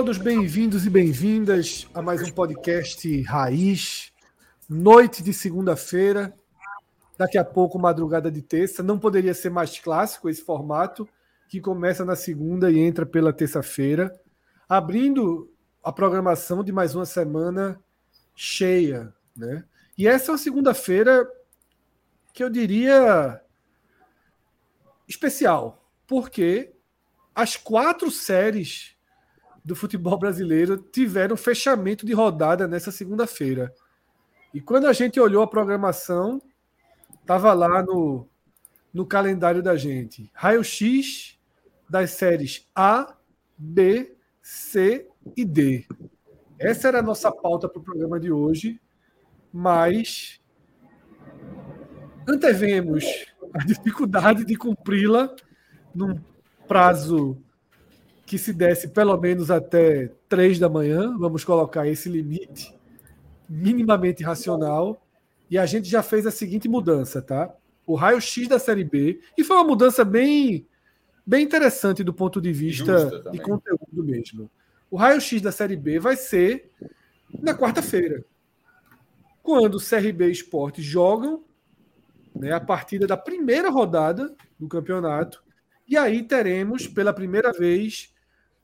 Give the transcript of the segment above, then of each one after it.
Todos bem-vindos e bem-vindas a mais um podcast Raiz, noite de segunda-feira, daqui a pouco madrugada de terça. Não poderia ser mais clássico esse formato, que começa na segunda e entra pela terça-feira, abrindo a programação de mais uma semana cheia. Né? E essa é uma segunda-feira que eu diria especial, porque as quatro séries do futebol brasileiro tiveram fechamento de rodada nessa segunda-feira. E quando a gente olhou a programação, estava lá no, no calendário da gente. Raio-X das séries A, B, C e D. Essa era a nossa pauta para o programa de hoje, mas antevemos a dificuldade de cumpri-la num prazo que se desse pelo menos até três da manhã, vamos colocar esse limite minimamente racional, e a gente já fez a seguinte mudança, tá? O raio-x da Série B, e foi uma mudança bem, bem interessante do ponto de vista de conteúdo mesmo. O raio-x da Série B vai ser na quarta-feira, quando o CRB e Esporte jogam né, a partida da primeira rodada do campeonato, e aí teremos, pela primeira vez,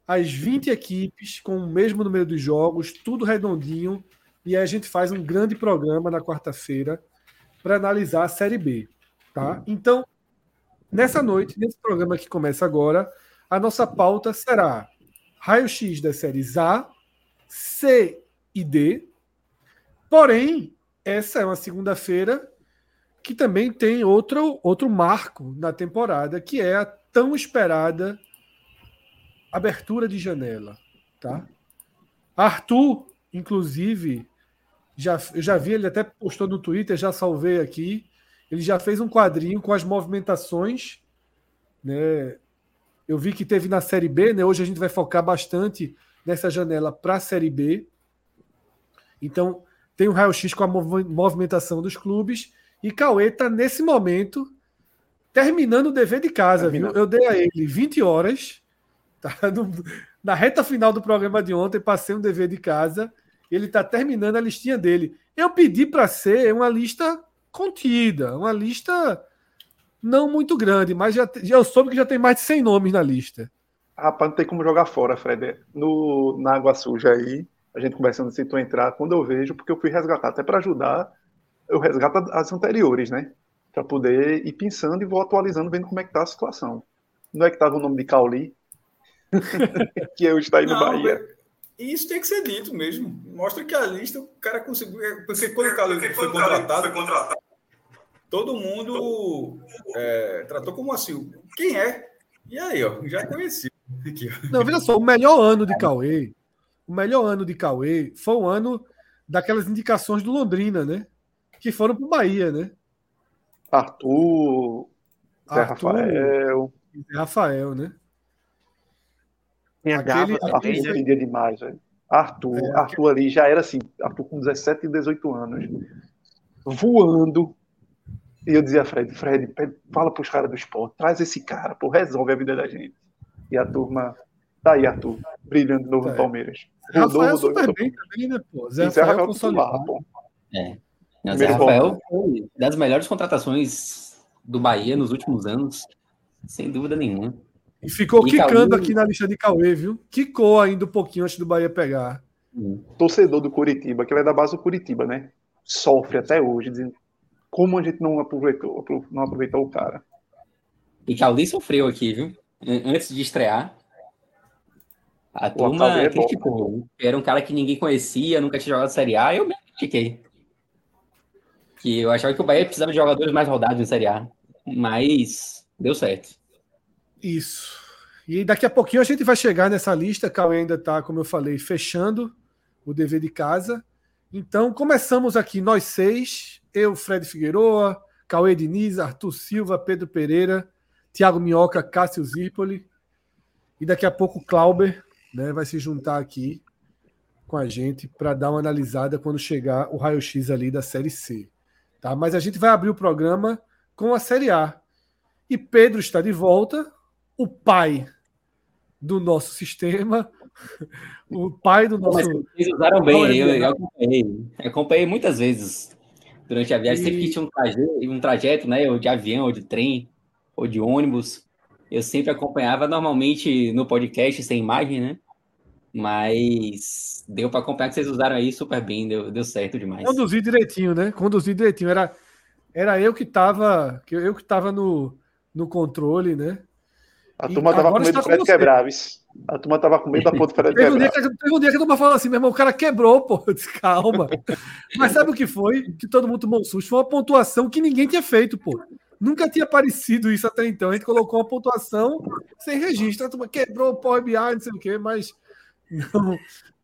as 20 equipes com o mesmo número de jogos, tudo redondinho, e aí a gente faz um grande programa na quarta-feira para analisar a Série B. Tá? Então, nessa noite, nesse programa que começa agora, a nossa pauta será raio-x das séries A, C e D. Porém, essa é uma segunda-feira que também tem outro, outro marco na temporada, que é a tão esperada abertura de janela, tá? Arthur, inclusive, já, eu já vi, ele até postou no Twitter, já salvei aqui. Ele já fez um quadrinho com as movimentações, né? Eu vi que teve na Série B, né? Hoje a gente vai focar bastante nessa janela para a Série B. Então, tem um raio-x com a movimentação dos clubes. E Cauê está nesse momento terminando o dever de casa, viu? Eu dei a ele 20 horas Tá no, na reta final do programa de ontem, passei um dever de casa. Ele está terminando a listinha dele. Eu pedi para ser uma lista contida, uma lista não muito grande, mas já, já eu soube que já tem mais de 100 nomes na lista. Rapaz, não tem como jogar fora, Fred. No, na água suja aí, a gente conversando se tu entrar, quando eu vejo, porque eu fui resgatar, até para ajudar, eu resgato as anteriores, né? Para poder ir pensando e vou atualizando, vendo como é que tá a situação. Não é que tava o nome de Cauli, que eu estou aí no Bahia. Isso tem que ser dito mesmo. Mostra que a lista o cara conseguiu. É, porque quando o Carlos foi, contratado, foi contratado, todo mundo é, tratou como assim. Quem é? E aí, ó, já conheci. Aqui, Não, veja só, o melhor ano de Cauê, o melhor ano de Cauê foi o ano daquelas indicações do Londrina, né? Que foram para o Bahia, né? Arthur, Zé Arthur, Rafael. Zé Rafael, né? Tinha aquele, aquele... Arthur entendia demais, velho. Arthur, é, Arthur ali já era assim, Arthur com 17 e 18 anos, voando. E eu dizia, Fred, Fred, fala pros caras do esporte, traz esse cara, pô, resolve a vida da gente. E a turma, tá aí, Arthur, brilhando de novo é. no Palmeiras. Rodou, Rafael rodou, super rodou. bem também, né, pô? Zé Rafael, Rafael consolidado. Pô. É. Não, Zé Rafael foi das melhores contratações do Bahia nos últimos anos, sem dúvida nenhuma. E ficou e quicando Cauê... aqui na lista de Cauê, viu? Quicou ainda um pouquinho antes do Bahia pegar. Torcedor do Curitiba, que vai da base do Curitiba, né? Sofre até hoje, dizendo como a gente não aproveitou, não aproveitou o cara. E Caldi sofreu aqui, viu? Antes de estrear. A turma é criticou. Era um cara que ninguém conhecia, nunca tinha jogado Série A, eu mesmo critiquei. Que eu achava que o Bahia precisava de jogadores mais rodados em Série A. Mas deu certo. Isso. E daqui a pouquinho a gente vai chegar nessa lista. Cauê ainda está, como eu falei, fechando o dever de casa. Então, começamos aqui nós seis. Eu, Fred Figueroa, Cauê Diniz, Arthur Silva, Pedro Pereira, Thiago Minhoca, Cássio Zirpoli. E daqui a pouco o Clauber né, vai se juntar aqui com a gente para dar uma analisada quando chegar o raio-x ali da Série C. Tá? Mas a gente vai abrir o programa com a Série A. E Pedro está de volta, o pai do nosso sistema, o pai do nosso. Mas vocês usaram bem, eu, eu acompanhei. Acompanhei muitas vezes durante a viagem. E... Sempre que tinha um trajeto, um trajeto, né? Ou de avião, ou de trem, ou de ônibus. Eu sempre acompanhava normalmente no podcast, sem imagem, né? Mas deu para acompanhar que vocês usaram aí super bem, deu, deu certo demais. Conduzi direitinho, né? Conduzi direitinho. Era, era eu que estava eu que tava no, no controle, né? A turma estava com medo do Fred quebrar, A turma estava com medo da ponta do Fred quebrar. Um dia que, teve um dia que a turma falou assim, meu irmão, o cara quebrou, pô. Eu disse, calma. Mas sabe o que foi? Que todo mundo tomou um susto. Foi uma pontuação que ninguém tinha feito, pô. Nunca tinha aparecido isso até então. A gente colocou uma pontuação sem registro. A turma quebrou o Power BI, não sei o quê, mas não,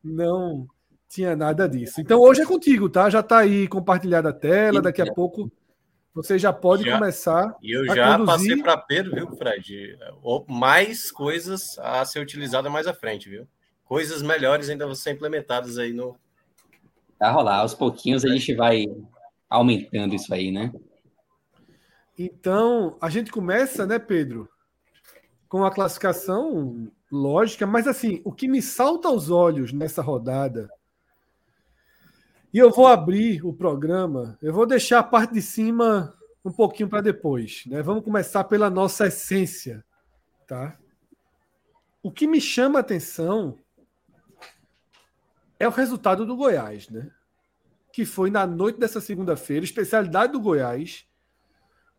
não tinha nada disso. Então hoje é contigo, tá? Já está aí compartilhada a tela, daqui a pouco você já pode já, começar. E eu já conduzir... passei para Pedro, viu, Fred? Mais coisas a ser utilizadas mais à frente, viu? Coisas melhores ainda vão ser implementadas aí no. Vai rolar, aos pouquinhos a gente vai aumentando isso aí, né? Então, a gente começa, né, Pedro, com a classificação lógica, mas assim, o que me salta aos olhos nessa rodada, e eu vou abrir o programa, eu vou deixar a parte de cima um pouquinho para depois, né? Vamos começar pela nossa essência, tá? O que me chama a atenção é o resultado do Goiás, né? Que foi na noite dessa segunda-feira, especialidade do Goiás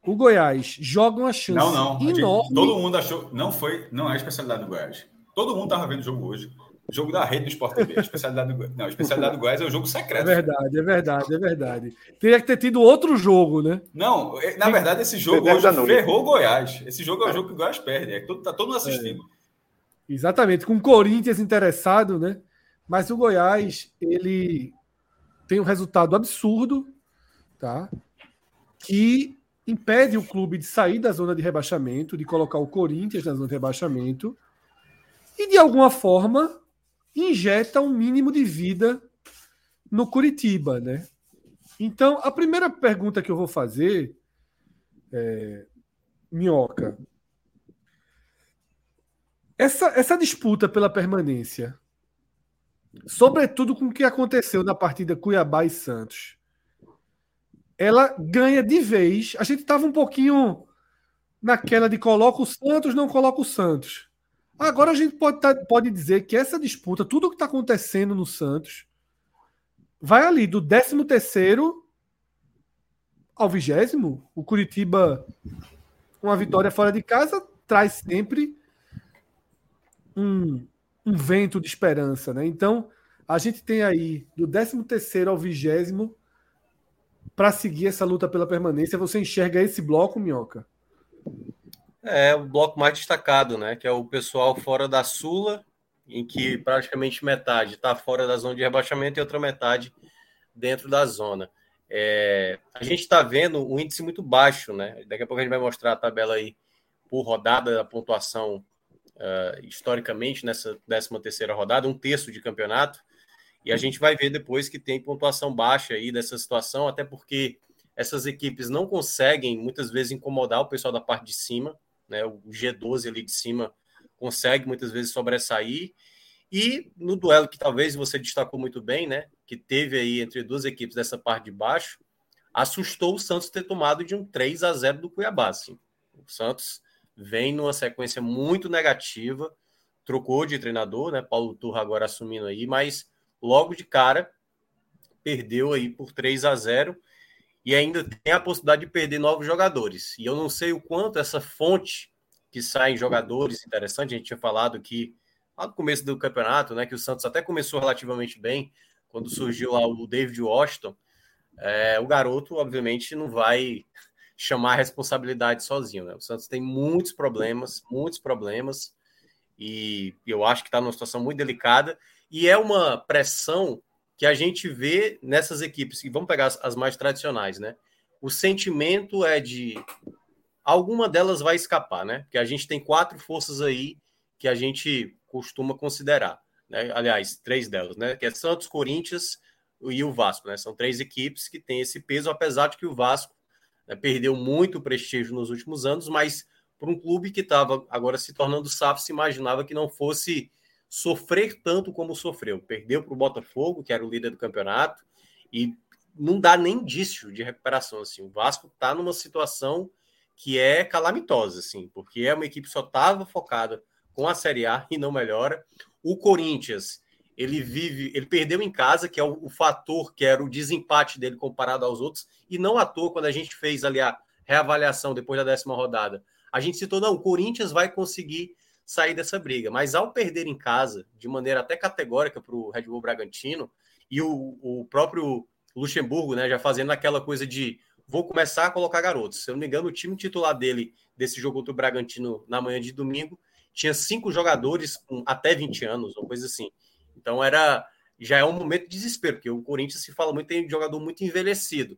o Goiás joga uma chance não, não. enorme. Todo mundo achou. Não foi, não é a especialidade do Goiás. Todo mundo estava vendo o jogo hoje. Jogo da rede do Sport TV. A especialidade do, não, a especialidade do Goiás é o jogo secreto. É verdade, é verdade, é verdade. Teria que ter tido outro jogo, né? Não, é, na verdade, esse jogo hoje ferrou o Goiás. Esse jogo é o jogo que o Goiás perde. É, todo, tá todo mundo assistindo. É. Exatamente, com o Corinthians interessado, né? Mas o Goiás, ele tem um resultado absurdo, tá? Que impede o clube de sair da zona de rebaixamento, de colocar o Corinthians na zona de rebaixamento e, de alguma forma, injeta um mínimo de vida no Curitiba, né? Então, a primeira pergunta que eu vou fazer, é, Minhoca, essa, essa disputa pela permanência, sobretudo com o que aconteceu na partida Cuiabá e Santos, ela ganha de vez. A gente estava um pouquinho naquela de coloca o Santos, não coloca o Santos. Agora a gente pode, tá, pode dizer que essa disputa, tudo que está acontecendo no Santos, vai ali do 13 terceiro ao vigésimo. O Curitiba, uma vitória fora de casa, traz sempre um, um vento de esperança. Né? Então, a gente tem aí do 13 terceiro ao vigésimo para seguir essa luta pela permanência, você enxerga esse bloco, Minhoca? É o bloco mais destacado, né? Que é o pessoal fora da Sula, em que praticamente metade está fora da zona de rebaixamento e outra metade dentro da zona. É, a gente está vendo um índice muito baixo, né? Daqui a pouco a gente vai mostrar a tabela aí por rodada da pontuação uh, historicamente nessa 13 terceira rodada, um terço de campeonato. E a gente vai ver depois que tem pontuação baixa aí dessa situação, até porque essas equipes não conseguem muitas vezes incomodar o pessoal da parte de cima, né? O G12 ali de cima consegue muitas vezes sobressair. E no duelo que talvez você destacou muito bem, né? Que teve aí entre duas equipes dessa parte de baixo, assustou o Santos ter tomado de um 3 a 0 do Cuiabá. Assim. O Santos vem numa sequência muito negativa, trocou de treinador, né? Paulo Turra agora assumindo aí, mas logo de cara, perdeu aí por 3 a 0 e ainda tem a possibilidade de perder novos jogadores. E eu não sei o quanto essa fonte que saem jogadores interessantes, a gente tinha falado que lá no começo do campeonato, né, que o Santos até começou relativamente bem, quando surgiu lá o David Washington, é, o garoto, obviamente, não vai chamar a responsabilidade sozinho. Né? O Santos tem muitos problemas, muitos problemas, e eu acho que está numa situação muito delicada, e é uma pressão que a gente vê nessas equipes, e vamos pegar as, as mais tradicionais, né? O sentimento é de alguma delas vai escapar, né? Porque a gente tem quatro forças aí que a gente costuma considerar, né? Aliás, três delas, né? Que é Santos, Corinthians e o Vasco, né? São três equipes que têm esse peso, apesar de que o Vasco né, perdeu muito prestígio nos últimos anos, mas para um clube que estava agora se tornando SAF, se imaginava que não fosse sofrer tanto como sofreu. Perdeu para o Botafogo, que era o líder do campeonato, e não dá nem indício de recuperação. Assim. O Vasco está numa situação que é calamitosa, assim, porque é uma equipe que só estava focada com a Série A e não melhora. O Corinthians, ele vive, ele perdeu em casa, que é o, o, fator que era o desempate dele comparado aos outros, e não à toa, quando a gente fez ali a reavaliação depois da décima rodada, a gente citou, não, o Corinthians vai conseguir sair dessa briga, mas ao perder em casa, de maneira até categórica para o Red Bull Bragantino, e o, o próprio Luxemburgo, né, já fazendo aquela coisa de vou começar a colocar garotos. Se eu não me engano, o time titular dele, desse jogo contra o Bragantino na manhã de domingo, tinha cinco jogadores com até 20 anos, ou coisa assim. Então era já é um momento de desespero, porque o Corinthians se fala muito tem um jogador muito envelhecido.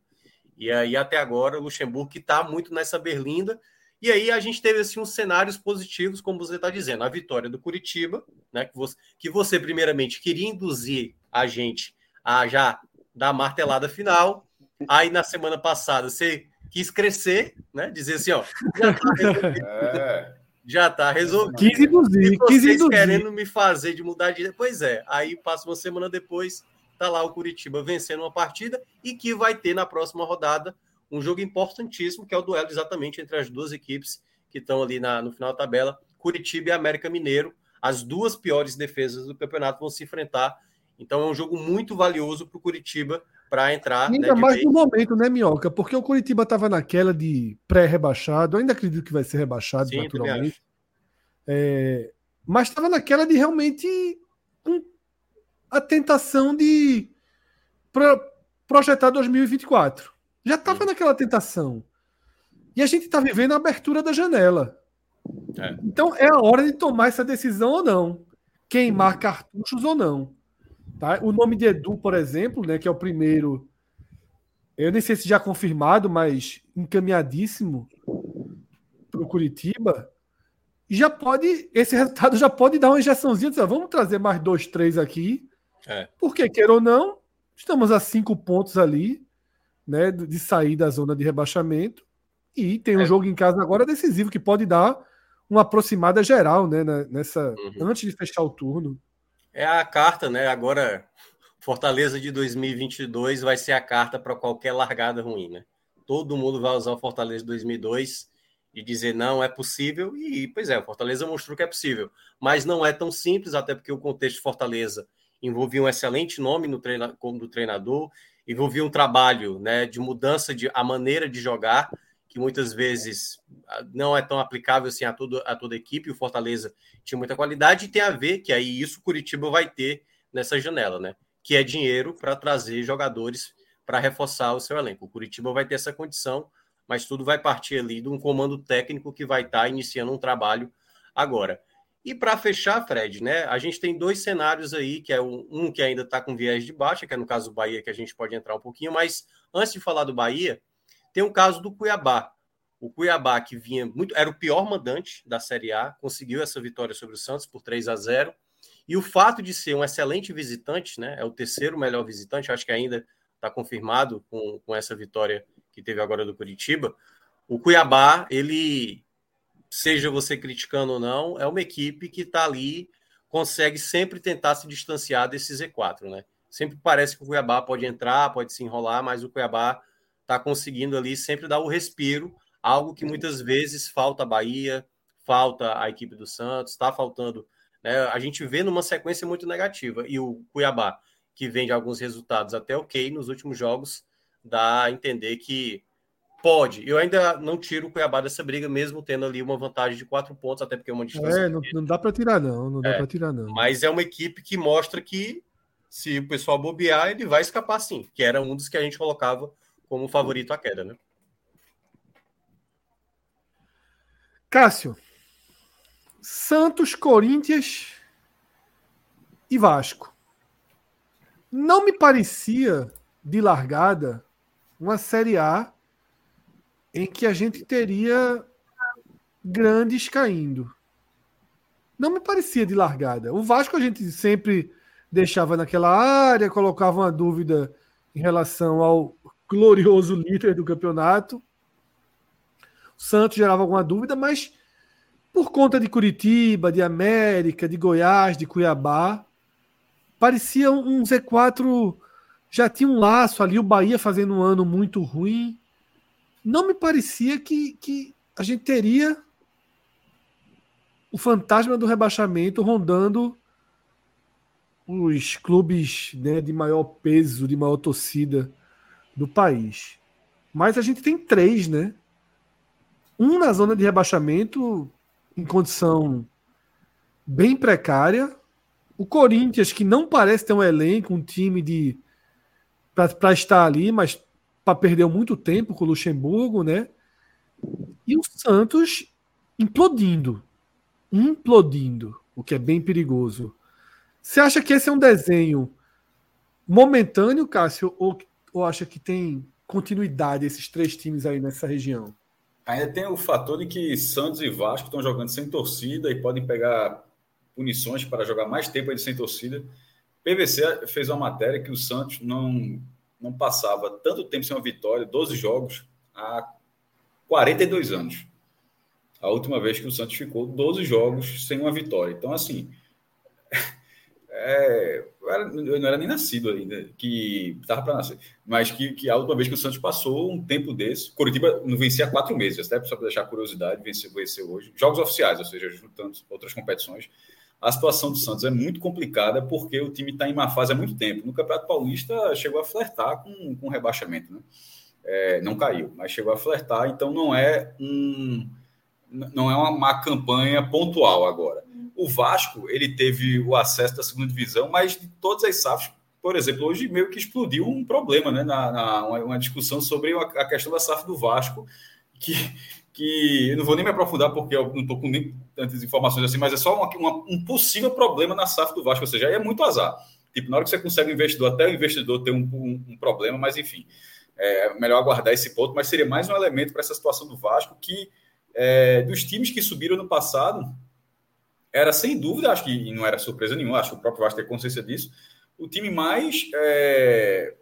E aí até agora o Luxemburgo que está muito nessa berlinda. E aí a gente teve assim uns cenários positivos, como você está dizendo, a vitória do Curitiba, né? Que você, que você primeiramente queria induzir a gente a já dar a martelada final, Aí na semana passada você quis crescer, né? Dizer assim, ó, já tá resolvido. É. Já tá resolvido. Quis induzir, quis induzir. querendo me fazer de mudar de. Pois é. Aí passa uma semana depois, tá lá o Curitiba vencendo uma partida e que vai ter na próxima rodada um jogo importantíssimo, que é o duelo exatamente entre as duas equipes que estão ali na, no final da tabela, Curitiba e América Mineiro. As duas piores defesas do campeonato vão se enfrentar. Então é um jogo muito valioso para o Curitiba para entrar. Ainda né, mais no momento, né, Minhoca? Porque o Curitiba estava naquela de pré-rebaixado, ainda acredito que vai ser rebaixado Sim, naturalmente. É, mas estava naquela de realmente a tentação de pro, projetar 2024. Já estava naquela tentação. E a gente está vivendo a abertura da janela. É. Então é a hora de tomar essa decisão ou não. Queimar cartuchos ou não. Tá? O nome de Edu, por exemplo, né, que é o primeiro, eu nem sei se já confirmado, mas encaminhadíssimo para o Curitiba, já pode, esse resultado já pode dar uma injeçãozinha, dizer, vamos trazer mais dois, três aqui, é. porque queira ou não, estamos a cinco pontos ali, né, de sair da zona de rebaixamento, e tem um é. jogo em casa agora decisivo que pode dar uma aproximada geral, né, nessa uhum. antes de fechar o turno. É a carta, né? Agora, Fortaleza de 2022 vai ser a carta para qualquer largada ruim, né? Todo mundo vai usar o Fortaleza de 2002 e dizer não é possível. E, pois é, o Fortaleza mostrou que é possível. Mas não é tão simples, até porque o contexto de Fortaleza envolvia um excelente nome no treina, como do treinador, envolvia um trabalho né, de mudança de a maneira de jogar que muitas vezes ah, não é tão aplicável assim a, todo, a toda a equipe. O Fortaleza tinha muita qualidade e tem a ver que aí isso Curitiba vai ter nessa janela, né? Que é dinheiro para trazer jogadores para reforçar o seu elenco. O Curitiba vai ter essa condição, mas tudo vai partir ali de um comando técnico que vai estar tá iniciando um trabalho agora. E para fechar, Fred, né? A gente tem dois cenários aí, que é um, um que ainda está com viés de baixa, que é no caso do Bahia, que a gente pode entrar um pouquinho, mas antes de falar do Bahia, tem o caso do Cuiabá. O Cuiabá, que vinha muito, era o pior mandante da Série A, conseguiu essa vitória sobre o Santos por 3 a 0. E o fato de ser um excelente visitante, né? É o terceiro melhor visitante, acho que ainda está confirmado com, com essa vitória que teve agora do Curitiba. O Cuiabá, ele, seja você criticando ou não, é uma equipe que está ali, consegue sempre tentar se distanciar desse Z4, né? Sempre parece que o Cuiabá pode entrar, pode se enrolar, mas o Cuiabá está conseguindo ali sempre dar o respiro, algo que muitas vezes falta a Bahia, falta a equipe do Santos, está faltando. Né? A gente vê numa sequência muito negativa. E o Cuiabá, que vem de alguns resultados até ok nos últimos jogos, dá a entender que pode. Eu ainda não tiro o Cuiabá dessa briga, mesmo tendo ali uma vantagem de quatro pontos, até porque é uma distância. É, não, não dá para tirar, não. Não dá é, para tirar, não. Mas é uma equipe que mostra que se o pessoal bobear, ele vai escapar sim, que era um dos que a gente colocava como favorito à queda, né? Cássio, Santos, Corinthians e Vasco. Não me parecia de largada uma Série A em que a gente teria grandes caindo. Não me parecia de largada. O Vasco a gente sempre deixava naquela área, colocava uma dúvida em relação ao glorioso líder do campeonato. O Santos gerava alguma dúvida, mas por conta de Curitiba, de América, de Goiás, de Cuiabá, parecia um Z4 já tinha um laço ali, o Bahia fazendo um ano muito ruim. Não me parecia que, que a gente teria o fantasma do rebaixamento rondando os clubes né, de maior peso, de maior torcida do país. Mas a gente tem três, né? Um na zona de rebaixamento, em condição bem precária. O Corinthians, que não parece ter um elenco, um time de para estar ali, mas para perdeu muito tempo com o Luxemburgo, né? E o Santos implodindo. Implodindo, o que é bem perigoso. Você acha que esse é um desenho momentâneo, Cássio, ou, ou acha que tem continuidade esses três times aí nessa região? Ainda tem o fator de que Santos e Vasco estão jogando sem torcida e podem pegar punições para jogar mais tempo sem torcida. PVC fez uma matéria que o Santos não, não passava tanto tempo sem uma vitória, 12 jogos, há 42 anos. A última vez que o Santos ficou 12 jogos sem uma vitória. Então, assim, é, eu, era, eu, não era nem nascido ainda, que estava para nascer, mas que, que, a última vez que o Santos passou um tempo desse, Curitiba não vencia há quatro meses, até só para deixar curiosidade, venceu, venceu hoje, jogos oficiais, ou seja, juntando outras competições. A situação do Santos é muito complicada porque o time está em má fase há muito tempo. No Campeonato Paulista chegou a flertar com, com rebaixamento, né? É, não caiu, mas chegou a flertar, então não é um não é uma má campanha pontual agora. O Vasco, ele teve o acesso da segunda divisão, mas de todas as SAFs, por exemplo, hoje meio que explodiu um problema, né? Na, na uma, uma, discussão sobre a questão da SAF do Vasco, que, que eu não vou nem me aprofundar porque eu não estou com nem tantas informações assim, mas é só uma, uma, um possível problema na SAF do Vasco, ou seja, é muito azar. Tipo, na hora que você consegue um investidor, até o investidor ter um, um, um problema, mas enfim, é melhor aguardar esse ponto, mas seria mais um elemento para essa situação do Vasco que é, dos times que subiram no passado, era sem dúvida, acho que não era surpresa nenhuma, acho que o próprio Vasco tem consciência disso, o time mais é,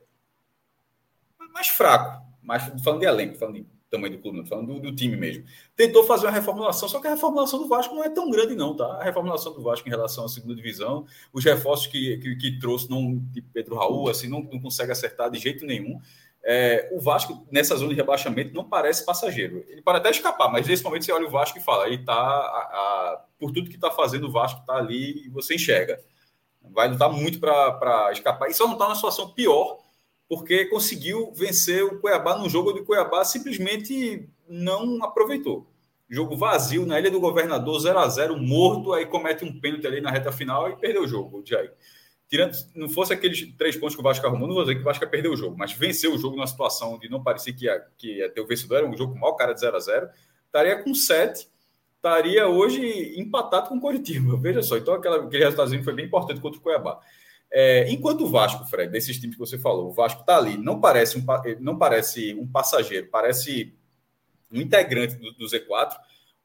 mais fraco, mais falando de elenco, falando de tamanho do clube, não, falando do, do, time mesmo. Tentou fazer uma reformulação, só que a reformulação do Vasco não é tão grande, não, tá? A reformulação do Vasco em relação à segunda divisão, os reforços que, que, que trouxe, não, de Pedro Raul, assim, não, não consegue acertar de jeito nenhum. É, o Vasco, nessa zona de rebaixamento, não parece passageiro. Ele pode até escapar, mas nesse momento você olha o Vasco e fala, ele tá, por tudo que está fazendo, o Vasco está ali e você enxerga. Vai lutar muito para escapar. E só não está numa situação pior, porque conseguiu vencer o Cuiabá num jogo o Cuiabá simplesmente não aproveitou. Jogo vazio na Ilha do Governador, 0 a 0 morto, aí comete um pênalti ali na reta final e perdeu o jogo, o Jair tirando, não fosse aqueles três pontos que o Vasco arrumou, não vou dizer que o Vasco perdeu o jogo, mas venceu o jogo numa situação onde não parecia que ia, que ia ter o vencedor, era um jogo mau cara de 0 a 0 estaria com 7, estaria hoje empatado com o Coritiba. Veja só, então aquela, aquele resultado foi bem importante contra o Cuiabá. É, enquanto o Vasco, Fred, desses times que você falou, o Vasco está ali, não parece, um, não parece um passageiro, parece um integrante do, do Z4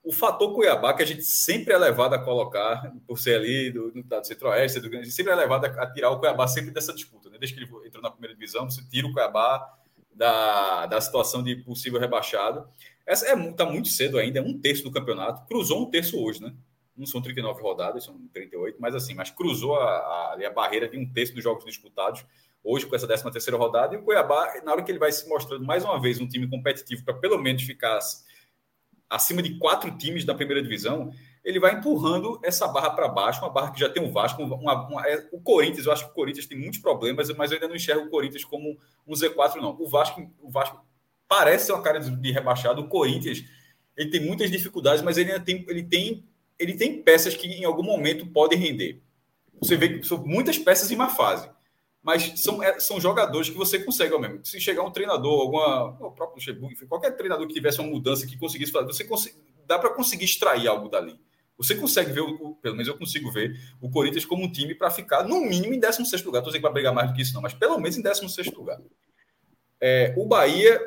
o fator Cuiabá, que a gente sempre é levado a colocar, por ser ali do, do, do centro-oeste, a gente sempre é levado a, a, tirar o Cuiabá sempre dessa disputa. Né? Desde que ele entrou na primeira divisão, você tira o Cuiabá da, da situação de possível rebaixado. Essa é tá muito cedo ainda, é um terço do campeonato. Cruzou um terço hoje, né? Não são 39 rodadas, são 38, mas assim, mas cruzou a, a, a barreira de um terço dos jogos disputados hoje com essa 13 terceira rodada. E o Cuiabá, na hora que ele vai se mostrando mais uma vez um time competitivo para pelo menos ficar acima de quatro times da primeira divisão, ele vai empurrando essa barra para baixo, uma barra que já tem um Vasco, uma, uma, é, o Corinthians, eu acho que o Corinthians tem muitos problemas, mas eu ainda não enxergo o Corinthians como um Z4, não. O Vasco, o Vasco parece ser uma cara de rebaixado, o Corinthians, ele tem muitas dificuldades, mas ele ainda tem, ele tem, ele tem peças que em algum momento podem render. Você vê que são muitas peças em uma fase mas são, é, são jogadores que você consegue, ao mesmo. Se chegar um treinador, alguma, o próprio Luxemburgo, qualquer treinador que tivesse uma mudança que conseguisse fazer, você consegue, dá para conseguir extrair algo dali. Você consegue ver, pelo menos eu consigo ver, o Corinthians como um time para ficar, no mínimo, em 16 lugar. Estou dizendo para brigar mais do que isso, não, mas pelo menos em 16 lugar. É, o Bahia,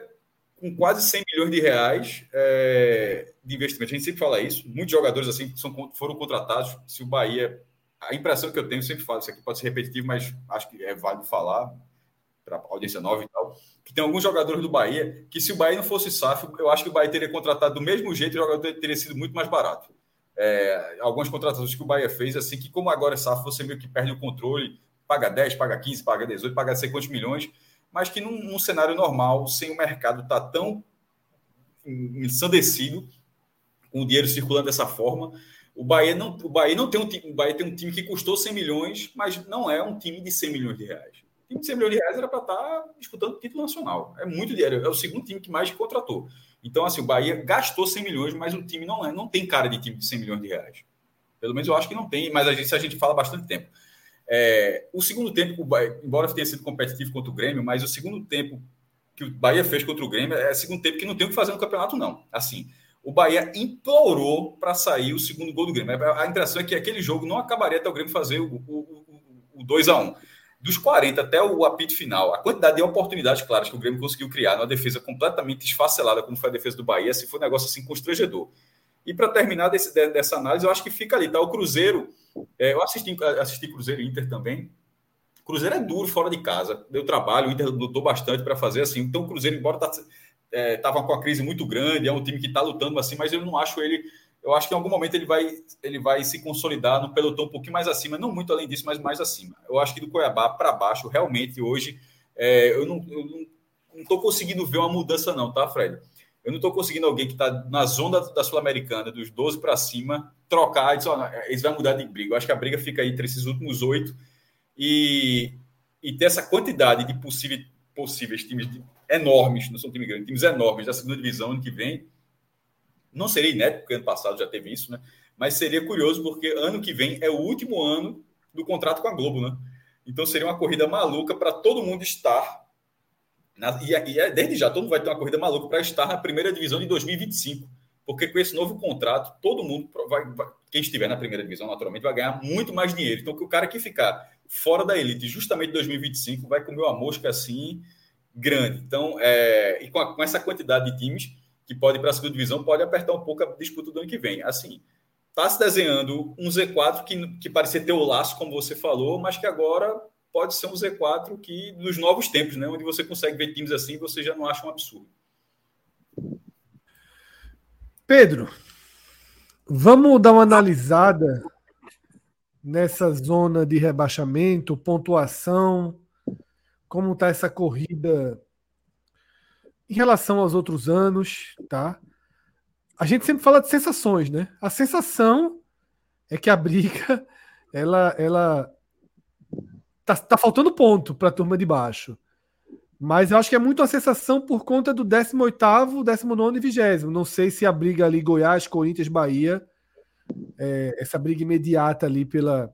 com quase 100 milhões de reais é, de investimento, a gente sempre fala isso. Muitos jogadores assim são, foram contratados. Se o Bahia. A impressão que eu tenho, sempre falo, isso aqui pode ser repetitivo, mas acho que é válido falar para audiência nova e tal, que tem alguns jogadores do Bahia que, se o Bahia não fosse SAF, eu acho que o Bahia teria contratado do mesmo jeito e o jogador teria sido muito mais barato é, algumas contratações que o Bahia fez, assim, que como agora é SAF, você meio que perde o controle, paga 10, paga 15, paga 18, paga sei quantos milhões, mas que num, num cenário normal, sem o mercado estar tá tão ensandecido, com o dinheiro circulando dessa forma, o Bahia não, o Bahia não tem um time, o Bahia tem um time que custou 100 milhões, mas não é um time de 100 milhões de reais. O time de 100 milhões de reais era para estar tá disputando título nacional. É muito dinheiro, é o segundo time que mais contratou. Então, assim, o Bahia gastou 100 milhões, mas o time não, é, não tem cara de time de 100 milhões de reais. Pelo menos eu acho que não tem, mas a gente, a gente fala bastante tempo. É, o segundo tempo, o Bahia, embora tenha sido competitivo contra o Grêmio, mas o segundo tempo que o Bahia fez contra o Grêmio é segundo tempo que não tem o que fazer no campeonato, não. Assim, o Bahia implorou para sair o segundo gol do Grêmio. A impressão é que aquele jogo não acabaria até o Grêmio fazer o, o, o, o 2 a 1 dos 40 até o apito final, a quantidade de oportunidades claras que o Grêmio conseguiu criar numa defesa completamente esfacelada, como foi a defesa do Bahia, assim, foi um negócio assim constrangedor. E para terminar desse, dessa análise, eu acho que fica ali, tá? O Cruzeiro, é, eu assisti, assisti Cruzeiro e Inter também. Cruzeiro é duro fora de casa, deu trabalho, o Inter lutou bastante para fazer assim. Então, o Cruzeiro, embora tá, é, tava com a crise muito grande, é um time que está lutando assim, mas eu não acho ele eu acho que em algum momento ele vai, ele vai se consolidar no pelotão um pouquinho mais acima, não muito além disso, mas mais acima. Eu acho que do Cuiabá para baixo, realmente, hoje, é, eu não estou conseguindo ver uma mudança, não, tá, Fred? Eu não estou conseguindo alguém que está na zona da Sul-Americana, dos 12 para cima, trocar dizer, oh, eles vão mudar de briga. Eu acho que a briga fica aí entre esses últimos oito e, e ter essa quantidade de possíveis, possíveis times enormes, não são times grandes, times enormes da segunda divisão ano que vem não seria inédito, porque ano passado já teve isso, né? Mas seria curioso, porque ano que vem é o último ano do contrato com a Globo, né? Então seria uma corrida maluca para todo mundo estar. Na, e, e é, desde já, todo mundo vai ter uma corrida maluca para estar na primeira divisão de 2025. Porque com esse novo contrato, todo mundo vai, vai, quem estiver na primeira divisão, naturalmente, vai ganhar muito mais dinheiro. Então, que o cara que ficar fora da elite justamente em 2025 vai comer uma mosca assim grande. Então, é, e com, a, com essa quantidade de times, que pode ir para a segunda divisão, pode apertar um pouco a disputa do ano que vem. Assim, está se desenhando um Z4 que, que parecia ter o laço, como você falou, mas que agora pode ser um Z4 que nos novos tempos, né, onde você consegue ver times assim, você já não acha um absurdo. Pedro, vamos dar uma analisada nessa zona de rebaixamento, pontuação, como está essa corrida em relação aos outros anos, tá? A gente sempre fala de sensações, né? A sensação é que a briga, ela, ela tá, tá faltando ponto para a turma de baixo. Mas eu acho que é muito a sensação por conta do 18º, 19 e 20 Não sei se a briga ali Goiás, Corinthians, Bahia, é, essa briga imediata ali pela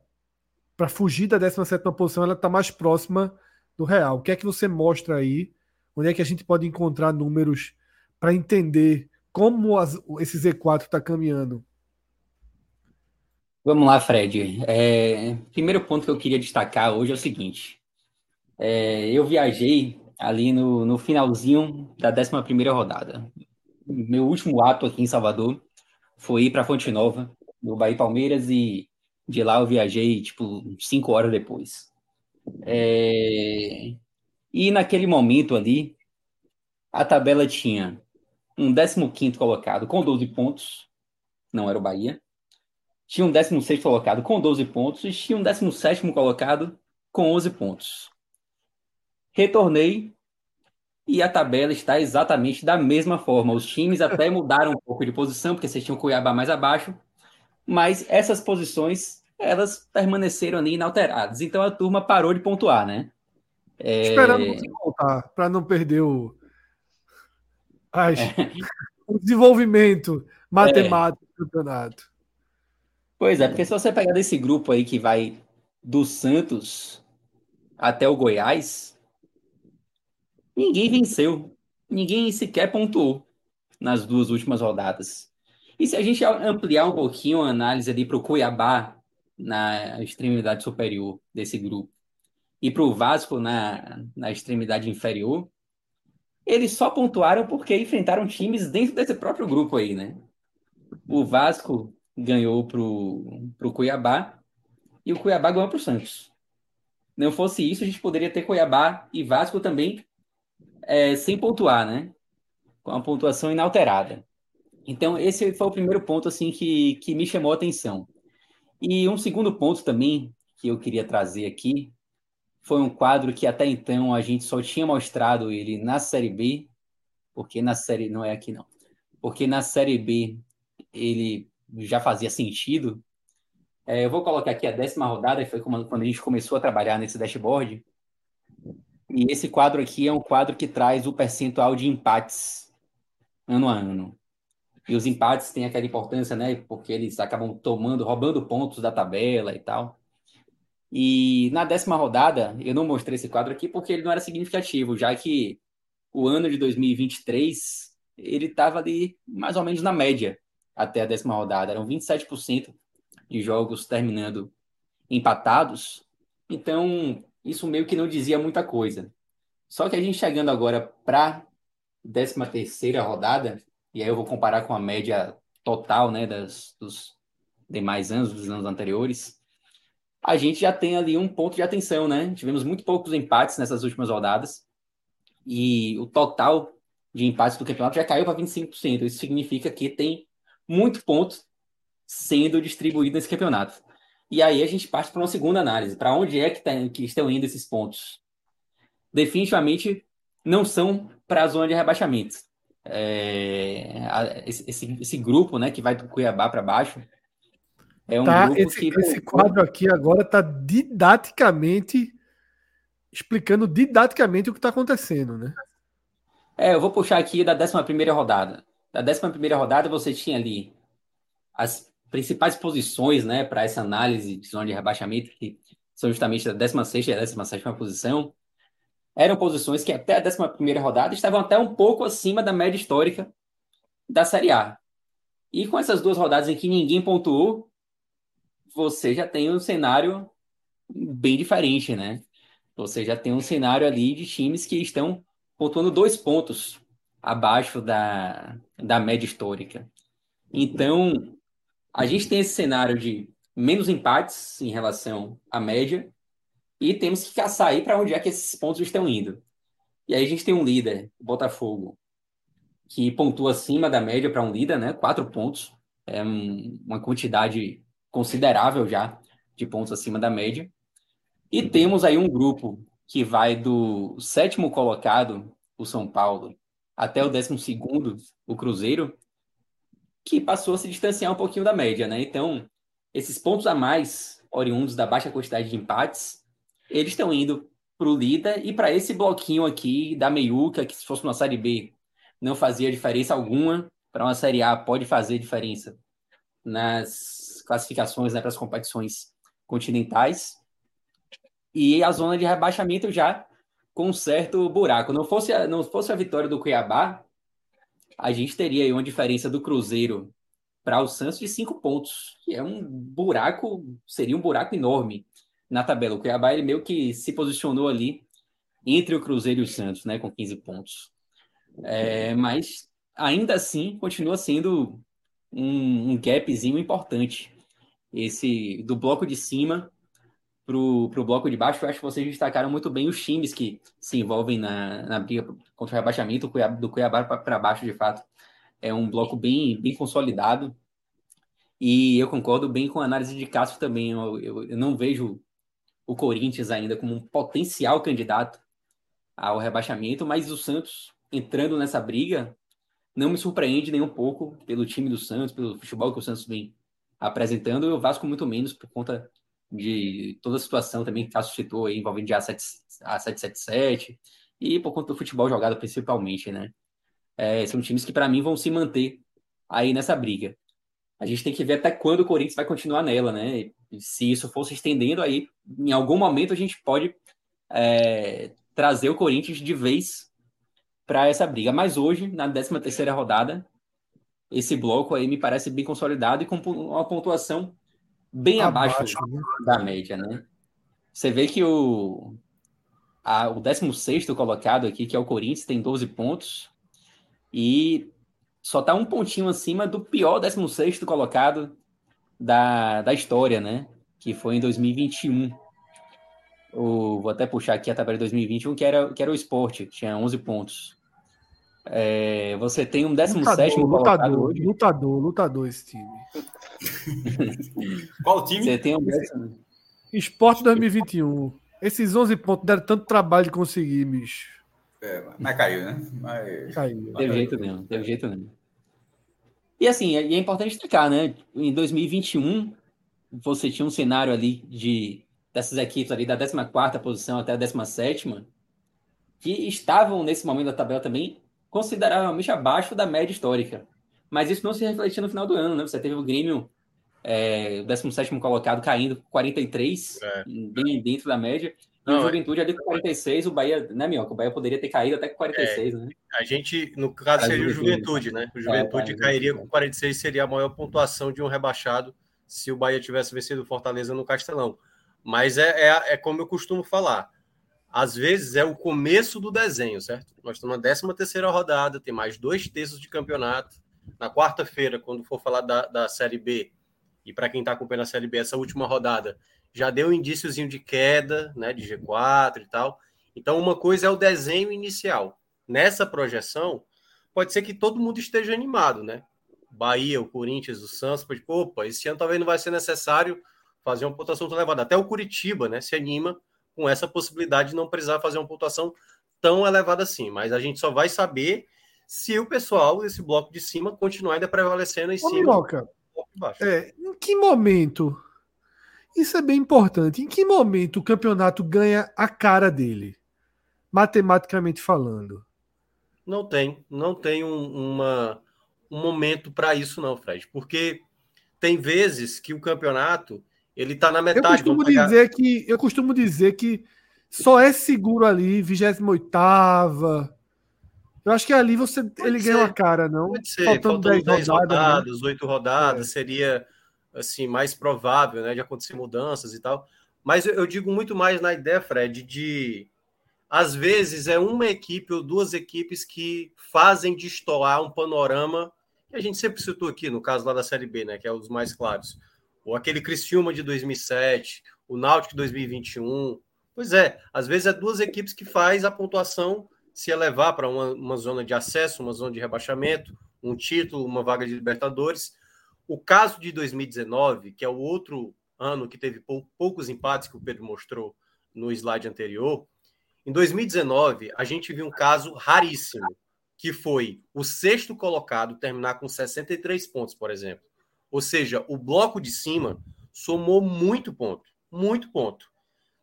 para fugir da 17 posição, ela está mais próxima do real. O que é que você mostra aí Onde é que a gente pode encontrar números para entender como as, esse Z4 está caminhando? Vamos lá, Fred. É, primeiro ponto que eu queria destacar hoje é o seguinte. É, eu viajei ali no, no finalzinho da 11 rodada. Meu último ato aqui em Salvador foi ir para Fonte Nova, no Bahia Palmeiras, e de lá eu viajei, tipo, cinco horas depois. É, e naquele momento ali, a tabela tinha um 15 colocado com 12 pontos, não era o Bahia. Tinha um 16 colocado com 12 pontos e tinha um 17 colocado com 11 pontos. Retornei e a tabela está exatamente da mesma forma. Os times até mudaram um pouco de posição, porque vocês tinham Cuiabá mais abaixo, mas essas posições elas permaneceram ali inalteradas. Então a turma parou de pontuar, né? É... Esperando você voltar para não perder o, As... É. o desenvolvimento matemático é. do campeonato. Pois é, porque se você pegar desse grupo aí que vai do Santos até o Goiás, ninguém venceu. Ninguém sequer pontuou nas duas últimas rodadas. E se a gente ampliar um pouquinho a análise ali para o Cuiabá, na extremidade superior desse grupo, e para o Vasco na, na extremidade inferior, eles só pontuaram porque enfrentaram times dentro desse próprio grupo aí, né? O Vasco ganhou pro, pro Cuiabá e o Cuiabá ganhou pro Santos. Não fosse isso, a gente poderia ter Cuiabá e Vasco também é, sem pontuar, né? Com a pontuação inalterada. Então, esse foi o primeiro ponto assim que, que me chamou a atenção. E um segundo ponto também que eu queria trazer aqui foi um quadro que até então a gente só tinha mostrado ele na Série B, porque na Série. Não é aqui não. Porque na Série B ele já fazia sentido. É, eu vou colocar aqui a décima rodada, foi quando a gente começou a trabalhar nesse dashboard. E esse quadro aqui é um quadro que traz o percentual de empates ano a ano. E os empates têm aquela importância, né? Porque eles acabam tomando, roubando pontos da tabela e tal. E na décima rodada, eu não mostrei esse quadro aqui porque ele não era significativo, já que o ano de 2023 ele estava ali mais ou menos na média até a décima rodada. Eram 27% de jogos terminando empatados. Então, isso meio que não dizia muita coisa. Só que a gente chegando agora para décima terceira rodada, e aí eu vou comparar com a média total né, das, dos demais anos, dos anos anteriores, a gente já tem ali um ponto de atenção, né? Tivemos muito poucos empates nessas últimas rodadas, e o total de empates do campeonato já caiu para 25%. Isso significa que tem muito ponto sendo distribuído nesse campeonato. E aí a gente parte para uma segunda análise. Para onde é que, tá, que estão indo esses pontos? Definitivamente não são para a zona de rebaixamento é, esse, esse, grupo, né, que vai do Cuiabá para baixo, é um tá, grupo esse, que... Esse quadro aqui agora está didaticamente explicando didaticamente o que está acontecendo, né? É, eu vou puxar aqui da 11 primeira rodada. Da 11 primeira rodada você tinha ali as principais posições, né, para essa análise de zona de rebaixamento, que são justamente a 16 e a 17 posição eram posições que até a 11 rodada estavam até um pouco acima da média histórica da Série A. E com essas duas rodadas em que ninguém pontuou, você já tem um cenário bem diferente, né? Você já tem um cenário ali de times que estão pontuando dois pontos abaixo da, da média histórica. Então, a gente tem esse cenário de menos empates em relação à média e temos que caçar aí para onde é que esses pontos estão indo. E aí a gente tem um líder, o Botafogo, que pontua acima da média para um líder, né? Quatro pontos. É um, uma quantidade considerável já de pontos acima da média. E temos aí um grupo que vai do sétimo colocado, o São Paulo, até o décimo segundo, o Cruzeiro, que passou a se distanciar um pouquinho da média, né? Então, esses pontos a mais, oriundos da baixa quantidade de empates, eles estão indo para o líder e para esse bloquinho aqui da meiuca, que se fosse uma Série B não fazia diferença alguma, para uma Série A pode fazer diferença nas classificações né, para as competições continentais. E a zona de rebaixamento já com um certo buraco. Não fosse a, não fosse a vitória do Cuiabá, a gente teria aí uma diferença do Cruzeiro para o Santos de cinco pontos, que é um buraco, seria um buraco enorme na tabela. O Cuiabá ele meio que se posicionou ali entre o Cruzeiro e o Santos, né, com 15 pontos. É, mas ainda assim continua sendo um, um gapzinho importante. Esse do bloco de cima para o bloco de baixo, eu acho que vocês destacaram muito bem os times que se envolvem na, na briga contra o rebaixamento. Do Cuiabá para baixo, de fato, é um bloco bem, bem consolidado. E eu concordo bem com a análise de Cássio também. Eu, eu, eu não vejo o Corinthians ainda como um potencial candidato ao rebaixamento, mas o Santos entrando nessa briga não me surpreende nem um pouco pelo time do Santos, pelo futebol que o Santos vem apresentando, e o Vasco muito menos por conta de toda a situação também que citou aí, envolvendo de A777 e por conta do futebol jogado principalmente, né? É, são times que para mim vão se manter aí nessa briga. A gente tem que ver até quando o Corinthians vai continuar nela, né? E se isso for se estendendo, aí em algum momento a gente pode é, trazer o Corinthians de vez para essa briga. Mas hoje, na 13 terceira rodada, esse bloco aí me parece bem consolidado e com uma pontuação bem abaixo, abaixo né? da média, né? Você vê que o, a, o 16 colocado aqui, que é o Corinthians, tem 12 pontos e só está um pontinho acima do pior 16 colocado da, da história, né? Que foi em 2021. O, vou até puxar aqui a tabela de 2021, que era, que era o esporte, tinha 11 pontos. É, você tem um 17 lutador, lutador, hoje. lutador, lutador esse time. Qual time? Você tem um décimo... Esporte 2021. Esses 11 pontos deram tanto trabalho de conseguir, bicho. É, mas caiu, né? Mas... Caiu. Teve jeito mesmo, teve jeito mesmo. E assim, é, é importante destacar, né? Em 2021, você tinha um cenário ali de dessas equipes ali da 14 posição até a 17 que estavam nesse momento da tabela também consideravelmente abaixo da média histórica. Mas isso não se refletia no final do ano, né? Você teve o Grêmio, é, o 17 colocado, caindo 43, é. bem dentro da média. E não, o Juventude ali com 46, o Bahia, né, Minhoca? O Bahia poderia ter caído até com 46, é, né? A gente, no caso, seria o Juventude, né? O Juventude é, cairia com 46, seria a maior pontuação de um rebaixado se o Bahia tivesse vencido o Fortaleza no Castelão. Mas é, é, é como eu costumo falar às vezes é o começo do desenho, certo? Nós estamos na 13 terceira rodada, tem mais dois terços de campeonato. Na quarta-feira, quando for falar da, da Série B, e para quem está acompanhando a Série B, essa última rodada já deu um indíciozinho de queda, né, de G4 e tal. Então, uma coisa é o desenho inicial. Nessa projeção, pode ser que todo mundo esteja animado, né? Bahia, o Corinthians, o Santos, pode, opa, esse ano talvez não vai ser necessário fazer uma pontuação tão elevada. Até o Curitiba, né, se anima com essa possibilidade de não precisar fazer uma pontuação tão elevada assim. Mas a gente só vai saber se o pessoal desse bloco de cima continuar ainda prevalecendo em Ô, cima. Miroca, é, em que momento? Isso é bem importante. Em que momento o campeonato ganha a cara dele, matematicamente falando? Não tem, não tem um, uma, um momento para isso, não, Fred. Porque tem vezes que o campeonato ele está na metade. Eu costumo, dizer que, eu costumo dizer que só é seguro ali, 28 Eu acho que ali você Pode ele ser. ganha uma cara, não? Pode ser, faltando, faltando 10, 10 rodadas, né? 8 rodadas, é. seria assim mais provável né, de acontecer mudanças e tal. Mas eu, eu digo muito mais na ideia, Fred, de às vezes é uma equipe ou duas equipes que fazem destoar um panorama que a gente sempre citou aqui, no caso lá da Série B, né, que é um dos mais claros ou aquele Criciúma de 2007, o Náutico de 2021. Pois é, às vezes é duas equipes que faz a pontuação se elevar para uma, uma zona de acesso, uma zona de rebaixamento, um título, uma vaga de Libertadores. O caso de 2019, que é o outro ano que teve pou, poucos empates que o Pedro mostrou no slide anterior, em 2019 a gente viu um caso raríssimo, que foi o sexto colocado terminar com 63 pontos, por exemplo. Ou seja, o bloco de cima somou muito ponto, muito ponto.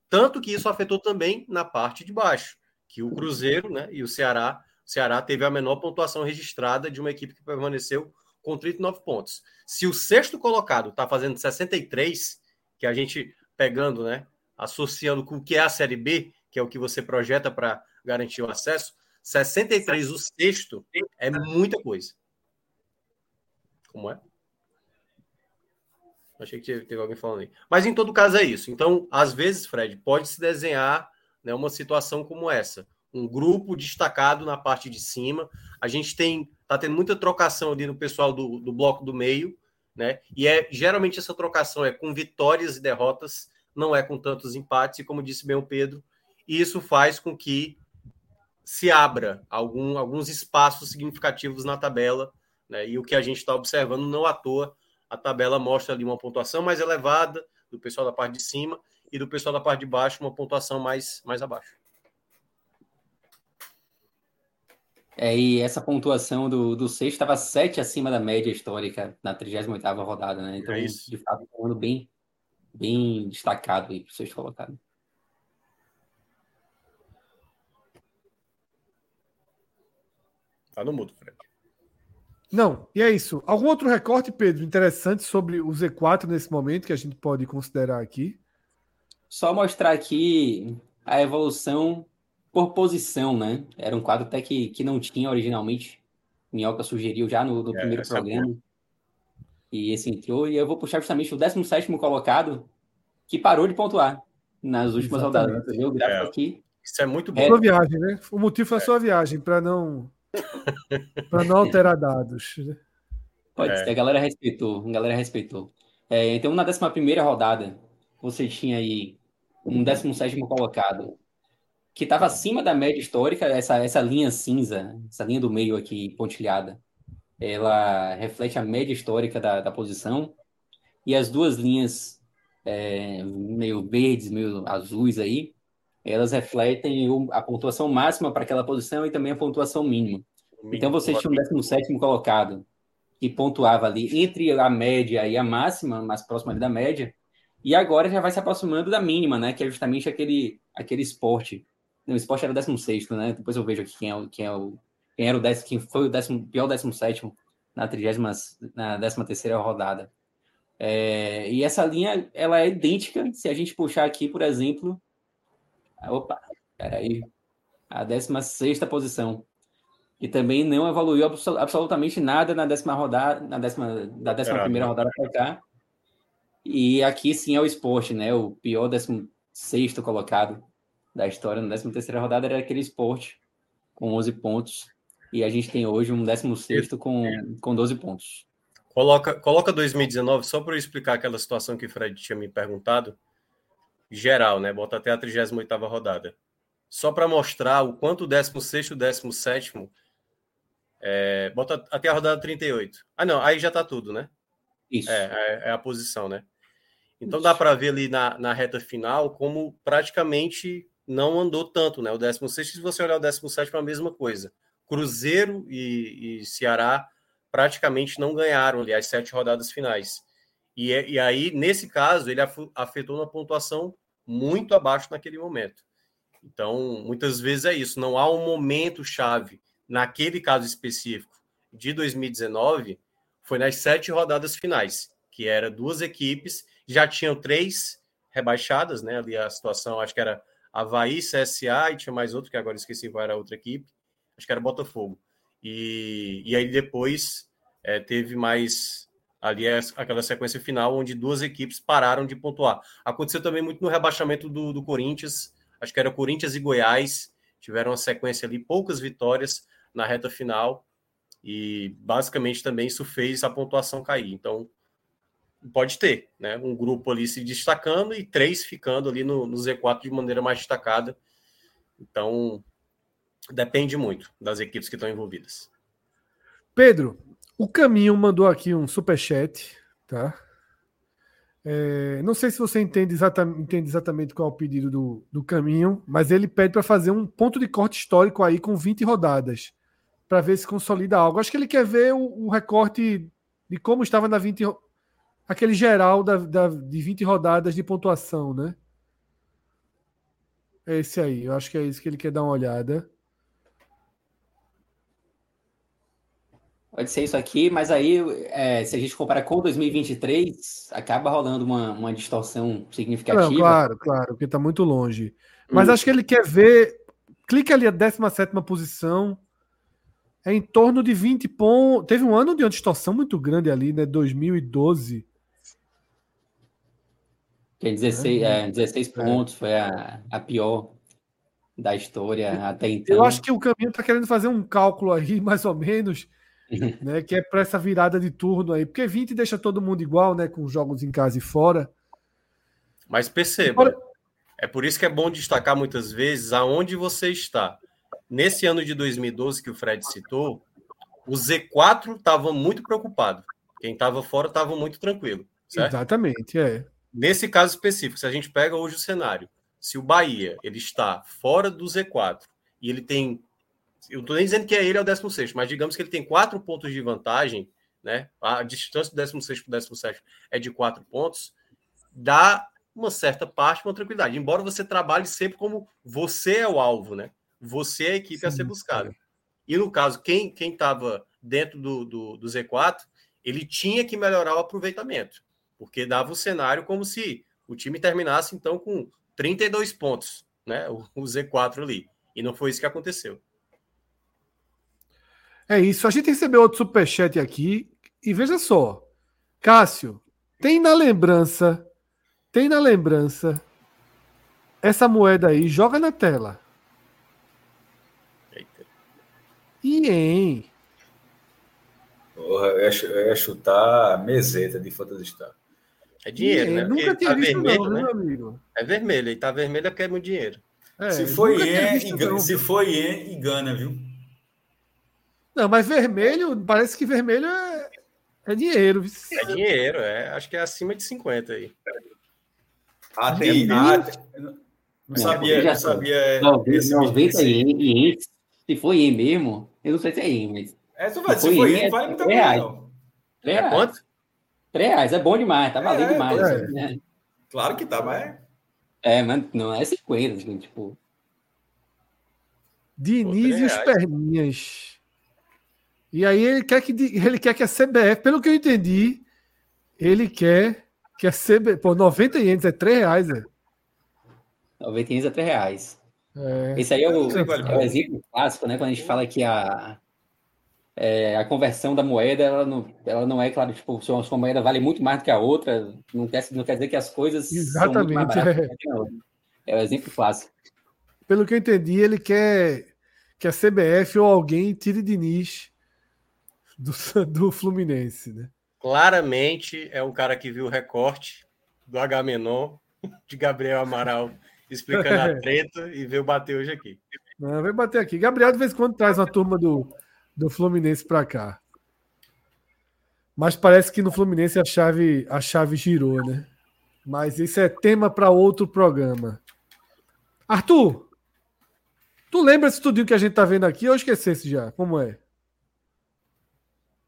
Tanto que isso afetou também na parte de baixo, que o Cruzeiro né, e o Ceará, o Ceará teve a menor pontuação registrada de uma equipe que permaneceu com 39 pontos. Se o sexto colocado está fazendo 63, que a gente pegando, né, associando com o que é a Série B, que é o que você projeta para garantir o acesso, 63 o sexto é muita coisa. Como é? Achei que teve alguém falando aí. Mas em todo caso é isso. Então, às vezes, Fred, pode se desenhar né, uma situação como essa. Um grupo destacado na parte de cima. A gente tem tá tendo muita trocação ali no pessoal do, do bloco do meio, né? E é geralmente essa trocação é com vitórias e derrotas, não é com tantos empates, e como disse bem o Pedro, e isso faz com que se abra algum, alguns espaços significativos na tabela, né? E o que a gente está observando não à toa a tabela mostra ali uma pontuação mais elevada do pessoal da parte de cima e do pessoal da parte de baixo uma pontuação mais, mais abaixo. É, e essa pontuação do, do sexto estava sete acima da média histórica na 38ª rodada, né? Então, É isso. de fato, um ano bem, bem destacado aí para o sexto colocado. Tá no mudo, Fred. Não, e é isso. Algum outro recorte, Pedro, interessante sobre o Z4 nesse momento que a gente pode considerar aqui? Só mostrar aqui a evolução por posição, né? Era um quadro até que, que não tinha originalmente. Minhoca sugeriu já no, no É, primeiro é programa. E esse entrou. E eu vou puxar justamente o 17 colocado, que parou de pontuar nas últimas Exatamente. rodadas. Você vê o gráfico É. aqui. Isso é muito É. bom. Sua viagem, né? O motivo foi a sua viagem, para não para não alterar dados. Pode É. ser, a galera respeitou, a galera respeitou. É, então, na 11 rodada, você tinha aí um 17 colocado, que estava acima da média histórica, essa, essa linha cinza, essa linha do meio aqui, pontilhada, ela reflete a média histórica da, da posição, e as duas linhas é, meio verdes, meio azuis aí, elas refletem a pontuação máxima para aquela posição e também a pontuação mínima. Então você tinha um 17 colocado que pontuava ali entre a média e a máxima, mais próxima da média, e agora já vai se aproximando da mínima, né? Que é justamente aquele, aquele esporte. O esporte era o 16, né? Depois eu vejo aqui quem, é o, quem, é o, quem era o décimo, quem foi o décimo, pior 17 na 30 na 13 terceira rodada. É, e essa linha ela é idêntica se a gente puxar aqui, por exemplo. Opa, peraí. A 16 posição que também não evoluiu absol- absolutamente nada na décima rodada, na décima, da décima primeira rodada para cá. E aqui sim é o esporte, né? O pior décimo sexto colocado da história na décima terceira rodada era aquele esporte com 11 pontos. E a gente tem hoje um décimo sexto com, com 12 pontos. Coloca, coloca 2019, só para eu explicar aquela situação que o Fred tinha me perguntado. Geral, né? Bota até a 38ª rodada. Só para mostrar o quanto o 16 e o 17 é, bota até a rodada 38. Ah, não, aí já tá tudo, né? Isso. É, é, é a posição, né? Então dá para ver ali na, na reta final como praticamente não andou tanto, né? O 16, se você olhar o 17, é a mesma coisa. Cruzeiro e, e Ceará praticamente não ganharam ali as sete rodadas finais. E, é- e aí, nesse caso, ele afetou na pontuação muito abaixo naquele momento. Então, muitas vezes é isso. Não há um momento chave. Naquele caso específico de 2019, foi nas sete rodadas finais, que era duas equipes, já tinham três rebaixadas, né? Ali a situação, acho que era Havaí, CSA e tinha mais outro, que agora esqueci qual era outra equipe, acho que era Botafogo. E, e aí depois é, teve mais ali as- aquela sequência final, onde duas equipes pararam de pontuar. Aconteceu também muito no rebaixamento do, do Corinthians, acho que era Corinthians e Goiás, tiveram uma sequência ali, poucas vitórias na reta final, e basicamente também isso fez a pontuação cair. Então, pode ter, né? Um grupo ali se destacando e três ficando ali no, no Z4 de maneira mais destacada. Então, depende muito das equipes que estão envolvidas. Pedro, o Caminho mandou aqui um superchat, tá? É, não sei se você entende, exatamente, entende exatamente qual é o pedido do, do Caminho, mas ele pede para fazer um ponto de corte histórico aí com 20 rodadas, para ver se consolida algo. Acho que ele quer ver o, o recorte de como estava na 20, ro- aquele geral da, da- de 20 rodadas de pontuação, né? É esse aí, eu acho que é isso que ele quer dar uma olhada. Pode ser isso aqui, mas aí, é, se a gente comparar com 2023, acaba rolando uma, uma distorção Não, significativa. claro, claro, porque está muito longe. Mas Hum. acho que ele quer ver. Clica ali a 17 posição. É em torno de 20 pontos. Teve um ano de uma distorção muito grande ali, né? 2012. Que é 16, é, 16 pontos, foi a, a pior da história até então. Eu acho que o caminho está querendo fazer um cálculo aí, mais ou menos, né? Que é para essa virada de turno aí. Porque 20 deixa todo mundo igual, né? Com jogos em casa e fora. Mas perceba, Agora- é por isso que é bom destacar muitas vezes aonde você está. Nesse ano de 2012 que o Fred citou, o Z4 estava muito preocupado. Quem estava fora estava muito tranquilo, certo? Exatamente, é. Nesse caso específico, se a gente pega hoje o cenário, se o Bahia ele está fora do Z4 e ele tem Eu não tô nem dizendo que é ele é o 16, mas digamos que ele tem quatro pontos de vantagem, né? A distância do 16 para o 17 é de quatro pontos, dá uma certa parte, uma tranquilidade. Embora você trabalhe sempre como você é o alvo, né? Você é a equipe Sim, a ser buscada. E no caso, quem estava dentro do, do, do Z4, ele tinha que melhorar o aproveitamento, porque dava o cenário como se o time terminasse então com 32 pontos, né? O, o Z4 ali. E não foi isso que aconteceu. É isso. A gente recebeu outro superchat aqui. E veja só. Cássio, tem na lembrança. Tem na lembrança. Essa moeda aí, joga na tela. Eita. Ien. Porra, eu ia, eu ia chutar a meseta de Fantasy Star. É dinheiro, né? Nunca tinha tá visto vermelho, não, né? meu amigo? É vermelho, e tá vermelho é porque é muito dinheiro. É, se foi ien, e, se foi ien e Gana, viu? Não, mas vermelho, parece que vermelho é, é dinheiro. É dinheiro, é. Acho que é acima de 50 aí. Ah, tem. Ah, não sabia, não sabia. 90 ienes. Se foi ien mesmo, eu não sei se é ien, mas. É, se foi, se foi ien, vale muita coisa, não. É quanto? 3 reais, é bom demais, tá valendo é, demais. É. Né? Claro que tá, mas. É, mas não é 50, assim, tipo. Diniz e os perninhas. E aí ele quer que ele quer que a CBF, pelo que eu entendi, ele quer que a CBF. Pô, 90 ienes é 3 reais, é. 90 ienes é 3 reais. É. Esse aí é o, é o exemplo clássico, né? Quando a gente fala que a, é, a conversão da moeda ela não, ela não é claro tipo se uma moeda vale muito mais do que a outra não quer não quer dizer que as coisas exatamente são muito mais é. é o exemplo clássico pelo que eu entendi ele quer que a CBF ou alguém tire Diniz do, do Fluminense né claramente é um cara que viu o recorte do H menor de Gabriel Amaral explicando a treta e veio bater hoje aqui não, veio bater aqui Gabriel de vez em quando traz uma turma do do Fluminense para cá. Mas parece que no Fluminense a chave, a chave girou, né? Mas isso é tema para outro programa. Arthur, tu lembra esse tudinho que a gente tá vendo aqui ou esquecesse já? Como é?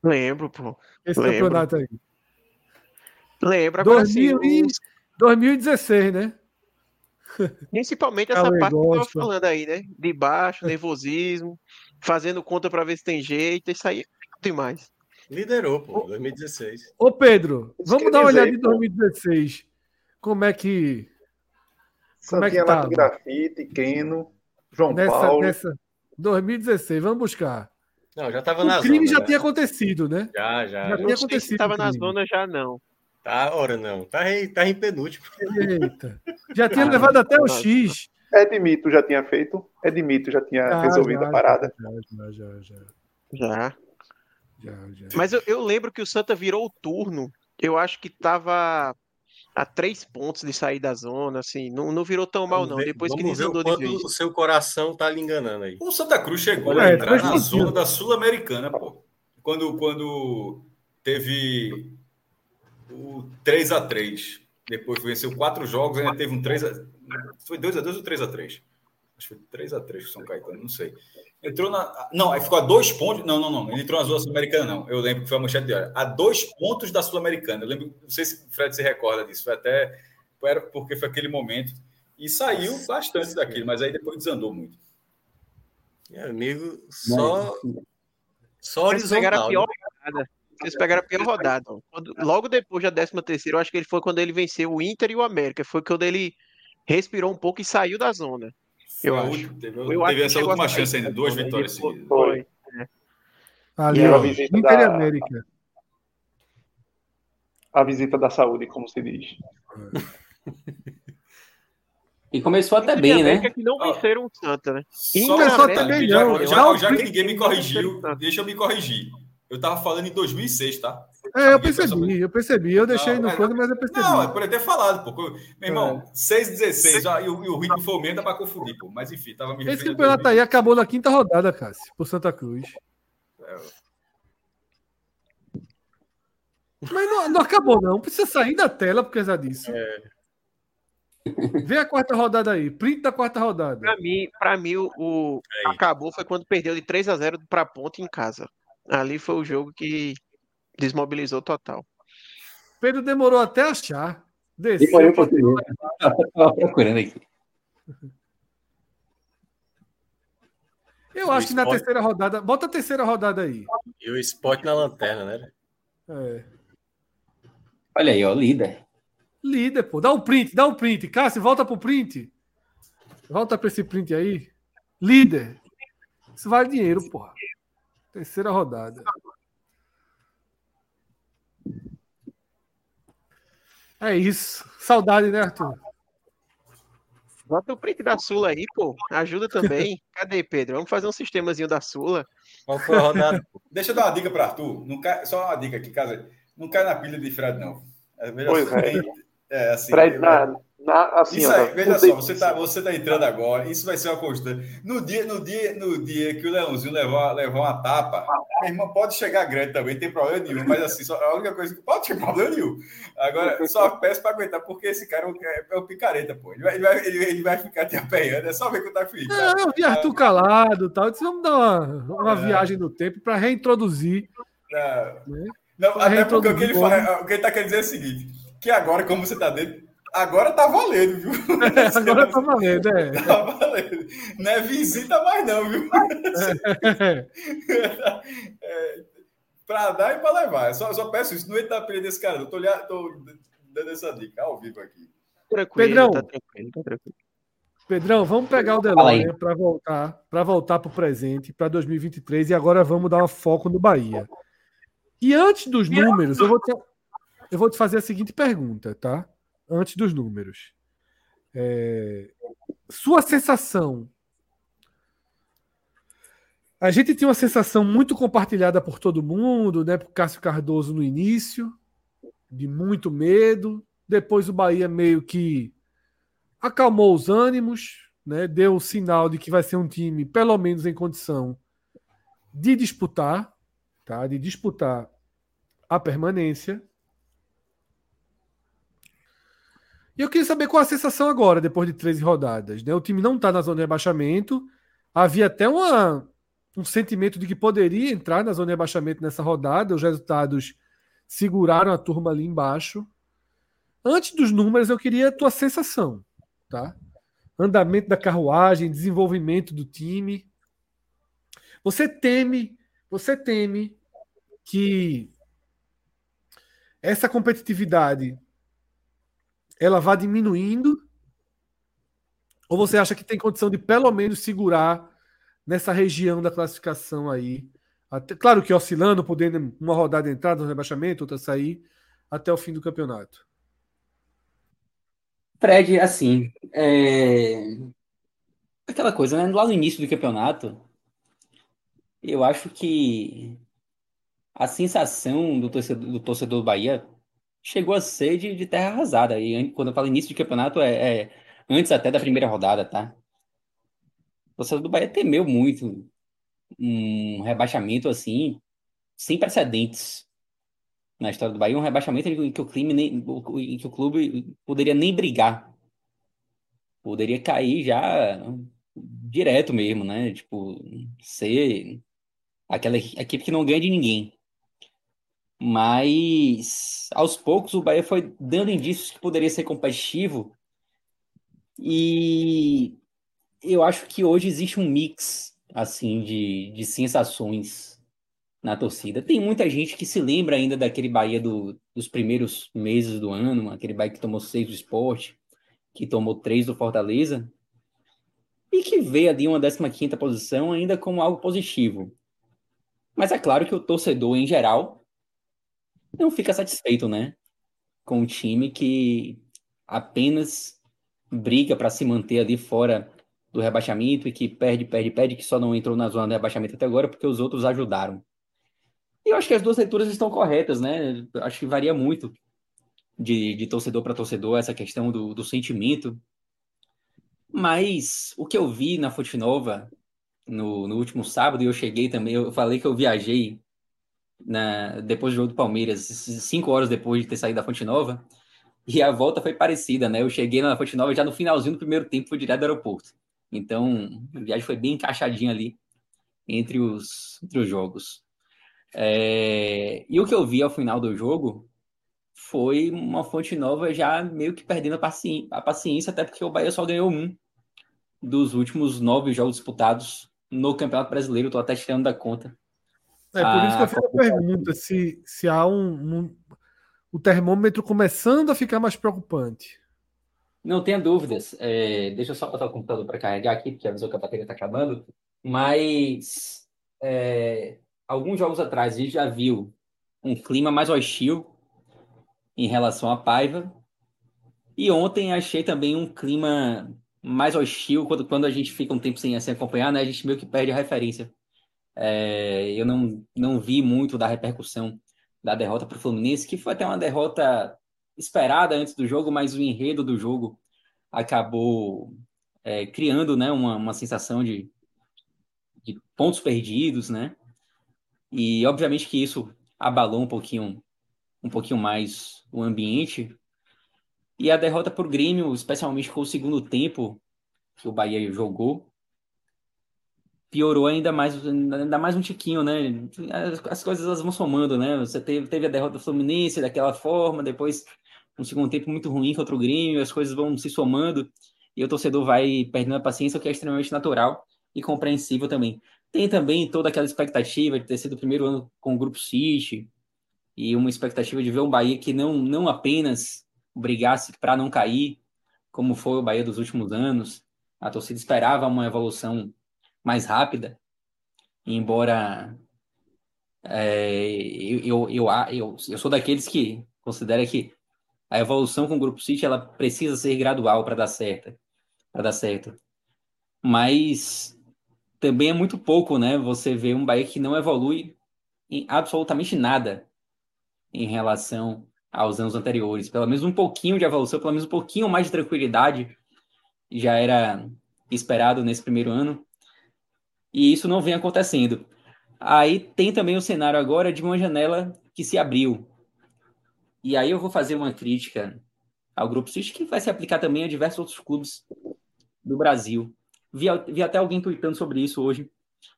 Lembro, pô. Esse Lembro. campeonato aí. Lembra, agora 2000 sim, e... 2016, né? Principalmente essa parte que eu tava falando aí, né? De baixo, nervosismo fazendo conta para ver se tem jeito, isso aí é demais. Liderou, pô, 2016. Ô, Pedro, vamos dar uma olhada em 2016. Como é que. Como é que tá? Grafite, Keno, João nessa, Paulo. Nessa 2016, vamos buscar. Não, já tava na O crime zona, já né? tinha acontecido, né? Já, já. Já tinha acontecido. Estava na zona já não. Tá, ora não. Tá, em, tá em penúltimo. Eita. Já tinha ah, levado até o X. Edmito já tinha feito. Edmito já tinha já, resolvido já, a parada. Já, já, já. Já. já. já Mas eu, eu, lembro que o Santa virou o turno. Eu acho que tava a três pontos de sair da zona, assim, não, não virou tão mal, não. Depois que desandou de vez. O seu coração tá lhe enganando aí. O Santa Cruz chegou é, a entrar na zona da Sul-Americana, pô. Quando, quando teve o 3 a 3 depois venceu quatro jogos, ainda teve um 3 a foi 2x2 ou 3x3? Acho que foi 3x3 com São Caetano, não sei. Entrou na. Não, aí ficou a dois pontos. Não, não, não. Ele entrou na Zona Sul-Americana, não. Eu lembro que foi a manchete de hora. A dois pontos da Sul-Americana. Eu lembro, não sei se o Fred se recorda disso. Foi até. Era porque foi aquele momento. E saiu bastante daquilo, mas aí depois desandou muito. Meu amigo, só. Só Vocês pegaram a pior né? rodada. Vocês pegaram a pior rodada. Logo depois da 13 terceira, eu acho que ele foi quando ele venceu o Inter e o América. Foi quando ele respirou um pouco e saiu da zona. Eu Foi acho. Teve, eu teve essa última chance ainda, duas vitórias seguidas. Foi. É. Ali, a visita da... América. A visita da saúde, como se diz. E começou até bem, né? Que não venceram o Santa, né? Começou até bem, já, já, já, que ninguém me corrigiu, deixa eu me corrigir. Eu tava falando em 2006, tá? É, eu percebi, eu percebi. Eu deixei não, no é, mas eu percebi. Não, é por ter falado, pô. Meu irmão, é. 6 16 já, e, o, e o ritmo fomenta para confundir, pô. Mas enfim, tava me Esse campeonato aí acabou na quinta rodada, Cássio, por Santa Cruz. É. Mas não, não, acabou, não. Precisa sair da tela por causa disso. É. Vê a quarta rodada aí. Print da quarta rodada. Pra mim, pra mim o, o acabou foi quando perdeu de 3 a 0 pra Ponte em casa. Ali foi o jogo que desmobilizou total. Pedro demorou até achar. Desceu. Demorei um pouquinho. Tava procurando aqui. Eu acho que na terceira rodada. Bota a terceira rodada aí. E o esporte na lanterna, né? É. Olha aí, ó, líder. Líder, pô. Dá um print, dá um print. Cássio, volta pro print. Volta para esse print aí. Líder. Isso vale dinheiro, porra. Terceira rodada. É isso. Saudade, né, Arthur? Bota o print da Sula aí, pô. Ajuda também. Cadê, Pedro? Vamos fazer um sistemazinho da Sula. Qual foi a rodada? Deixa eu dar uma dica para Arthur. Não cai, só uma dica aqui, casa. Não cai na pilha de Fred, não. É, pois é. é assim, Fred, na, na, assim, isso aí, ó, veja só, você está você tá entrando agora, isso vai ser uma constante. No dia, no dia, no dia que o Leãozinho levar, levar uma tapa, minha irmã pode chegar grande também, não tem problema nenhum, mas assim, só, a única coisa que pode ter problema nenhum. Agora, só peço para aguentar, porque esse cara é, é o picareta, pô. Ele vai, ele vai, ele, vai ficar te apanhando, é só ver que eu tá feliz. Tá? Não, eu vi Arthur calado e tal. Disse, vamos dar uma, uma é. viagem no tempo para reintroduzir. Não, né? não até porque o que, ele fala, o que ele tá querendo dizer é o seguinte: que agora, como você tá dentro Agora tá valendo, viu? É, agora tá valendo, é. Tá valendo. Não é visita mais, não, viu? É. é, pra dar e pra levar. Eu só, só peço isso. Não entra na pilha desse cara. Eu tô, tô dando essa dica ao vivo aqui. Tranquilo, Pedrão, tá tranquilo, tá tranquilo. Pedrão, vamos pegar o DeLorean para voltar para voltar para o presente, para 2023, e agora vamos dar um foco no Bahia. E antes dos números, eu vou te, eu vou te fazer a seguinte pergunta, tá? Antes dos números. É... Sua sensação. A gente tinha uma sensação muito compartilhada por todo mundo, né? Por Cássio Cardoso no início, de muito medo. Depois o Bahia meio que acalmou os ânimos, né? Deu o sinal de que vai ser um time, pelo menos em condição de disputar, tá? De disputar a permanência. E eu queria saber qual a sensação agora, depois de 13 rodadas. Né? O time não está na zona de rebaixamento. Havia até uma, um sentimento de que poderia entrar na zona de rebaixamento nessa rodada. Os resultados seguraram a turma ali embaixo. Antes dos números, eu queria a tua sensação. Tá? Andamento da carruagem, desenvolvimento do time. Você teme, você teme que essa competitividade ela vá diminuindo? Ou você acha que tem condição de pelo menos segurar nessa região da classificação aí? Até, claro que oscilando, podendo uma rodada entrar no rebaixamento, outra sair, até o fim do campeonato. Fred, assim, é... aquela coisa, né? Lá no início do campeonato, eu acho que a sensação do torcedor do, torcedor do Bahia chegou a ser de, de terra arrasada. E quando eu falo início de campeonato, é, é antes até da primeira rodada, tá? O torcedor do Bahia temeu muito um rebaixamento assim, sem precedentes na história do Bahia, um rebaixamento em que o clube nem, em que o clube poderia nem brigar. Poderia cair já direto mesmo, né? Tipo, ser aquela equipe que não ganha de ninguém. Mas aos poucos o Bahia foi dando indícios que poderia ser competitivo. E eu acho que hoje existe um mix assim de, de sensações na torcida. Tem muita gente que se lembra ainda daquele Bahia do, dos primeiros meses do ano, aquele Bahia que tomou seis do esporte, que tomou três do Fortaleza, e que vê ali uma 15 posição ainda como algo positivo. Mas é claro que o torcedor, em geral, não fica satisfeito, né? Com o time que apenas briga para se manter ali fora do rebaixamento e que perde, perde, perde, que só não entrou na zona de rebaixamento até agora porque os outros ajudaram. E eu acho que as duas leituras estão corretas, né? Acho que varia muito de, de torcedor para torcedor essa questão do, do sentimento. Mas o que eu vi na Fonte Nova no, no último sábado, e eu cheguei também, eu falei que eu viajei na, depois do jogo do Palmeiras, cinco horas depois de ter saído da Fonte Nova, E a volta foi parecida, né? Eu cheguei na Fonte Nova já no finalzinho do primeiro tempo, fui direto do aeroporto. Então, a viagem foi bem encaixadinha ali entre os, entre os jogos. É... E o que eu vi ao final do jogo foi uma Fonte Nova já meio que perdendo a, paci... a paciência, até porque o Bahia só ganhou um dos últimos nove jogos disputados no Campeonato Brasileiro. Estou até tirando da conta. É por isso que eu fiz a pergunta se, se há um, um, o termômetro começando a ficar mais preocupante. Não tenha dúvidas. É, deixa eu só botar o computador para carregar aqui, porque avisou que a bateria está acabando. Mas é, alguns jogos atrás a gente já viu um clima mais hostil em relação à Paiva. E ontem achei também um clima mais hostil quando, quando a gente fica um tempo sem, sem acompanhar, né? A gente meio que perde a referência. É, eu não, não vi muito da repercussão da derrota para o Fluminense, que foi até uma derrota esperada antes do jogo, mas o enredo do jogo acabou é, criando né, uma, uma sensação de, de pontos perdidos, né? E obviamente que isso abalou um pouquinho, um pouquinho mais o ambiente. E a derrota por Grêmio, especialmente com o segundo tempo que o Bahia jogou, piorou ainda mais, ainda mais um tiquinho, né? As, as coisas elas vão somando, né? Você teve, teve a derrota do Fluminense daquela forma, depois um segundo tempo muito ruim contra o Grêmio, as coisas vão se somando e o torcedor vai perdendo a paciência, o que é extremamente natural e compreensível também. Tem também toda aquela expectativa de ter sido o primeiro ano com o Grupo City e uma expectativa de ver um Bahia que não, não apenas brigasse para não cair, como foi o Bahia dos últimos anos. A torcida esperava uma evolução mais rápida, embora é, eu, eu, eu, eu, sou daqueles que considera que a evolução com o Grupo City ela precisa ser gradual para dar certo, para dar certo. Mas também é muito pouco, né? Você vê um Bahia que não evolui em absolutamente nada em relação aos anos anteriores. Pelo menos um pouquinho de evolução, pelo menos um pouquinho mais de tranquilidade já era esperado nesse primeiro ano. E isso não vem acontecendo. Aí tem também o cenário agora de uma janela que se abriu. E aí eu vou fazer uma crítica ao Grupo City que vai se aplicar também a diversos outros clubes do Brasil. Vi, vi até alguém tweetando sobre isso hoje.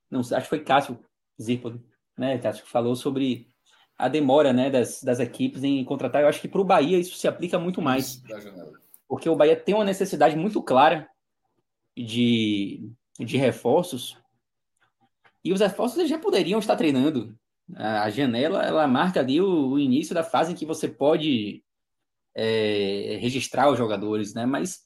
Não acho que foi Cássio Zirpoli, né? Cássio que falou sobre a demora, né, das, das equipes em contratar. Eu acho que para o Bahia isso se aplica muito mais. Porque o Bahia tem uma necessidade muito clara de, de reforços. E os reforços já poderiam estar treinando. A janela, ela marca ali o, o início da fase em que você pode é, registrar os jogadores, né? Mas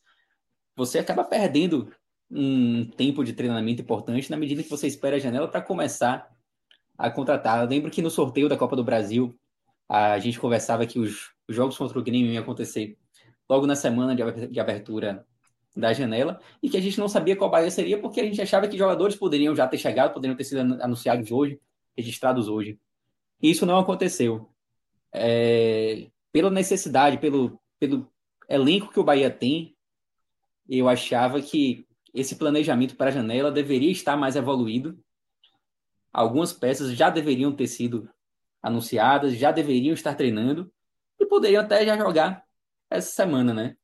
você acaba perdendo um tempo de treinamento importante na medida que você espera a janela para começar a contratar. Eu lembro que no sorteio da Copa do Brasil, a gente conversava que os jogos contra o Grêmio iam acontecer logo na semana de abertura da janela e que a gente não sabia qual Bahia seria porque a gente achava que jogadores poderiam já ter chegado, poderiam ter sido anunciados hoje, registrados hoje. E isso não aconteceu. É, pela necessidade, pelo, pelo elenco que o Bahia tem, eu achava que esse planejamento para a janela deveria estar mais evoluído. Algumas peças já deveriam ter sido anunciadas, já deveriam estar treinando e poderiam até já jogar essa semana, né?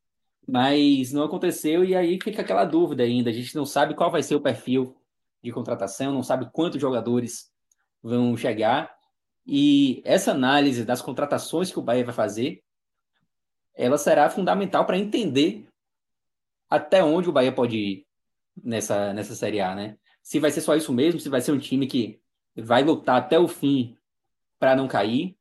Mas não aconteceu e aí fica aquela dúvida ainda. A gente não sabe qual vai ser o perfil de contratação, não sabe quantos jogadores vão chegar. E essa análise das contratações que o Bahia vai fazer, ela será fundamental para entender até onde o Bahia pode ir nessa, nessa Série A, né? Se vai ser só isso mesmo, se vai ser um time que vai lutar até o fim para não cair,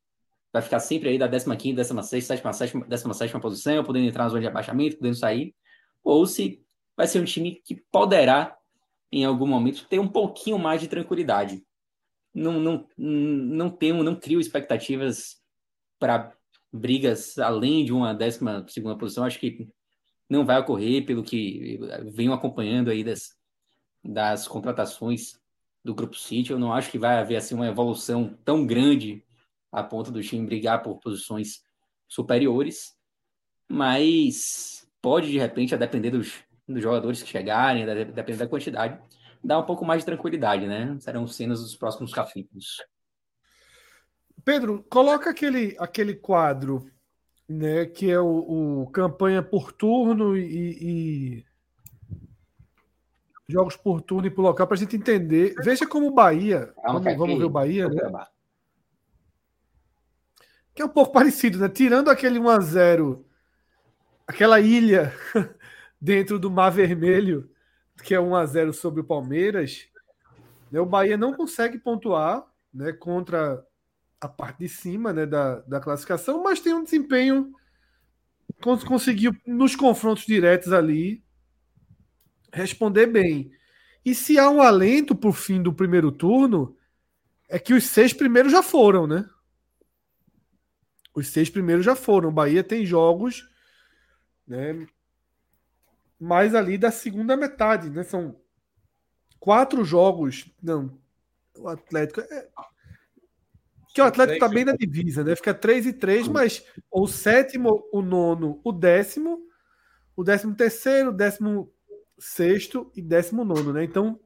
vai ficar sempre aí da 15ª, 16ª, 17ª, 17ª posição, podendo entrar na zona de abaixamento, podendo sair, ou se vai ser um time que poderá, em algum momento, ter um pouquinho mais de tranquilidade. Não, não, não tenho, não crio expectativas para brigas além de uma 12 segunda posição. Acho que não vai ocorrer, pelo que venho acompanhando aí das, das contratações do Grupo City. Eu não acho que vai haver assim, uma evolução tão grande a ponto do time brigar por posições superiores, mas pode, de repente, a depender dos, dos jogadores que chegarem, a depender da quantidade, dar um pouco mais de tranquilidade, né? Serão cenas dos próximos capítulos. Pedro, coloca aquele, aquele quadro né, que é o, o campanha por turno e, e, jogos por turno e por local para a gente entender. Veja como o Bahia, vamos, vamos ver o Bahia, né? Que é um pouco parecido, né? Tirando aquele 1 a 0 aquela ilha dentro do Mar Vermelho, que é 1 a 0 sobre o Palmeiras, né, o Bahia não consegue pontuar né, contra a parte de cima né, da, da classificação, mas tem um desempenho conseguiu nos confrontos diretos ali responder bem. E se há um alento o fim do primeiro turno, é que os seis primeiros já foram, né? Os seis primeiros já foram. O Bahia tem jogos né, mais ali da segunda metade, né? São quatro jogos. Não, o Atlético. É... Que o Atlético está bem na divisa, né? Fica 3 e 3, mas o sétimo, o nono, o décimo, o décimo terceiro, o décimo sexto e décimo nono, né? Então,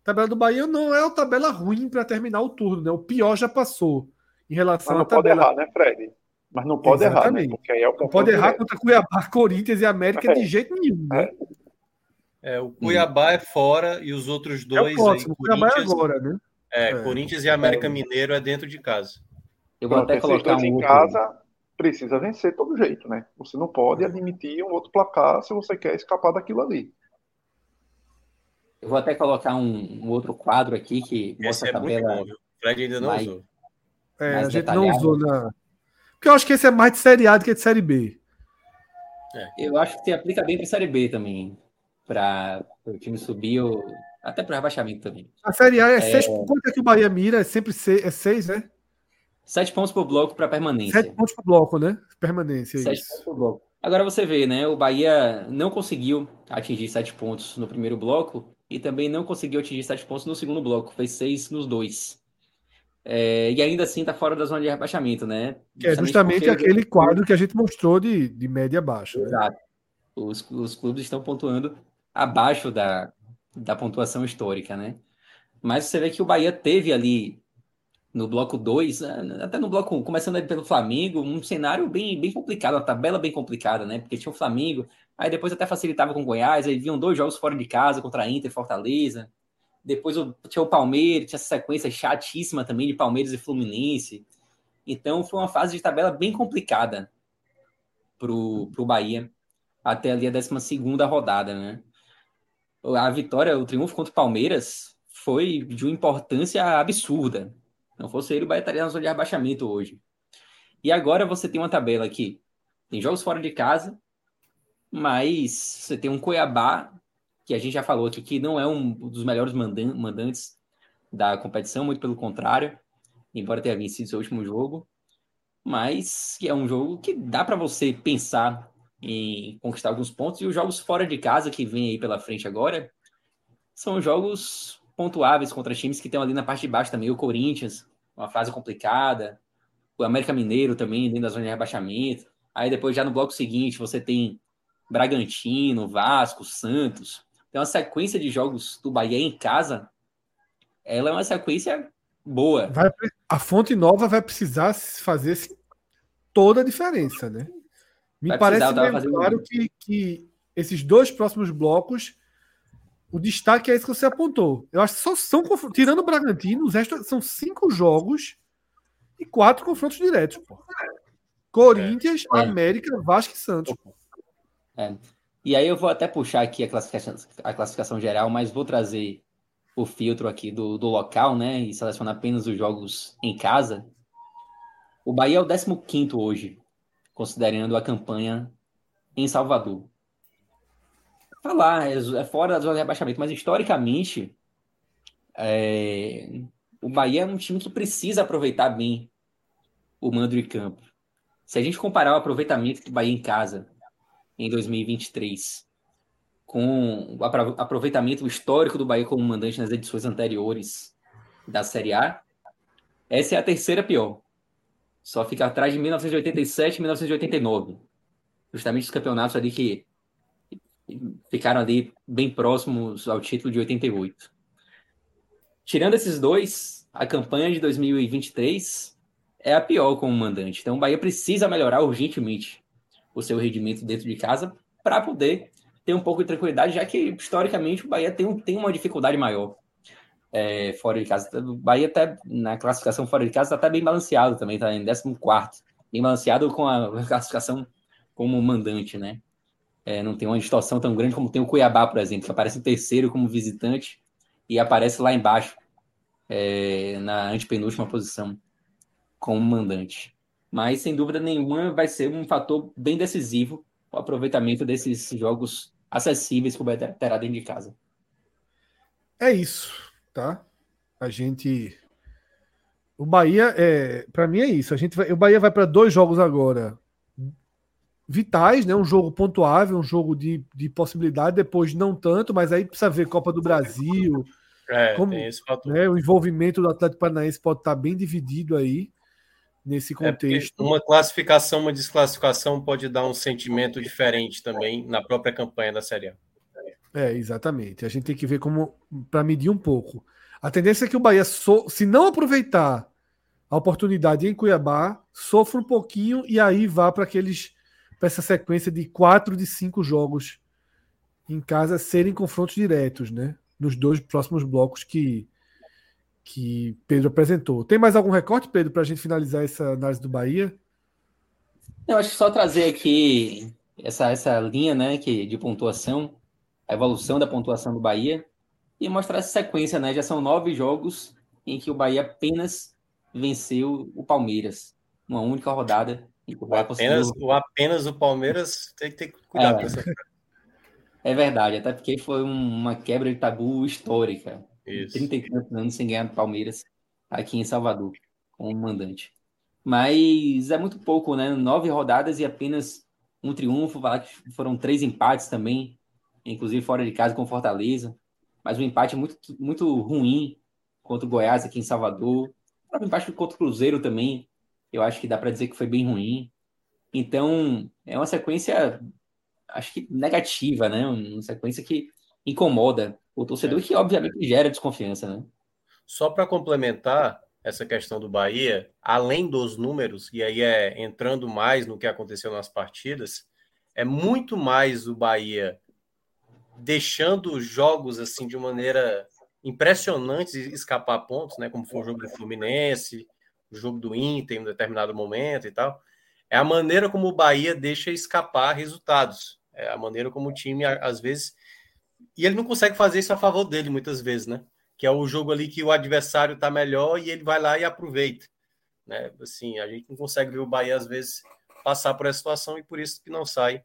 a tabela do Bahia não é uma tabela ruim para terminar o turno, né? O pior já passou em relação à tabela. Pode errar, né, Fred? Mas não pode Exatamente. errar, né? Porque aí é o não pode errar contra Cuiabá, Corinthians e América é. de jeito nenhum, né? É. é o Cuiabá hum. é fora e os outros dois. É o próximo, aí, Cuiabá é agora, né? É, é, Corinthians e América Mineiro é dentro de casa. Eu vou Pronto, até colocar um em outro... casa precisa vencer todo jeito, né? Você não pode admitir um outro placar se você quer escapar daquilo ali. Eu vou até colocar um, um outro quadro aqui que mostra esse a tabela. É muito bom, o Fred ainda não mais, usou. É, a gente detalhado. não usou na. Porque eu acho que esse é mais de Série A do que de Série B. É. Eu acho que se aplica bem para Série B também. Para o time subir, ou... até para rebaixamento também. A Série A é, é... seis. Quanto é que o Bahia mira? É sempre seis, é seis né? Sete pontos por bloco para permanência. Sete pontos por bloco, né? Permanência. Sete isso. pontos por bloco. Agora você vê, né? O Bahia não conseguiu atingir sete pontos no primeiro bloco e também não conseguiu atingir sete pontos no segundo bloco, fez seis nos dois. É, e ainda assim está fora da zona de rebaixamento, né? Que é justamente aquele quadro que a gente mostrou de, de média baixa. Né? Exato. Os, os clubes estão pontuando abaixo da, da pontuação histórica, né? Mas você vê que o Bahia teve ali no bloco 2, né, até no bloco 1, um, começando ali pelo Flamengo, um cenário bem, bem complicado, uma tabela bem complicada, né? Porque tinha o Flamengo, Aí depois até facilitava com o Goiás, aí vinham dois jogos fora de casa contra a Inter e Fortaleza. Depois tinha o Palmeiras, tinha essa sequência chatíssima também de Palmeiras e Fluminense. Então foi uma fase de tabela bem complicada pro, pro Bahia até ali a 12 rodada, né? A vitória, o triunfo contra o Palmeiras foi de uma importância absurda. Não fosse ele, o Bahia estaria na zona de rebaixamento hoje. E agora você tem uma tabela aqui. Tem jogos fora de casa, mas você tem um Cuiabá, que a gente já falou aqui, que não é um dos melhores mandantes da competição, muito pelo contrário, embora tenha vencido seu último jogo, mas que é um jogo que dá para você pensar em conquistar alguns pontos, e os jogos fora de casa que vem aí pela frente agora são jogos pontuáveis contra times que estão ali na parte de baixo também, o Corinthians, uma fase complicada, o América Mineiro também dentro da zona de rebaixamento, aí depois já no bloco seguinte você tem Bragantino, Vasco, Santos. Tem uma sequência de jogos do Bahia em casa. Ela é uma sequência boa. Vai, a fonte nova vai precisar fazer toda a diferença, né? Me vai parece bem claro que, que esses dois próximos blocos, o destaque é esse que você apontou. Eu acho que só são, tirando o Bragantino, os restos são cinco jogos e quatro confrontos diretos. Pô. Corinthians, é. América, Vasco e Santos. É. E aí eu vou até puxar aqui a classificação, a classificação geral, mas vou trazer o filtro aqui do, do local, né? E selecionar apenas os jogos em casa. O Bahia é o 15 hoje, considerando a campanha em Salvador. Falar, é, é fora da zona de rebaixamento, mas historicamente é, o Bahia é um time que precisa aproveitar bem o mando de campo. Se a gente comparar o aproveitamento do Bahia em casa em 2023, com o aproveitamento histórico do Bahia como mandante nas edições anteriores da Série A, essa é a terceira pior. Só fica atrás de 1987 e 1989. Justamente os campeonatos ali que ficaram ali bem próximos ao título de 88. Tirando esses dois, a campanha de 2023 é a pior como mandante. Então o Bahia precisa melhorar urgentemente o seu rendimento dentro de casa para poder ter um pouco de tranquilidade, já que historicamente o Bahia tem, tem uma dificuldade maior é, fora de casa. O Bahia até na classificação fora de casa está até bem balanceado também, está em 14 bem balanceado com a classificação como mandante, né? É, não tem uma distorção tão grande como tem o Cuiabá, por exemplo, que aparece em terceiro como visitante e aparece lá embaixo, é, na antepenúltima posição, como mandante. Mas, sem dúvida nenhuma, vai ser um fator bem decisivo o aproveitamento desses jogos acessíveis que o Bahia terá dentro de casa. É isso, tá? A gente. O Bahia, é, para mim é isso. A gente vai... O Bahia vai para dois jogos agora vitais, né? Um jogo pontuável, um jogo de, de possibilidade, depois não tanto, mas aí precisa ver Copa do Brasil. É, como, né, o envolvimento do Atlético Paranaense pode estar bem dividido aí nesse é, contexto. É uma classificação, uma desclassificação pode dar um sentimento diferente também na própria campanha da Série A. É, exatamente. A gente tem que ver como para medir um pouco. A tendência é que o Bahia, so, se não aproveitar a oportunidade em Cuiabá, sofra um pouquinho e aí vá para aqueles para essa sequência de quatro de cinco jogos em casa serem confrontos diretos, né? Nos dois próximos blocos que, que Pedro apresentou. Tem mais algum recorte, Pedro, para a gente finalizar essa análise do Bahia? Eu acho que só trazer aqui essa, essa linha né, que, de pontuação, a evolução da pontuação do Bahia, e mostrar essa sequência, né? Já são nove jogos em que o Bahia apenas venceu o Palmeiras, uma única rodada o apenas, o apenas o Palmeiras tem que ter cuidado é, com essa É verdade, até porque foi uma quebra de tabu histórica. Isso. 30 anos sem ganhar do Palmeiras aqui em Salvador, como mandante. Mas é muito pouco, né? Nove rodadas e apenas um triunfo. Foram três empates também, inclusive fora de casa com Fortaleza. Mas um empate muito, muito ruim contra o Goiás aqui em Salvador. Um empate contra o Cruzeiro também, eu acho que dá para dizer que foi bem ruim. Então, é uma sequência, acho que negativa, né? Uma sequência que incomoda o torcedor, é. que obviamente gera desconfiança, né? Só para complementar essa questão do Bahia, além dos números, e aí é entrando mais no que aconteceu nas partidas, é muito mais o Bahia deixando jogos assim de maneira impressionante escapar pontos, né? Como foi o jogo do Fluminense, o jogo do Inter em um determinado momento e tal, é a maneira como o Bahia deixa escapar resultados. É a maneira como o time, às vezes. E ele não consegue fazer isso a favor dele, muitas vezes, né? Que é o jogo ali que o adversário está melhor e ele vai lá e aproveita. Né? Assim, a gente não consegue ver o Bahia, às vezes, passar por essa situação e por isso que não sai.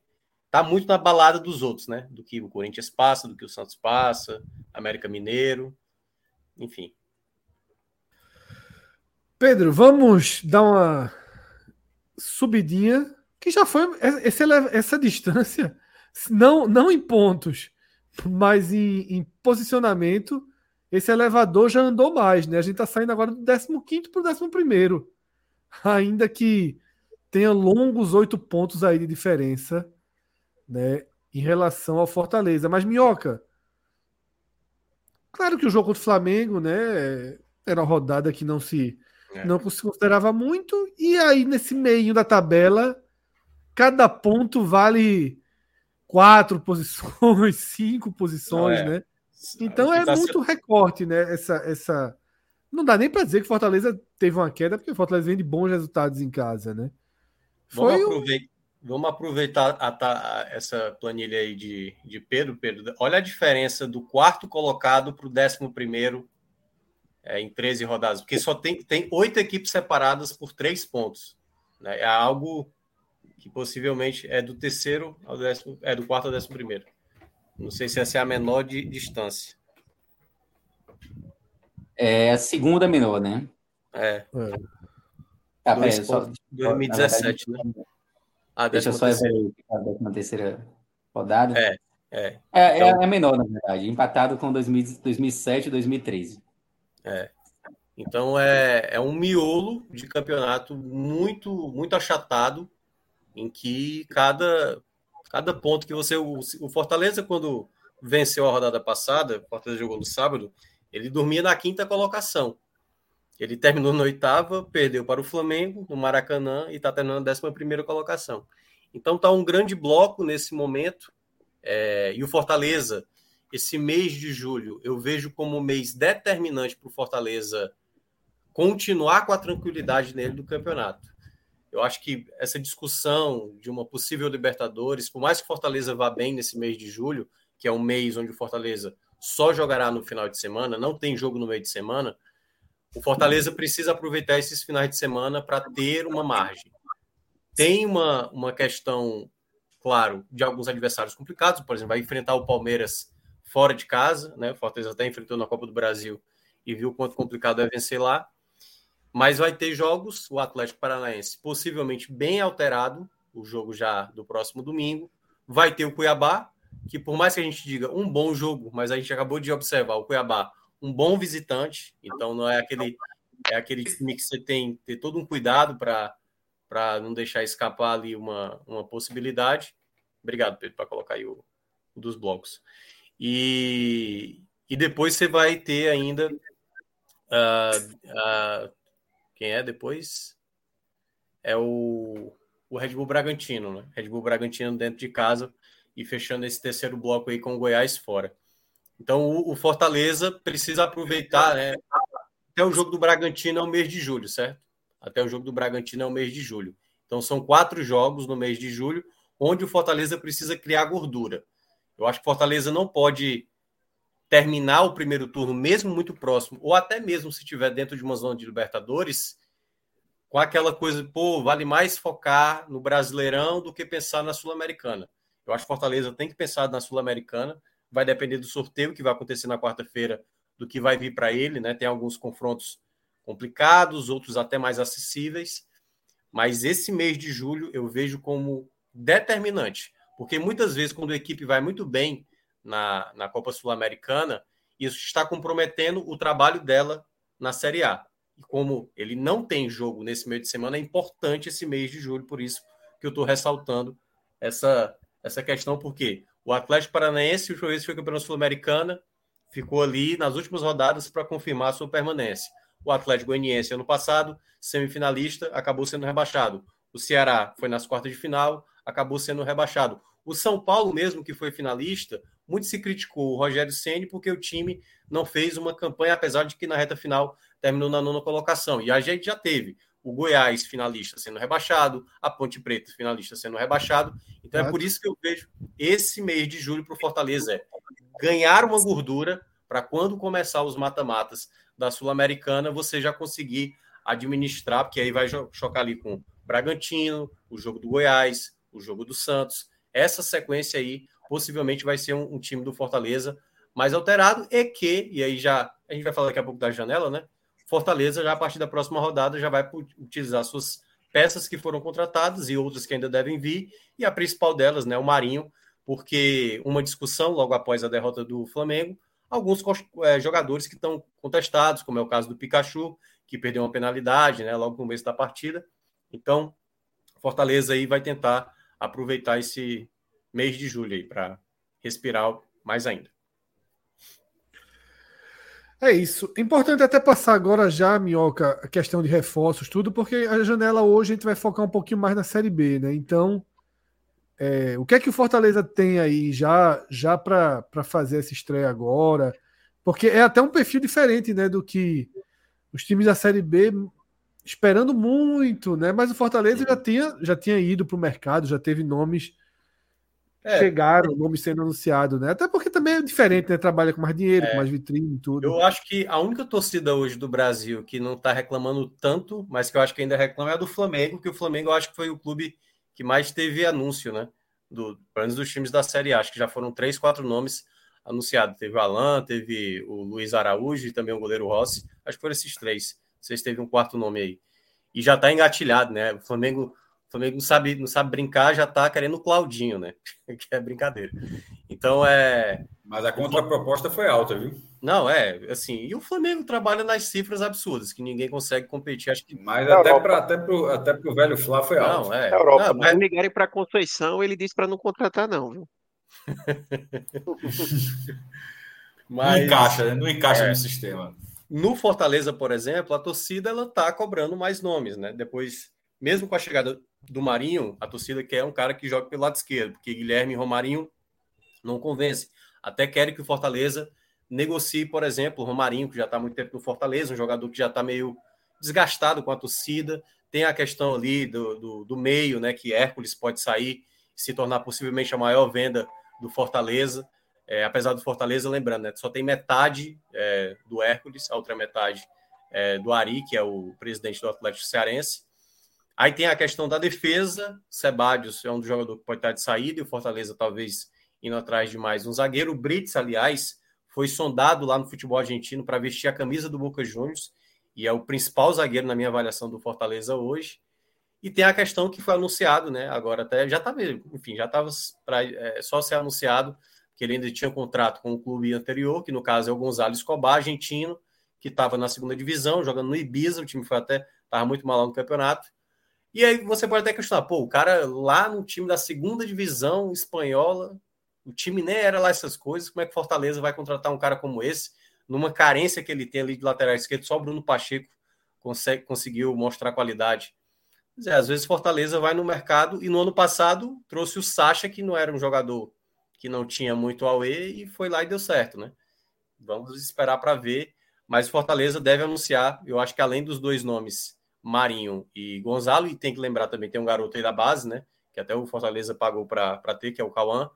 Tá muito na balada dos outros, né? Do que o Corinthians passa, do que o Santos passa, América Mineiro, enfim. Pedro, vamos dar uma subidinha, que já foi essa, essa distância, não, não em pontos, mas em, em posicionamento, esse elevador já andou mais, né? A gente está saindo agora do 15 para o 11, ainda que tenha longos oito pontos aí de diferença, né? Em relação ao Fortaleza. Mas, Minhoca, claro que o jogo contra o Flamengo, né? Era uma rodada que não se é. Não se considerava muito. E aí, nesse meio da tabela, cada ponto vale quatro posições, cinco posições, é. né? Então é tá muito recorte, né? Essa, essa. Não dá nem para dizer que Fortaleza teve uma queda, porque Fortaleza vem de bons resultados em casa, né? Foi Vamos aproveitar, um... Vamos aproveitar a, a, essa planilha aí de, de Pedro. Pedro, olha a diferença do quarto colocado para o décimo primeiro é, em 13 rodadas, porque só tem, tem oito equipes separadas por três pontos. Né? É algo que possivelmente é do terceiro ao décimo, é do quarto ao décimo primeiro. Não sei se essa é a menor de distância. É a segunda menor, né? É. é. Ah, peraí, só, 2017, verdade, né? Ah, deixa eu só ver a décima terceira rodada. É, é. É, então, é a menor, na verdade, empatado com 2000, 2007 e 2013. É. Então é, é um miolo de campeonato muito muito achatado, em que cada, cada ponto que você. O, Fortaleza, quando venceu a rodada passada, o Fortaleza jogou no sábado, ele dormia na quinta colocação. Ele terminou na oitava, perdeu para o Flamengo, no Maracanã, e está terminando na décima primeira colocação. Então tá um grande bloco nesse momento. É, e o Fortaleza, esse mês de julho, eu vejo como um mês determinante para o Fortaleza continuar com a tranquilidade nele do campeonato. Eu acho que essa discussão de uma possível Libertadores, por mais que Fortaleza vá bem nesse mês de julho, que é um mês onde o Fortaleza só jogará no final de semana, não tem jogo no meio de semana, o Fortaleza precisa aproveitar esses finais de semana para ter uma margem. Tem uma, uma questão, claro, de alguns adversários complicados, por exemplo, vai enfrentar o Palmeiras fora de casa, né? O Fortaleza até enfrentou na Copa do Brasil e viu quanto complicado é vencer lá. Mas vai ter jogos, o Atlético Paranaense possivelmente bem alterado, o jogo já do próximo domingo. Vai ter o Cuiabá, que por mais que a gente diga um bom jogo, mas a gente acabou de observar o Cuiabá um bom visitante, então não é aquele é aquele time que você tem ter todo um cuidado para para não deixar escapar ali uma, uma possibilidade. Obrigado, Pedro, para colocar aí o, o, dos blocos. E, e depois você vai ter ainda uh, uh, quem é depois? É o, o Red Bull Bragantino, né? Red Bull Bragantino dentro de casa e fechando esse terceiro bloco aí com o Goiás fora. Então o, o Fortaleza precisa aproveitar, né? Até o jogo do Bragantino é o mês de julho, certo? Até o jogo do Bragantino é o mês de julho. Então são quatro jogos no mês de julho, onde o Fortaleza precisa criar gordura. Eu acho que o Fortaleza não pode terminar o primeiro turno, mesmo muito próximo, ou até mesmo se estiver dentro de uma zona de Libertadores, com aquela coisa, pô, vale mais focar no Brasileirão do que pensar na Sul-Americana. Eu acho que Fortaleza tem que pensar na Sul-Americana, vai depender do sorteio que vai acontecer na quarta-feira, do que vai vir para ele, né? Tem alguns confrontos complicados, outros até mais acessíveis, mas esse mês de julho eu vejo como determinante, porque muitas vezes quando a equipe vai muito bem na, na Copa Sul-Americana, isso está comprometendo o trabalho dela na Série A. E como ele não tem jogo nesse meio de semana, é importante esse mês de julho, por isso que eu estou ressaltando essa, essa questão, porque o Atlético Paranaense, o vez foi campeão sul-americana, ficou ali nas últimas rodadas para confirmar a sua permanência. O Atlético Goianiense, ano passado, semifinalista, acabou sendo rebaixado. O Ceará foi nas quartas de final, acabou sendo rebaixado. O São Paulo, mesmo que foi finalista, muito se criticou o Rogério Ceni porque o time não fez uma campanha, apesar de que na reta final terminou na nona colocação. E a gente já teve o Goiás finalista sendo rebaixado, a Ponte Preta finalista sendo rebaixado. Então é por isso que eu vejo esse mês de julho para o Fortaleza é ganhar uma gordura para quando começar os mata-matas da Sul-Americana você já conseguir administrar, porque aí vai chocar ali com Bragantino, o jogo do Goiás, o jogo do Santos. Essa sequência aí possivelmente vai ser um, um time do Fortaleza mais alterado e que, e aí já a gente vai falar daqui a pouco da janela, né? Fortaleza, já a partir da próxima rodada, já vai utilizar suas peças que foram contratadas e outras que ainda devem vir, e a principal delas, né, o Marinho, porque uma discussão logo após a derrota do Flamengo, alguns é, jogadores que estão contestados, como é o caso do Pikachu, que perdeu uma penalidade, né, logo no começo da partida. Então, Fortaleza aí vai tentar aproveitar esse mês de julho aí para respirar mais ainda. É isso. Importante até passar agora já, Minhoca, a questão de reforços, tudo, porque a janela hoje a gente vai focar um pouquinho mais na Série B, né? Então, é, o que é que o Fortaleza tem aí já, já para fazer essa estreia agora? Porque é até um perfil diferente, né, do que os times da Série B esperando muito, né? Mas o Fortaleza já tinha, já tinha ido para o mercado, já teve nomes é. chegaram, o nome sendo anunciado, né? Até porque também é diferente, né? Trabalha com mais dinheiro, é. com mais vitrine e tudo. Eu acho que a única torcida hoje do Brasil que não está reclamando tanto, mas que eu acho que ainda reclama é a do Flamengo, que o Flamengo eu acho que foi o clube que mais teve anúncio, né? Do, pelo menos dos times da Série A. Acho que já foram três, quatro nomes anunciados. Teve o Alan, teve o Luiz Araújo e também o goleiro Rossi. Acho que foram esses três. Vocês teve um quarto nome aí. E já está engatilhado, né? O Flamengo Flamengo não sabe, não sabe brincar, já tá querendo o Claudinho, né? que é brincadeira. Então é. Mas a contraproposta foi alta, viu? Não, é, assim, e o Flamengo trabalha nas cifras absurdas, que ninguém consegue competir, acho que... Mas até para até pro, até pro velho Flá foi alto. Não, é. Europa, não, mas... ligarem para Conceição, ele disse para não contratar não, viu? mas... Não encaixa, né? Não encaixa é. no sistema. No Fortaleza, por exemplo, a torcida ela tá cobrando mais nomes, né? Depois, mesmo com a chegada do Marinho, a torcida quer um cara que jogue pelo lado esquerdo, porque Guilherme e Romarinho não convence. Até querem que o Fortaleza negocie, por exemplo, o Romarinho, que já está muito tempo no Fortaleza, um jogador que já está meio desgastado com a torcida. Tem a questão ali do, do, do, meio, né? Que Hércules pode sair e se tornar possivelmente a maior venda do Fortaleza. É, apesar do Fortaleza, lembrando, né, só tem metade é, do Hércules, a outra metade é, do Ari, que é o presidente do Atlético Cearense. Aí tem a questão da defesa. Sebadios é um jogador que pode estar de saída e o Fortaleza talvez indo atrás de mais um zagueiro. O Brits, aliás, foi sondado lá no futebol argentino para vestir a camisa do Boca Juniors e é o principal zagueiro na minha avaliação do Fortaleza hoje. E tem a questão que foi anunciado, né? Agora até já estava, enfim, já estava é, só ser anunciado que ele ainda tinha contrato com o clube anterior, que no caso é o Gonzalo Escobar, argentino, que estava na segunda divisão, jogando no Ibiza, o time foi até estava muito mal no campeonato. E aí você pode até questionar, pô, o cara lá no time da segunda divisão espanhola, o time nem era lá essas coisas, como é que Fortaleza vai contratar um cara como esse, numa carência que ele tem ali de lateral esquerdo, só o Bruno Pacheco consegue, conseguiu mostrar qualidade. É, às vezes Fortaleza vai no mercado e no ano passado trouxe o Sacha, que não era um jogador que não tinha muito AUE e foi lá e deu certo, né? Vamos esperar para ver, mas Fortaleza deve anunciar, eu acho que além dos dois nomes Marinho e Gonzalo, e tem que lembrar também, tem um garoto aí da base, né? Que até o Fortaleza pagou para ter, que é o Cauã.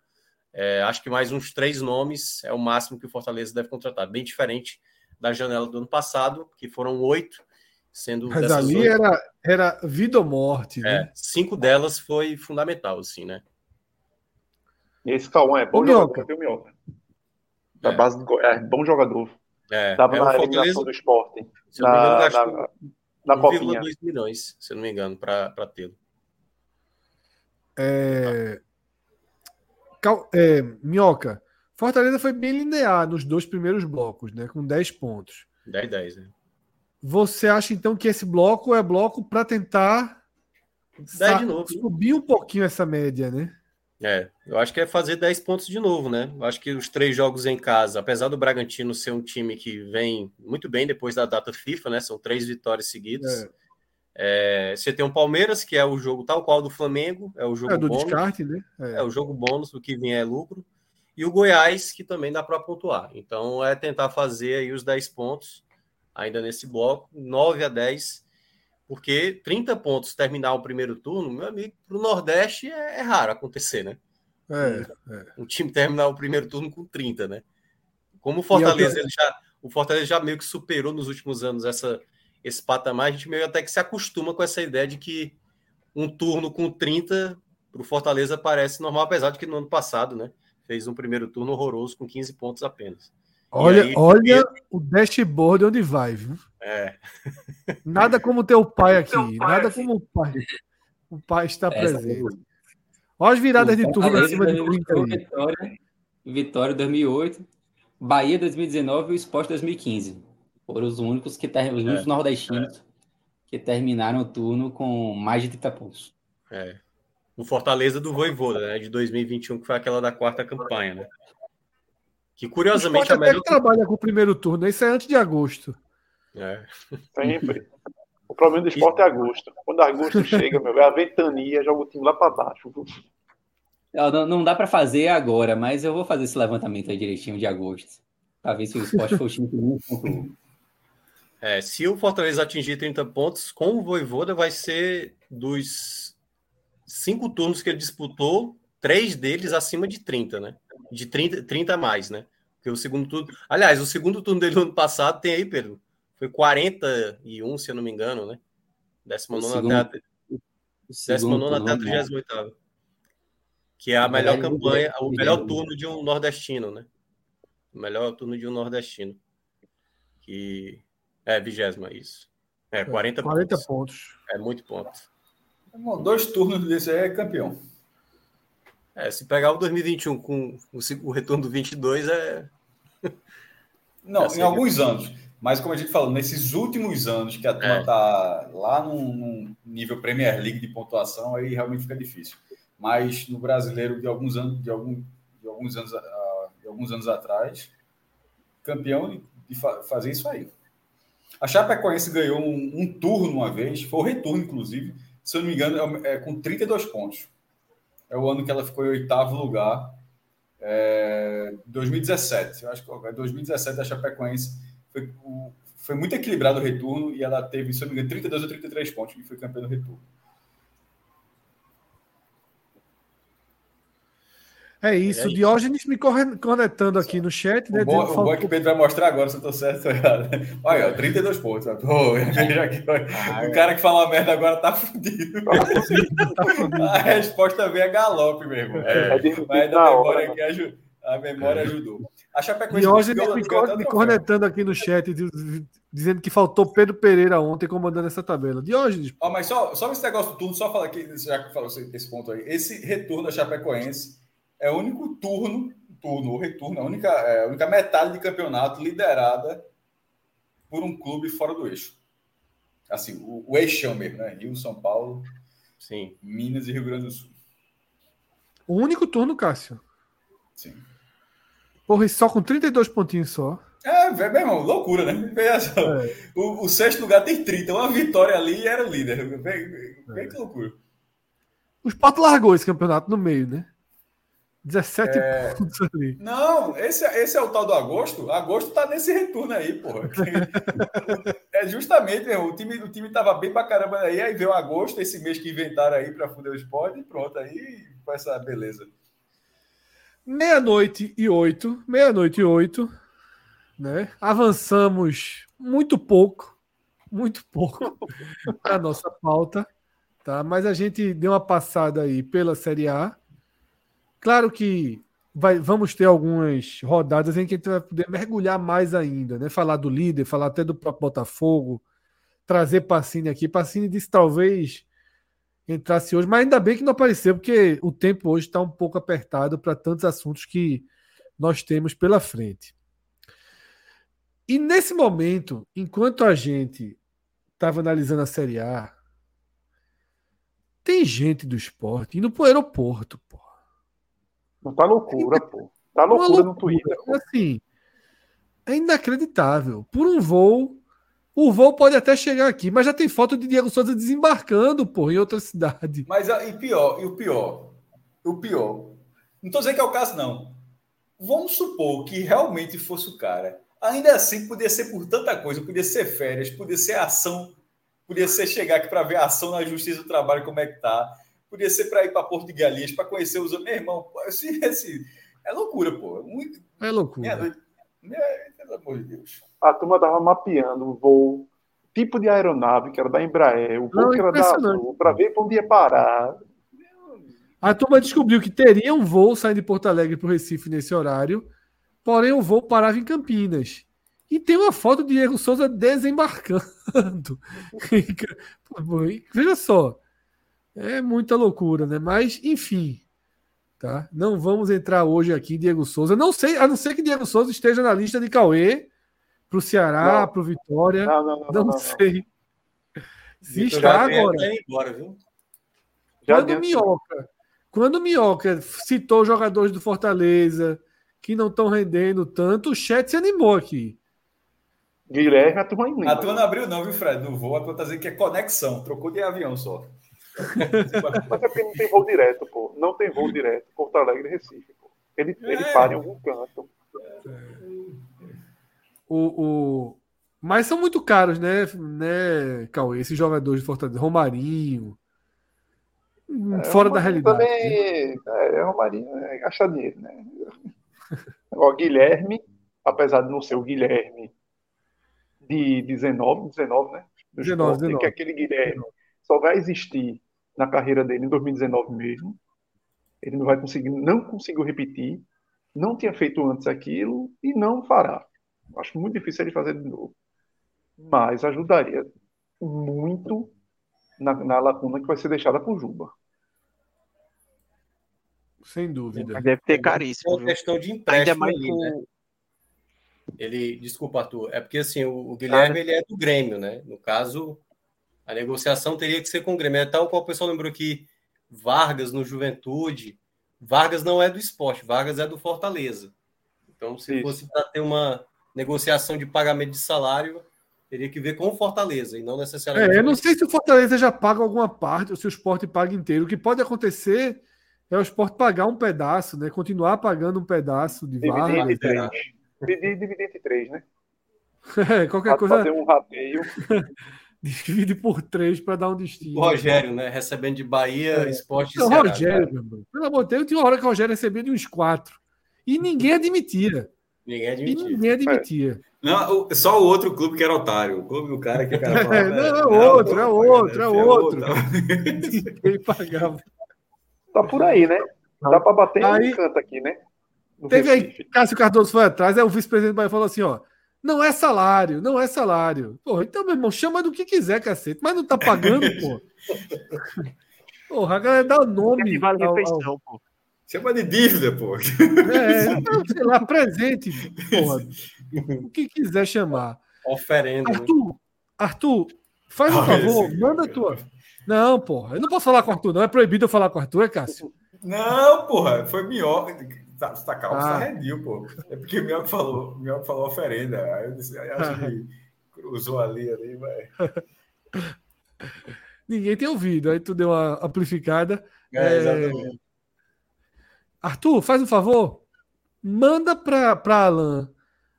É, acho que mais uns três nomes é o máximo que o Fortaleza deve contratar, bem diferente da janela do ano passado, que foram oito, sendo. Mas ali oito, era, era vida ou morte, né? É, cinco delas foi fundamental, assim, né? Esse Cauã é bom Ô, jogador, viu, Minhoca? Da é. base do é, bom jogador. É, Tava é na eliminação do esporte. Se na, engano, gastou, na 1,2 milhões, se não me engano, para tê-lo. É... é... Minhoca, Fortaleza foi bem linear nos dois primeiros blocos, né? Com 10 pontos. 10, 10, né? Você acha então que esse bloco é bloco para tentar subir um pouquinho essa média, né? É, eu acho que é fazer 10 pontos de novo, né? Eu acho que os três jogos em casa, apesar do Bragantino ser um time que vem muito bem depois da data FIFA, né? São três vitórias seguidas. É. É, você tem o Palmeiras, que é o jogo tal qual do Flamengo, é o jogo é, do bônus. Descarte, né? É. é. o jogo bônus, do que vier é lucro. E o Goiás, que também dá para pontuar. Então é tentar fazer aí os 10 pontos ainda nesse bloco, 9 a 10 porque 30 pontos terminar o primeiro turno, meu amigo, para o Nordeste é, é, raro acontecer, né? É, é. Um time terminar o primeiro turno com 30, né? Como o Fortaleza, ele já, o Fortaleza já meio que superou nos últimos anos essa, esse patamar, a gente meio até que se acostuma com essa ideia de que um turno com 30 para o Fortaleza parece normal, apesar de que no ano passado, né? Fez um primeiro turno horroroso com 15 pontos apenas. Olha, aí, olha o dashboard onde vai, viu? É. Nada como teu pai aqui. Teu pai nada como o pai. O pai está Essa presente. É olha as viradas de turno acima de 30 Vitória, Vitória 2008, Bahia 2019 e o Sport 2015. Foram os únicos que ter... os únicos é. nordestinos é. que terminaram o turno com mais de 30 pontos. É. O Fortaleza do Voivoda, né, de 2021, que foi aquela da quarta campanha, né? Que curiosamente o a melhor. trabalha com o primeiro turno, isso é antes de agosto. É. Sempre. O problema do esporte é agosto. Quando agosto chega, meu, é a ventania, joga o time lá para baixo. Não, não dá para fazer agora, mas eu vou fazer esse levantamento aí direitinho de agosto. Para ver se o esporte for o time que não. É, se o Fortaleza atingir 30 pontos, com o Voivoda vai ser dos cinco turnos que ele disputou, três deles acima de 30, né? De 30, 30 a mais, né? Porque o segundo turno. Aliás, o segundo turno dele no ano passado tem aí, Pedro. Foi 41, se eu não me engano, né? 19 até a 38. Que é a melhor campanha, o melhor turno de um nordestino, né? O melhor turno de um nordestino. Que é vigésima, isso. É, 40, 40 pontos. pontos. É muito ponto. Dois turnos desse aí é campeão. É, se pegar o 2021 com o, retorno do 22 é. Não, é em alguns anos. Mas como a gente falou, nesses últimos anos que a turma está é. lá num, num, nível Premier League de pontuação, aí realmente fica difícil. Mas no brasileiro de alguns anos, de, algum, de alguns anos, de alguns anos atrás, campeão de, de fa fazer isso aí. A Chapecoense ganhou um, um, turno uma vez, foi o retorno, inclusive, se eu não me engano, é, é com 32 pontos. É o ano que ela ficou em oitavo lugar. É, 2017. Eu acho que 2017 a Chapecoense foi, foi muito equilibrado o retorno e ela teve, se eu não me engano, 32 ou 33 pontos e foi campeã do retorno. É isso, é Diógenes me conectando aqui no chat. Né, o, bom, o bom é que o Pedro vai mostrar agora se eu tô certo ou errado. Olha, 32 pontos. Pô, ah, o cara que fala merda agora tá fudido. Tá a resposta vem a galope, meu irmão. É, mas a memória, aqui ajuda, a memória ajudou. A Chapecoense Diógenes me, me cornetando aqui no chat, dizendo que faltou Pedro Pereira ontem comandando essa tabela. Diógenes. Oh, mas só, só esse negócio do turno, só falar aqui, já que falou esse ponto aí. Esse retorno da Chapecoense é o único turno, turno ou retorno, a única, é, a única metade de campeonato liderada por um clube fora do eixo. Assim, o, o eixão mesmo, né? Rio, São Paulo, Sim. Minas e Rio Grande do Sul. O único turno, Cássio. Sim. Porra, e só com 32 pontinhos só. É, meu irmão, loucura, né? É. O, o, sexto lugar tem 30, uma vitória ali e era o líder. Vem, vem é. que loucura. O Sport largou esse campeonato no meio, né? 17 é... pontos ali. Não, esse, esse é o tal do agosto. Agosto tá nesse retorno aí, porra. é justamente, meu, o time, o time tava bem pra caramba aí, aí veio agosto, esse mês que inventaram aí pra fuder o esporte, e pronto, aí com essa beleza. Meia-noite e oito, meia-noite e oito, né? Avançamos muito pouco, muito pouco a nossa pauta, tá? Mas a gente deu uma passada aí pela Série A Claro que vai, vamos ter algumas rodadas em que a gente vai poder mergulhar mais ainda, né? Falar do líder, falar até do próprio Botafogo, trazer Pacini aqui. Pacini disse talvez entrasse hoje, mas ainda bem que não apareceu, porque o tempo hoje está um pouco apertado para tantos assuntos que nós temos pela frente. E nesse momento, enquanto a gente estava analisando a Série A, tem gente do esporte indo para o aeroporto, pô. Não tá loucura, pô. Tá loucura, loucura no Twitter. Pô. Assim, é inacreditável. Por um voo, o voo pode até chegar aqui, mas já tem foto de Diego Souza desembarcando, pô, em outra cidade. Mas e pior, e o pior, o pior. Não tô dizendo que é o caso, não. Vamos supor que realmente fosse o cara. Ainda assim, podia ser por tanta coisa, podia ser férias, podia ser ação, podia ser chegar aqui para ver a ação na Justiça do Trabalho, como é que tá podia ser para ir para Porto de Galinhas, para conhecer os. Meu irmão, esse, esse, é loucura, pô. Muito... É loucura. É, pelo amor de Deus. A turma estava mapeando o voo, tipo de aeronave, que era da Embraer, o voo Não, que era da Azul, para ver para onde ia parar. A turma descobriu que teria um voo saindo de Porto Alegre para o Recife nesse horário, porém o voo parava em Campinas. E tem uma foto de Diego Souza desembarcando. Veja só, é muita loucura, né? Mas, enfim, tá? Não vamos entrar hoje aqui em Diego Souza. Não sei, a não ser que Diego Souza esteja na lista de Cauê para o Ceará, para o Vitória. Não, não, não, não, não sei. Se está agora. Embora, viu? Quando o Minhoca, quando o Minhoca citou jogadores do Fortaleza que não estão rendendo tanto, o chat se animou aqui. Guilherme, a turma em A turma não abriu, não, viu, Fred? No voo, a turma tá dizendo que é conexão, trocou de avião só. Mas é porque não tem voo direto, pô. Não tem voo direto. Porto Alegre Recife, pô. Ele, é. ele para em algum canto. O, o... Mas são muito caros, né, né, Cauê? Esses jogadores de Fortaleza. Romarinho. É, fora Romarinho da realidade. Também, né? é, Romarinho é gastar dinheiro, né? Ó, Guilherme, apesar de não ser o Guilherme de 19, 19, né? 19, 19. Que é aquele Guilherme só vai existir na carreira dele em 2019 mesmo. Ele não vai conseguir, não conseguiu repetir, não tinha feito antes aquilo e não fará. Acho muito difícil ele fazer de novo. Mas ajudaria muito na, na lacuna que vai ser deixada por Juba. Sem dúvida. Deve ter caríssimo. É uma questão de empréstimo mais ali, né? Ele, desculpa, Arthur, é porque assim, o, o Guilherme ah, ele é do Grêmio, né? No caso, a negociação teria que ser com o Grêmio. É tal qual o pessoal lembrou que Vargas no Juventude. Vargas não é do esporte, Vargas é do Fortaleza. Então, se Isso. fosse para ter uma negociação de pagamento de salário, Teria que ver com o Fortaleza e não necessariamente. É, eu não sei se o Fortaleza já paga alguma parte ou se o esporte paga inteiro. O que pode acontecer é o esporte pagar um pedaço, né? Continuar pagando um pedaço de VAR. Dividir entre três. Dividir, dividir entre três, né? É, qualquer Pra coisa fazer um rateio. divide por três para dar um destino. O Rogério, né? Recebendo de Bahia, Esporte e Não, Ceará. Rogério, meu irmão. Pelo amor de Deus, tinha uma hora que o Rogério recebia de uns quatro. E ninguém admitia. Ninguém E admitiu. ninguém admitia. Não, o- só o outro clube que era otário. O clube do cara que o cara falava, Não, é "Não, outro, é pô, outro, né, é esse outro." tal. Ninguém pagava. Tá por aí, né? Dá pra bater Aí- em um canto aqui, né? No Teve aí, Recife. Cássio Cardoso foi atrás, aí o vice-presidente do Bahia falou assim: ó, não é salário, não é salário. Porra, então, meu irmão, chama do que quiser, cacete, mas não tá pagando, pô. Porra, a galera dá o É nome. de vale ao- ao- pô. Chama de dívida, pô. É, então, sei lá, presente, porra. O que quiser chamar. Oferenda. né? Arthur, Arthur, faz um Ah, favor, esse- manda tua. Não, porra, eu não posso falar com o Arthur, não. É proibido eu falar com o Arthur, é Cássio? Não, porra, foi Minhoca. Tá, tá calmo, Ah. tá pô. É porque o Minhoca falou, o Minhoca falou oferenda. Aí eu disse, aí acho que cruzou ali, ali, vai. Ninguém tem ouvido, aí tu deu uma amplificada. É, É, exatamente. Arthur, faz um favor. Manda pra, pra Alan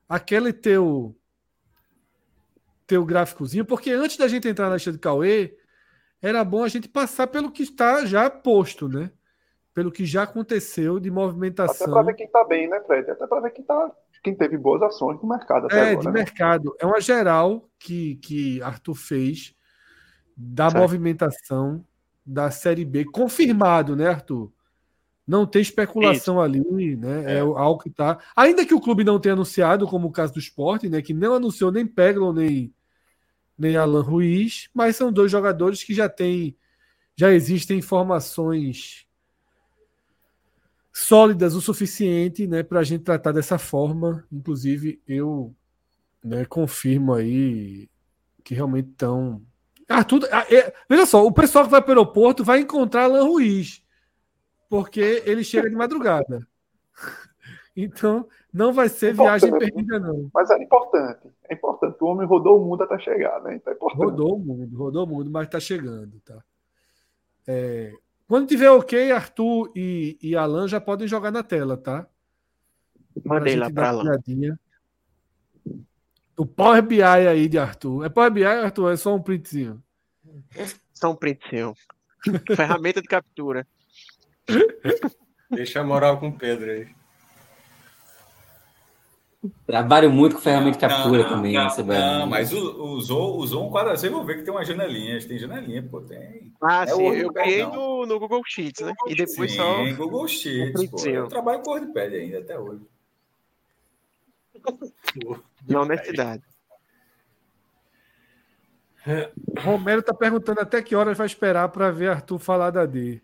aquele teu teu gráficozinho, porque antes da gente entrar na lista de Cauê, era bom a gente passar pelo que está já posto, né? Pelo que já aconteceu de Até pra movimentação ver quem tá bem, né, Fred? Até pra ver quem, tá, quem teve boas ações no mercado até é, agora. de né? mercado. É uma geral que, que Arthur fez da Certo. movimentação da Série B. Confirmado, né, Arthur? Não tem especulação ali, né? É, algo que tá. Ainda que o clube não tenha anunciado, como o caso do esporte, né? Que não anunciou nem Peglo nem, nem Alan Ruiz, mas são dois jogadores que já têm. Já existem informações sólidas o suficiente né, para a gente tratar dessa forma. Inclusive, eu né, confirmo aí que realmente estão. Ah, tudo. ah, é- veja só, o pessoal que vai para o aeroporto vai encontrar Alan Ruiz, porque ele chega de madrugada. Então, não vai ser viagem Importante. perdida, não. Mas é importante. É importante. O homem rodou o mundo até chegar, né? Então é importante. Rodou o mundo, rodou o mundo, mas está chegando, tá? É, quando tiver ok, Arthur e, e Alan já podem jogar na tela, tá? Mandei lá uma lá. O Power BI aí de Arthur. É Power BI, Arthur? É só um printzinho. Só um printzinho. Ferramenta de captura. Deixa a moral com o Pedro aí. Trabalho muito com ferramenta de captura Não, também. Não, né, não, mas usou, usou um quadro. Vocês vão ver que tem umas janelinhas. Tem janelinha, pô. Tem. Ah, É sim, eu criei não. no, no Google Sheets, né? E depois Sim, só. Google Sheets, pô. Eu trabalho com WordPad ainda até hoje. Na honestidade. Romero tá perguntando até que horas vai esperar para ver Arthur falar da D.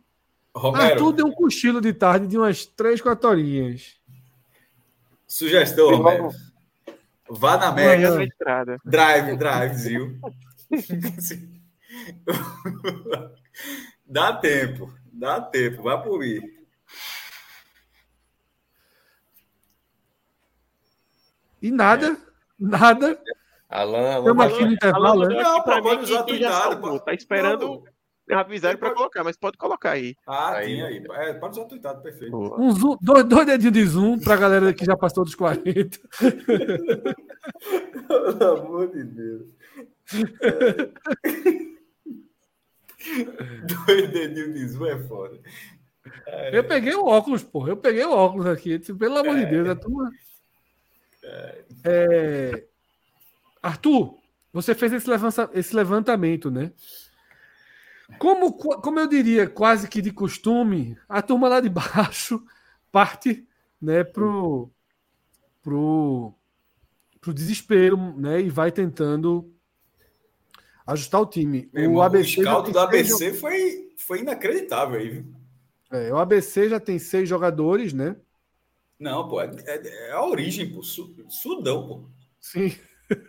Romero, Arthur deu um cochilo de tarde de umas 3, 4 horinhas. Sugestão, Romero. Vá na. Mega. Drive, drive, Zil. dá tempo, dá tempo, vai por mim. E nada, nada. Alan, Alan Estamos aqui no intervalo, Alan né? Não, pode usar. Tá esperando Não. avisar pra colocar, mas pode colocar aí. Ah, Aí, tinha aí. É, pode usar tweetado, perfeito. Um zoom, dois, dois dedinhos de zoom pra galera que já passou dos 40. Pelo amor de Deus. Dois dedinhos de zoom é foda. Eu peguei o óculos, porra. Eu peguei o óculos aqui. Tipo, Pelo amor de Deus, a turma. É... Arthur, você fez esse, levanta- esse levantamento, né? Como, como eu diria, quase que de costume, a turma lá de baixo parte né, pro, pro, pro desespero né, e vai tentando ajustar o time. Irmão, o, ABC já scout tem do seis ABC foi, foi inacreditável aí, viu? É, o ABC já tem seis jogadores, né? Não, pô, é, é- é a origem, pô. Su- Sudão, pô. Sim.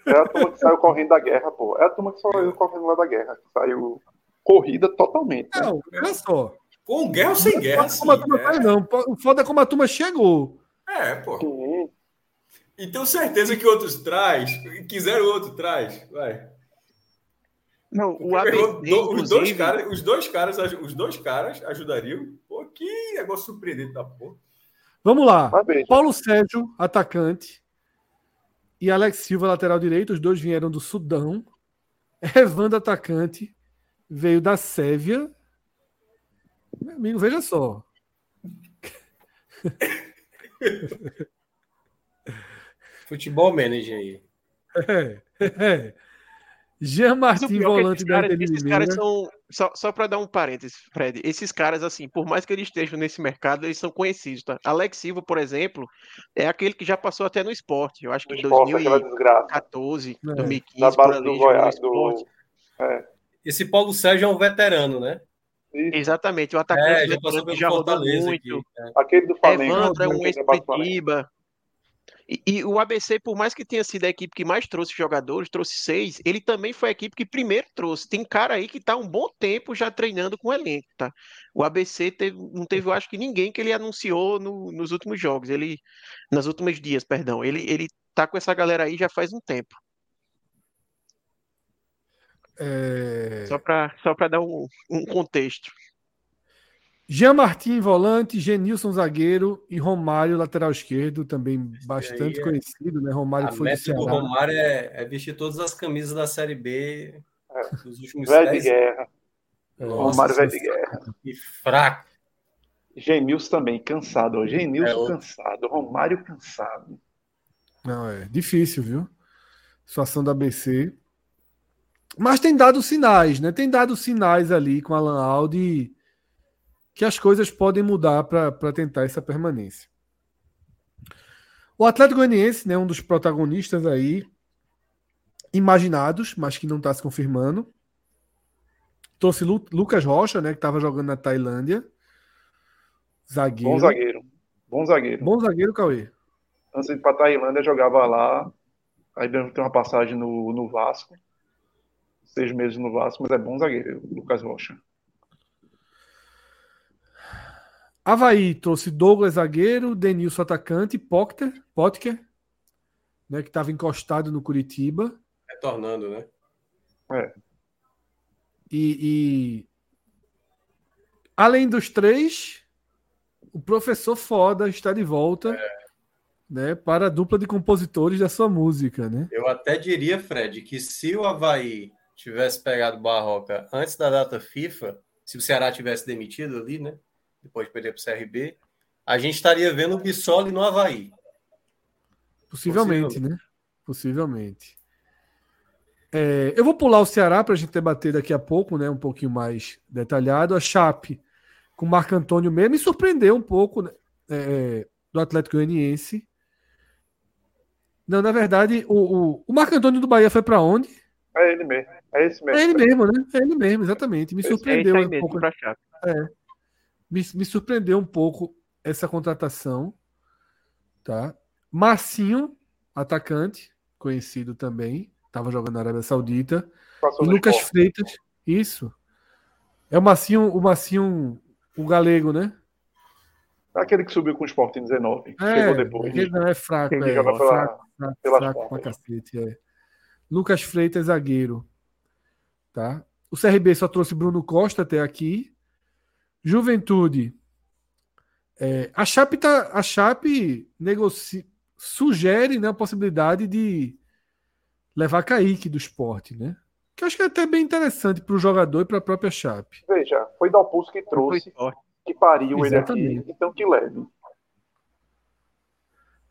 É a turma que saiu correndo da guerra, pô. É a turma que saiu correndo lá da guerra. Que saiu corrida totalmente. né? Não, olha só. Com guerra ou sem guerra, Foda como a turma sim. faz, não. O foda é como a turma chegou. É, é, pô. E tenho certeza que outros traz. Quiseram outro, traz. Vai. Não, o ABC, os, dois caras, os, dois caras, os dois caras ajudariam. Pô, que negócio surpreendente da porra. Vamos lá. Paulo Sérgio, atacante. E Alex Silva, lateral direito. Os dois vieram do Sudão. Evandro, atacante. Veio da Sérvia. Meu amigo, veja só. Futebol manager aí. É, é. Jean Martin, volante da cara, Esses caras são. Só, só para dar um parênteses, Fred. Esses caras, assim, por mais que eles estejam nesse mercado, eles são conhecidos, tá? Alex Silva, por exemplo, é aquele que já passou até no esporte. Eu acho que em 2014, 2015, da base do Goiás. Do... É. Esse Paulo Sérgio é um veterano, né? Exatamente, o atacante é, já, passou já rodou muito. Aqui, é. Aquele do Flamengo. Evandro é um ex-Curitiba. E, e, o ABC, por mais que tenha sido a equipe que mais trouxe jogadores, trouxe seis, ele também foi a equipe que primeiro trouxe. Tem cara aí que está um bom tempo já treinando com o elenco, tá? O ABC teve, não teve, eu acho que ninguém que ele anunciou no, nos últimos jogos, ele, nas últimas dias, perdão. Ele, ele tá com essa galera aí já faz um tempo. É... Só para só dar um, um contexto. Jean Martin, volante, Genilson, zagueiro e Romário, lateral esquerdo, também bastante é... conhecido, né? Romário a foi do, do Romário é, é, vestir todas as camisas da Série B é. dos últimos Velho de guerra. Romário velho de guerra. E fraco. Genilson também, cansado. Genilson é, cansado. Romário cansado. Não, é difícil, viu? Situação da ABC. Mas tem dado sinais, né? Tem dado sinais ali com Alan Aldi que as coisas podem mudar para tentar essa permanência. O Atlético Goianiense, né, um dos protagonistas aí, imaginados, mas que não está se confirmando. Trouxe Lu, Lucas Rocha, né, que estava jogando na Tailândia. Zagueiro. Bom zagueiro. Bom zagueiro. Bom zagueiro, Cauê. Antes de ir para Tailândia, jogava lá. Aí tem uma passagem no, no Vasco. Seis meses no Vasco, mas é bom zagueiro, Lucas Rocha. Havaí trouxe Douglas zagueiro, Denilson atacante, Potter, Potker, né, que estava encostado no Curitiba. Retornando, né? É. E, e, além dos três, o professor Foda está de volta é. né, para a dupla de compositores da sua música. Né? Eu até diria, Fred, que se o Havaí tivesse pegado Barroca antes da data FIFA, se o Ceará tivesse demitido ali, né? depois de perder para o CRB, a gente estaria vendo o Bissoli no Havaí. Possivelmente, Possivelmente. né? Possivelmente. É, eu vou pular o Ceará para a gente debater daqui a pouco, né? Um pouquinho mais detalhado. A Chape com o Marco Antônio mesmo me surpreendeu um pouco né, é, do Atlético Goianiense. Não, na verdade, o, o, o Marco Antônio do Bahia foi para onde? É ele mesmo. É esse mesmo. É ele mesmo, né? É ele mesmo, exatamente. Me surpreendeu um pouco. É me, me surpreendeu um pouco essa contratação. Tá? Marcinho, atacante, conhecido também, estava jogando na Arábia Saudita. Passou e Lucas esporte. Freitas, isso. É o Marcinho, o Marcinho, o galego, né? Aquele que subiu com o Sport em 19. É, chegou depois. Ele não é fraco, é, joga pela, fraco, fraco, fraco pra cacete, é. Lucas Freitas, zagueiro. Tá? O CRB só trouxe Bruno Costa até aqui. Juventude. É, a Chape, tá, a Chape negocia, sugere né, a possibilidade de levar Kaique do esporte, né? Que eu acho que é até bem interessante para o jogador e para a própria Chape. Veja, foi Dalpulso que trouxe, que pariu Exatamente. ele aqui, então que leve.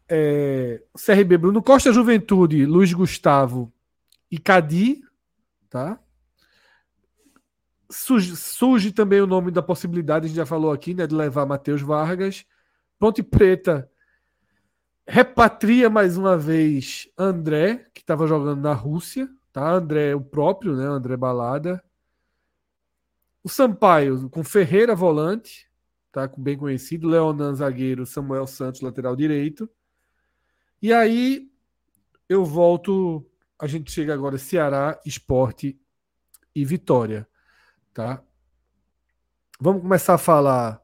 É, CRB Bruno Costa Juventude, Luiz Gustavo e Cadi, tá? Surge, surge, também o nome da possibilidade, a gente já falou aqui, né, de levar Matheus Vargas. Ponte Preta repatria mais uma vez André, que estava jogando na Rússia, tá? André, o próprio, né, André Balada. O Sampaio com Ferreira volante, tá? Bem conhecido, Leonan zagueiro, Samuel Santos lateral direito. E aí eu volto, a gente chega agora Ceará, Esporte e Vitória tá? Vamos começar a falar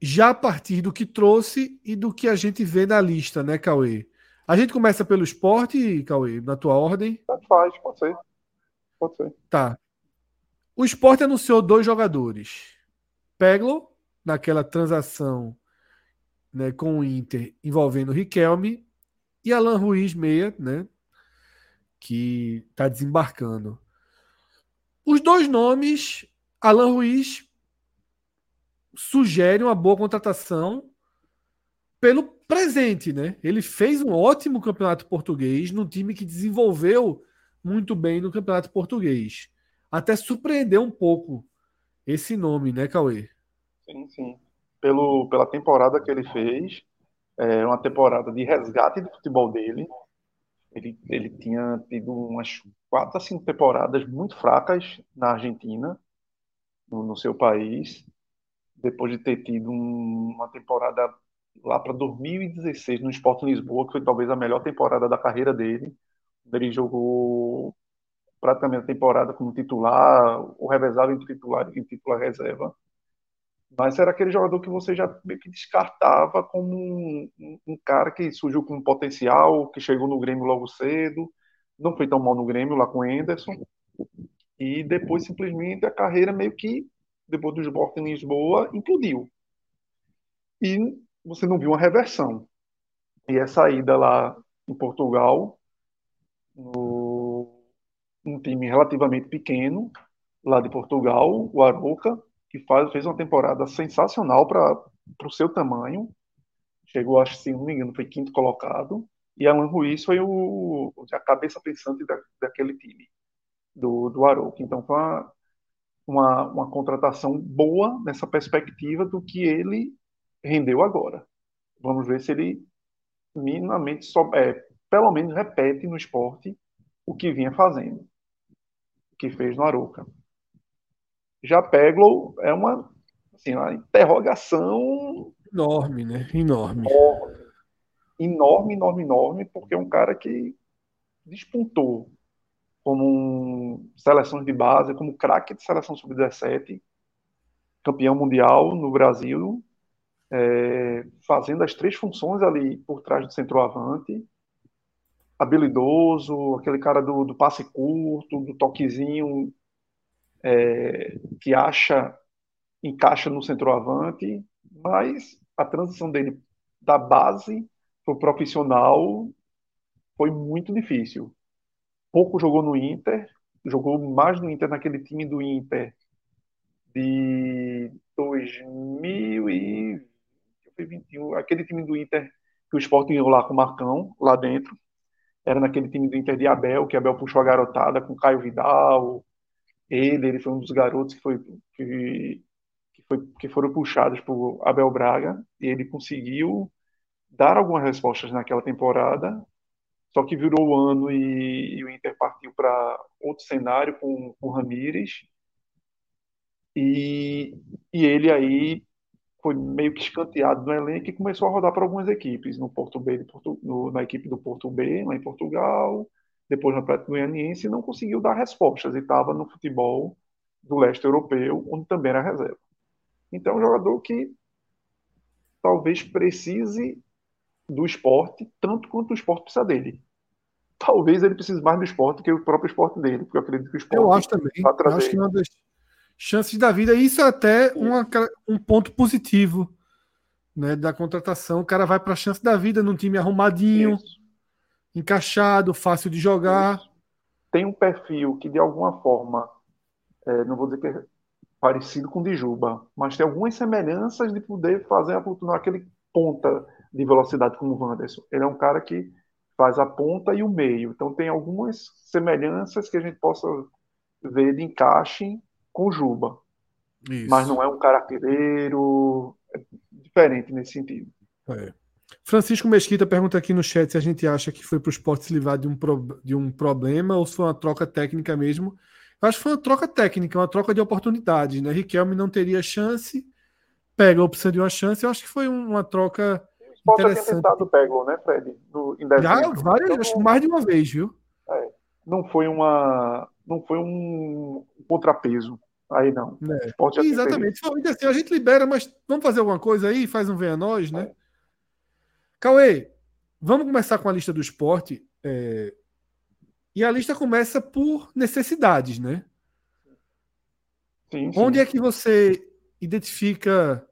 já a partir do que trouxe e do que a gente vê na lista, né, Cauê? A gente começa pelo esporte, Cauê, na tua ordem. Faz, pode ser. Pode ser. Tá. O esporte anunciou dois jogadores. Peglo, naquela transação né, com o Inter envolvendo o Riquelme, e Alan Ruiz, meia, né, que está desembarcando. Os dois nomes, Alan Ruiz sugere uma boa contratação pelo presente, né? Ele fez um ótimo campeonato português no time que desenvolveu muito bem no campeonato português. Até surpreendeu um pouco esse nome, né, Cauê? Sim, sim. Pelo, pela temporada que ele fez, é uma temporada de resgate do futebol dele. Ele, ele tinha tido umas quatro a cinco temporadas muito fracas na Argentina, no, no seu país, depois de ter tido um, uma temporada lá para 2016 no Sport Lisboa, que foi talvez a melhor temporada da carreira dele. Ele jogou praticamente a temporada como titular, o revezado em titular e titular reserva. Mas era aquele jogador que você já meio que descartava como um, um, cara que surgiu com um potencial, que chegou no Grêmio logo cedo, não foi tão mal no Grêmio lá com o Anderson, e depois simplesmente a carreira meio que, depois do Sport em Lisboa, implodiu. E você não viu uma reversão. E essa ida lá em Portugal, no, um time relativamente pequeno, lá de Portugal, o Aroca, que faz, fez uma temporada sensacional para o seu tamanho. Chegou, acho que, se não me engano, foi quinto colocado. E Alan Ruiz foi o, a cabeça pensante da, daquele time, do, do Aroca. Então, foi uma, uma, uma contratação boa nessa perspectiva do que ele rendeu agora. Vamos ver se ele minimamente, só, é, pelo menos repete no esporte o que vinha fazendo, o que fez no Aroca. Já Peglow é uma, assim, uma interrogação enorme, né? Enorme. Enorme, enorme, enorme, porque é um cara que despontou como um, seleções de base, como craque de seleção sub-17, campeão mundial no Brasil, é, fazendo as três funções ali por trás do centroavante, habilidoso, aquele cara do, do passe curto, do toquezinho é, que acha, encaixa no centroavante, mas a transição dele da base para o profissional foi muito difícil. Pouco jogou no Inter, jogou mais no Inter naquele time do Inter de 2020 21, aquele time do Inter que o Sport ganhou lá com o Marcão, lá dentro, era naquele time do Inter de Abel, que Abel puxou a garotada com Caio Vidal, ele, ele foi um dos garotos que, foi, que, que, foi, que foram puxados por Abel Braga, e ele conseguiu dar algumas respostas naquela temporada, só que virou o ano e, e o Inter partiu para outro cenário com o Ramires, e, e ele aí foi meio que escanteado no elenco e começou a rodar para algumas equipes, no Porto B, Porto, no, na equipe do Porto B, lá em Portugal, depois no Atlético Goianiense, e não conseguiu dar respostas, e estava no futebol do leste europeu, onde também era reserva. Então, é um jogador que talvez precise do esporte tanto quanto o esporte precisa dele. Talvez ele precise mais do esporte que o próprio esporte dele, porque eu acredito que o esporte. Eu acho também. Eu acho que é uma das chances da vida. Isso é até uma, um ponto positivo né, da contratação. O cara vai para a chance da vida num time arrumadinho, Isso. Encaixado, fácil de jogar. Tem um perfil que, de alguma forma, é, não vou dizer que é parecido com o de Juba, mas tem algumas semelhanças de poder fazer a ponta aquele ponta de velocidade como o Wanderson. Ele é um cara que faz a ponta e o meio. Então tem algumas semelhanças que a gente possa ver de encaixe com o Juba. Isso. Mas não é um caractereiro é diferente nesse sentido. É. Francisco Mesquita pergunta aqui no chat se a gente acha que foi para o esporte se livrar de um, pro, de um problema ou se foi uma troca técnica mesmo. Eu acho que foi uma troca técnica, uma troca de oportunidade. Né? Riquelme não teria chance, pega a opção de uma chance. Eu acho que foi uma troca o interessante. já tentado né, Fred? No, já várias, então, acho mais de uma vez, viu? É, não foi uma, não foi um contrapeso. Aí não. É. Exatamente. Assim, a gente libera, mas vamos fazer alguma coisa aí? Faz um venha nós, né? É. Cauê, Vamos começar com a lista do esporte. É... E a lista começa por necessidades, né? Sim, sim. Onde é que você identifica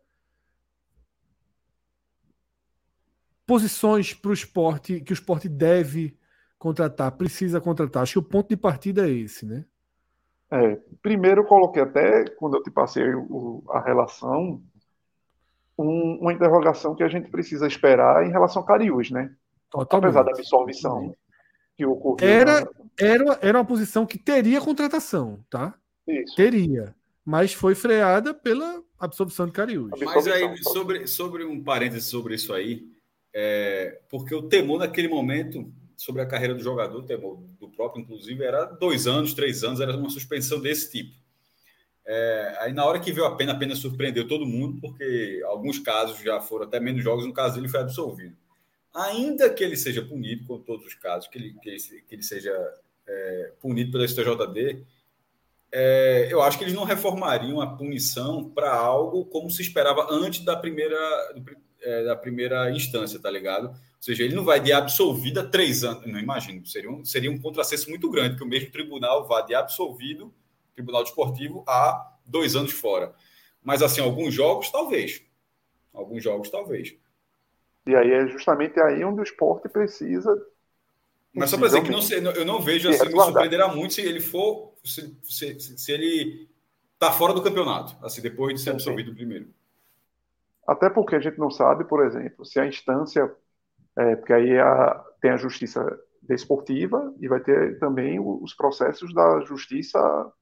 posições para o esporte que o esporte deve contratar, precisa contratar? Acho que o ponto de partida é esse, né? É, primeiro eu coloquei até, quando eu te passei a relação, um, uma interrogação que a gente precisa esperar em relação a Cariús, né? Totalmente. Apesar da absolvição que ocorreu. Era, na... era, era uma posição que teria contratação, tá? Isso. Teria. Mas foi freada pela absolvição de Cariús. Mas aí, sobre, sobre um parênteses sobre isso aí, é, porque o temor naquele momento sobre a carreira do jogador, o temor do próprio, inclusive, era dois anos, três anos, era uma suspensão desse tipo. É, aí na hora que veio a pena, a pena surpreendeu todo mundo, porque alguns casos já foram até menos jogos, no caso dele foi absolvido. Ainda que ele seja punido, com todos os casos, que ele, que ele, ele seja é, punido pela STJD, é, eu acho que eles não reformariam a punição para algo como se esperava antes da primeira, é, da primeira instância, tá ligado? Ou seja, ele não vai de absolvido três anos. Não imagino, seria um, seria um contrassenso muito grande que o mesmo tribunal vá de absolvido Tribunal Desportivo há dois anos fora. Mas, assim, alguns jogos, talvez. Alguns jogos, talvez. E aí é justamente aí onde o esporte precisa. Mas só para dizer que não sei, eu não vejo assim, me surpreenderá muito se ele for. Se, se, se ele está fora do campeonato, assim, depois de ser absolvido primeiro. Até porque a gente não sabe, por exemplo, se a instância. É, porque aí a, tem a justiça desportiva e vai ter também os processos da justiça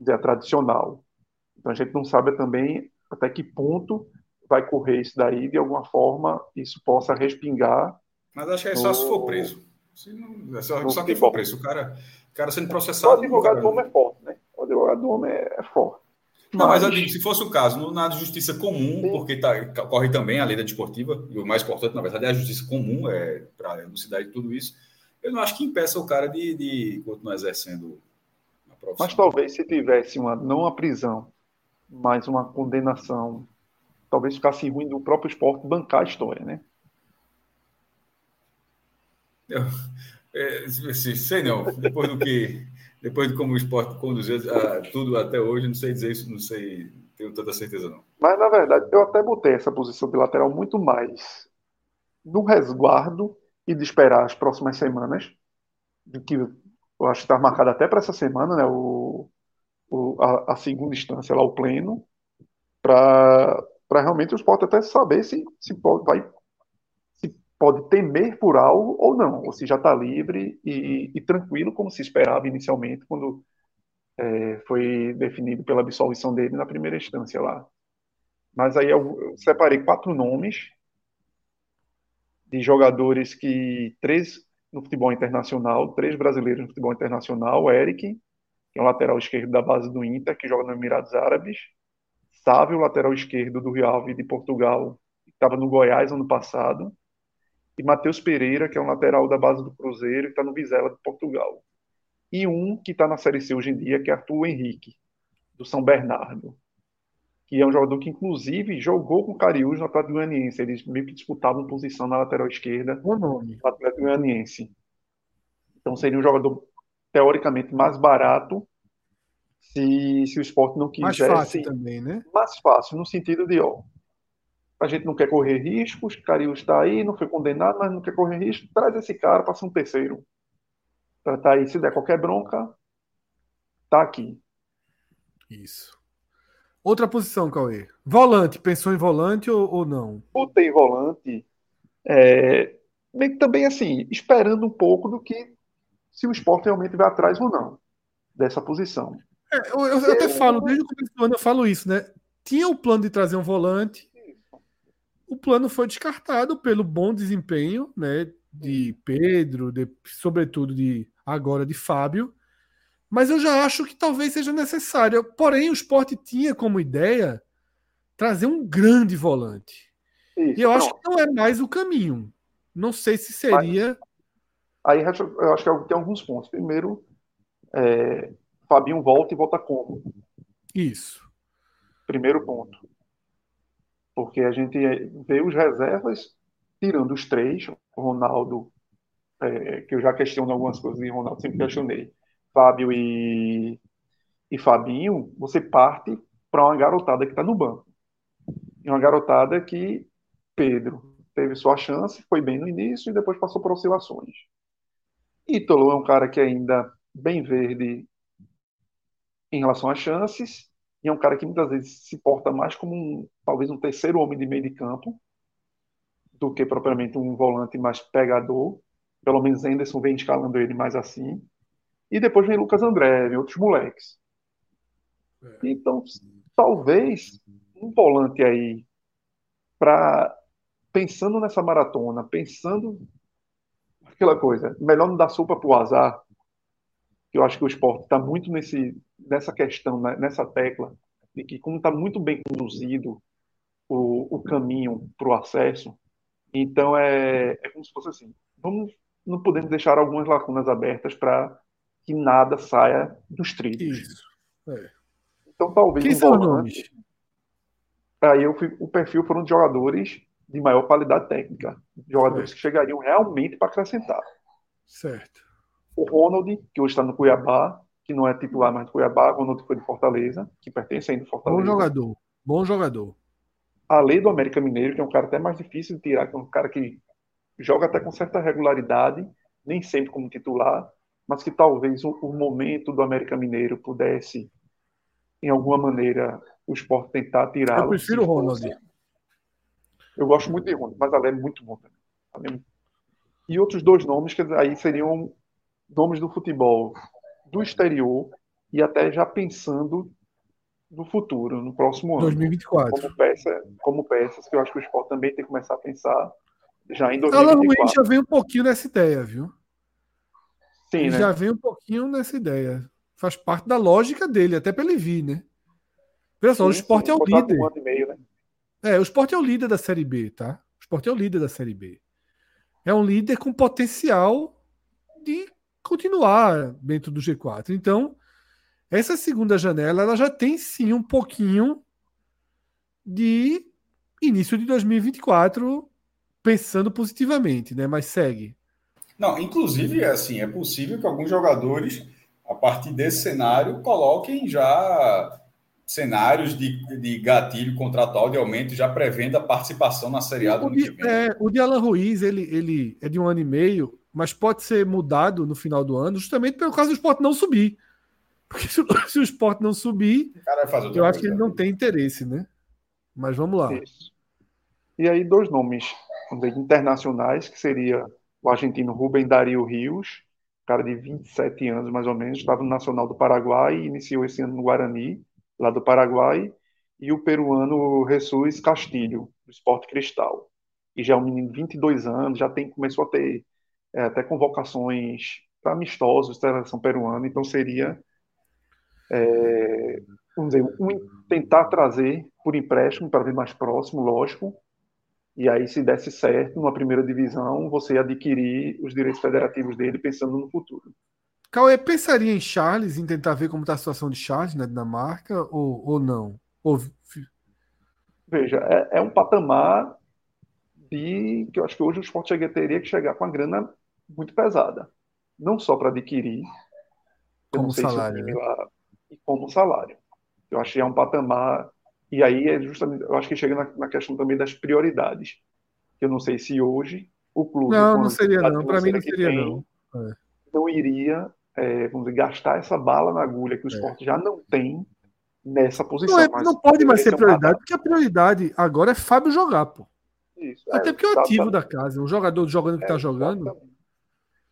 dizer, tradicional. Então a gente não sabe também até que ponto vai correr isso daí, de alguma forma isso possa respingar. Mas acho que é só no... se for preso. Se não, é só, só quem for preso. O cara, o cara sendo processado. O advogado cara... do homem é forte, né? O advogado do homem é, é forte. Não, mas, mas digo, se fosse o caso, na justiça comum, Sim. porque tá, corre também a lei da desportiva, e o mais importante, na verdade, é a justiça comum, é, para elucidar tudo isso, eu não acho que impeça o cara de, de continuar exercendo mas talvez se tivesse uma, não uma prisão, mas uma condenação, talvez ficasse ruim do próprio esporte bancar a história, né? Eu, é, sei não. Depois do que. Depois de como o esporte conduziu a, tudo até hoje, não sei dizer isso, não sei, tenho tanta certeza não. Mas na verdade, eu até botei essa posição de lateral muito mais no resguardo e de esperar as próximas semanas do que eu acho que está marcado até para essa semana, né, o, o a, a, segunda instância lá, o pleno, para realmente o esporte até saber se, se, pode, vai, se pode temer por algo ou não, ou se já está livre e, e, tranquilo, como se esperava inicialmente, quando é, foi definido pela absolvição dele na primeira instância lá. Mas aí eu, eu separei quatro nomes de jogadores que três no futebol internacional, três brasileiros no futebol internacional, Eric, que é o lateral esquerdo da base do Inter, que joga no Emirados Árabes, Sávio, lateral esquerdo do Real de Portugal, que estava no Goiás ano passado, e Matheus Pereira, que é um lateral da base do Cruzeiro, que está no Vizela de Portugal. E um que está na Série C hoje em dia, que é Arthur Henrique, do São Bernardo, que é um jogador que, inclusive, jogou com o Cariús no Atlético Goianiense. Eles meio que disputavam posição na lateral esquerda do Atlético Goianiense. Então, seria um jogador, teoricamente, mais barato se, se o esporte não quisesse. Mais fácil também, né? Mais fácil, no sentido de, ó, a gente não quer correr riscos, Cariús está aí, não foi condenado, mas não quer correr risco, traz esse cara para ser um terceiro. Para estar tá aí, se der qualquer bronca, tá aqui. Isso. Outra posição, Cauê. Volante, pensou em volante ou, ou não? Botei volante. É, bem, também assim, esperando um pouco do que se o esporte realmente vai atrás ou não dessa posição. É, eu, eu, eu, até falo, desde o começo do ano eu falo isso, né? Tinha o plano de trazer um volante. O plano foi descartado pelo bom desempenho, né? De Pedro, de, sobretudo de agora de Fábio. Mas eu já acho que talvez seja necessário. Porém, o esporte tinha como ideia trazer um grande volante. Isso, e eu pronto. acho que não é mais o caminho. Não sei se seria. Aí, eu acho que tem alguns pontos. Primeiro, é, Fabinho volta e volta como? Isso. Primeiro ponto. Porque a gente vê os reservas, tirando os três, Ronaldo, é, que eu já questiono algumas coisas de Ronaldo, sempre questionei, Fábio e, e Fabinho, você parte para uma garotada que está no banco. E uma garotada que Pedro teve sua chance, foi bem no início e depois passou por oscilações. Ítalo é um cara que ainda bem verde em relação às chances, e é um cara que muitas vezes se porta mais como um, talvez um terceiro homem de meio de campo do que propriamente um volante mais pegador. Pelo menos Anderson vem escalando ele mais assim. E depois vem Lucas André, vem outros moleques. É. Então, talvez um volante aí para pensando nessa maratona, pensando aquela coisa, melhor não dar sopa para o azar, eu acho que o esporte está muito nesse, nessa questão, né, nessa tecla, de que como está muito bem conduzido o, o caminho para o acesso, então é, é como se fosse assim, vamos, não podemos deixar algumas lacunas abertas para que nada saia dos trilhos. Isso. É. Então talvez Quem um são nomes? Aí eu fui, o perfil foram de jogadores de maior qualidade técnica, jogadores é. que chegariam realmente para acrescentar. Certo. O Ronald, que hoje está no Cuiabá, que não é titular mais do Cuiabá, o Ronald foi de Fortaleza, que pertence ainda ao Fortaleza. Bom jogador, bom jogador. A lei do América Mineiro, que é um cara até mais difícil de tirar, que é um cara que joga até com certa regularidade, nem sempre como titular, mas que talvez o, o momento do América Mineiro pudesse, em alguma maneira, o esporte tentar tirá-lo. Eu prefiro o Ronald. Eu gosto muito de Ronald, mas a é muito bom também. E outros dois nomes que aí seriam nomes do futebol do exterior e até já pensando no futuro, no próximo ano. 2024. Como, peça, como peças que eu acho que o esporte também tem que começar a pensar já em 2024. Alan Ruiz já vem um pouquinho nessa ideia, viu? Sim, né? Já vem um pouquinho nessa ideia. Faz parte da lógica dele, até para ele vir, né? Veja só, o esporte sim, é o líder. Um meio, né? É, o esporte é o líder da Série B, tá? O esporte é o líder da Série B. É um líder com potencial de continuar dentro do G4. Então, essa segunda janela ela já tem sim um pouquinho de início de 2024 pensando positivamente, né? Mas segue. Não, inclusive, assim, é possível que alguns jogadores, a partir desse cenário, coloquem já cenários de, de gatilho contratual de aumento, já prevendo a participação na Série A do o de, é, o de Alan Ruiz, ele, ele é de um ano e meio, mas pode ser mudado no final do ano, justamente pelo caso do esporte não subir. Porque se, se o esporte não subir, eu acho que ele não tem interesse, né? Mas vamos lá. Isso. E aí, dois nomes dizer, internacionais, que seria o argentino Rubem Dario Rios, cara de 27 anos mais ou menos, estava no Nacional do Paraguai e iniciou esse ano no Guarani, lá do Paraguai, e o peruano Jesus Castilho, do Esporte Cristal. E já é um menino de 22 anos, já tem, começou a ter é, até convocações para amistosos da seleção peruana, então seria é, vamos dizer, um, tentar trazer por empréstimo para vir mais próximo, lógico, e aí se desse certo numa primeira divisão, você adquirir os direitos federativos dele pensando no futuro. Cauê pensaria em Charles, em tentar ver como está a situação de Charles na Dinamarca, ou, ou não? Ou... Veja, é, é, um patamar de que eu acho que hoje o esporte teria que chegar com a grana muito pesada. Não só para adquirir, como salário. Se né? lá, e como salário. Eu que é um patamar. E aí é justamente, eu acho que chega na, na questão também das prioridades. Eu não sei se hoje o clube. Não, não seria não. Para mim não seria tem, não. É. Não iria, é, vamos dizer, gastar essa bala na agulha que o é. esporte já não tem nessa posição. Não, é, não pode mais ser prioridade, porque a prioridade agora é Fábio jogar, pô. Isso, Até é, porque é o ativo da casa, um jogador jogando que está jogando.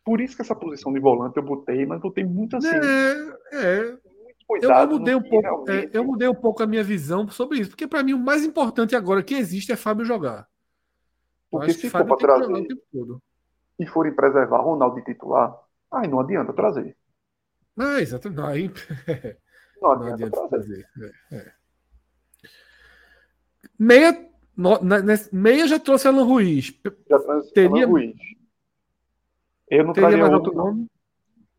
Por isso que essa posição de volante eu botei, mas botei muito assim. É, é. Cuidado eu mudei um pouco, realmente... é, eu mudei um pouco a minha visão sobre isso, porque para mim o mais importante agora que existe é Fábio jogar. Porque se for para trazer e forem preservar Ronaldo de titular, aí não adianta trazer. Não, exatamente. Aí... Não adianta, não adianta trazer. trazer. É, é. Meia, no, na, meia já trouxe Alan Ruiz. Já trouxe Teria... Alan Ruiz. Eu não Teria traria outro nome.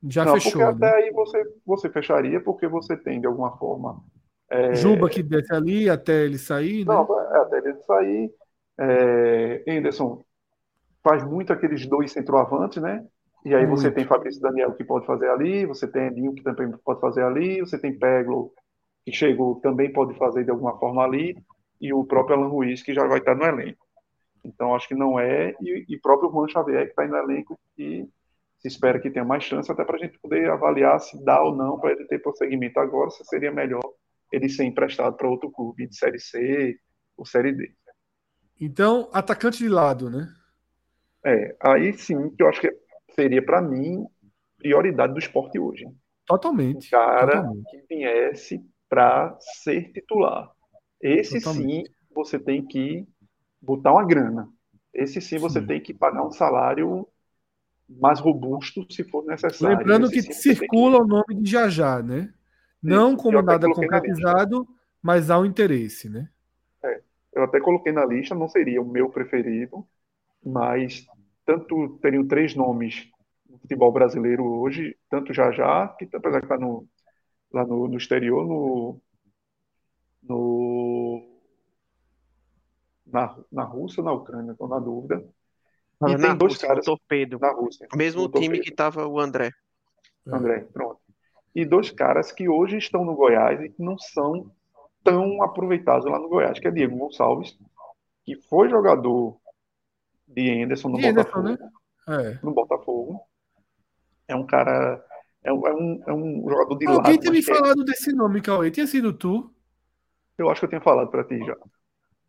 Já não, fechou. Porque né? até aí você, você fecharia, porque você tem, de alguma forma. É... Juba que desce ali até ele sair, né? Não, é, até ele sair. É... Anderson faz muito aqueles dois centroavantes, né? E aí você tem Fabrício Daniel que pode fazer ali, você tem Edinho que também pode fazer ali, você tem Peglo que chegou também pode fazer de alguma forma ali, e o próprio Alan Ruiz que já vai estar no elenco. Então acho que não é, e, e próprio Juan Xavier que está no elenco que se espera que tenha mais chance até para a gente poder avaliar se dá ou não para ele ter prosseguimento agora, se seria melhor ele ser emprestado para outro clube de Série C ou Série D. Então, atacante de lado, né? É, aí sim que eu acho que seria para mim prioridade do esporte hoje. Totalmente. Um cara totalmente. que viesse para ser titular. Esse Totalmente. sim você tem que botar uma grana. Esse sim você Sim. tem que pagar um salário mais robusto se for necessário. Lembrando que tem circula o nome de Jajá, né? Não Isso, como nada coloquei na concretizado, mas há um interesse, né? Eu até coloquei na lista, não seria o meu preferido, mas tanto teriam três nomes no futebol brasileiro hoje, tanto já já, que apesar de estar no, lá no, no exterior, no, no na, na Rússia ou na Ucrânia, estou na dúvida. E na tem dois Rússia, caras Torpedo. na Rússia. Mesmo no time Torpedo. que tava o André. André, pronto. E dois caras que hoje estão no Goiás e que não são tão aproveitados lá no Goiás, que é Diego Gonçalves, que foi jogador de Anderson no De Anderson, Botafogo. né? É. No Botafogo. É um cara. É um, é um, é um jogador de Alguém lado. tinha me é- falado desse nome, Cauê. Tinha sido tu? Eu acho que eu tinha falado para ti já.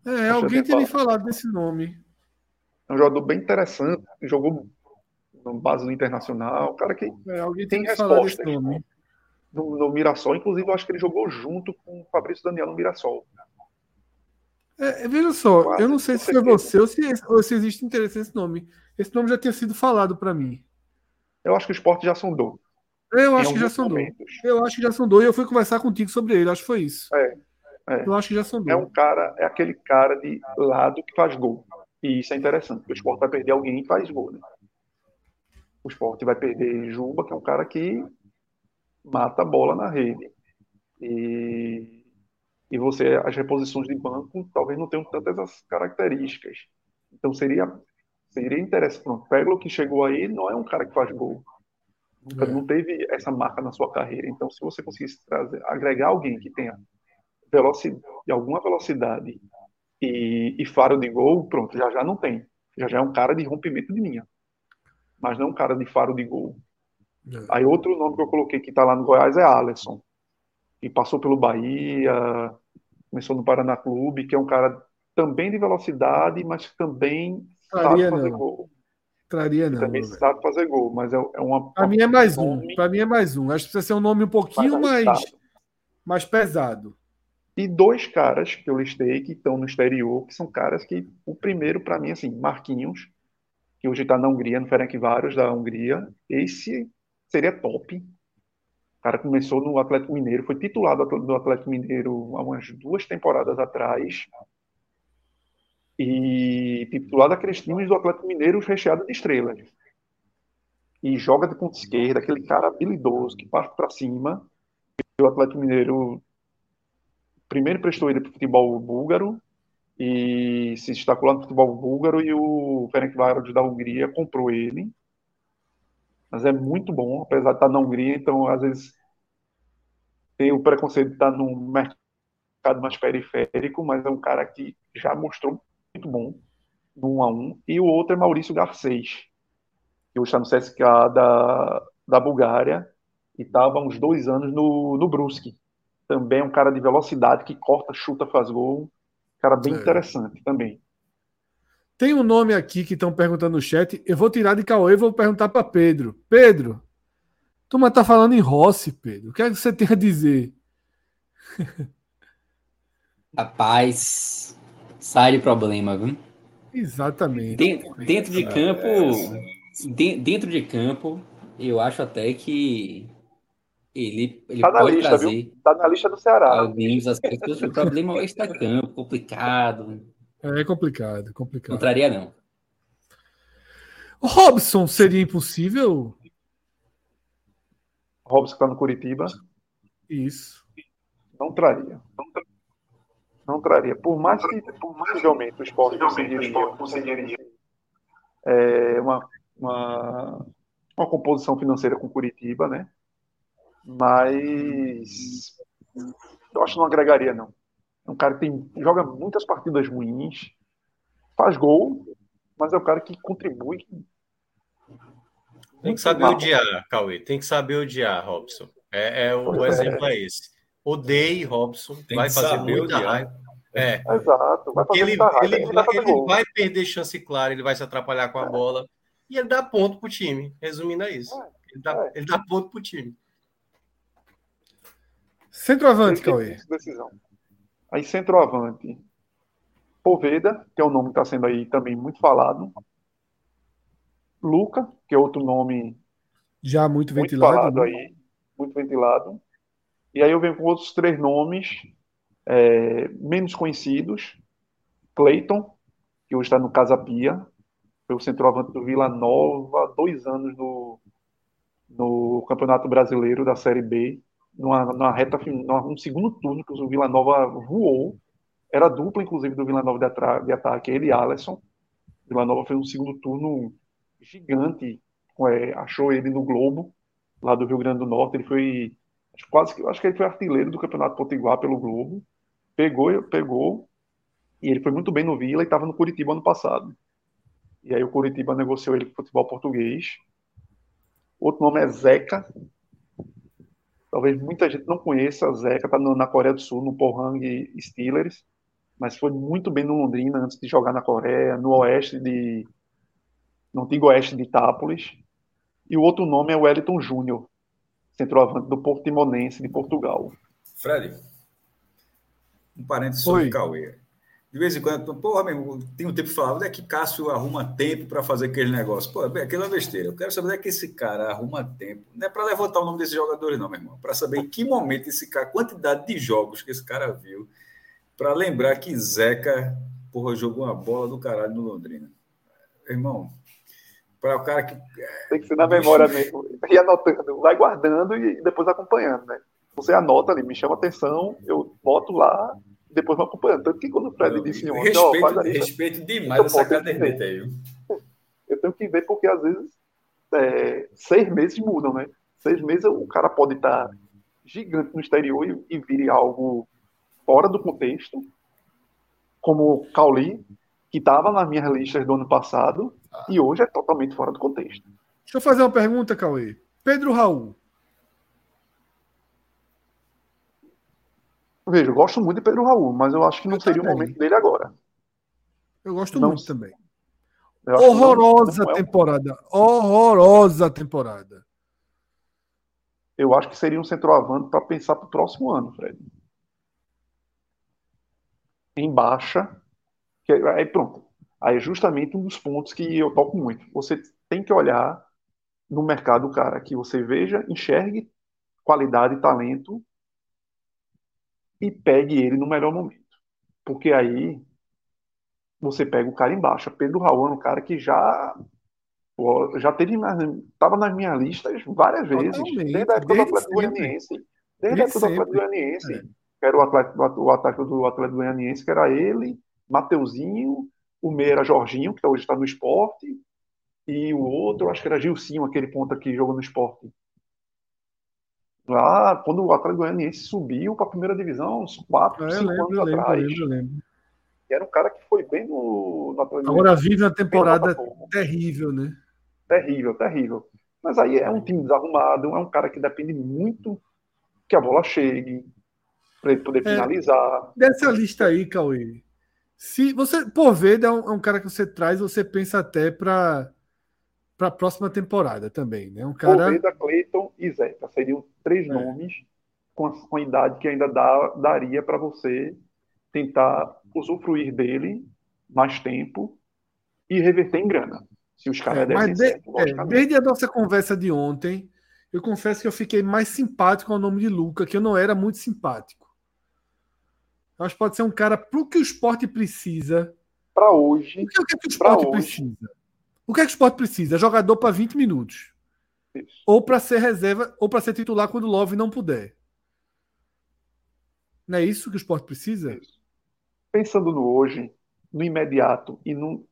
É, eu alguém tinha me falado. falado desse nome. É um jogador bem interessante. Jogou no base do Internacional. Um cara que É, alguém Tem tinha me falado desse respostas. nome. no, no Mirassol, inclusive, eu acho que ele jogou junto com o Fabrício Daniel no Mirassol. É, veja só, Quase eu não sei se foi você ou se, ou se existe interesse nesse nome. Esse nome já tinha sido falado para mim. Eu acho que o esporte já sondou. Eu acho que já sondou. momentos. Eu acho que já sondou e eu fui conversar contigo sobre ele. Acho que foi isso. É, é. Eu acho que já sondou. É um cara, é aquele cara de lado que faz gol. E isso é interessante, porque o esporte vai perder alguém que faz gol, né? O esporte vai perder Juba, que é um cara que mata a bola na rede. E, e você, as reposições de banco talvez não tenham tantas as características. Então seria, seria interessante. Pronto, Peglo que chegou aí não é um cara que faz gol. Nunca, É. Não teve essa marca na sua carreira. Então, se você conseguisse trazer, agregar alguém que tenha velocidade, alguma velocidade e, e faro de gol, pronto, já já não tem. Já já é um cara de rompimento de linha. Mas não um cara de faro de gol. É. Aí outro nome que eu coloquei que está lá no Goiás é Alisson. Que passou pelo Bahia, começou no Paraná Clube, que é um cara também de velocidade, mas também sabe Traria fazer não. gol. Traria não. também velho. sabe fazer gol, mas é, é uma. Pra mim é mais um. nome Pra mim é mais um. Acho que precisa ser um nome um pouquinho mais, mais pesado. E dois caras que eu listei que estão no exterior, que são caras que, o primeiro, para mim, assim, Marquinhos, que hoje está na Hungria, no Ferencváros da Hungria, esse seria top. O cara começou no Atlético Mineiro, foi titular do Atl- do Atlético Mineiro há umas duas temporadas atrás. E titular daqueles times do Atlético Mineiro recheado de estrelas. E joga de ponta esquerda, aquele cara habilidoso que parte para cima. E o Atlético Mineiro primeiro prestou ele para o futebol búlgaro e se destacou lá no futebol búlgaro e o Ferencváros da Hungria comprou ele. Mas é muito bom, apesar de estar na Hungria, então às vezes tem o preconceito de estar num mercado mais periférico, mas é um cara que já mostrou muito bom no 1 a 1 E o outro é Maurício Garcês, que hoje está no CSK da, da Bulgária e estava uns dois anos no, no Brusque também é um cara de velocidade que corta, chuta, faz gol. Cara bem É. interessante também. Tem um nome aqui que estão perguntando no chat. Eu vou tirar de Cauê e vou perguntar para Pedro. Pedro, tu mas tá falando em Rossi, Pedro. O que é que você tem a dizer? Rapaz, sai de problema, viu? Exatamente. Den- Dentro de campo, de- dentro de campo, eu acho até que ele, ele Tá na pode lista, trazer viu? Tá na lista do Ceará. alguns aspectos. O problema é o extra-campo, complicado. É complicado, Não complicado. traria, não. Robson seria impossível? Robson que tá no Curitiba. Isso. Não traria. Não, tra- não traria. Por mais que possivelmente o esporte conseguiria, conseguiria é, uma, uma, uma composição financeira com Curitiba, né? Mas eu acho que não agregaria, não. É um cara que tem, joga muitas partidas ruins, faz gol, mas é um cara que contribui. Tem que saber mal. odiar, Cauê. Tem que saber odiar, Robson. É, é o, o exemplo é esse. Odeie Robson, Tem vai fazer muita odiar. raiva. É. Exato. Vai ele, raiva, ele, ele, vai, ele vai perder chance clara, ele vai se atrapalhar com a é. bola e ele dá ponto pro time. Resumindo, é isso. É. Ele, dá, é. ele dá ponto pro time. Centroavante, Cauê. Decisão. Aí, centroavante. Poveda, que é o nome que está sendo aí também muito falado. Luca, que é outro nome já muito, muito ventilado. Falado né? aí, muito ventilado. E aí eu venho com outros três nomes é, menos conhecidos. Clayton, que hoje está no Casa Pia, foi o centroavante do Vila Nova dois anos no, no Campeonato Brasileiro da Série B, numa, numa reta, num segundo turno que o Vila Nova voou. Era dupla, inclusive, do Vila Nova de, de ataque, ele e Alisson. Vila Nova fez um segundo turno gigante, é, achou ele no Globo, lá do Rio Grande do Norte. Ele foi quase que acho que ele foi artilheiro do Campeonato Potiguar pelo Globo. Pegou, pegou, e ele foi muito bem no Vila e estava no Curitiba ano passado. E aí o Curitiba negociou ele com o futebol português. Outro nome é Zeca. Talvez muita gente não conheça. Zeca está na Coreia do Sul, no Pohang Steelers. Mas foi muito bem no Londrina antes de jogar na Coreia, no oeste de. no antigo oeste de Itápolis. E o outro nome é Wellington Júnior, centroavante do Portimonense de Portugal. Fred, um parênteses sobre o Cauê. De vez em quando, porra, meu, tem um tempo que falava, onde é que Cássio arruma tempo para fazer aquele negócio? Pô, aquela é besteira. Eu quero saber onde é que esse cara arruma tempo. Não é para levantar o nome desses jogadores, não, meu irmão. Para saber em que momento esse cara, quantidade de jogos que esse cara viu, para lembrar que Zeca, porra, jogou uma bola do caralho no Londrina. Irmão, para o cara que. Tem que ser na memória mesmo. E anotando, vai guardando e depois acompanhando, né? Você anota ali, me chama atenção, eu boto lá, depois vou acompanhando. Tanto que quando o Fred disse ontem, respeito, ó, aí, respeito demais essa caderneta aí. Eu tenho que ver porque às vezes é, seis meses mudam, né? Seis meses o cara pode estar gigante no exterior e, e vir algo fora do contexto, como o Cauli, que estava nas minhas listas do ano passado ah. e hoje é totalmente fora do contexto. Deixa eu fazer uma pergunta, Cauê. Pedro Raul, Veja, eu gosto muito de Pedro Raul, mas eu acho que não eu seria também. o momento dele agora. Eu gosto não, muito também. Horrorosa não, não é temporada. Horrorosa temporada. Eu acho que seria um centroavante para pensar para o próximo ano, Fred. Em baixa. Que aí pronto. Aí é justamente um dos pontos que eu toco muito. Você tem que olhar no mercado, cara, que você veja, enxergue qualidade e talento e pegue ele no melhor momento. Porque aí você pega o cara embaixo. Pedro Raul é um cara que já já teve estava nas minhas listas várias vezes, Totalmente. desde a época desde do Atlético Goianiense. Desde a época do Atlético Goianiense. É. Era o, atleta, o ataque do Atlético Goianiense, que era ele, Mateuzinho, o meio era Jorginho, que hoje está no esporte, e o outro, acho que era Gilcinho, aquele ponta que jogou no esporte. Lá, quando o Atlético Goianiense subiu para a primeira divisão, uns 4, 5 é, anos lembro, atrás. Lembro, lembro. E era um cara que foi bem no, no Atlético Agora vive uma temporada terrível, né? Terrível, terrível. Mas aí é um time desarrumado, é um cara que depende muito que a bola chegue, para ele poder é, finalizar. Dessa lista aí, Cauê, se você, por ver, é um, é um cara que você traz, você pensa até para para a próxima temporada também, né? Um cara. Poveda, Cleiton e Zeca seriam três é. nomes com a, com a, idade que ainda dá, daria para você tentar usufruir dele mais tempo e reverter em grana. Se os caras é, mas de, é, desde a nossa conversa de ontem, eu confesso que eu fiquei mais simpático ao nome de Luca, que eu não era muito simpático. Acho que pode ser um cara para o que o esporte precisa. Para hoje. O que, é que o esporte precisa? O que é que o esporte precisa? Jogador para 20 minutos. Isso. Ou para ser reserva, ou para ser titular quando o Love não puder. Não é isso que o esporte precisa? Isso. Pensando no hoje, no imediato e no.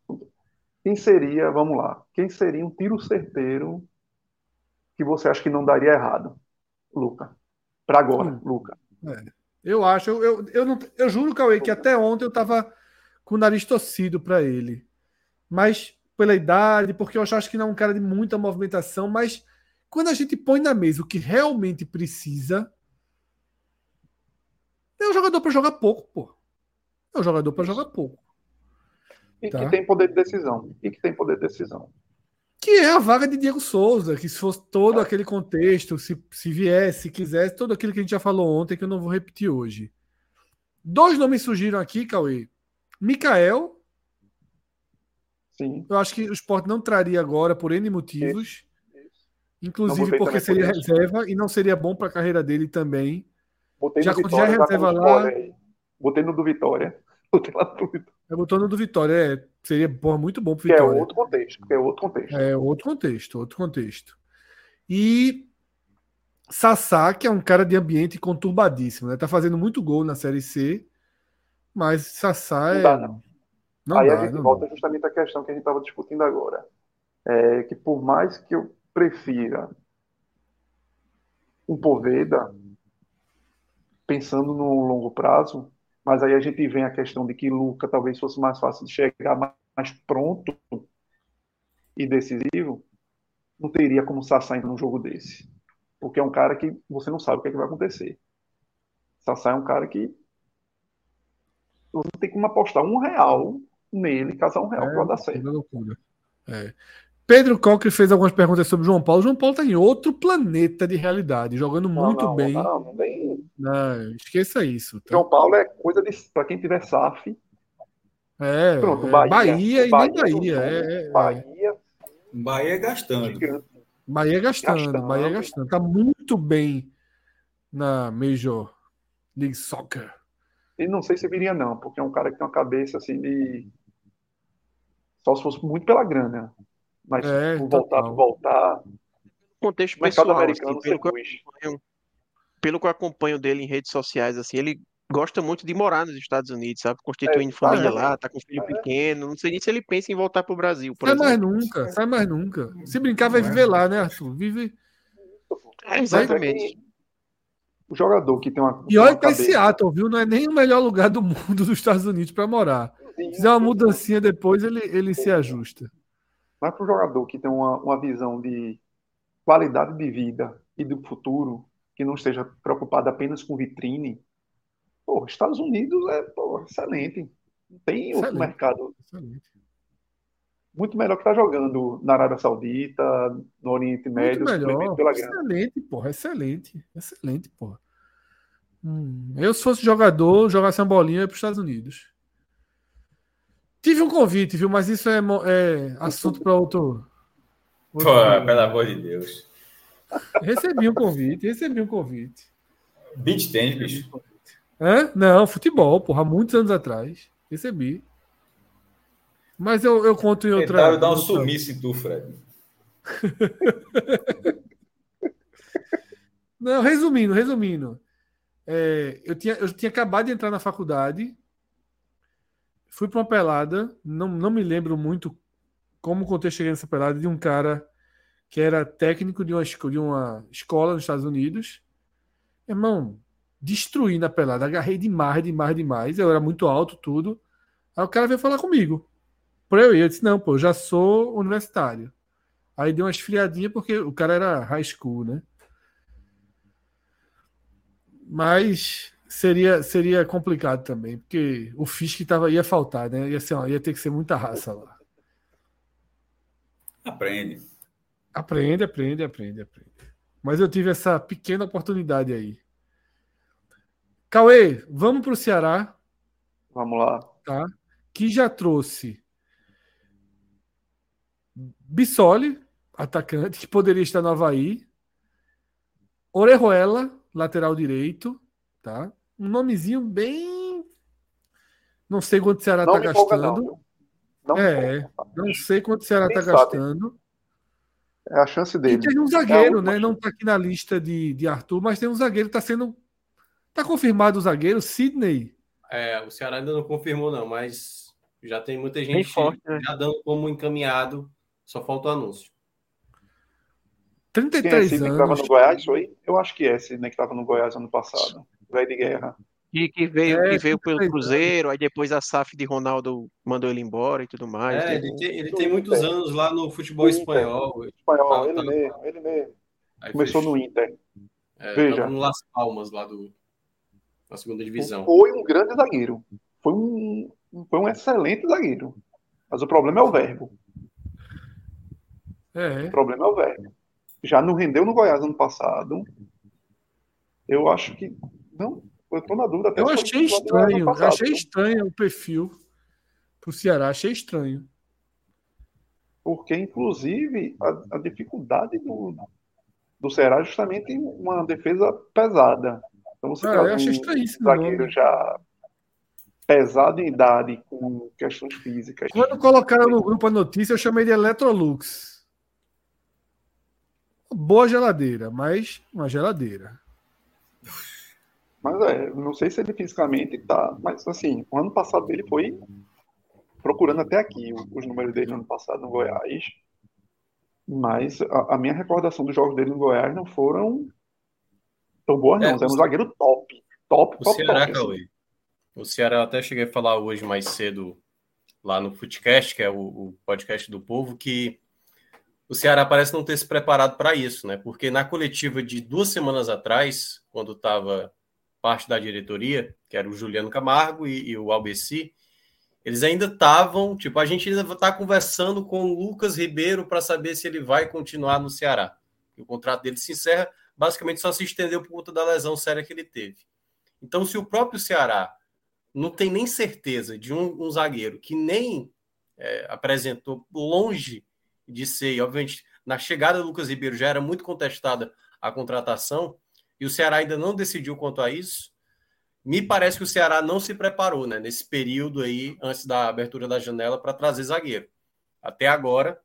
quem seria, vamos lá, quem seria um tiro certeiro que você acha que não daria errado? Luca. Para agora, hum. Luca. É. Eu acho, eu, eu, eu, não, eu juro, Cauê, que até ontem eu tava com o nariz torcido para ele. Mas pela idade, porque eu acho que não é um cara de muita movimentação, mas quando a gente põe na mesa o que realmente precisa, é um jogador para jogar pouco, pô. É um jogador para jogar pouco. E tá? que tem poder de decisão. E que tem poder de decisão. Que é a vaga de Diego Souza, que se fosse todo é. aquele contexto, se, se viesse, se quisesse, tudo aquilo que a gente já falou ontem, que eu não vou repetir hoje. Dois nomes surgiram aqui, Cauê. Mikael. Sim. Eu acho que o esporte não traria agora por N motivos. Isso. Isso. Inclusive porque seria por reserva e não seria bom para a carreira dele também. Botei já, no Vitória, já reserva lá. Botei no do Vitória. Botei lá no Vitória. É, botou no do Vitória, é, seria porra, muito bom pro Vitória. Que é outro contexto, é outro contexto. É outro contexto, outro contexto. E Sassá, que é um cara de ambiente conturbadíssimo, né? Tá fazendo muito gol na Série C, mas Sassá é... Não dá, não. Não Aí dá, a gente volta dá. justamente à questão que a gente estava discutindo agora. É que por mais que eu prefira um Poveda, pensando no longo prazo, mas aí a gente vem a questão de que Luca talvez fosse mais fácil de chegar mais pronto e decisivo, não teria como Sassá entrar num jogo desse. Porque é um cara que você não sabe o que, é que vai acontecer. Sassá é um cara que você tem como apostar um real nele, casar um real é, para dar certo. É loucura. É. Pedro Coque fez algumas perguntas sobre João Paulo. João Paulo está em outro planeta de realidade, jogando não, muito não, bem. Não, não, bem. não, esqueça isso. Tá? João Paulo é coisa de para quem tiver SAF. É, Pronto, é, Bahia, Bahia e Bahia, nem Bahia. É, é, Bahia. Bahia gastando. Bahia gastando, gastando, Bahia gastando. Tá muito bem na Major League Soccer. E não sei se viria, não, porque é um cara que tem uma cabeça assim de. Só se fosse muito pela grana. Mas é, voltar, voltar. Contexto pessoal, americano, assim, pelo, que acompanho, pelo que eu acompanho dele em redes sociais, assim, ele gosta muito de morar nos Estados Unidos, sabe? Constituindo é, família é, lá, tá com filho é. pequeno. Não sei nem se ele pensa em voltar para o Brasil. Sai exemplo. mais nunca, sai mais nunca. Se brincar, vai viver lá, né, Arthur? Vive. É, exatamente. O jogador que tem uma. E olha para esse Seattle, viu? Não é nem o melhor lugar do mundo dos Estados Unidos para morar. Se fizer uma mudancinha depois, ele, ele se ajusta. Mas para o jogador que tem uma, uma visão de qualidade de vida e do futuro, que não esteja preocupado apenas com vitrine, pô, Estados Unidos é pô, excelente. Não tem excelente. outro mercado. Excelente. Muito melhor que tá jogando na Arábia Saudita, no Oriente Médio, Muito melhor. pela Excelente, porra, excelente. Excelente, porra. Hum, eu, se fosse jogador, jogasse uma bolinha para os Estados Unidos. Tive um convite, viu? Mas isso é, é assunto para outro. outro... Pô, pelo amor de Deus. Recebi um convite, recebi um convite. Beach tênis, bicho. É? Não, futebol, porra, muitos anos atrás. Recebi. Mas eu, eu conto em outra. Tentaram dar um sumiço em tu, Fred. Não, resumindo, resumindo. É, eu, tinha, eu tinha acabado de entrar na faculdade Fui para uma pelada, não, não me lembro muito como contei cheguei nessa pelada, de um cara que era técnico de uma, de uma escola nos Estados Unidos. Irmão, destruí na pelada, agarrei demais, demais, demais. Eu era muito alto, tudo. Aí o cara veio falar comigo. Por eu ir, eu disse: não, pô, eu já sou universitário. Aí deu uma esfriadinha porque o cara era high school, né? Mas seria, seria complicado também, porque o Fisk tava, ia faltar, né? Ia, ser, ia ter que ser muita raça lá. Aprende. Aprende, aprende, aprende, aprende. Mas eu tive essa pequena oportunidade aí. Cauê, vamos para o Ceará. Vamos lá. Tá? Que já trouxe Bissoli, atacante, que poderia estar no Havaí. Orejuela, lateral direito, tá? Um nomezinho bem. Não sei quanto o Ceará está gastando. Não, não é, não sei quanto o Ceará está gastando. É a chance dele. E tem um zagueiro, é né? Não está aqui na lista de, de Arthur, mas tem um zagueiro que está sendo. Está confirmado o zagueiro, Sidney. É, o Ceará ainda não confirmou, não, mas Já tem muita gente forte, né? já dando como encaminhado, só falta o anúncio. Quem é 33 esse que estava anos. no Goiás, foi? Eu acho que é esse, né, que estava no Goiás ano passado. Velho de guerra. Que, que veio, É, que veio pelo 33 Cruzeiro, aí depois a SAF de Ronaldo mandou ele embora e tudo mais. É, ele tem, ele tem muitos anos lá no futebol espanhol. Espanhol, Tá, ele tá. mesmo, ele mesmo. Aí Começou fez- no Inter. é, Veja. no Las Palmas lá do, na segunda divisão. Foi um grande zagueiro. Foi um, foi um excelente zagueiro. Mas o problema é o verbo. É. O problema é o verbo. Já não rendeu no Goiás ano passado. Eu acho que. Não, eu tô na dúvida. Eu achei estranho. passado, achei viu? estranho o perfil pro Ceará. Achei estranho. Porque, inclusive, a, a dificuldade do, do Ceará é justamente uma defesa pesada. Então você Ah, achei um zagueiro nome. já pesado em idade, com questões físicas. Quando colocaram no grupo a notícia, eu chamei de Electrolux. Boa geladeira, mas uma geladeira. Mas é, não sei se ele fisicamente tá. Mas assim, o ano passado dele foi procurando até aqui os números dele no ano passado no Goiás. Mas a, a minha recordação dos jogos dele no Goiás não foram tão boas, não. É, Era um zagueiro top. Top, O top, Ceará, top. assim. O Ceará, eu até cheguei a falar hoje mais cedo lá no Footcast, que é o, o podcast do povo, que o Ceará parece não ter se preparado para isso, né? Porque na coletiva de duas semanas atrás, quando estava parte da diretoria, que era o Juliano Camargo e, e o Albeci, eles ainda estavam, tipo, a gente ainda está conversando com o Lucas Ribeiro para saber se ele vai continuar no Ceará. O contrato dele se encerra, basicamente só se estendeu por conta da lesão séria que ele teve. Então, se o próprio Ceará não tem nem certeza de um, um zagueiro que nem é, apresentou longe de ser, e obviamente, na chegada do Lucas Ribeiro já era muito contestada a contratação, e o Ceará ainda não decidiu quanto a isso, me parece que o Ceará não se preparou né, nesse período aí, antes da abertura da janela, para trazer zagueiro. Até agora,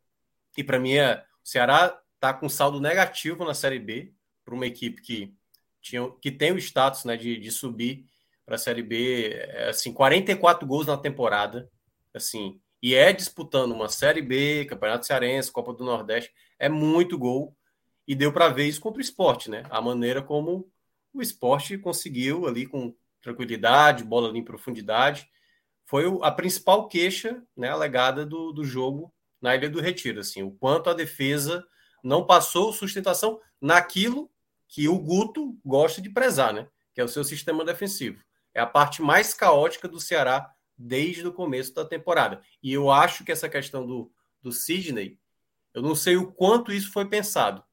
e para mim, é, o Ceará está com saldo negativo na Série B, para uma equipe que, tinha, que tem o status né, de, de subir para a Série B, é, assim, 44 gols na temporada, assim, e é disputando uma Série B, Campeonato Cearense, Copa do Nordeste, é muito gol, e deu para ver isso contra o esporte, né? A maneira como o esporte conseguiu ali com tranquilidade, bola ali em profundidade, foi a principal queixa, né, alegada do, do jogo na Ilha do Retiro, assim, o quanto a defesa não passou sustentação naquilo que o Guto gosta de prezar, né? Que é o seu sistema defensivo. É a parte mais caótica do Ceará desde o começo da temporada. E eu acho que essa questão do, do Sidney, eu não sei o quanto isso foi pensado,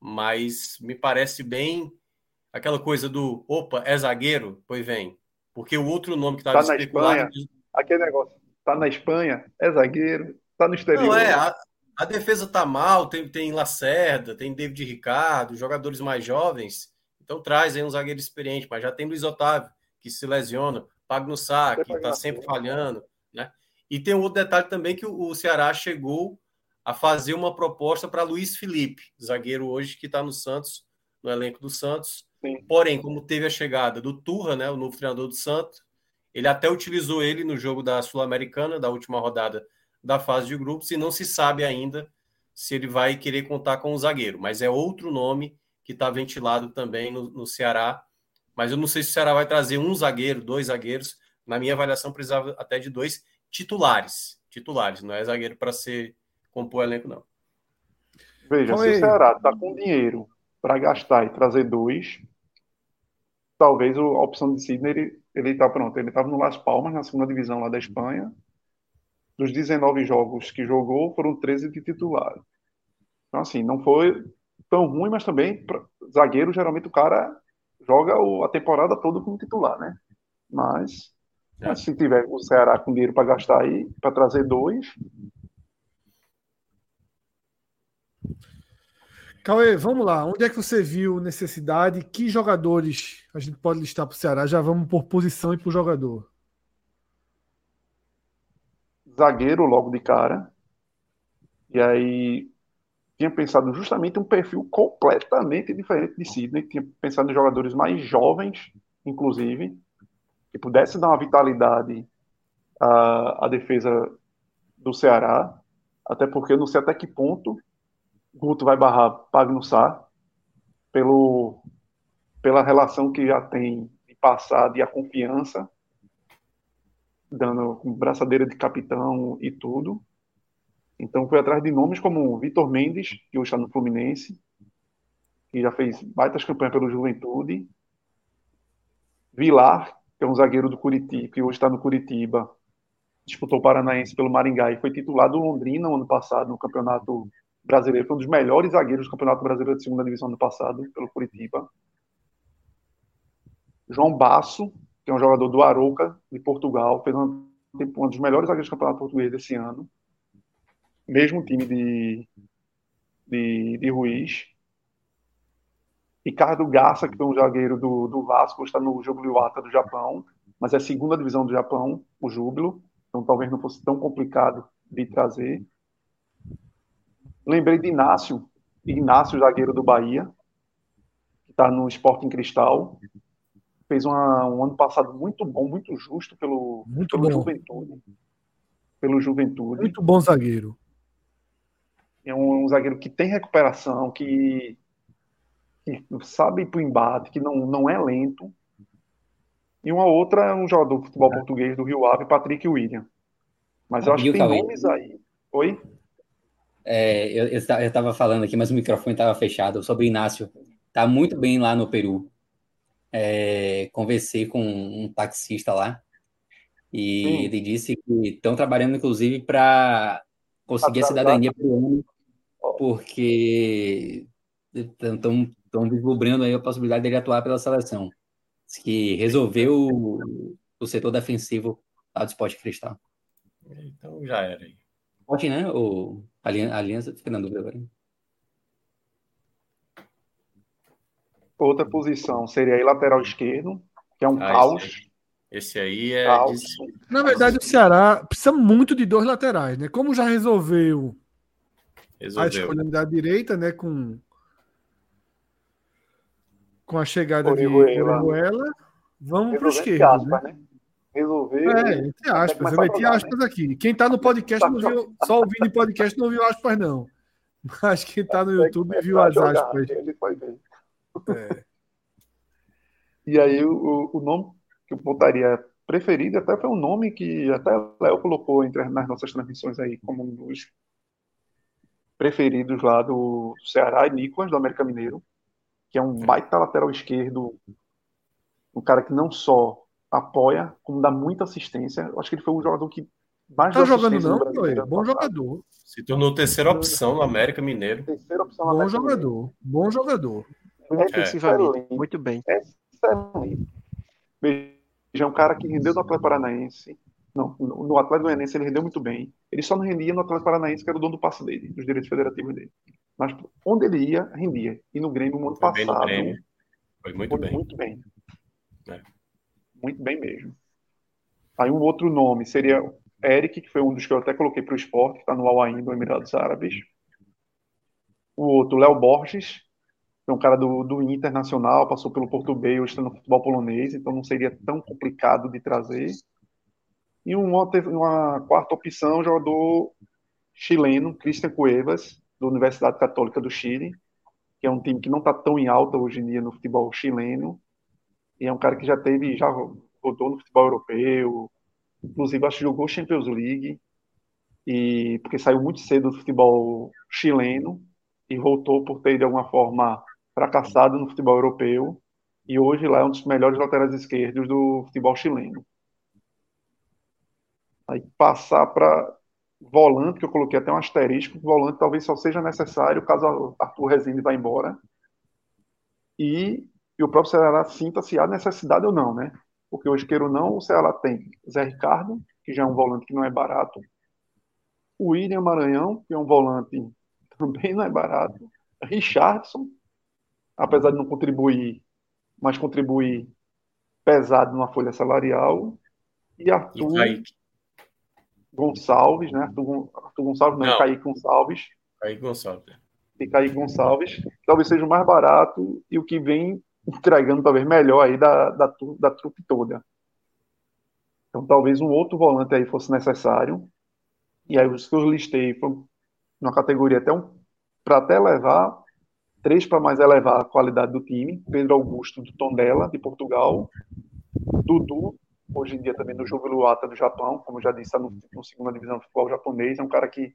mas me parece bem aquela coisa do opa, é zagueiro? Pois vem. Porque o outro nome que estava Tá na especulado. Aquele negócio. Tá na Espanha, é zagueiro, tá no exterior. Não, é, a, a defesa tá mal, tem, tem Lacerda, tem David Ricardo, jogadores mais jovens. Então traz aí um zagueiro experiente, mas já tem Luiz Otávio, que se lesiona, Pagno Sá, que está sempre falhando, né? E tem um outro detalhe também que o Ceará chegou a fazer uma proposta para Luiz Felipe, zagueiro hoje que está no Santos, no elenco do Santos. Sim. Porém, como teve a chegada do Turra, né, o novo treinador do Santos, ele até utilizou ele no jogo da Sul-Americana, da última rodada da fase de grupos, e não se sabe ainda se ele vai querer contar com o zagueiro. Mas é outro nome que está ventilado também no, no, Ceará. Mas eu não sei se o Ceará vai trazer um zagueiro, dois zagueiros. Na minha avaliação, precisava até de dois titulares. Titulares, não é zagueiro para ser compor elenco, não. Veja, Oi. se o Ceará está com dinheiro para gastar e trazer dois, talvez a opção de Sidney ele, ele tá pronto. Ele estava no Las Palmas, na segunda divisão lá da Espanha. Dos 19 jogos que jogou, foram 13 de titular. Então, assim, não foi tão ruim, mas também, pra, zagueiro, geralmente o cara joga o, a temporada toda como titular, né? Mas, é. mas se tiver o Ceará com dinheiro para gastar aí, para trazer dois. Cauê, vamos lá. Onde é que você viu necessidade? Que jogadores a gente pode listar para o Ceará? Já vamos por posição e por jogador. Zagueiro logo de cara. E aí tinha pensado justamente um perfil completamente diferente de Sidney. Tinha pensado em jogadores mais jovens, inclusive, que pudesse dar uma vitalidade a, a defesa do Ceará, até porque eu não sei até que ponto Guto vai barrar Pagno Sá pelo, pela relação que já tem de passado e a confiança, dando braçadeira de capitão e tudo. Então foi atrás de nomes como Vitor Mendes, que hoje está no Fluminense, que já fez baitas campanhas pelo Juventude. Vilar, que é um zagueiro do Curitiba, que hoje está no Curitiba, disputou o Paranaense pelo Maringá e foi titulado do Londrina no ano passado no Campeonato Brasileiro. Foi um dos melhores zagueiros do Campeonato Brasileiro de segunda divisão do passado pelo Curitiba. João Basso, que é um jogador do Arouca, de Portugal, fez um, um dos melhores zagueiros do Campeonato Português desse ano. Mesmo time de, de, de Ruiz. Ricardo Garça, que foi um zagueiro do, do Vasco, está no Júbilo Ata do Japão, mas é a segunda divisão do Japão, o Júbilo, então talvez não fosse tão complicado de trazer. Lembrei de Inácio, Inácio, zagueiro do Bahia, que está no Sporting Cristal, fez uma, um ano passado muito bom, muito justo pelo, muito pelo bom. Juventude. Pelo Juventude. Muito bom zagueiro. É um, um zagueiro que tem recuperação, que, que sabe ir para o embate, que não, não é lento. E uma outra é um jogador de futebol português do Rio Ave, Patrick William. Mas eu acho que tem nomes aí. Oi? É, eu estava falando aqui, mas o microfone estava fechado, sobre Inácio. Tá muito bem lá no Peru. É, conversei com um taxista lá e Sim. ele disse que estão trabalhando, inclusive, para conseguir a cidadania ano, porque estão descobrindo aí a possibilidade dele atuar pela seleção. Diz que resolveu o, o setor defensivo lá do Esporte Cristal. Então já era aí. Né? O Aliança, a Aliança fica na dúvida agora. Outra posição seria aí lateral esquerdo, que é um Ah, caos. esse Esse aí é. caos. Na verdade, o Ceará precisa muito de dois laterais, né? Como já resolveu a Resolveu. escolha da direita, né? Com, com a chegada de Orihuela. Orihuela, vamos para o esquerdo. Né? aspas, né? Resolver. É, entre aspas. Eu meti jogar, aspas aqui. Quem tá no podcast não viu, só ouvindo em podcast não viu aspas, não. Mas quem tá no YouTube viu as jogar, aspas. É. E aí o, o nome que eu botaria preferido até foi um nome que até Léo colocou entre nas nossas transmissões aí como um dos preferidos lá do Ceará, e Nicolas, do América Mineiro, que é um baita lateral esquerdo, um cara que não só apoia, como dá muita assistência. Eu acho que ele foi o jogador que mais Tá jogando não, Bom passado. jogador. Se tornou terceira opção no América Mineiro. Terceira opção no Bom América Mineiro. jogador. Bom jogador. Defensivamente, Excelente. muito bem. excelente. Veja, é um cara que rendeu no Atlético Paranaense. Não, no Atlético Goianiense ele rendeu muito bem. Ele só não rendia no Atlético Paranaense, que era o dono do passe dele, dos direitos federativos dele. Mas onde ele ia, rendia. E no Grêmio, no ano Foi bem no passado, Grêmio. Foi muito foi bem. muito bem. É. Muito bem mesmo. Aí um outro nome seria Eric, que foi um dos que eu até coloquei para o esporte, está no Al Ain do Emirados Árabes. O outro, Léo Borges, é um cara do, do Internacional, passou pelo Porto B, hoje está no futebol polonês, então não seria tão complicado de trazer. E uma, uma quarta opção, jogador chileno, Christian Cuevas, da Universidade Católica do Chile, que é um time que não está tão em alta hoje em dia no futebol chileno, e é um cara que já teve, já rodou no futebol europeu, inclusive acho que jogou Champions League, e porque saiu muito cedo do futebol chileno e voltou por ter de alguma forma fracassado no futebol europeu, e hoje lá é um dos melhores laterais esquerdos do futebol chileno. Aí passar para volante, que eu coloquei até um asterisco, volante talvez só seja necessário caso Arthur Rezende vá embora. E, e o próprio Ceará sinta se há necessidade ou não, né? Porque hoje, queira ou não, o Ceará tem Zé Ricardo, que já é um volante que não é barato, o William Maranhão, que é um volante que também não é barato, Richardson, apesar de não contribuir, mas contribuir pesado numa folha salarial, e E Arthur Kaique. Gonçalves, né? Arthur, Arthur Gonçalves, não, Não. Kaique Gonçalves, Kaique Gonçalves. e Kaique Gonçalves, talvez seja o mais barato e o que vem entregando talvez melhor aí da, da, da trupe toda. Então talvez um outro volante aí fosse necessário. E aí os que eu listei foram numa categoria até um para até levar três para mais elevar a qualidade do time. Pedro Augusto do Tondela de Portugal, Dudu hoje em dia também no jogo Luata do Japão, como já disse, está no, no segunda divisão do futebol japonês, é um cara que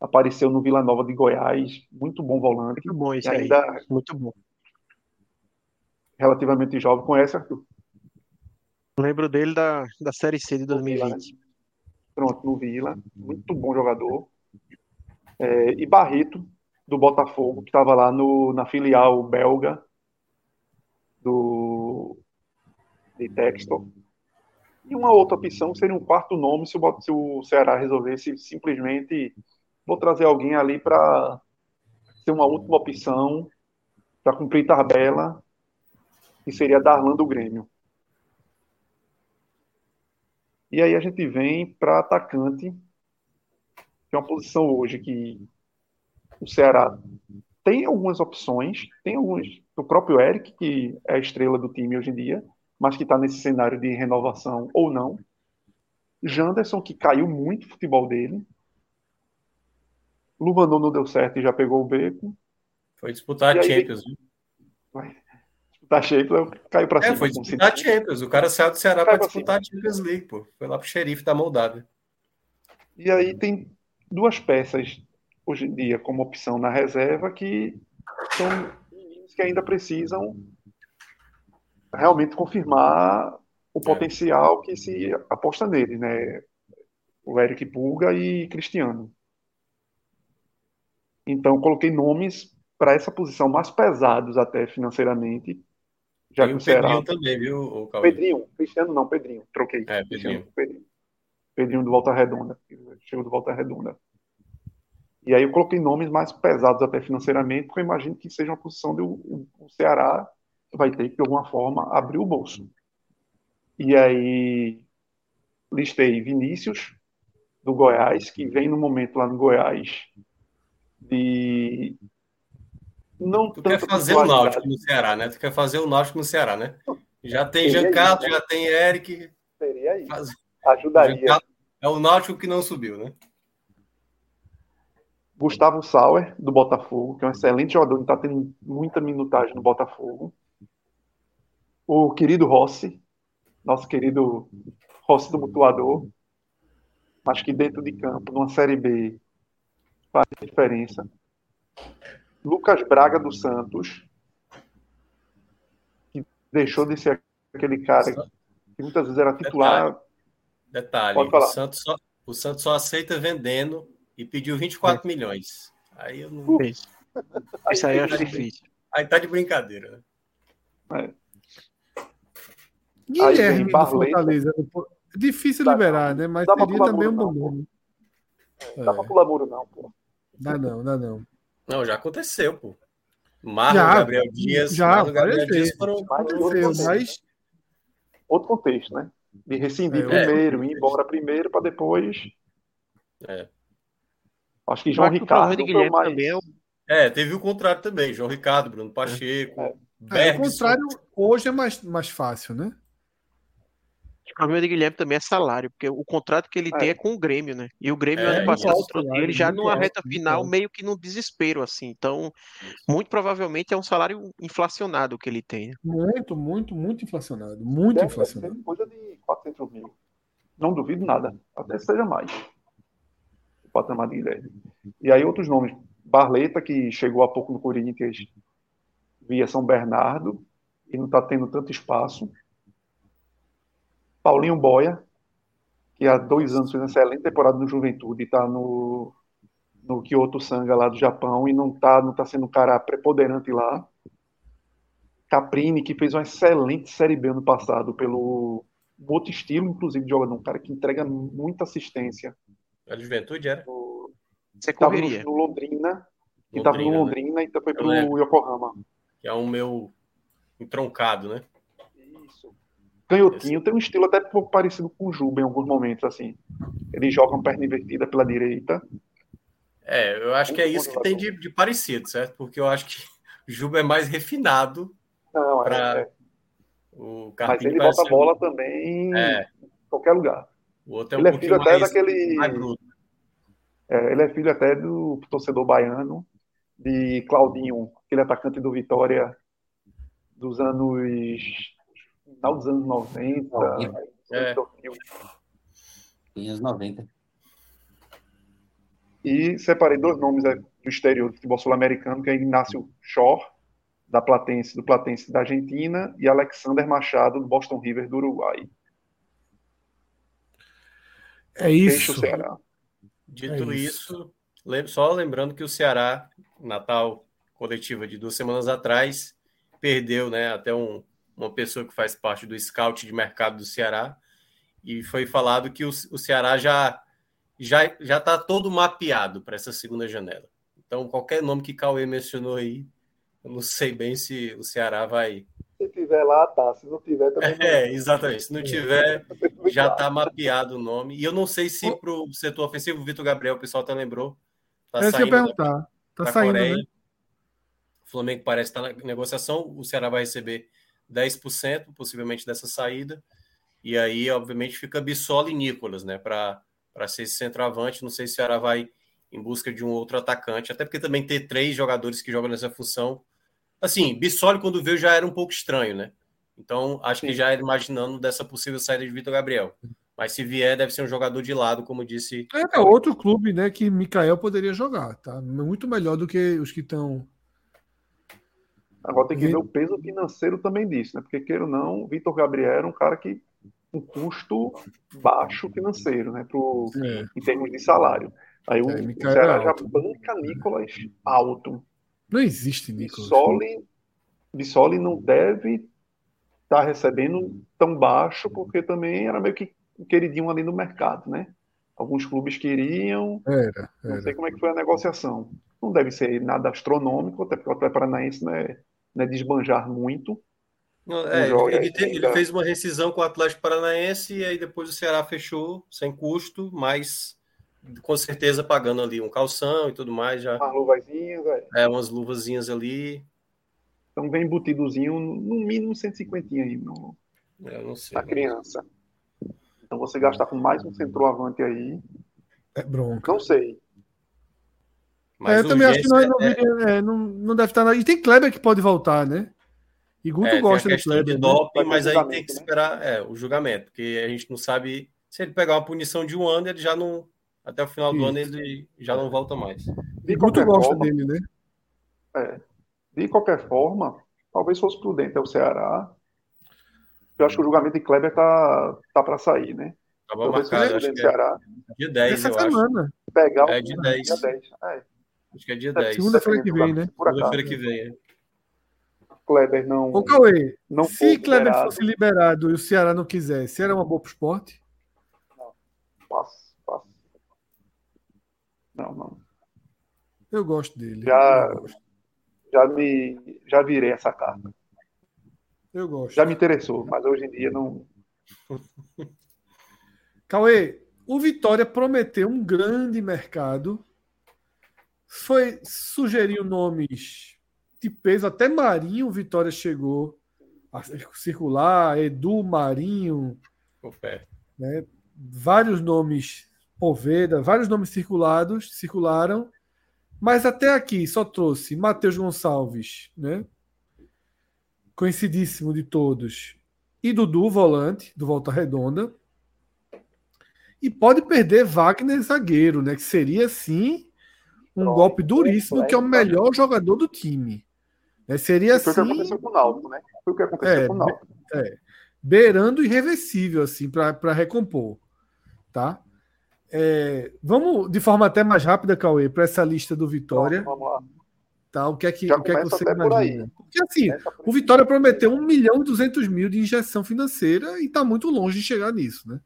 apareceu no Vila Nova de Goiás, muito bom volante. Muito bom isso ainda aí, muito bom. Relativamente jovem, conhece, Arthur? Lembro dele da, da Série C de 2020. Vila, né? Pronto, no Vila, muito bom jogador. É, e Barreto, do Botafogo, que estava lá no, na filial belga do de Textor. E uma outra opção seria um quarto nome se o, se o Ceará resolvesse simplesmente vou trazer alguém ali para ser uma última opção para cumprir tabela, que seria Darlan do Grêmio. E aí a gente vem para atacante, que é uma posição hoje que o Ceará tem algumas opções, tem alguns. O próprio Eric, que é a estrela do time hoje em dia, mas que está nesse cenário de renovação ou não. Janderson, que caiu muito o futebol dele, Luvanor não deu certo e já pegou o beco. Foi disputar a Champions. Vai a Champions, caiu para é, cima. Foi disputar a Champions. O cara saiu do Ceará para disputar a Champions League, pô. Foi lá pro xerife da Moldávia. E aí tem duas peças hoje em dia como opção na reserva que são meninos que ainda precisam realmente confirmar o é. potencial que se aposta nele, né? O Eric Pulga e Cristiano. Então, coloquei nomes para essa posição mais pesados até financeiramente. Já e o Pedrinho também, viu, Calvin? Pedrinho, Cristiano não, Pedrinho, troquei. É, Pedrinho. Pedrinho. Pedrinho do Volta Redonda, chegou do Volta Redonda. E aí eu coloquei nomes mais pesados até financeiramente, porque eu imagino que seja uma posição de o, o Ceará vai ter que, de alguma forma, abrir o bolso. E aí listei Vinícius, do Goiás, que vem no momento lá no Goiás de não tu quer fazer o Náutico no Ceará, né? Tu quer fazer o Náutico no Ceará, né? Já tem Jean Carlos, né? já tem Eric. Seria isso. Faz... Ajudaria. É o Náutico que não subiu, né? Gustavo Sauer, do Botafogo, que é um excelente jogador, está tendo muita minutagem no Botafogo. O querido Rossi, nosso querido Rossi do Mutuador, acho que dentro de campo, numa Série B, faz diferença. Lucas Braga dos Santos, que deixou de ser aquele cara que muitas vezes era titular. Detalhe, detalhe o, Santos só, o Santos só aceita vendendo e pediu 24 é. milhões. Aí eu não. Isso, Isso aí eu acho difícil. Aí tá de brincadeira. Né? É. Guilherme do Fortaleza. Difícil liberar, né? Mas seria também um bom nome. É. Dá pra pular muro, não, pô. Dá não, dá não. Não, já aconteceu, pô. Marlon, Gabriel Dias, já, Marlon, Gabriel Dias foram. Aconteceu, mas... Outro contexto, né? De rescindir é, primeiro, é. ir embora primeiro para depois. É. Acho que João Ricardo foi mais... também é, é, teve o contrário também. João Ricardo, Bruno Pacheco. É. É, o contrário hoje é mais, mais fácil, né? O problema de Guilherme também é salário, porque o contrato que ele é. tem é com o Grêmio, né? E o Grêmio, é, ano passado, trouxe ele já numa alto, reta final, meio que no desespero, assim. Então, muito provavelmente é um salário inflacionado que ele tem. Né? Muito, muito, muito inflacionado. Muito Deve inflacionado. Coisa de 400 mil. Não duvido nada. Até seja mais. O patamar de Guilherme. E aí, outros nomes. Barleta, que chegou há pouco no Corinthians via São Bernardo e não está tendo tanto espaço. Paulinho Boia, que há dois anos fez uma excelente temporada no Juventude, está no, no Kyoto Sanga lá do Japão e não está não tá sendo um cara preponderante lá. Caprini, que fez uma excelente Série B no passado, pelo outro estilo, inclusive, de jogador, um cara que entrega muita assistência. A Juventude era? Você correria. No, no Londrina, que estava no Londrina né? e foi pro Yokohama. Que é um meu entroncado, né? Canhotinho tem um estilo até um pouco parecido com o Juba em alguns momentos, assim. Ele joga uma perna invertida pela direita. É, eu acho que é isso que tem de, de parecido, certo? Porque eu acho que o Juba é mais refinado. Não, pra... é, é. O Mas ele bota a bola também é. qualquer lugar. O outro é um ele é filho até mais, daquele. mais. É, ele é filho até do torcedor baiano, de Claudinho, aquele atacante do Vitória dos anos. Final dos anos 90. É. Anos 90. E separei dois nomes é, do exterior do futebol sul-americano, que é Ignacio Schor, da Platense, do Platense da Argentina, e Alexander Machado, do Boston River do Uruguai. É isso. Dito É isso, lem- só lembrando que o Ceará, Natal coletiva de duas semanas atrás, perdeu né, até um- uma pessoa que faz parte do scout de mercado do Ceará, e foi falado que o, o Ceará já já já está todo mapeado para essa segunda janela. Então, qualquer nome que Cauê mencionou aí, eu não sei bem se o Ceará vai. Se tiver lá, tá. Se não tiver, também não. É, exatamente. Se não tiver, já está mapeado o nome. E eu não sei se para o setor ofensivo, o Vitor Gabriel, o pessoal até lembrou, está que eu ia saindo da- perguntar. Tá para a saindo, Coreia. né? O Flamengo parece estar na negociação. O Ceará vai receber 10%, possivelmente, dessa saída. E aí, obviamente, fica Bissoli e Nicolas, né? Para ser esse centroavante. Não sei se o Ceará vai em busca de um outro atacante, até porque também ter três jogadores que jogam nessa função. Assim, Bissoli, quando veio, já era um pouco estranho, né? Então, acho que já era imaginando dessa possível saída de Vitor Gabriel. Mas se vier, deve ser um jogador de lado, como disse. É outro clube, né, que Mikael poderia jogar, tá? Muito melhor do que os que estão. Agora tem que ver o peso financeiro também disso, né? Porque, queira ou não, o Vitor Gabriel era um cara que um custo baixo financeiro, né? Pro, É. em termos de salário. Aí o, É, o Ceará já banca Nicolas alto. Não existe, Nicolas. Bissoli, Bissoli não deve estar recebendo tão baixo, porque também era meio que queridinho ali no mercado, né? Alguns clubes queriam, Era, não era. sei como é que foi a negociação. Não deve ser nada astronômico, até porque o Atlético Paranaense não é, não é desbanjar muito. Não, é, ele, te- ele ainda. fez uma rescisão com o Atlético Paranaense e aí depois o Ceará fechou sem custo, mas com certeza pagando ali um calção e tudo mais, já Umas luvazinhas, é. é umas luvazinhas ali. Então vem embutidozinho, no mínimo 150 aí no, Eu não sei. na criança. Então você gastar com mais um centroavante aí, É bronca. não sei. Mas É, eu também acho que não, é- viria- é, não, não deve estar. na- E tem Kleber que pode voltar, né? E Guto é, tem gosta a do Kleber. de né? doping, ter mas aí tem que né? esperar é, o julgamento, porque a gente não sabe se ele pegar uma punição de um ano, ele já não. Até o final do Isso. ano ele já não volta mais. E De Guto gosta forma, dele, né? de qualquer forma, talvez fosse prudente é o Ceará. Eu acho que o julgamento de Kleber tá, tá para sair, né? Tava marcado, acho que do é Ceará dia 10, Essa eu acho. semana. pegar o É de 10. dia 10. É, Acho que é dia É, 10. segunda-feira que vem, né? Segunda-feira que vem. é. Kleber não, Ô, Cauê, não se Kleber liberado. fosse liberado e o Ceará não quisesse, era uma boa pro esporte? Passo, passo. Não, não. Eu gosto dele. Já- gosto. Já me já virei essa carta. Eu gosto. Já me interessou, mas hoje em dia não. Cauê, o Vitória prometeu um grande mercado. Foi sugeriu nomes de peso, até Marinho Vitória chegou a circular, Edu Marinho, né? Vários nomes, Poveda, vários nomes circulados, circularam, mas até aqui só trouxe Matheus Gonçalves, né? Conhecidíssimo de todos. E Dudu, volante, do Volta Redonda. E pode perder Wagner zagueiro, né? Que seria sim um Pronto, golpe duríssimo, que é o melhor jogador do time. Né? Seria Foi o que assim aconteceu com o Náutico, né? Foi o que aconteceu É, com o Náutico. beirando irreversível assim para recompor, tá? É, vamos de forma até mais rápida, Cauê, para essa lista do Vitória, Vamos lá. tá? O que é que, Já o que, é que começa você por imagina? aí. Porque assim, foi- o Vitória prometeu 1 milhão e 200 mil de injeção financeira e está muito longe de chegar nisso, né?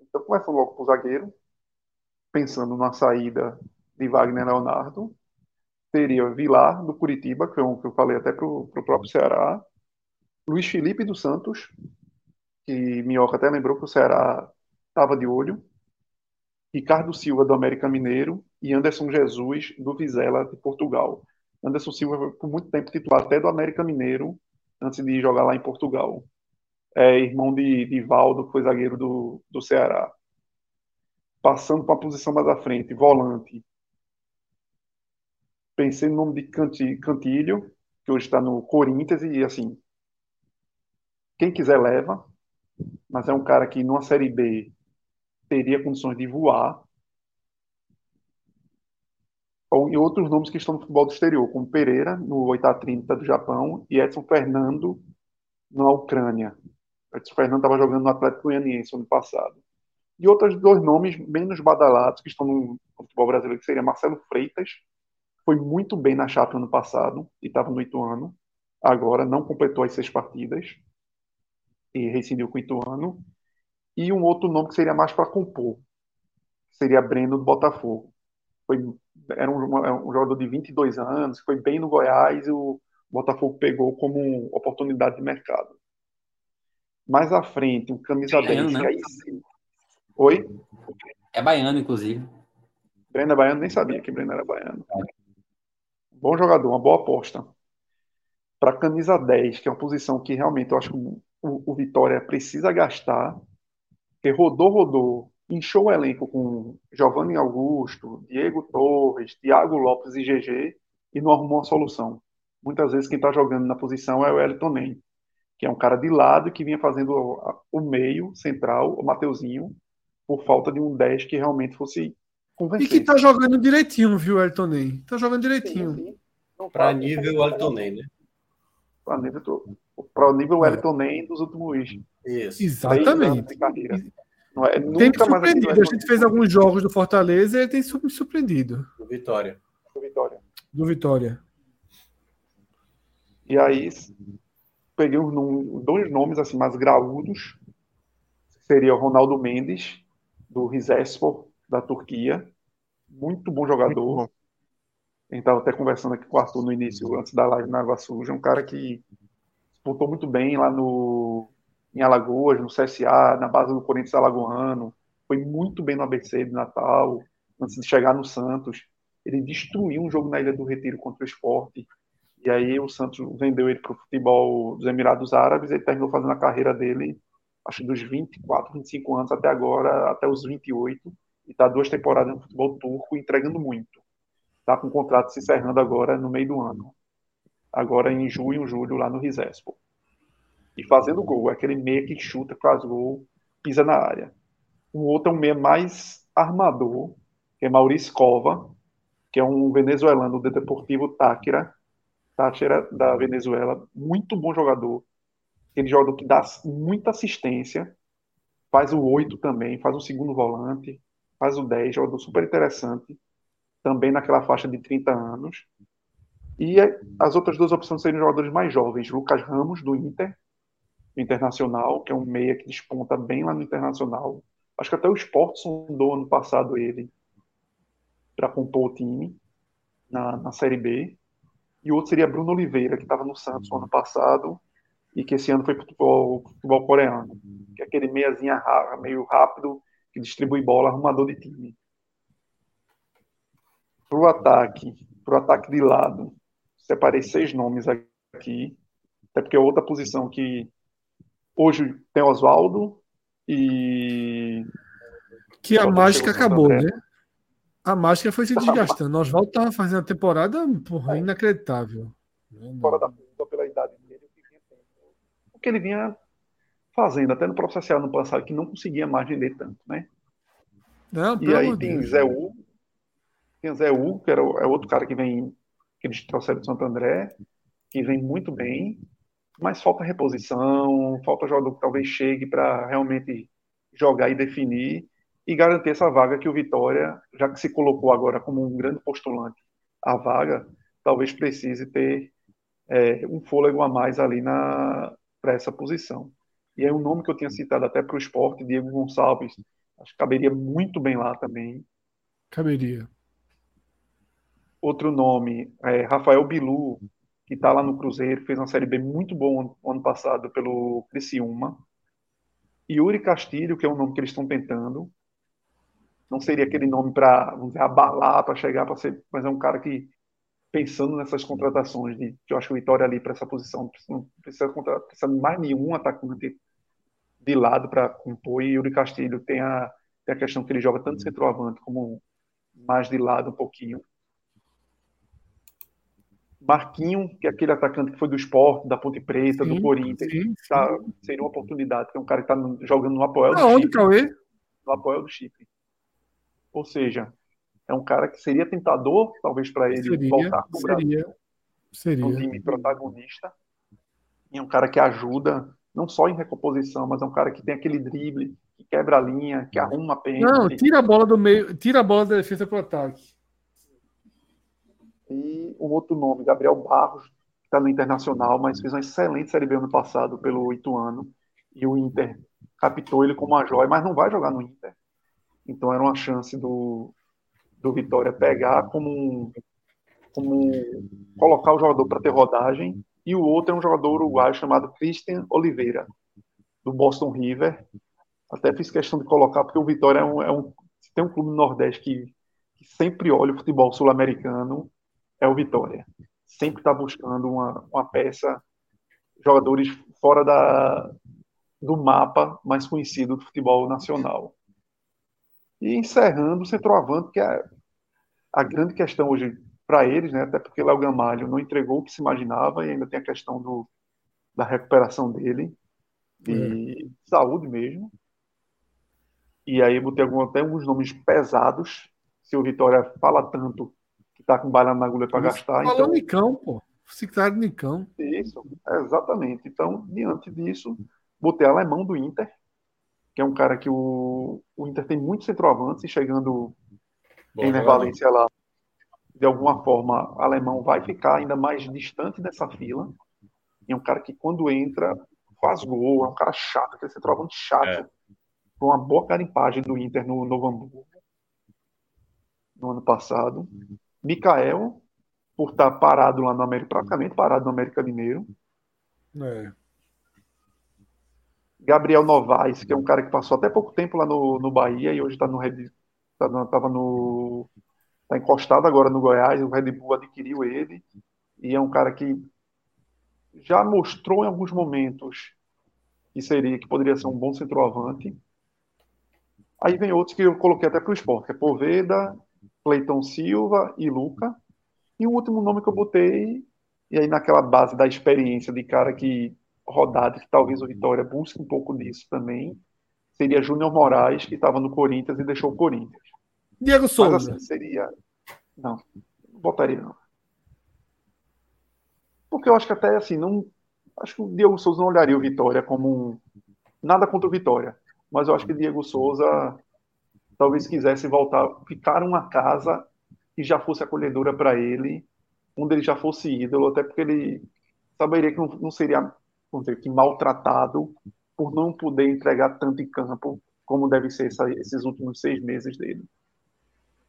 Então, começando logo com o zagueiro, pensando na saída de Wagner Leonardo, teria Vilar, do Curitiba, que foi um que eu falei até para o próprio Ceará, Luiz Felipe dos Santos, que Minhoca até lembrou que o Ceará estava de olho, Ricardo Silva, do América Mineiro, e Anderson Jesus, do Vizela, de Portugal. Anderson Silva por muito tempo titular até do América Mineiro, antes de jogar lá em Portugal. é irmão de, de Valdo, que foi zagueiro do, do Ceará. Passando para a posição mais à frente, volante. Pensei no nome de Cantilho, que hoje está no Corinthians, e assim, quem quiser leva, mas é um cara que numa Série B teria condições de voar. E outros nomes que estão no futebol do exterior, como Pereira, no 830 do Japão, e Edson Fernando, na Ucrânia. Edson Fernando estava jogando no Atlético Goianiense ano passado. E outros dois nomes menos badalados que estão no futebol brasileiro, que seria Marcelo Freitas, foi muito bem na chapa ano passado, e estava no Ituano. Agora não completou as seis partidas, e rescindiu com o Ituano. E um outro nome que seria mais para compor, seria Breno do Botafogo. Foi, era um, é um, jogador de 22 anos, foi bem no Goiás e o Botafogo pegou como oportunidade de mercado. Mais à frente, um camisa 10. Né? Oi? É baiano, inclusive. Breno é baiano, nem sabia que Breno era baiano. Bom jogador, uma boa aposta. Para camisa 10, que é uma posição que realmente eu acho que o, o Vitória precisa gastar, que rodou, rodou, inchou o elenco com Giovanni Augusto, Diego Torres, Thiago Lopes e GG e não arrumou uma solução. Muitas vezes quem está jogando na posição é o Elton que é um cara de lado que vinha fazendo o meio central, o Mateuzinho, por falta de um 10 que realmente fosse. E que está jogando direitinho, viu, Elton Nem? Está jogando direitinho. Para nível Elton Nem, né? Para nível, para o nível Elton Nem dos últimos Isso. Exatamente. Não é, tem me surpreendido. A gente fez alguns jogos do Fortaleza e ele tem me surpreendido. Do Vitória. Do Vitória. Do Vitória. E aí peguei um, dois nomes assim mais graúdos. Seria o Ronaldo Mendes, do Rizespor, da Turquia. Muito bom jogador. A gente estava até conversando aqui com o Arthur no início, antes da live na Água Suja. Um cara que disputou muito bem lá no, em Alagoas, no CSA, na base do Corinthians Alagoano, foi muito bem no ABC de Natal, antes de chegar no Santos. Ele destruiu um jogo na Ilha do Retiro contra o Esporte, e aí o Santos vendeu ele para o futebol dos Emirados Árabes, ele terminou fazendo a carreira dele, acho dos 24, 25 anos até agora, até os 28, e está duas temporadas no futebol turco, entregando muito. Está com o contrato se encerrando agora no meio do ano. Agora em junho, julho, lá no Rizespo e fazendo gol. É aquele meia que chuta, faz gol, pisa na área. O outro é um meia mais armador, que é Maurício Cova, que é um venezuelano do Deportivo Táquira, Táchira da Venezuela, muito bom jogador. Ele jogador que dá muita assistência, faz o 8 também, faz o segundo volante, faz o 10, jogador super interessante, também naquela faixa de 30 anos. E as outras duas opções seriam jogadores mais jovens, Lucas Ramos, do Inter, Internacional, que é um meia que desponta bem lá no Internacional. Acho que até o Sport sondou ano passado ele para compor o time na, na Série B. E o outro seria Bruno Oliveira, que estava no Santos ano passado e que esse ano foi para futebol, futebol coreano, que é aquele meiazinha meio rápido, que distribui bola, arrumador de time. Para o ataque, para o ataque de lado, separei seis nomes aqui, até porque é outra posição que Hoje tem Oswaldo e. Que a mágica acabou, né? A mágica foi se desgastando. Oswaldo estava fazendo a temporada porra, é. inacreditável. Fora da pela idade dele, o que ele vinha fazendo, até no processo no passado, que não conseguia mais vender tanto, né? Não, e aí tem Deus. Zé tem Zé que era, é outro cara que vem, que eles trouxeram de Santo André, que vem muito bem mas falta reposição, falta jogador que talvez chegue para realmente jogar e definir e garantir essa vaga que o Vitória, já que se colocou agora como um grande postulante à vaga, talvez precise ter é, um fôlego a mais ali para essa posição. E aí um nome que eu tinha citado até para o esporte, Diego Gonçalves, acho que caberia muito bem lá também. Caberia. Outro nome, é Rafael Bilu, que está lá no Cruzeiro, fez uma Série B muito boa ano passado pelo Criciúma. Yuri Castilho, que é um nome que eles estão tentando. Não seria aquele nome para abalar, para chegar, para ser, mas é um cara que, pensando nessas contratações, de, que eu acho que o Vitória ali para essa posição, não precisa contratar precisa mais nenhum atacante de lado para compor. E Yuri Castilho tem a, tem a questão que ele joga tanto centroavante como mais de lado um pouquinho. Marquinho, que é aquele atacante que foi do esporte, da Ponte Preta, sim, do Corinthians, sim, sim. Tá, seria uma oportunidade, que é um cara que está jogando no Apoel do Chipre. Cauê? No Apoel do Chipre. Ou seja, é um cara que seria tentador, talvez, para ele seria, voltar para o Brasil. Seria. Um time protagonista. E é um cara que ajuda, não só em recomposição, mas é um cara que tem aquele drible, que quebra a linha, que arruma a pena. Não, tira a bola do meio, tira a bola da defesa para o ataque. E um outro nome, Gabriel Barros, que está no Internacional, mas fez uma excelente Série B ano passado pelo Ituano. E o Inter captou ele como uma joia, mas não vai jogar no Inter. Então era uma chance do, do Vitória pegar como um, como colocar o jogador para ter rodagem. E o outro é um jogador uruguaio chamado Christian Oliveira, do Boston River. Até fiz questão de colocar, porque o Vitória é um, é um tem um clube no Nordeste que, que sempre olha o futebol sul-americano, é o Vitória. Sempre está buscando uma, uma peça, jogadores fora da, do mapa mais conhecido do futebol nacional. E encerrando o centroavante, que é a grande questão hoje para eles, né? até porque Léo Gamalho não entregou o que se imaginava e ainda tem a questão do, da recuperação dele, de é. saúde mesmo. E aí botei algum, até alguns nomes pesados. Se o Vitória fala tanto que tá com bala na agulha para gastar. Falou então... Nicão, pô. Citado Nicão. Isso, exatamente. Então, diante disso, botei alemão do Inter, que é um cara que o, o Inter tem muitos centroavantes e chegando Bom, em Valência lá, de alguma forma, alemão vai ficar ainda mais distante dessa fila. E é um cara que, quando entra, faz gol, é um cara chato, aquele centroavante chato. É. Com uma boa carimpagem do Inter no Novo Hamburgo no ano passado. Mikael, por estar parado lá no América, praticamente parado no América Mineiro. É. Gabriel Novaes, que é um cara que passou até pouco tempo lá no, no Bahia e hoje está no Red estava tá no tá encostado agora no Goiás, o Red Bull adquiriu ele e é um cara que já mostrou em alguns momentos que seria que poderia ser um bom centroavante. Aí vem outros que eu coloquei até para o esporte, que é Poveda, Cleiton Silva e Luca. E o último nome que eu botei, e aí naquela base da experiência de cara que rodado, que talvez o Vitória busque um pouco disso também, seria Júnior Moraes, que estava no Corinthians e deixou o Corinthians. Diego Souza. Mas, assim, seria. Não, não botaria não. Porque eu acho que até assim, não. Acho que o Diego Souza não olharia o Vitória como um. Nada contra o Vitória. Mas eu acho que o Diego Souza talvez quisesse voltar, ficar uma casa que já fosse acolhedora para ele, onde ele já fosse ídolo, até porque ele saberia que não, não seria vamos dizer, que maltratado por não poder entregar tanto em campo como deve ser essa, esses últimos seis meses dele.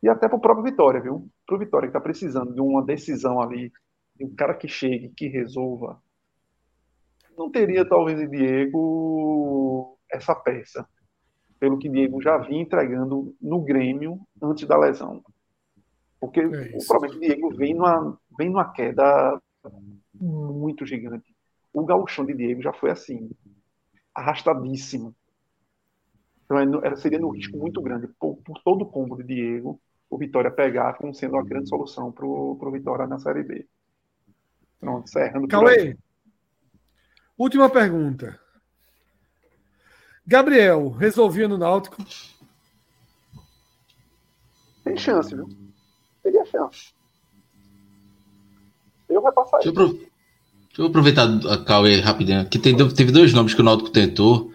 E até para o próprio Vitória, viu? Para o Vitória que está precisando de uma decisão ali, de um cara que chegue, que resolva. Não teria talvez em Diego essa peça, pelo que Diego já vinha entregando no Grêmio antes da lesão. Porque é o problema é que Diego vem numa, vem numa queda muito gigante. O gauchão de Diego já foi assim, arrastadíssimo. Então é seria um risco muito grande. Por, por, todo o combo de Diego, o Vitória pegar como sendo uma grande solução para o Vitória na Série B. Pronto, encerrando. Cauê, última pergunta. Gabriel, resolvia no Náutico? Tem chance, viu? Teria chance. Eu vou passar Deixa eu, Deixa eu aproveitar a Cauê rapidinho, que tem, teve dois nomes que o Náutico tentou,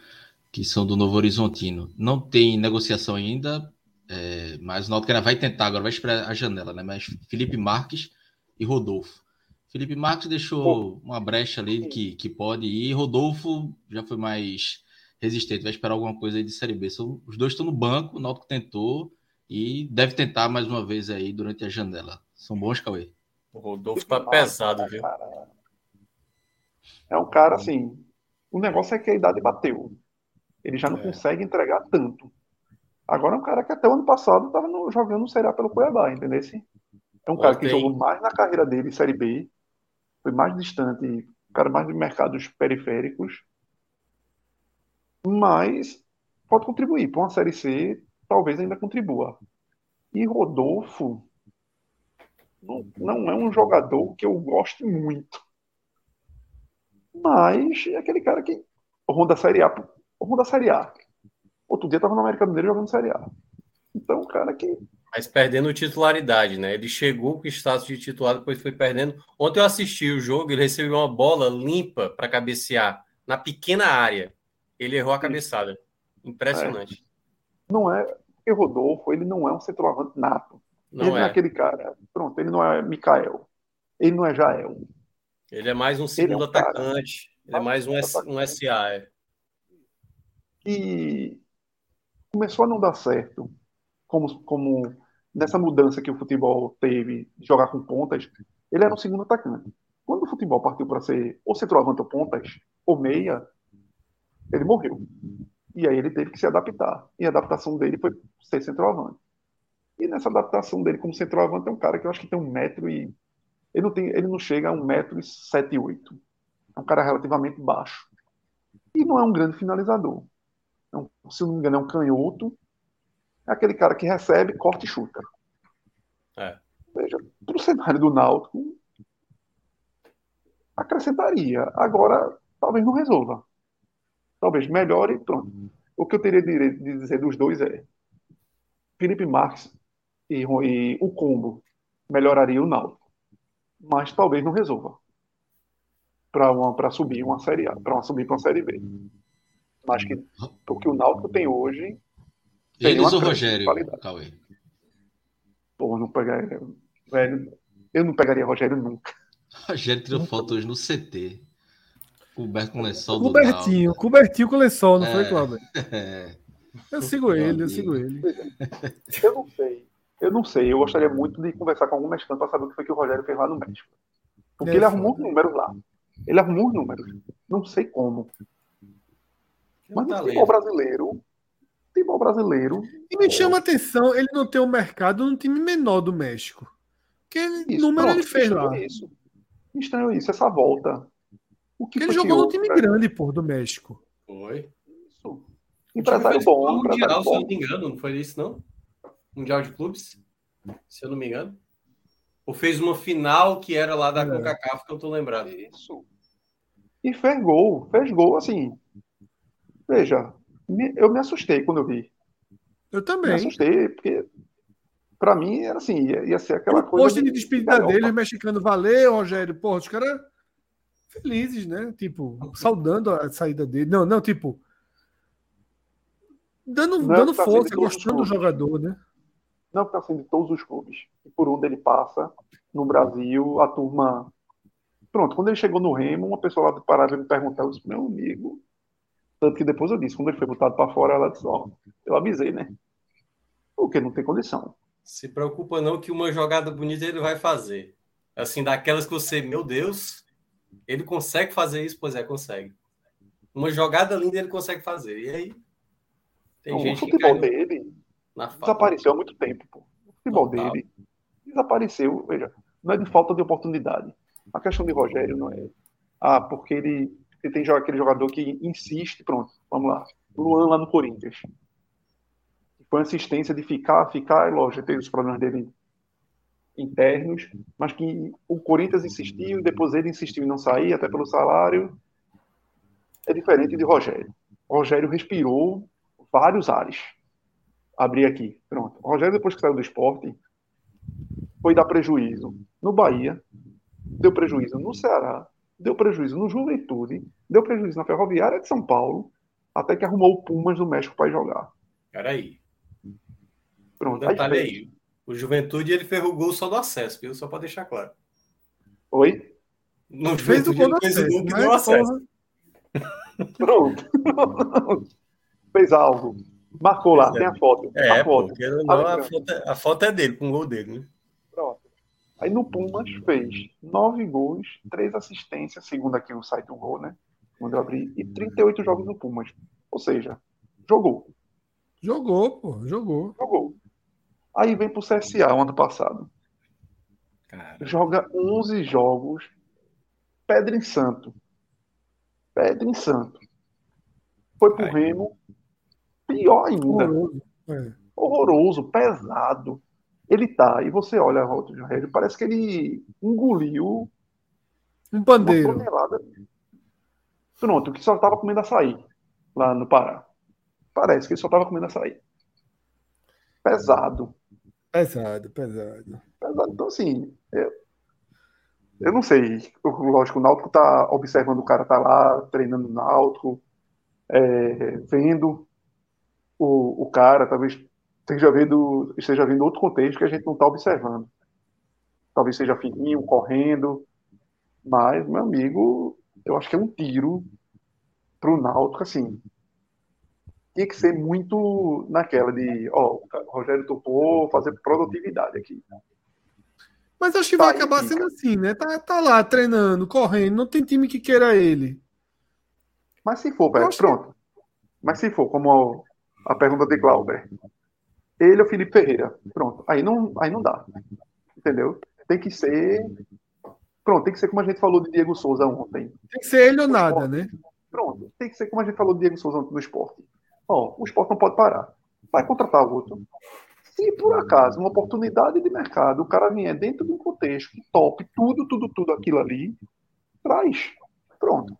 que são do Novo Horizontino. Não tem negociação ainda, é, mas o Náutico ainda vai tentar, agora vai esperar a janela, né? Mas Felipe Marques e Rodolfo. Felipe Marques deixou uma brecha ali que, que pode ir, Rodolfo já foi mais resistente, vai esperar alguma coisa aí de Série B. São, os dois estão no banco, o Náutico tentou e deve tentar mais uma vez aí durante a janela. São bons, Cauê? O Rodolfo tá pesado, viu? É um cara assim. O negócio é que a idade bateu. Ele já não é. consegue entregar tanto. Agora é um cara que até o ano passado estava jogando Série A pelo Cuiabá, entendeu? É um cara que jogou mais na carreira dele Série B, foi mais distante, um cara mais de mercados periféricos. Mas pode contribuir. Para uma Série C, talvez ainda contribua. E Rodolfo não, não é um jogador que eu gosto muito. Mas é aquele cara que. Ronda Série A. Ronda Série A. Outro dia estava no América Mineiro jogando Série A. Então, o cara que. Mas perdendo titularidade, né? Ele chegou com status de titular, depois foi perdendo. Ontem eu assisti o jogo, ele recebeu uma bola limpa para cabecear na pequena área. Ele errou a cabeçada. Impressionante. É. Não é. Porque Rodolfo, ele não é um centroavante nato. Não ele é. não é aquele cara. Pronto, ele não é Mikael. Ele não é Jael. Ele é mais um Ele é segundo um cara- atacante. Ele é mais um, um SA. É. E começou a não dar certo. Como, como nessa mudança que o futebol teve de jogar com pontas, ele era um segundo atacante. Quando o futebol partiu para ser ou centroavante ou pontas, ou meia, ele morreu. E aí ele teve que se adaptar. E a adaptação dele foi ser centroavante. E nessa adaptação dele como centroavante é um cara que eu acho que tem um metro e. Ele não, tem, ele não chega a um metro e sete, oito. É um cara relativamente baixo. E não é um grande finalizador. É um- se não me engano, é um canhoto. É aquele cara que recebe, corta e chuta. É. Veja, para o cenário do Náutico, acrescentaria. Agora, talvez não resolva. Talvez melhore e pronto. O que eu teria de, de dizer dos dois é Felipe Marques e, e o combo melhoraria o Náutico. Mas talvez não resolva. Para subir uma série A, para subir para uma série B. Mas que o que o Náutico tem hoje Tem Eles uma ou Rogério, qualidade. Cauê? Pô, não pegaria. Velho, eu não pegaria Rogério nunca. Rogério tirou foto hoje no CT. Coberto com lençol do Cobertinho, cobertinho com lençol, não foi, É. Cláudio? Náutico. É. Eu sigo ele, eu sigo ele. Eu não sei. Eu não sei. Eu gostaria muito de conversar com algum mexicano para saber o que foi que o Rogério fez lá no México. Porque É, ele arrumou os números lá. Ele arrumou os números. Não sei como. Mas no talento. futebol brasileiro. Futebol brasileiro. E me chama a atenção ele não ter um mercado num time menor do México. Porque ele- Isso, número pronto, ele fez lá. Isso. Estranho isso, essa volta. O que Porque ele que jogou num time grande, pô, do México. Foi. Isso. Empresário bom, um mundial, se eu bom. não me engano, não foi isso, não? Mundial de clubes, se eu não me engano. Ou fez uma final que era lá da É. CONCACAF, que eu tô lembrado. Isso. E fez gol, fez gol, assim. Veja, me- eu me assustei quando eu vi. Eu Me também. assustei, porque pra mim era assim, ia, ia ser aquela O coisa. post de despedida galhofa. dele, os mexicanos, valeu, Rogério. Porra, os caras felizes, né? Tipo, saudando a saída dele. Não, não, tipo. Dando, Não, dando tá força, gostando do jogador, né? Não está sendo de todos os clubes. E por onde ele passa, no Brasil, a turma. Pronto, quando ele chegou no Remo, uma pessoa lá do Pará veio me perguntar, eu disse, meu amigo. Tanto que depois eu disse, quando ele foi botado para fora, ela disse, ó, eu avisei, né? Porque não tem condição. Se preocupa não que uma jogada bonita ele vai fazer. Assim, daquelas que você, meu Deus, ele consegue fazer isso? Pois é, consegue. Uma jogada linda ele consegue fazer. E aí, tem o gente que futebol no- dele desapareceu há muito tempo. Pô. O futebol Total. dele desapareceu. Veja, não é de falta de oportunidade. A questão de Rogério não é. Ah, porque ele, ele tem aquele jogador que insiste, pronto, vamos lá. Luan lá no Corinthians. Foi uma insistência de ficar, ficar, é lógico, teve os problemas dele internos, mas que o Corinthians insistiu e depois ele insistiu em não sair, até pelo salário. É diferente de Rogério. Rogério respirou vários ares. Abri aqui, pronto. O Rogério, depois que saiu do esporte, foi dar prejuízo no Bahia, deu prejuízo no Ceará, deu prejuízo no Juventude, deu prejuízo na Ferroviária de São Paulo, até que arrumou o Pumas do México para jogar. Peraí, um Pronto. detalhe fez. aí. O Juventude ele fez o gol só do acesso, viu? Só para deixar claro. Oi? No Fez o Juventude gol do fez o acesso, gol que mas, deu acesso. Pronto. Fez algo. Marcou lá, é. tem a foto. É, a foto. porque não, a, foto, é- a foto é dele, com o gol dele, né? Pronto. Aí no Pumas fez nove gols, três assistências, segundo aqui o site do Gol, né? Quando eu abri, e 38 jogos no Pumas. Ou seja, jogou, Jogou, pô, jogou. jogou. Aí vem pro CSA o ano passado. Cara, Joga 11 jogos, pedra em santo. Pedra em santo. Foi pro Remo. Pior ainda. Horroroso. É. Horroroso, pesado. Ele tá, e você olha, Rogério, parece que ele engoliu Um uma pandeiro. tonelada. Pronto, que só tava comendo açaí lá no Pará. Parece que ele só tava comendo açaí. Pesado. Pesado, pesado. pesado. Então, assim, eu, eu não sei. Lógico, o Náutico tá observando o cara tá lá, treinando no Náutico, é, vendo o, o cara, talvez esteja vendo, esteja vendo outro contexto que a gente não está observando. Talvez seja fininho, correndo, mas, meu amigo, eu acho que é um tiro pro Náutico, assim. Tinha que ser muito naquela de, ó, o Rogério topou fazer produtividade aqui. Mas acho que Tá vai acabar sendo assim, né? Tá, tá lá treinando, correndo, não tem time que queira ele. Mas se for, Pedro, acho que- pronto. Mas se for, como a, a pergunta de Glauber, ele ou Felipe Ferreira, pronto. Aí não, aí não dá. Entendeu? Tem que ser. Pronto, tem que ser como a gente falou de Diego Souza ontem. Tem que ser ele ou nada, né? Pronto, tem que ser como a gente falou de Diego Souza ontem no esporte. Ó, o esporte não pode parar. Vai contratar outro. Se por acaso, uma oportunidade de mercado, o cara vier dentro de um contexto top, tudo, tudo, tudo aquilo ali, traz. Pronto.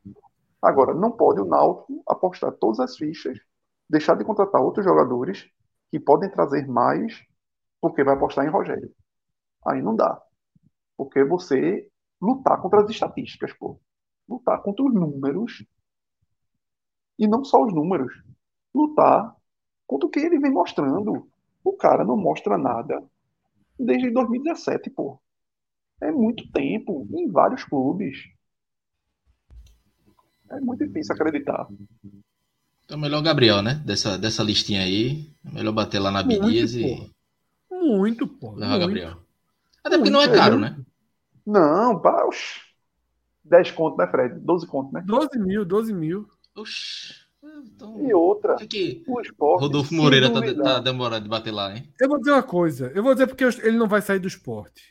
Agora, não pode o Náutico apostar todas as fichas, deixar de contratar outros jogadores que podem trazer mais, porque vai apostar em Rogério. Aí não dá. Porque você lutar contra as estatísticas, pô. Lutar contra os números. E não só os números. Lutar contra o que ele vem mostrando. O cara não mostra nada desde 2017, pô. É muito tempo em vários clubes. É muito difícil acreditar. Então, melhor Gabriel, né? Dessa, dessa listinha aí. Melhor bater lá na Benias e. Muito, pô. levar muito. Gabriel. Até porque não é caro, né? Não, pá, oxi. 10 conto, né, Fred? 12 conto, né? 12 mil, 12 mil. Oxi. Então, E outra, que o esporte. Rodolfo Moreira tá, tá demorando de bater lá, hein? Eu vou dizer uma coisa. Eu vou dizer porque ele não vai sair do esporte.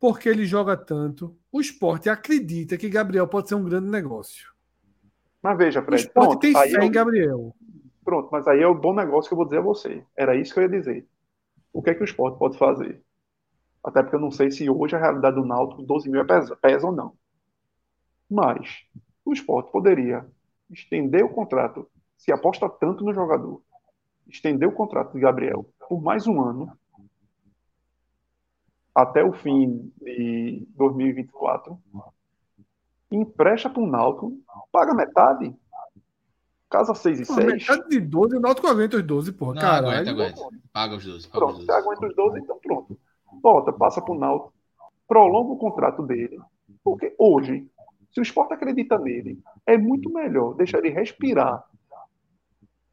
Porque ele joga tanto. O esporte acredita que Gabriel pode ser um grande negócio. Mas veja, O Fred. esporte Pronto, tem fé eu- em Gabriel. Pronto, mas aí é o bom negócio que eu vou dizer a você. Era isso que eu ia dizer. O que é que o esporte pode fazer? Até porque eu não sei se hoje a realidade do Náutico, 12 mil é pesa, pesa ou não. Mas o esporte poderia estender o contrato, se aposta tanto no jogador, estender o contrato de Gabriel por mais um ano, até o fim de 2024, empresta para o Náutico, paga metade, casa 6 e Pô, 6. metade de 12, o Náutico aguenta os 12, porra. Não, Caralho. aguenta, aguenta. Paga os 12. Paga Pronto, os você 12. aguenta os 12, então pronto. Volta, passa pro Náutico, prolonga o contrato dele. Porque hoje, se o Sport acredita nele, é muito melhor deixar ele respirar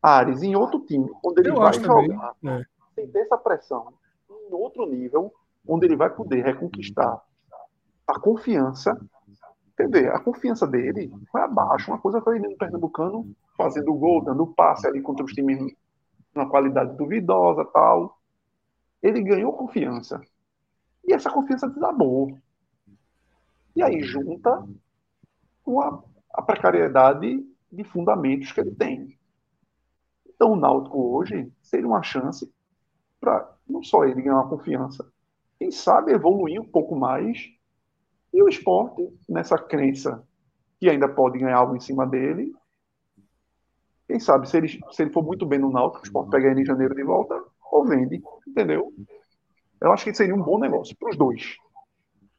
Ares em outro time, onde ele Eu vai também. jogar, É. sem ter essa pressão, em outro nível, onde ele vai poder reconquistar a confiança. Quer ver, a confiança dele foi abaixo. Uma coisa foi ele no Pernambucano fazendo gol, dando passe ali contra os times numa qualidade duvidosa tal. Ele ganhou confiança. E essa confiança desabou. E aí junta com a, a precariedade de fundamentos que ele tem. Então o Náutico hoje seria uma chance para não só ele ganhar uma confiança, quem sabe evoluir um pouco mais e o esporte, nessa crença que ainda pode ganhar algo em cima dele, quem sabe se ele, se ele for muito bem no Náutico, o esporte pega ele em janeiro de volta ou vende, entendeu? Eu acho que seria um bom negócio para os dois.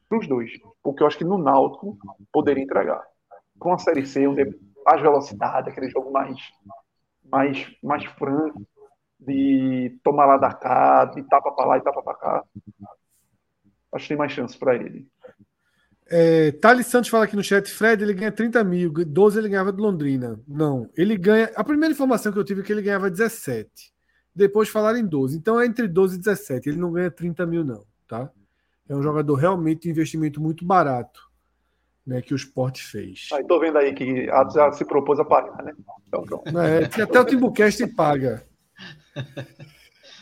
Para os dois. Porque eu acho que no Náutico poderia entregar. Com uma Série C, onde é mais velocidade, aquele jogo mais, mais, mais franco, de tomar lá da cá, de tapa para lá e tapa para cá. Acho que tem mais chance para ele. É, Thales Santos fala aqui no chat, Fred, ele ganha 30 mil, 12 ele ganhava de Londrina. Não, ele ganha. A primeira informação que eu tive é que ele ganhava 17. Depois falaram em 12. Então é entre 12 e 17. Ele não ganha 30 mil, não, tá? É um jogador realmente de investimento muito barato, né? Que o esporte fez. Aí tô vendo aí que a já se propôs a pagar, né? Então pronto. É, até o Timbucast paga.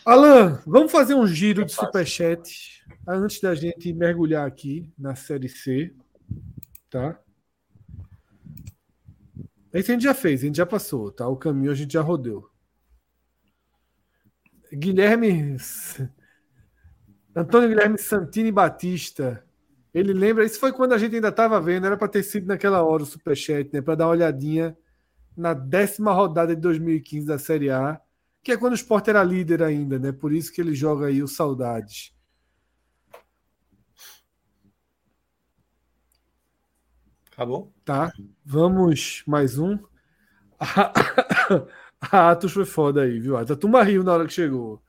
Alan, vamos fazer um giro de superchat antes da gente mergulhar aqui na Série C, tá? Esse a gente já fez, a gente já passou, tá? O caminho a gente já rodou. Guilherme. Antônio Guilherme Santini Batista. Ele lembra, isso foi quando a gente ainda estava vendo, era para ter sido naquela hora o Superchat, né? Para dar uma olhadinha na décima rodada de 2015 da Série A, que é quando o Sport era líder ainda, né? Por isso que ele joga aí o Saudades. Acabou? Tá. Vamos mais um. A Atos foi foda aí, viu? A turma riu na hora que chegou.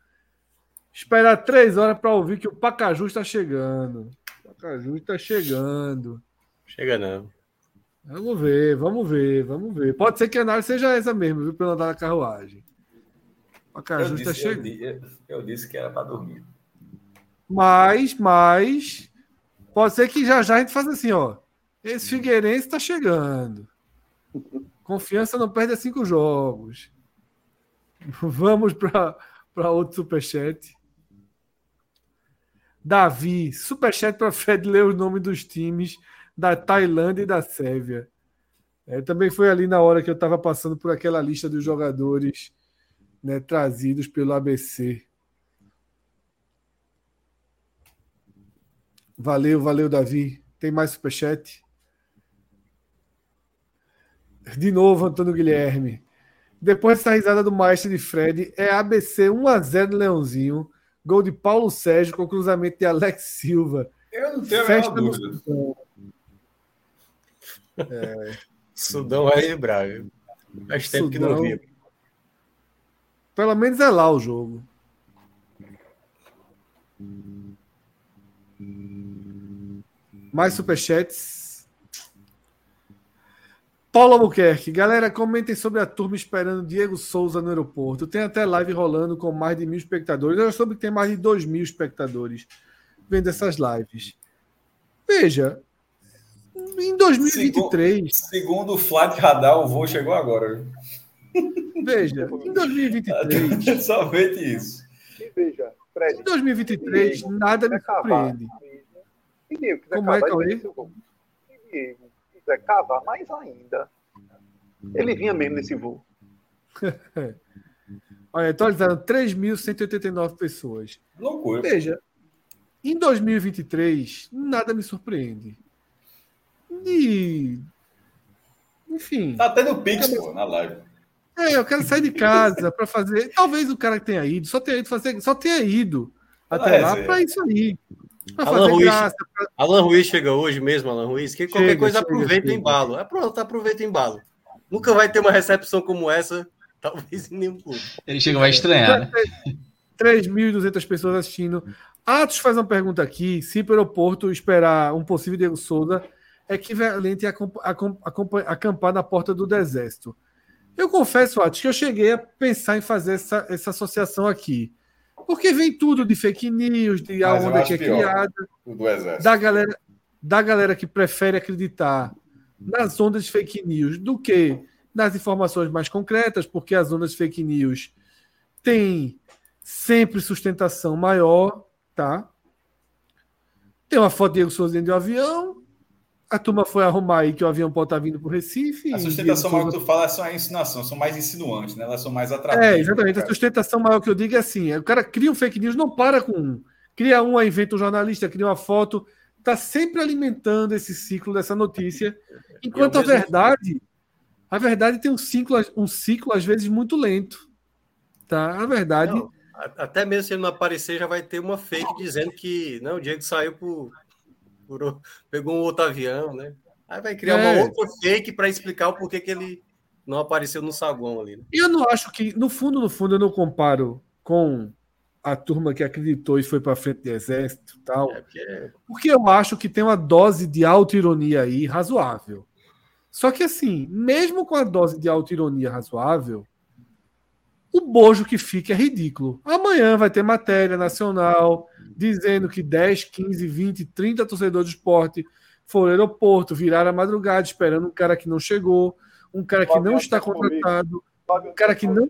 Esperar três horas para ouvir que o Pacaju está chegando. O Pacaju está chegando. Chega não. Vamos ver, vamos ver, vamos ver. Pode ser que a análise seja essa mesmo, viu? Pelo andar da carruagem. O Pacaju está chegando. Eu, eu disse que era para dormir. Mas, mas. Pode ser que já já a gente faça assim, ó. Esse Figueirense está chegando. Confiança não perde a cinco jogos. Vamos para outro superchat. Davi, superchat para Fred ler os nomes dos times da Tailândia e da Sérvia. É, também foi ali na hora que eu estava passando por aquela lista dos jogadores né, trazidos pelo ABC. Valeu, valeu, Davi. Tem mais superchat? De novo, Antônio Guilherme. Depois dessa risada do maestro de Fred, é ABC 1x0 do Leãozinho. Gol de Paulo Sérgio com cruzamento de Alex Silva. Eu não tenho Festa a menor dúvida. É... Sudão vai lembrar. Faz tempo Sudão. que não vi. Pelo menos é lá o jogo. Mais superchats. Paulo Albuquerque, galera, comentem sobre a turma esperando Diego Souza no aeroporto. Tem até live rolando com mais de mil espectadores. Eu soube que tem mais de dois mil espectadores vendo essas lives. Veja, em 2023. Segundo, segundo o Flat Radar, o voo chegou agora. Veja, em 2023. Somente isso. E veja, Fred, em 2023, nada me surpreende. Como é, Cauê? Quiser cavar mais ainda, ele vinha mesmo nesse voo. Olha, atualizaram 3.189 pessoas. Loucura. Veja, em 2023, nada me surpreende. E. Enfim. Tá tendo Pix, pô, na live. É, eu quero sair de casa para fazer. Talvez o cara que tenha ido, só tenha ido fazer, só tenha ido até lá para isso aí. Alan Ruiz, graça, pra... Alan Ruiz chega hoje mesmo, Alan Ruiz, que qualquer chega, coisa chega, aproveita chega. embalo. É pronto, aproveita embalo. Nunca vai ter uma recepção como essa, talvez em nenhum clube. Ele chega vai estranhar, né? 3.200 pessoas assistindo. Atos faz uma pergunta aqui: se para o aeroporto esperar um possível Diego Souza é equivalente a, a, a, acampar na porta do exército. Eu confesso, Atos, que eu cheguei a pensar em fazer essa, essa associação aqui. Porque vem tudo de fake news, de a onda que é criada, da galera, da galera que prefere acreditar nas ondas de fake news do que nas informações mais concretas, porque as ondas de fake news têm sempre sustentação maior, tá? Tem uma foto de Diego Souza de um avião, a turma foi arrumar aí que o avião pode estar vindo para o Recife. A sustentação maior que tu fala são a insinuação, são mais insinuantes, né? Elas são mais atrativas. É, exatamente. A sustentação maior que eu digo é assim: o cara cria um fake news, não para com um. Cria um, inventa um jornalista, cria uma foto, está sempre alimentando esse ciclo dessa notícia. Enquanto a verdade, a verdade tem um ciclo, um ciclo às vezes muito lento. Tá? A verdade. Não, até mesmo se ele não aparecer, já vai ter uma fake dizendo que não, o Diego saiu por pegou um outro avião, né? Aí vai criar é. uma outra fake para explicar o porquê que ele não apareceu no saguão ali. Né? Eu não acho que, no fundo, no fundo, eu não comparo com a turma que acreditou e foi para frente do exército tal. É porque... É porque eu acho que tem uma dose de auto-ironia aí razoável. Só que assim, mesmo com a dose de auto-ironia razoável, o bojo que fica é ridículo. Amanhã vai ter matéria nacional dizendo que 10, 15, 20, 30 torcedores do esporte foram ao aeroporto, viraram a madrugada esperando um cara que não chegou, um cara que não está contratado, um cara que não.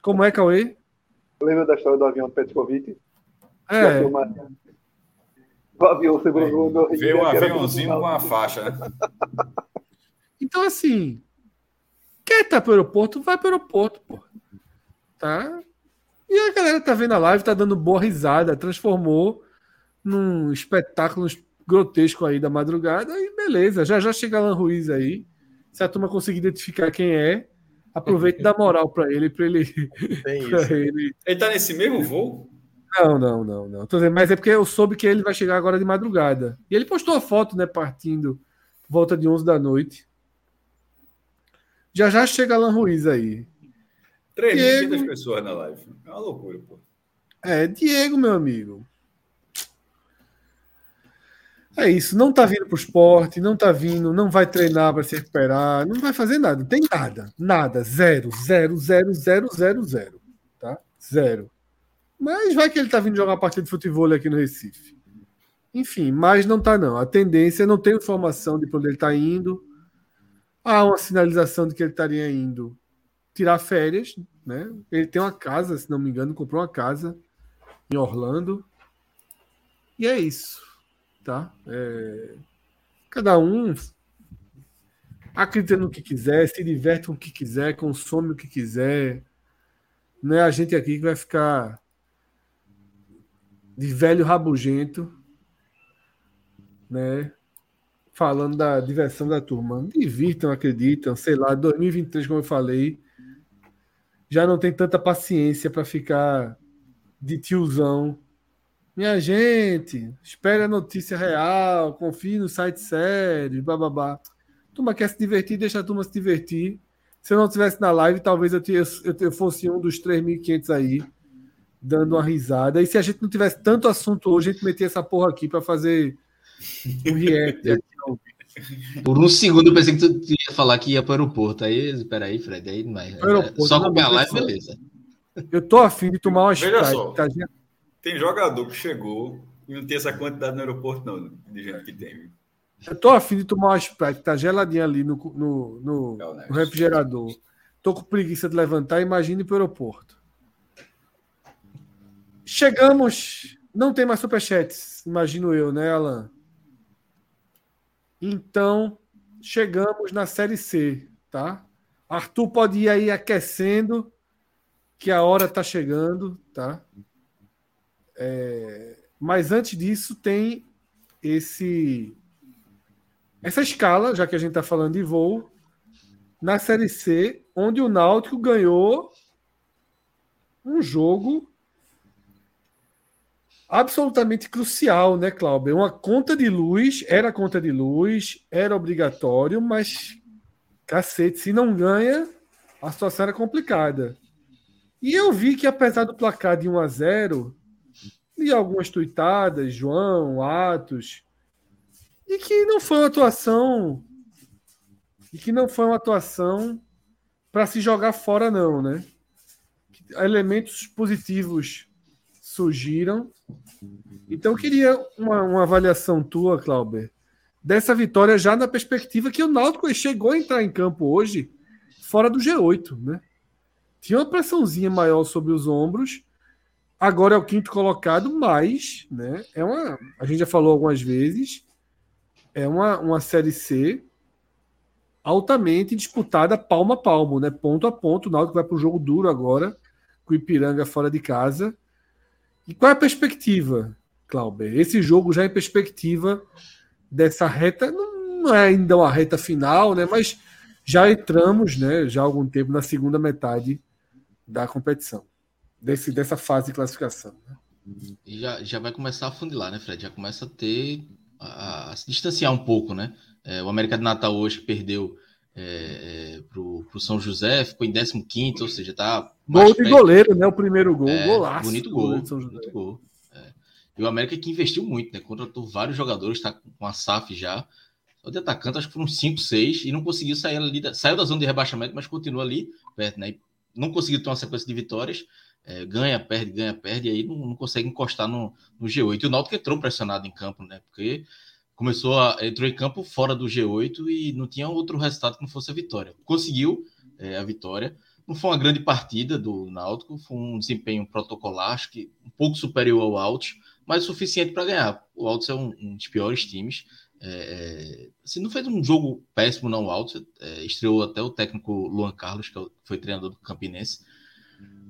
Como é, Cauê? Lembra da história do avião do Petkovic? É. O avião segurou no Veio um aviãozinho com uma faixa, né? Então, assim, quer estar pro aeroporto, vai pro aeroporto, pô. Tá? E a galera tá vendo a live, tá dando boa risada, transformou num espetáculo grotesco aí da madrugada e beleza, já já chega Alan Ruiz aí. Se a turma conseguir identificar quem é, aproveite e dá moral para ele, para ele, pra ele. Ele tá nesse mesmo voo? Não, não, não, não. Tô dizendo, mas é porque eu soube que ele vai chegar agora de madrugada. E ele postou a foto, né, partindo volta de 11 da noite. Já já chega Alan Ruiz aí. 3.500 Diego... pessoas na live. É uma loucura, pô. É, Diego, meu amigo. É isso, não tá vindo pro esporte, não tá vindo, não vai treinar para se recuperar, não vai fazer nada, não tem nada, nada, zero, zero, zero, zero, zero, zero, tá? Zero. Mas vai que ele tá vindo jogar partida de futebol aqui no Recife. Enfim, mas não tá não. A tendência, não tem informação de onde ele tá indo. Há uma sinalização de que ele estaria indo tirar férias, né? Ele tem uma casa, se não me engano, comprou uma casa em Orlando. E é isso tá? É... Cada um acredita no que quiser, se diverte com o que quiser, consome o que quiser. Não é a gente aqui que vai ficar de velho rabugento, né? Falando da diversão da turma. Divirtam, acreditam, sei lá, 2023, como eu falei, já não tem tanta paciência para ficar de tiozão minha gente, espere a notícia real, confie no site sério, bababá. Turma quer se divertir, deixa a turma se divertir. Se eu não estivesse na live, talvez eu, eu, eu fosse um dos 3.500 aí, dando uma risada. E se a gente não tivesse tanto assunto hoje, a gente metia essa porra aqui para fazer um react. Por um segundo eu pensei que tu ia falar que ia para o aeroporto. Aí, espera aí, Fred, aí mas, só com a live, beleza. Eu tô afim de tomar uma Sprite, tá, gente? Tem jogador que chegou e não tem essa quantidade no aeroporto, não, de gente que tem. Eu tô afim de tomar uma Sprite, tá geladinha ali no, no, no, no refrigerador. Tô com preguiça de levantar, imagine para o aeroporto. Chegamos. Não tem mais superchats, imagino eu, né, Alan? Então, chegamos na Série C, tá? Arthur pode ir aí aquecendo, que a hora tá chegando, tá? É, mas antes disso, tem esse essa escala, já que a gente está falando de voo, na Série C, onde o Náutico ganhou um jogo absolutamente crucial, né, Cláudio? Uma conta de luz, era conta de luz, era obrigatório, mas cacete, se não ganha, a situação era complicada. E eu vi que apesar do placar de 1 a 0, e algumas tuitadas, João, Atos, e que não foi uma atuação e que não foi uma atuação para se jogar fora não, né? Elementos positivos surgiram. Então eu queria uma, uma avaliação tua, Clauber, dessa vitória já na perspectiva que o Náutico chegou a entrar em campo hoje fora do G8, né? Tinha uma pressãozinha maior sobre os ombros Agora é o quinto colocado, mas né, é uma. A gente já falou algumas vezes, é uma, uma série C altamente disputada palmo a palmo, né? Ponto a ponto. O Náutico vai para o jogo duro agora, com o Ipiranga fora de casa. E qual é a perspectiva, Clauber? Esse jogo já é perspectiva dessa reta, não é ainda uma reta final, né? Mas já entramos, né? Já há algum tempo na segunda metade da competição desse, dessa fase de classificação. Né? E já, já vai começar a fundilar, né, Fred? Já começa a ter. a, a se distanciar um pouco, né? É, o América de Natal hoje perdeu é, é, pro, pro São José, ficou em 15, ou seja, tá. Gol de goleiro, né? O primeiro gol, é, golaço. Bonito gol. Bonito gol. É. E o América que investiu muito, né? Contratou vários jogadores, tá com a SAF já. Só de atacante, acho que foram 5, 6, e não conseguiu sair ali. Da, saiu da zona de rebaixamento, mas continua ali perto, né? E não conseguiu ter uma sequência de vitórias é, ganha, perde, ganha, perde, e aí não, não consegue encostar no, no, G8. E o Náutico entrou pressionado em campo, né? Porque começou a, entrou em campo fora do G8 e não tinha outro resultado que não fosse a vitória. Conseguiu é, a vitória. Não foi uma grande partida do Náutico, foi um desempenho protocolar, acho que um pouco superior ao Altos, mas o suficiente para ganhar. O Altos é um, um, dos piores times É, assim, não fez um jogo péssimo, não, alto. É, estreou até o técnico Luan Carlos, que é foi treinador do Campinense.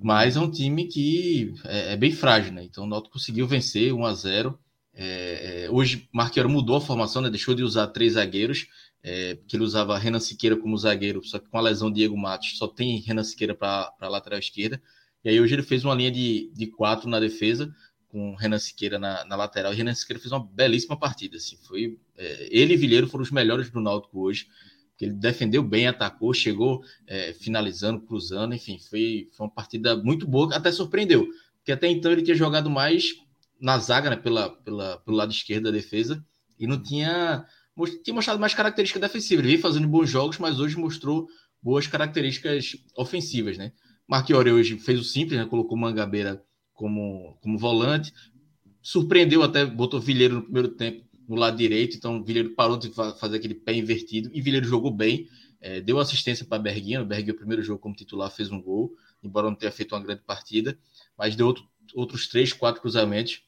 Mas é um time que é, é bem frágil, né? Então o Náutico conseguiu vencer 1 a 0 é, é, Hoje, Marqueiro mudou a formação, né? Deixou de usar três zagueiros, é, porque ele usava Renan Siqueira como zagueiro, só que com a lesão de Diego Matos só tem Renan Siqueira para a lateral esquerda. E aí hoje ele fez uma linha de, de quatro na defesa, com Renan Siqueira na, na lateral. E Renan Siqueira fez uma belíssima partida. Assim, foi, é, ele e Vilheiro foram os melhores do Náutico hoje. Ele defendeu bem, atacou, chegou é, finalizando, cruzando, enfim, foi, foi uma partida muito boa, até surpreendeu, porque até então ele tinha jogado mais na zaga, né, pela, pela, pelo lado esquerdo da defesa, e não tinha, tinha mostrado mais características defensivas. Ele veio fazendo bons jogos, mas hoje mostrou boas características ofensivas, né? Marquiori hoje fez o simples, né? Colocou Mangabeira como, como volante. Surpreendeu até, botou Vilheiro no primeiro tempo no lado direito, então Vilheiro parou de fazer aquele pé invertido e Vilheiro jogou bem, é, deu assistência para Berguinho. Berguinho, o primeiro jogo como titular, fez um gol, embora não tenha feito uma grande partida, mas deu outro, outros três, quatro cruzamentos.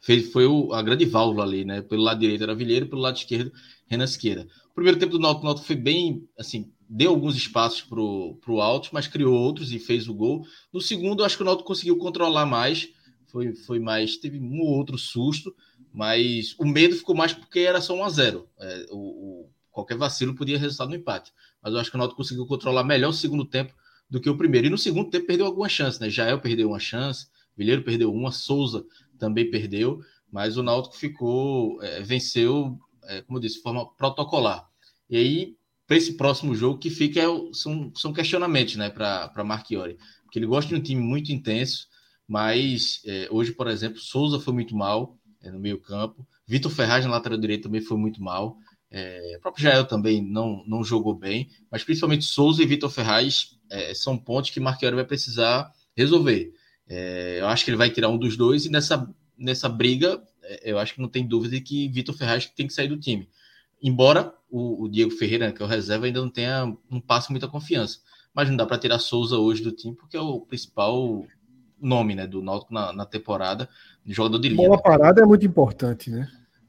Fez, foi o, a grande válvula ali, né? Pelo lado direito era Vilheiro, pelo lado esquerdo, Renan Siqueira. O primeiro tempo do Náutico, Náutico foi bem, assim, deu alguns espaços para o alto, mas criou outros e fez o gol. No segundo, acho que o Náutico conseguiu controlar mais, foi, foi mais, teve um ou outro susto, mas o medo ficou mais porque era só 1 a 0 é, o, o, Qualquer vacilo podia resultar no empate. Mas eu acho que o Náutico conseguiu controlar melhor o segundo tempo do que o primeiro. E no segundo tempo perdeu algumas chances, né? Jael perdeu uma chance, Vilheiro perdeu uma, Souza também perdeu, mas o Náutico ficou, é, venceu, é, como eu disse, de forma protocolar. E aí, para esse próximo jogo, que fica é, são, são questionamentos né, para Marchiori. Porque ele gosta de um time muito intenso, mas é, hoje, por exemplo, Souza foi muito mal, é, no meio campo. Vitor Ferraz na lateral direita também foi muito mal. É, o próprio Jael também não, não jogou bem, mas principalmente Souza e Vitor Ferraz é, são pontos que Marquinhos vai precisar resolver. É, eu acho que ele vai tirar um dos dois e nessa, nessa briga é, eu acho que não tem dúvida de que Vitor Ferraz tem que sair do time. Embora o, o Diego Ferreira, que é o reserva, ainda não tenha não passe muita confiança. Mas não dá para tirar Souza hoje do time, porque é o principal nome né, do Náutico na, na temporada jogador de linha. Bola parada é muito importante, né?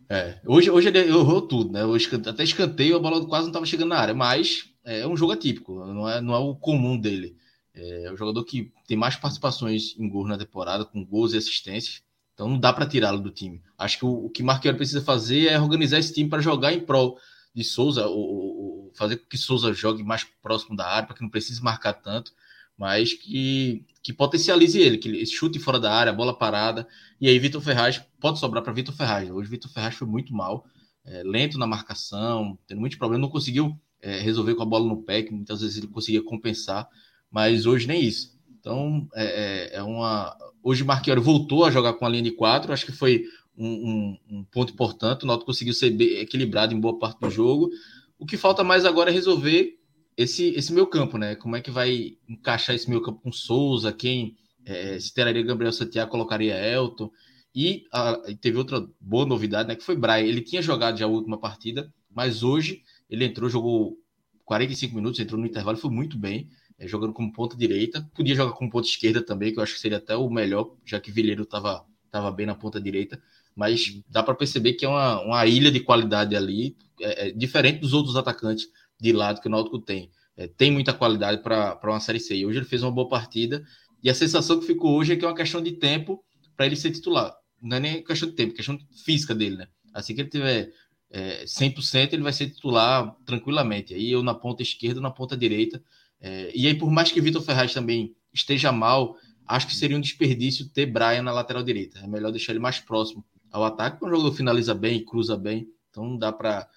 É, hoje, hoje ele errou tudo, né? Hoje, até escanteio, a bola quase não estava chegando na área, mas é um jogo atípico, não é, não é o comum dele. É, é um jogador que tem mais participações em gol na temporada, com gols e assistências, então não dá para tirá-lo do time. Acho que o, o que Marquinhos precisa fazer é organizar esse time para jogar em prol de Souza, ou, ou, fazer com que Souza jogue mais próximo da área, para que não precise marcar tanto mas que, que potencialize ele, que ele chute fora da área, bola parada. E aí, Vitor Ferraz pode sobrar para Vitor Ferraz. Hoje, Vitor Ferraz foi muito mal, é, lento na marcação, tendo muitos problemas, não conseguiu é, resolver com a bola no pé, que muitas vezes ele conseguia compensar, mas hoje nem isso. Então, é, é, é uma. Hoje, Marquinhos voltou a jogar com a linha de quatro, acho que foi um, um, um ponto importante. O Noto conseguiu ser equilibrado em boa parte do jogo. O que falta mais agora é resolver esse, esse meu campo, né? Como é que vai encaixar esse meu campo com Souza? Quem é, se teraria Gabriel Santiago, colocaria Elton. E, a, e, teve outra boa novidade, né? Que foi Brian. Ele tinha jogado já a última partida, mas hoje ele entrou, jogou 45 minutos, entrou no intervalo, foi muito bem, jogando como ponta direita. Podia jogar como ponta esquerda também, que eu acho que seria até o melhor, já que Vilheiro estava tava bem na ponta direita. Mas dá para perceber que é uma, uma ilha de qualidade ali, é, é diferente dos outros atacantes de lado que o Náutico tem. É, tem muita qualidade para uma Série C. E hoje ele fez uma boa partida. E a sensação que ficou hoje é que é uma questão de tempo para ele ser titular. Não é nem questão de tempo, é questão física dele, né? Assim que ele tiver é, 100%, ele vai ser titular tranquilamente. Aí eu na ponta esquerda, na ponta direita. É, e aí, por mais que Vitor Ferraz também esteja mal, acho que seria um desperdício ter Brian na lateral direita. É melhor deixar ele mais próximo ao ataque, porque o jogador finaliza bem, cruza bem. Então não dá para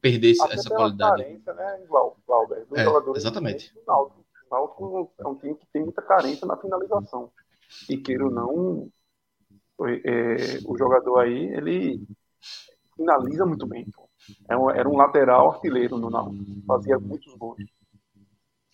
perder essa qualidade. Carência, né, Glauber, dos é, jogadores exatamente. do Náutico. O Náutico é um time que tem muita carência na finalização. E queira ou não, é, o jogador aí, ele finaliza muito bem. É era um lateral artilheiro no Náutico. Fazia muitos gols.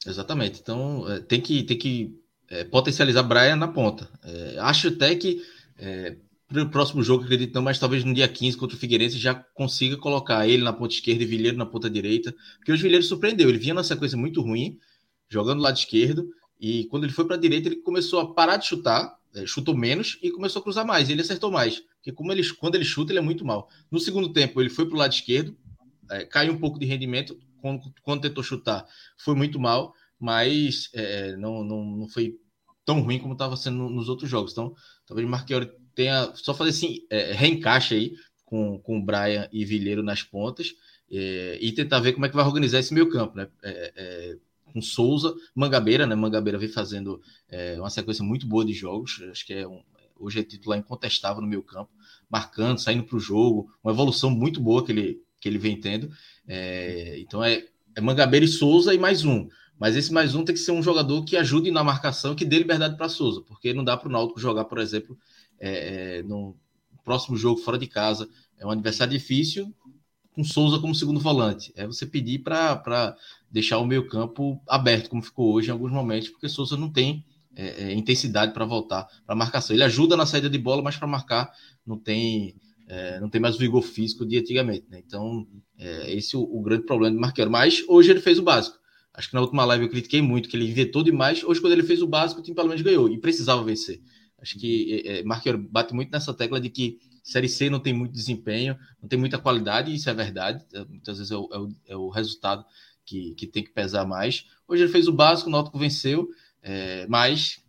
Exatamente. Então, é, tem que, tem que é, potencializar Brian na ponta. É, acho até que é, para o próximo jogo, acredito não, mas talvez no dia 15 contra o Figueirense já consiga colocar ele na ponta esquerda e Vilheiro na ponta direita, porque hoje o Vilheiro surpreendeu, ele vinha numa sequência muito ruim, jogando do lado esquerdo, e quando ele foi para a direita, ele começou a parar de chutar, é, chutou menos e começou a cruzar mais, ele acertou mais. porque como ele, quando ele chuta, ele é muito mal. No segundo tempo, ele foi para o lado esquerdo, é, caiu um pouco de rendimento, quando, quando tentou chutar, foi muito mal, mas é, não, não, não foi tão ruim como estava sendo nos outros jogos. Então, talvez o Marquinhos tenha só fazer assim, é, reencaixe aí com, com Brian e Vilheiro nas pontas é, e tentar ver como é que vai organizar esse meio campo, né? É, é, com Souza, Mangabeira, né? Mangabeira vem fazendo é, uma sequência muito boa de jogos, acho que é um, hoje é titular incontestável no meio campo, marcando, saindo para o jogo, uma evolução muito boa que ele, que ele vem tendo. É, então é, é Mangabeira e Souza e mais um. Mas esse mais um tem que ser um jogador que ajude na marcação, que dê liberdade para Souza, porque não dá para o Náutico jogar, por exemplo, é, é, no próximo jogo fora de casa. É um adversário difícil, com Souza como segundo volante. É você pedir para deixar o meio campo aberto, como ficou hoje em alguns momentos, porque Souza não tem é, é, intensidade para voltar para marcação. Ele ajuda na saída de bola, mas para marcar não tem é, não tem mais o vigor físico de antigamente. Né? Então, é, esse é o, o, grande problema do Marqueiro. Mas hoje ele fez o básico. Acho que na última live eu critiquei muito que ele inventou demais. Hoje, quando ele fez o básico, o time pelo menos ganhou e precisava vencer. Acho que é, é Marqueiro bate muito nessa tecla de que Série C não tem muito desempenho, não tem muita qualidade, isso é verdade. É, muitas vezes é o, é o, é o resultado que, que, tem que pesar mais. Hoje ele fez o básico, o Náutico venceu, é, mas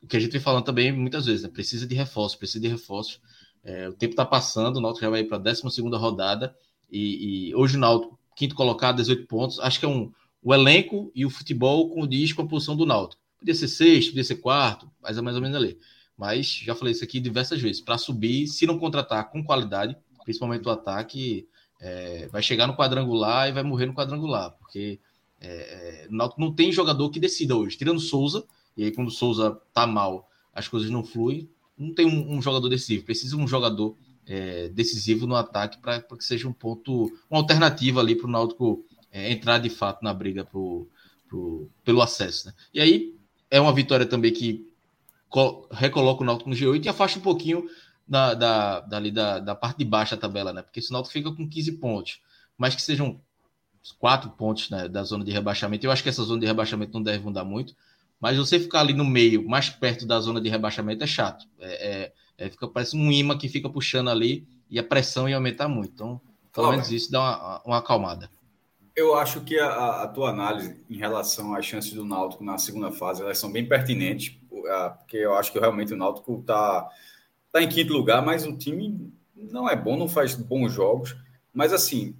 o que a gente vem falando também muitas vezes, né? precisa de reforço, precisa de reforço. É, o tempo está passando, o Náutico já vai para a 12 rodada, e, e, hoje o Náutico, quinto colocado, 18 pontos, acho que é um, o elenco e o futebol condiz com a posição do Náutico. Podia ser sexto, podia ser quarto, mas é mais ou menos ali. Mas já falei isso aqui diversas vezes. Para subir, se não contratar com qualidade, principalmente o ataque, é, vai chegar no quadrangular e vai morrer no quadrangular, porque é, é o Náutico não tem jogador que decida hoje. Tirando Souza, e aí quando o Souza tá mal, as coisas não fluem. Não tem um, um jogador decisivo. Precisa um jogador é, decisivo no ataque para que seja um ponto, uma alternativa ali para o Náutico é, entrar de fato na briga pro, pro, pelo acesso. Né? E aí é uma vitória também que recoloca o Náutico no G8 e afasta um pouquinho da, da, dali da, da parte de baixo da tabela, né? Porque esse Náutico fica com 15 pontos, mas que sejam quatro pontos né, da zona de rebaixamento. Eu acho que essa zona de rebaixamento não deve mudar muito, mas você ficar ali no meio, mais perto da zona de rebaixamento, é chato. É, é, é fica, parece um imã que fica puxando ali e a pressão ia aumentar muito. Então, pelo menos isso dá uma, uma acalmada. Eu acho que a, a, tua análise em relação às chances do Náutico na segunda fase, elas são bem pertinentes, porque eu acho que realmente o Náutico está tá em quinto lugar, mas o time não é bom, não faz bons jogos, mas assim,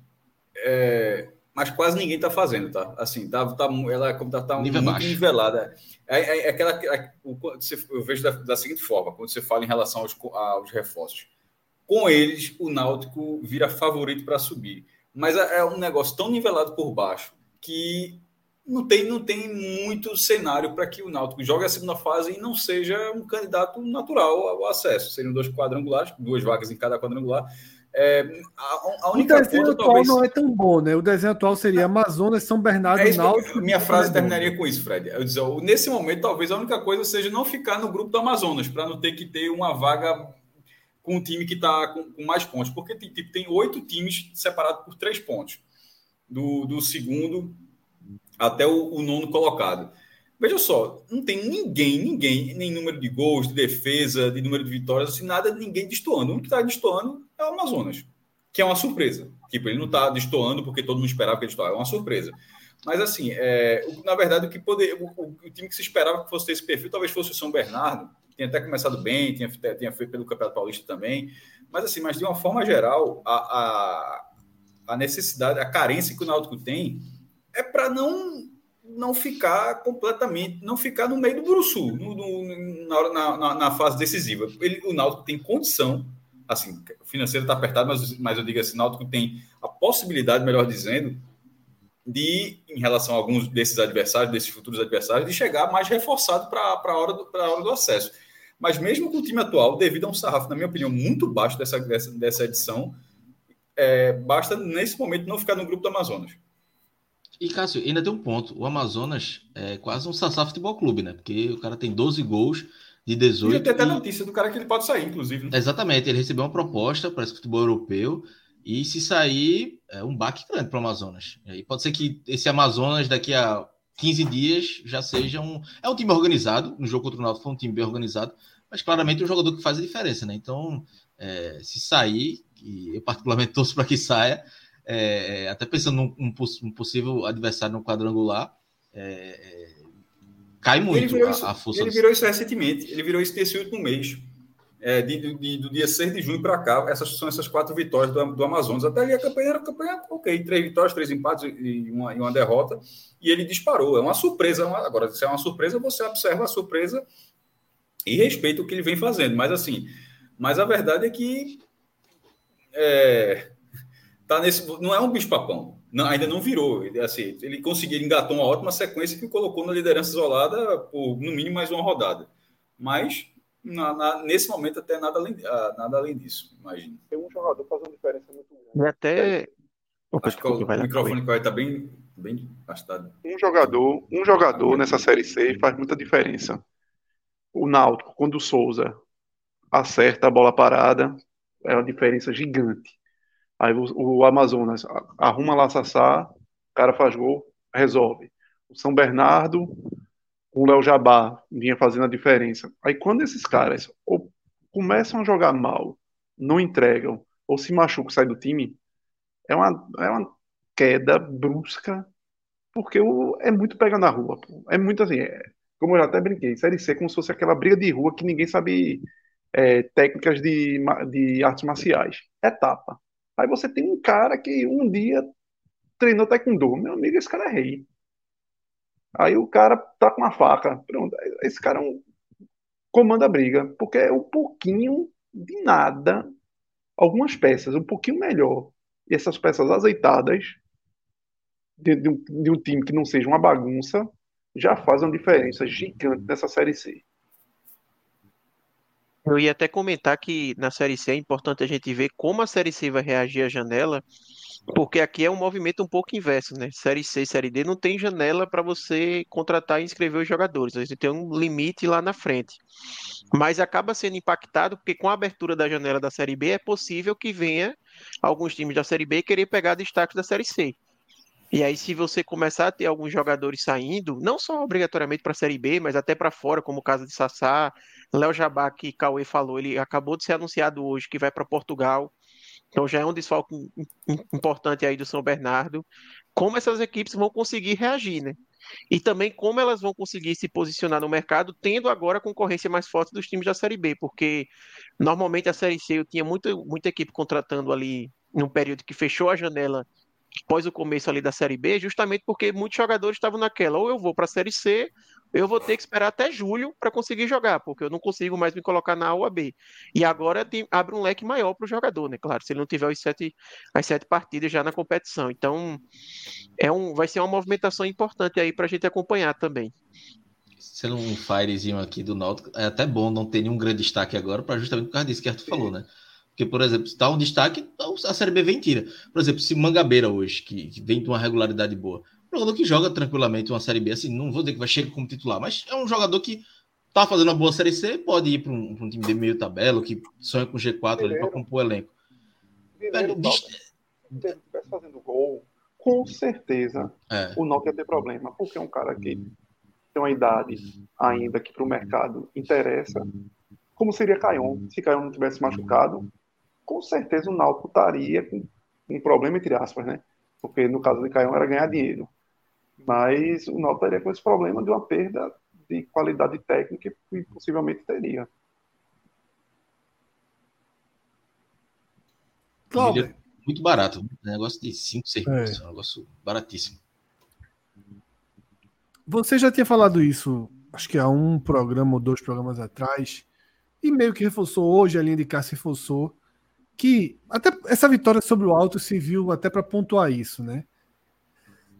é, mas quase ninguém está fazendo, tá? Assim, tá, tá, ela tá, tá muito baixo. nivelada. É, é, é aquela, é, eu vejo da, da, seguinte forma, quando você fala em relação aos, aos reforços, com eles o Náutico vira favorito para subir mas é, é um negócio tão nivelado por baixo que não tem, não tem muito cenário para que o Náutico jogue a segunda fase e não seja um candidato natural ao acesso. Seriam dois quadrangulares, duas vagas em cada quadrangular. É, a, a única o desenho atual talvez... não é tão bom, né? O desenho atual seria Amazonas, São Bernardo, é Náutico. Minha frase terminaria com isso, Fred. Eu dizer, nesse momento, talvez a única coisa seja não ficar no grupo do Amazonas, para não ter que ter uma vaga com um time que está com, com, mais pontos, porque tipo, tem oito times separados por três pontos, do, do segundo até o, o, nono colocado. Veja só, não tem ninguém, ninguém, nem número de gols, de defesa, de número de vitórias, assim, nada, ninguém destoando. O que está destoando é o Amazonas, que é uma surpresa. Tipo, ele não está destoando porque todo mundo esperava que ele destoasse, é uma surpresa. Mas, assim, é, na verdade, o, que poder, o, o, time que se esperava que fosse ter esse perfil talvez fosse o São Bernardo, tinha até começado bem, tinha, tinha feito pelo Campeonato Paulista também. Mas assim, mas de uma forma geral, a, a, a necessidade, a carência que o Náutico tem é para não não ficar completamente, não ficar no meio do Bruçu, no, no, na, na, na, fase decisiva. Ele, o Náutico tem condição, assim, o financeiro está apertado, mas, mas eu digo assim, o Náutico tem a possibilidade, melhor dizendo, de, em relação a alguns desses adversários, desses futuros adversários, de chegar mais reforçado para a hora, do, hora do acesso. Mas mesmo com o time atual, devido a um sarrafo, na minha opinião, muito baixo dessa, dessa, dessa edição, é, basta nesse momento não ficar no grupo do Amazonas. E Cássio, ainda tem um ponto. O Amazonas é quase um Sassá Futebol Clube, né? Porque o cara tem 12 gols de 18. E tem até a notícia do cara que ele pode sair, inclusive. Né? Exatamente, ele recebeu uma proposta para esse futebol europeu. E se sair, é um baque grande para o Amazonas. E pode ser que esse Amazonas daqui a 15 dias já seja um. É um time organizado. No jogo contra o Náutico foi um time bem organizado, mas claramente é um jogador que faz a diferença, né? Então É, se sair, e eu particularmente torço para que saia, é, até pensando num um, um possível adversário no quadrangular, é, é cai muito a, isso, a, força. Ele virou isso recentemente, ele virou isso nesse último mês. É, de, de, do dia 6 de junho para cá, essas são essas quatro vitórias do, do Amazonas. Até ali a campanha era campanha, ok, três vitórias, três empates e uma, e uma derrota, e ele disparou. É uma surpresa. Uma, agora, se é uma surpresa, você observa a surpresa e respeita o que ele vem fazendo. Mas assim, mas a verdade é que é, tá nesse, não é um bicho-papão. Não, ainda não virou. Ele, assim, ele conseguiu, engatou uma ótima sequência que colocou na liderança isolada por, no mínimo, mais uma rodada. Mas, na, na, nesse momento, até nada além, ah, nada além disso, imagino. Tem um jogador fazendo diferença muito grande. E até... Acho que o, o microfone vai estar bem, bem afastado. Um jogador, um jogador nessa Série C faz muita diferença. O Náutico, quando o Souza acerta a bola parada, é uma diferença gigante. Aí o, o Amazonas arruma lá Sassá, o cara faz gol, resolve. O São Bernardo, o Léo Jabá vinha fazendo a diferença. Aí quando esses caras ou começam a jogar mal, não entregam, ou se machucam, sai do time, é uma, é uma queda brusca, porque o, é muito pega na rua. Pô. É muito assim, é, como eu já até brinquei, Série C é como se fosse aquela briga de rua que ninguém sabe é, técnicas de, de artes marciais. É tapa. Aí você tem um cara que um dia treinou taekwondo. Meu amigo, esse cara é rei. Aí o cara tá com uma faca. Pronto. Esse cara é um comanda a briga. Porque é um pouquinho de nada. Algumas peças, um pouquinho melhor. E essas peças azeitadas de, de, um, de um time que não seja uma bagunça já fazem uma diferença gigante nessa Série C. Eu ia até comentar que na Série C é importante a gente ver como a Série C vai reagir à janela, porque aqui é um movimento um pouco inverso, né? Série C e Série D não tem janela para você contratar e inscrever os jogadores, a gente tem um limite lá na frente. Mas acaba sendo impactado porque com a abertura da janela da Série B é possível que venha alguns times da Série B querer pegar destaques da Série C. E aí, se você começar a ter alguns jogadores saindo, não só obrigatoriamente para a Série B, mas até para fora, como o caso de Sassá, Léo Jabá, que Cauê falou, ele acabou de ser anunciado hoje que vai para Portugal. Então já é um desfalque importante aí do São Bernardo. Como essas equipes vão conseguir reagir, né? E também como elas vão conseguir se posicionar no mercado, tendo agora a concorrência mais forte dos times da Série B, porque normalmente a Série C eu tinha muita, muita equipe contratando ali num período que fechou a janela após o começo ali da Série B, justamente porque muitos jogadores estavam naquela, ou eu vou para a Série C, eu vou ter que esperar até julho para conseguir jogar, porque eu não consigo mais me colocar na A ou. E agora tem, abre um leque maior para o jogador, né? Claro, se ele não tiver os sete, as sete partidas já na competição. Então, é um, vai ser uma movimentação importante aí para a gente acompanhar também. Sendo um firezinho aqui do Náutico, é até bom não ter nenhum grande destaque agora, para justamente por causa disso que Arthur falou, né? Porque, por exemplo, se dá um destaque, então a Série B vem tira. Por exemplo, se Mangabeira hoje, que vem de uma regularidade boa, um jogador que joga tranquilamente uma Série B, assim, não vou dizer que vai chegar como titular, mas é um jogador que tá fazendo uma boa Série C, pode ir para um, um, time de meio tabela, que sonha com G4 ali para compor o elenco. Velho, se fazendo gol, com certeza é. o Náutico ia ter problema, porque é um cara que tem uma idade ainda que para o mercado interessa, como seria Caion, se Caion não tivesse machucado, com certeza o Náutico estaria com um problema, entre aspas, né? Porque no caso de Caião era ganhar dinheiro. Mas o Náutico estaria com esse problema de uma perda de qualidade técnica que possivelmente teria. Cláudio. Muito barato. Um negócio de 5, 6 é. um negócio baratíssimo. Você já tinha falado isso, acho que há um programa ou dois programas atrás, e meio que reforçou hoje, a linha de cá se reforçou, que até essa vitória sobre o Alto se viu até para pontuar isso, né?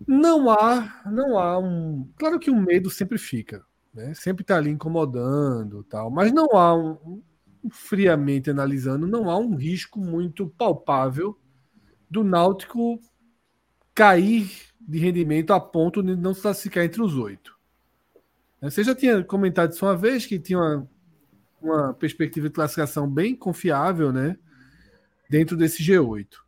Não há, não há um, claro que o medo sempre fica, né? Sempre está ali incomodando, tal, mas não há um, um, friamente analisando, não há um risco muito palpável do Náutico cair de rendimento a ponto de não se classificar entre os oito. Você já tinha comentado isso uma vez que tinha uma, uma perspectiva de classificação bem confiável, né? dentro desse G8.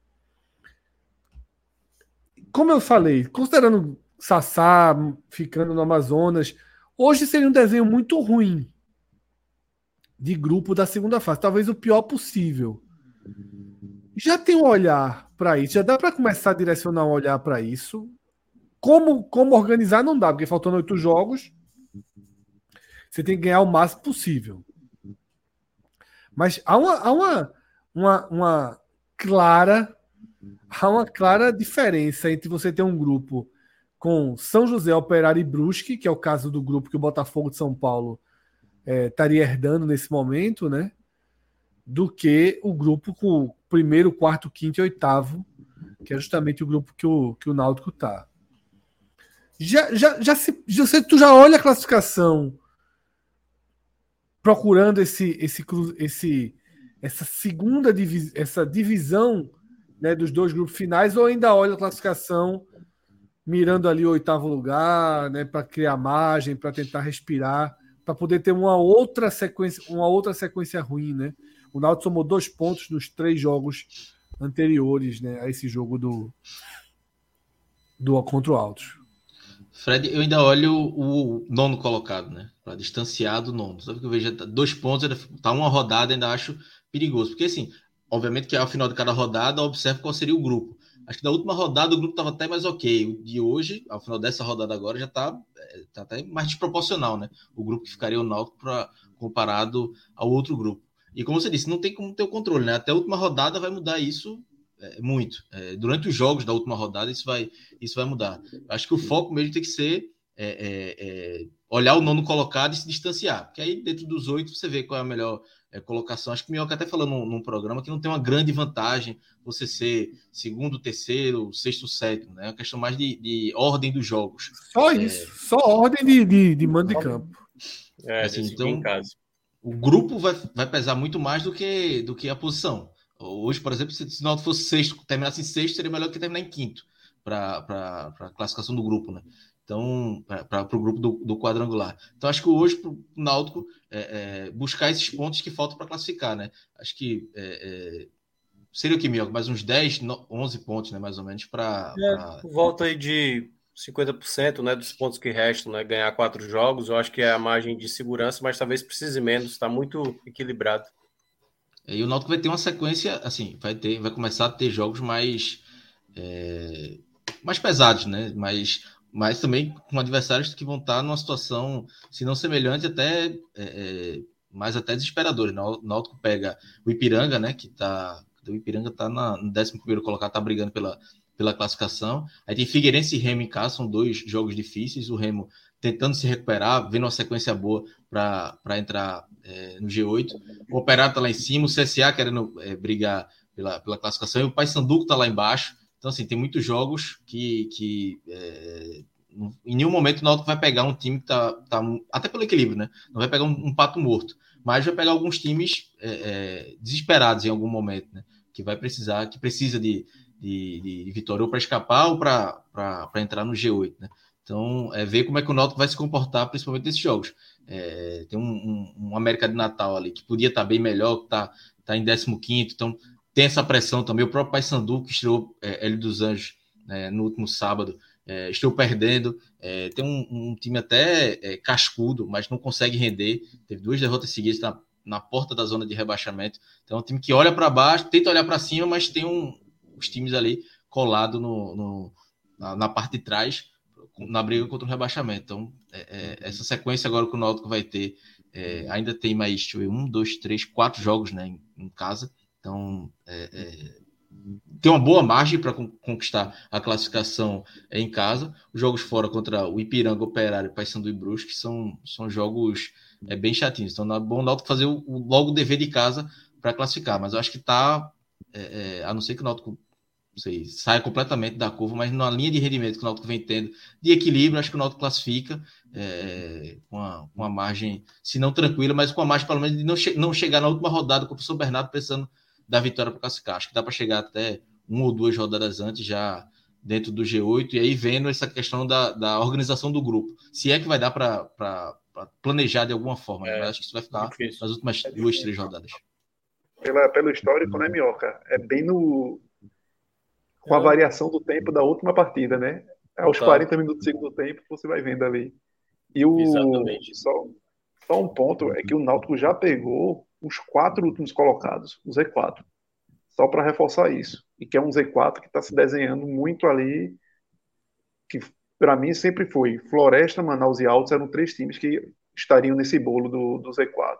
Como eu falei, considerando Sassá ficando no Amazonas, hoje seria um desenho muito ruim de grupo da segunda fase, talvez o pior possível. Já tem um olhar para isso, já dá para começar a direcionar um olhar para isso. Como, como organizar não dá, porque faltando oito jogos, você tem que ganhar o máximo possível. Mas há uma, há uma, uma, uma clara há uma clara diferença entre você ter um grupo com São José, Operário e Brusque, que é o caso do grupo que o Botafogo de São Paulo é, estaria herdando nesse momento, né? Do que o grupo com o primeiro, quarto, quinto e oitavo, que é justamente o grupo que o, que o Náutico tá. Já, já, já, se, já, tu já olha a classificação procurando esse, esse, esse, essa segunda divis, essa divisão né, dos dois grupos finais, ou ainda olha a classificação mirando ali o oitavo lugar, né, para criar margem, para tentar respirar, para poder ter uma outra sequência, uma outra sequência ruim, né? O Náutico somou dois pontos nos três jogos anteriores, né, a esse jogo do do contra o Altos. Fred, eu ainda olho o nono colocado, né? Para distanciar do nono. Sabe que eu vejo dois pontos, tá uma rodada, ainda acho perigoso. Porque assim, obviamente que ao final de cada rodada, observe qual seria o grupo. Acho que na última rodada o grupo estava até mais ok. O de hoje, ao final dessa rodada agora, já está é, tá até mais desproporcional, né? O grupo que ficaria o Náutico pra, comparado ao outro grupo. E como você disse, não tem como ter o controle, né? Até a última rodada vai mudar isso é, muito. É, durante os jogos da última rodada, isso vai, isso vai mudar. Acho que o foco mesmo tem que ser é, olhar o nono colocado e se distanciar. Porque aí, dentro dos oito, você vê qual é a melhor é, colocação. Acho que o Minhoca até falou num, num, programa que não tem uma grande vantagem você ser segundo, terceiro, sexto, sétimo, né? É uma questão mais de, de ordem dos jogos. Só é... isso, só ordem de, de, de mando de campo. É, assim, então, o grupo vai, vai pesar muito mais do que, do que a posição. Hoje, por exemplo, se o Náutico fosse sexto, terminasse em sexto, seria melhor que terminar em quinto para a classificação do grupo, né? Então, para o grupo do, do, quadrangular. Então, acho que hoje, para o Náutico, é, é, buscar esses pontos que faltam para classificar, né? Acho que é, é seria o que, Mioca? Mais uns 10, 11 pontos, né? Mais ou menos, para. É, pra... Volta aí de 50% né, dos pontos que restam, né? Ganhar quatro jogos, eu acho que é a margem de segurança, mas talvez precise menos, está muito equilibrado. E o Náutico vai ter uma sequência, assim, vai ter, vai começar a ter jogos mais. É, mais pesados, né? Mais mas também com adversários que vão estar numa situação, se não semelhante, até é, é mais até desesperadora. O Náutico pega o Ipiranga, né? Que tá. O Ipiranga está no 11 colocado, está brigando pela, pela classificação. Aí tem Figueirense e Remo em casa, são dois jogos difíceis. O Remo tentando se recuperar, vendo uma sequência boa para entrar é, no G8. O Operário está lá em cima, o CSA querendo é, brigar pela, pela classificação, e o Paysandu está lá embaixo. Então, assim, tem muitos jogos que, que é, em nenhum momento o Náutico vai pegar um time que tá, tá até pelo equilíbrio, né? Não vai pegar um, um pato morto, mas vai pegar alguns times é, é, desesperados em algum momento, né? Que vai precisar, que precisa de, de, de vitória ou para escapar ou para entrar no G8, né? Então, é ver como é que o Náutico vai se comportar, principalmente nesses jogos. É, tem um, um, um, América de Natal ali que podia estar tá bem melhor, que está tá em 15, então tem essa pressão também. O próprio Paysandu, que estreou é, Hélio dos Anjos né, no último sábado, é, estou perdendo. É, tem um, um, time até é, cascudo, mas não consegue render. Teve duas derrotas seguidas na, na porta da zona de rebaixamento. Então é um time que olha para baixo, tenta olhar para cima, mas tem um, os times ali colado no, no na, na, parte de trás na briga contra o rebaixamento. Então, é, é, essa sequência agora que o Náutico vai ter, é, ainda tem mais deixa eu ver, um, dois, três, quatro jogos né, em, em casa. Então, é, é, tem uma boa margem para conquistar a classificação em casa. Os jogos fora contra o Ipiranga, Operário, Paysandu e Brusque são, são jogos é, bem chatinhos. Então, é bom o Náutico fazer o, o, logo o dever de casa para classificar. Mas eu acho que está, é, é, a não ser que o Náutico sei, saia completamente da curva, mas na linha de rendimento que o Náutico vem tendo, de equilíbrio, acho que o Náutico classifica é, com, a, com a margem, se não tranquila, mas com a margem pelo menos de não, che não chegar na última rodada com o professor Bernardo pensando da vitória para classificar. Acho que dá para chegar até uma ou duas rodadas antes já dentro do G8 e aí vendo essa questão da, da organização do grupo. Se é que vai dar para planejar de alguma forma, né? é, né? acho que isso vai ficar difícil. nas últimas é duas, três rodadas. Pela, pelo histórico, né, Minhoca? É bem no. Com a variação do tempo da última partida, né? Aos tá. 40 minutos do segundo tempo, você vai vendo ali. E o. Exatamente. Só Só um ponto é que o Náutico já pegou os quatro últimos colocados, o Z4. Só para reforçar isso. E que é um Z4 que está se desenhando muito ali, que para mim sempre foi. Floresta, Manaus e Altos eram três times que estariam nesse bolo do, do Z4.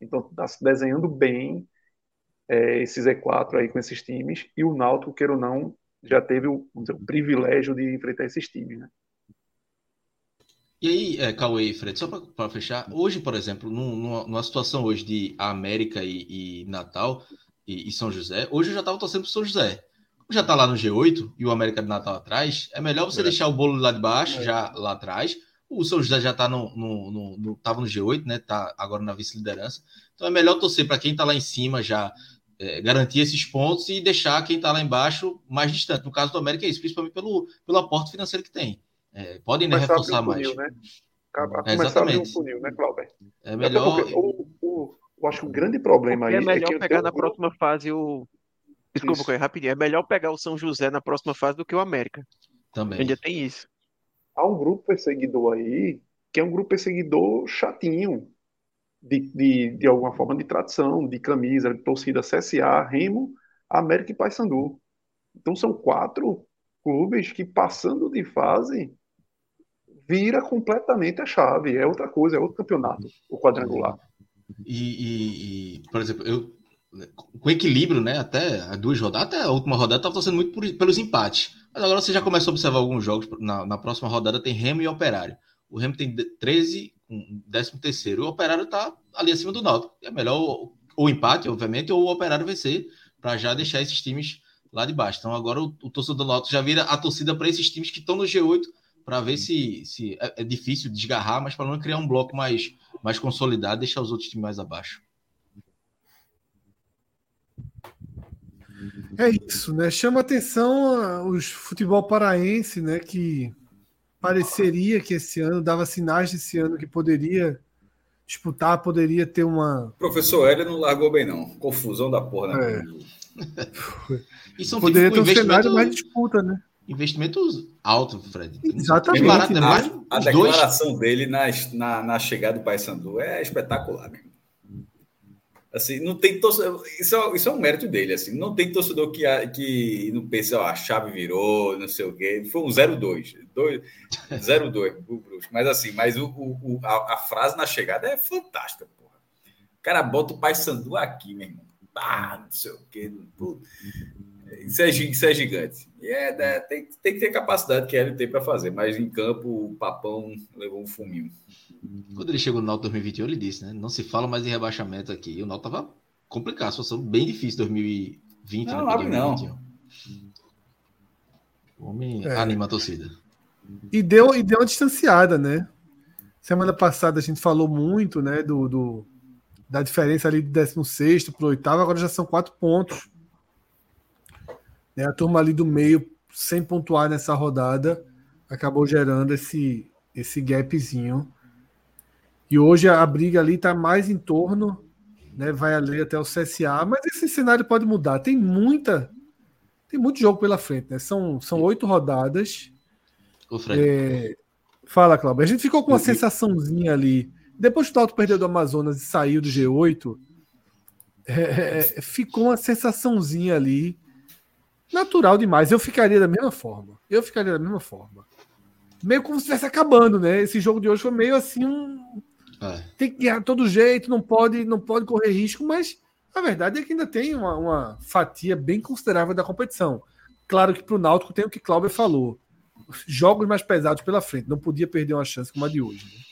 Então está se desenhando bem é, esse Z4 aí com esses times. E o Náutico, queira ou não, já teve o, dizer, o privilégio de enfrentar esses times, né? E aí, é, Cauê e Fred, só para fechar, hoje, por exemplo, numa, numa, situação hoje de América e, e Natal e, e, São José, hoje eu já estava torcendo para São José. Já está lá no G8 e o América de Natal atrás, é melhor você é. deixar o bolo lá de baixo, é. já lá atrás. O São José já está no, no, no, no, tava no G8, né? Tá agora na vice-liderança. Então é melhor torcer para quem está lá em cima já é, garantir esses pontos e deixar quem está lá embaixo mais distante. No caso do América é isso, principalmente pelo, pelo aporte financeiro que tem. É, podem né, reforçar mais. Funil, né? É, exatamente. funil, né, Cláudio? É melhor. o, o, eu acho que o grande problema aí. É melhor é pegar na próxima fase o. Desculpa, Caio, rapidinho. É melhor pegar o São José na próxima fase do que o América. Também. Ainda tem isso. Há um grupo perseguidor aí que é um grupo perseguidor chatinho. De, de, de alguma forma de tradição, de camisa, de torcida CSA, Remo, América e Paysandu. Então são quatro clubes que passando de fase vira completamente a chave. É outra coisa, é outro campeonato, o quadrangular. E, e, e por exemplo, eu com equilíbrio, né? Até as duas rodadas, até a última rodada, estava torcendo muito por, pelos empates. Mas agora você já começa a observar alguns jogos. Na, na próxima rodada tem Remo e Operário. O Remo tem 13, 13 terceiro. O Operário está ali acima do Náutico. É melhor o, empate, obviamente, ou o Operário vencer, para já deixar esses times lá de baixo. Então agora o, o torcedor do Náutico já vira a torcida para esses times que estão no G8 para ver se, se é, é, difícil desgarrar, mas para não criar um bloco mais, mais consolidado, deixar os outros times mais abaixo. É isso, né? Chama atenção os futebol paraense, né? Que pareceria que esse ano dava sinais desse ano que poderia disputar, poderia ter uma. Professor Hélio não largou bem, não. Confusão da porra, né? É. poderia ter um cenário mais disputa, né? Investimentos alto, Fred. Exatamente. Barato, né? a, a declaração dois... dele na, na, na, chegada do Paysandu é espetacular. Assim, não tem torcedor, isso, é, isso é um mérito dele, assim, não tem torcedor que, que não pensa, ó, a chave virou, não sei o quê, foi um 0-2, 0-2 o Bruxo, mas assim, mas o, o a, a, frase na chegada é fantástica, porra. O cara bota o Paysandu aqui, meu irmão, ah, não sei o quê, tudo. Isso é, isso é gigante. E é, né, tem, tem que ter capacidade que ele tem para fazer, mas em campo o Papão levou um fuminho. Quando ele chegou no Náutico 2021, ele disse, né? Não se fala mais em rebaixamento aqui. E o Náutico tava complicado, a situação bem difícil 2020, não, né? 2021. Não. O homem é. anima a torcida. E deu, e deu uma distanciada, né? Semana passada a gente falou muito, né, do, do da diferença ali do 16 para o oitavo, agora já são quatro pontos. Né? A turma ali do meio, sem pontuar nessa rodada, acabou gerando esse, esse gapzinho. E hoje a briga ali está mais em torno, né? vai ali até o CSA, mas esse cenário pode mudar. Tem muita. Tem muito jogo pela frente, né? São, são oito rodadas. É... Fala, Cláudio. A gente ficou com uma sensaçãozinha ali. Depois que o Alto perdeu do Amazonas e saiu do G8, é, é, ficou uma sensaçãozinha ali natural demais. Eu ficaria da mesma forma. Eu ficaria da mesma forma. Meio como se estivesse acabando, né? Esse jogo de hoje foi meio assim um. É. Tem que ganhar todo jeito, não pode, não pode correr risco, mas a verdade é que ainda tem uma, uma fatia bem considerável da competição. Claro que para o Náutico tem o que Cláudio falou. Jogos mais pesados pela frente. Não podia perder uma chance como a de hoje. Né?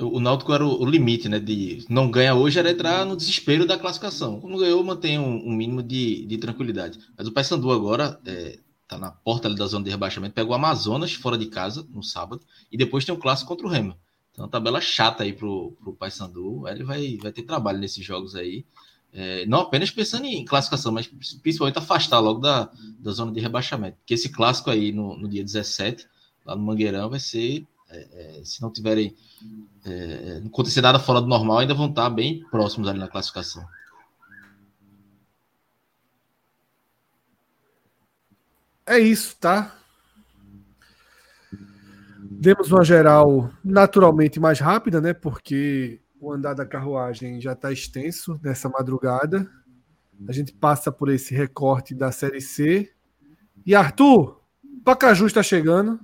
O Náutico era o, limite, né? De não ganha hoje era entrar no desespero da classificação. Como ganhou, mantém um, um mínimo de, de, tranquilidade. Mas o Paysandu agora é, tá na porta da zona de rebaixamento, pega o Amazonas fora de casa no sábado e depois tem um clássico contra o Remo. Então, tabela chata aí pro, pro Paysandu. Ele vai, vai ter trabalho nesses jogos aí. É, não apenas pensando em classificação, mas principalmente afastar logo da, da zona de rebaixamento. Porque esse clássico aí no, no dia 17, lá no Mangueirão, vai ser é, é, se não tiverem é, não acontecer nada fora do normal, ainda vão estar bem próximos ali na classificação. É isso, tá? Demos uma geral naturalmente mais rápida, né? Porque o andar da carruagem já está extenso nessa madrugada. A gente passa por esse recorte da Série C. E Arthur, Pacaju está chegando.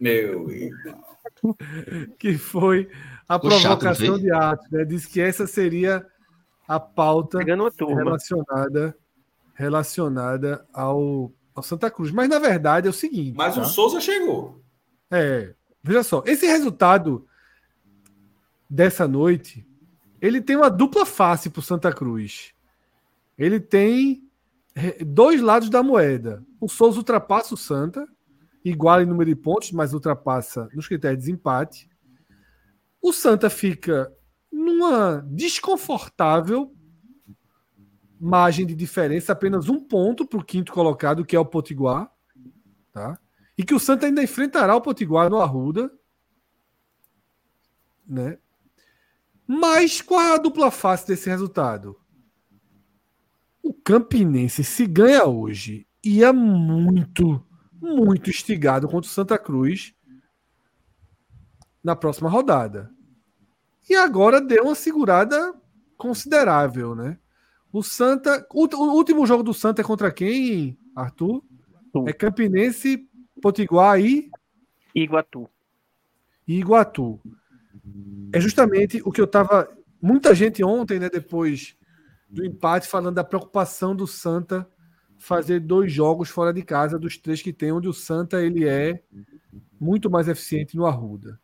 Meu irmão. que foi a Ficou chato, provocação foi? de Atos. Né? Disse que essa seria a pauta relacionada, relacionada ao, ao Santa Cruz. Mas na verdade é o seguinte. Mas tá? o Souza chegou. É, veja só, esse resultado dessa noite, ele tem uma dupla face para o Santa Cruz. Ele tem eh, dois lados da moeda. O Souza ultrapassa o Santa, igual em número de pontos, mas ultrapassa nos critérios de desempate. O Santa fica numa desconfortável margem de diferença, apenas um ponto para o quinto colocado, que é o Potiguar. Tá? E que o Santa ainda enfrentará o Potiguar no Arruda. Né? Mas qual é a dupla face desse resultado? O Campinense, se ganha hoje, ia muito, muito instigado contra o Santa Cruz na próxima rodada. E agora deu uma segurada considerável, né? O Santa. O, último jogo do Santa é contra quem, Arthur? É Campinense, Potiguar e Iguatu. Iguatu. É justamente o que eu tava. Muita gente ontem, né, depois do empate, falando da preocupação do Santa fazer dois jogos fora de casa dos três que tem, onde o Santa ele é muito mais eficiente no Arruda.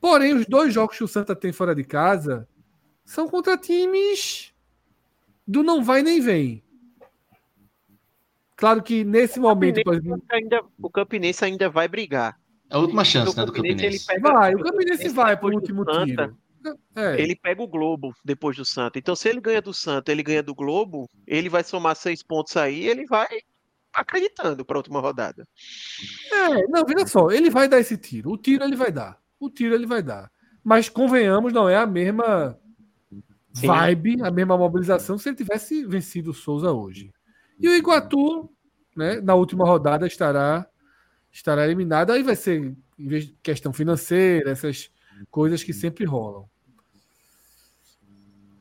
Porém, os dois jogos que o Santa tem fora de casa são contra times do não vai nem vem. Claro que nesse momento, por exemplo, Ainda, o Campinense ainda vai brigar. É a última chance, O né, do Campinense, Campinense. vai, o Campinense vai o do último Santa, tiro. É. Ele pega o Globo depois do Santa. Então, se ele ganha do Santa, ele ganha do Globo, ele vai somar seis pontos aí, ele vai acreditando para a última rodada. É, não, veja só, ele vai dar esse tiro. O tiro ele vai dar. O tiro ele vai dar. Mas convenhamos, não é a mesma Sim. vibe, a mesma mobilização se ele tivesse vencido o Souza hoje. E o Iguatu, né, na última rodada estará estará eliminado. Aí vai ser questão financeira, essas coisas que sempre rolam.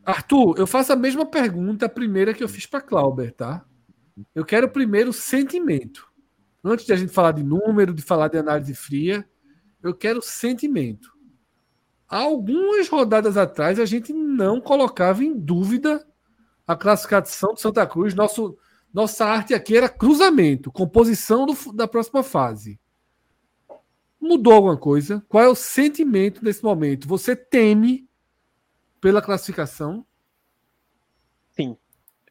Arthur, eu faço a mesma pergunta, a primeira que eu fiz para Clauber, tá? Eu quero primeiro sentimento. Antes de a gente falar de número, de falar de análise fria, eu quero sentimento. Algumas rodadas atrás a gente não colocava em dúvida a classificação do Santa Cruz. Nosso, nossa arte aqui era cruzamento, composição do- da próxima fase. Mudou alguma coisa? Qual é o sentimento nesse momento? Você teme pela classificação?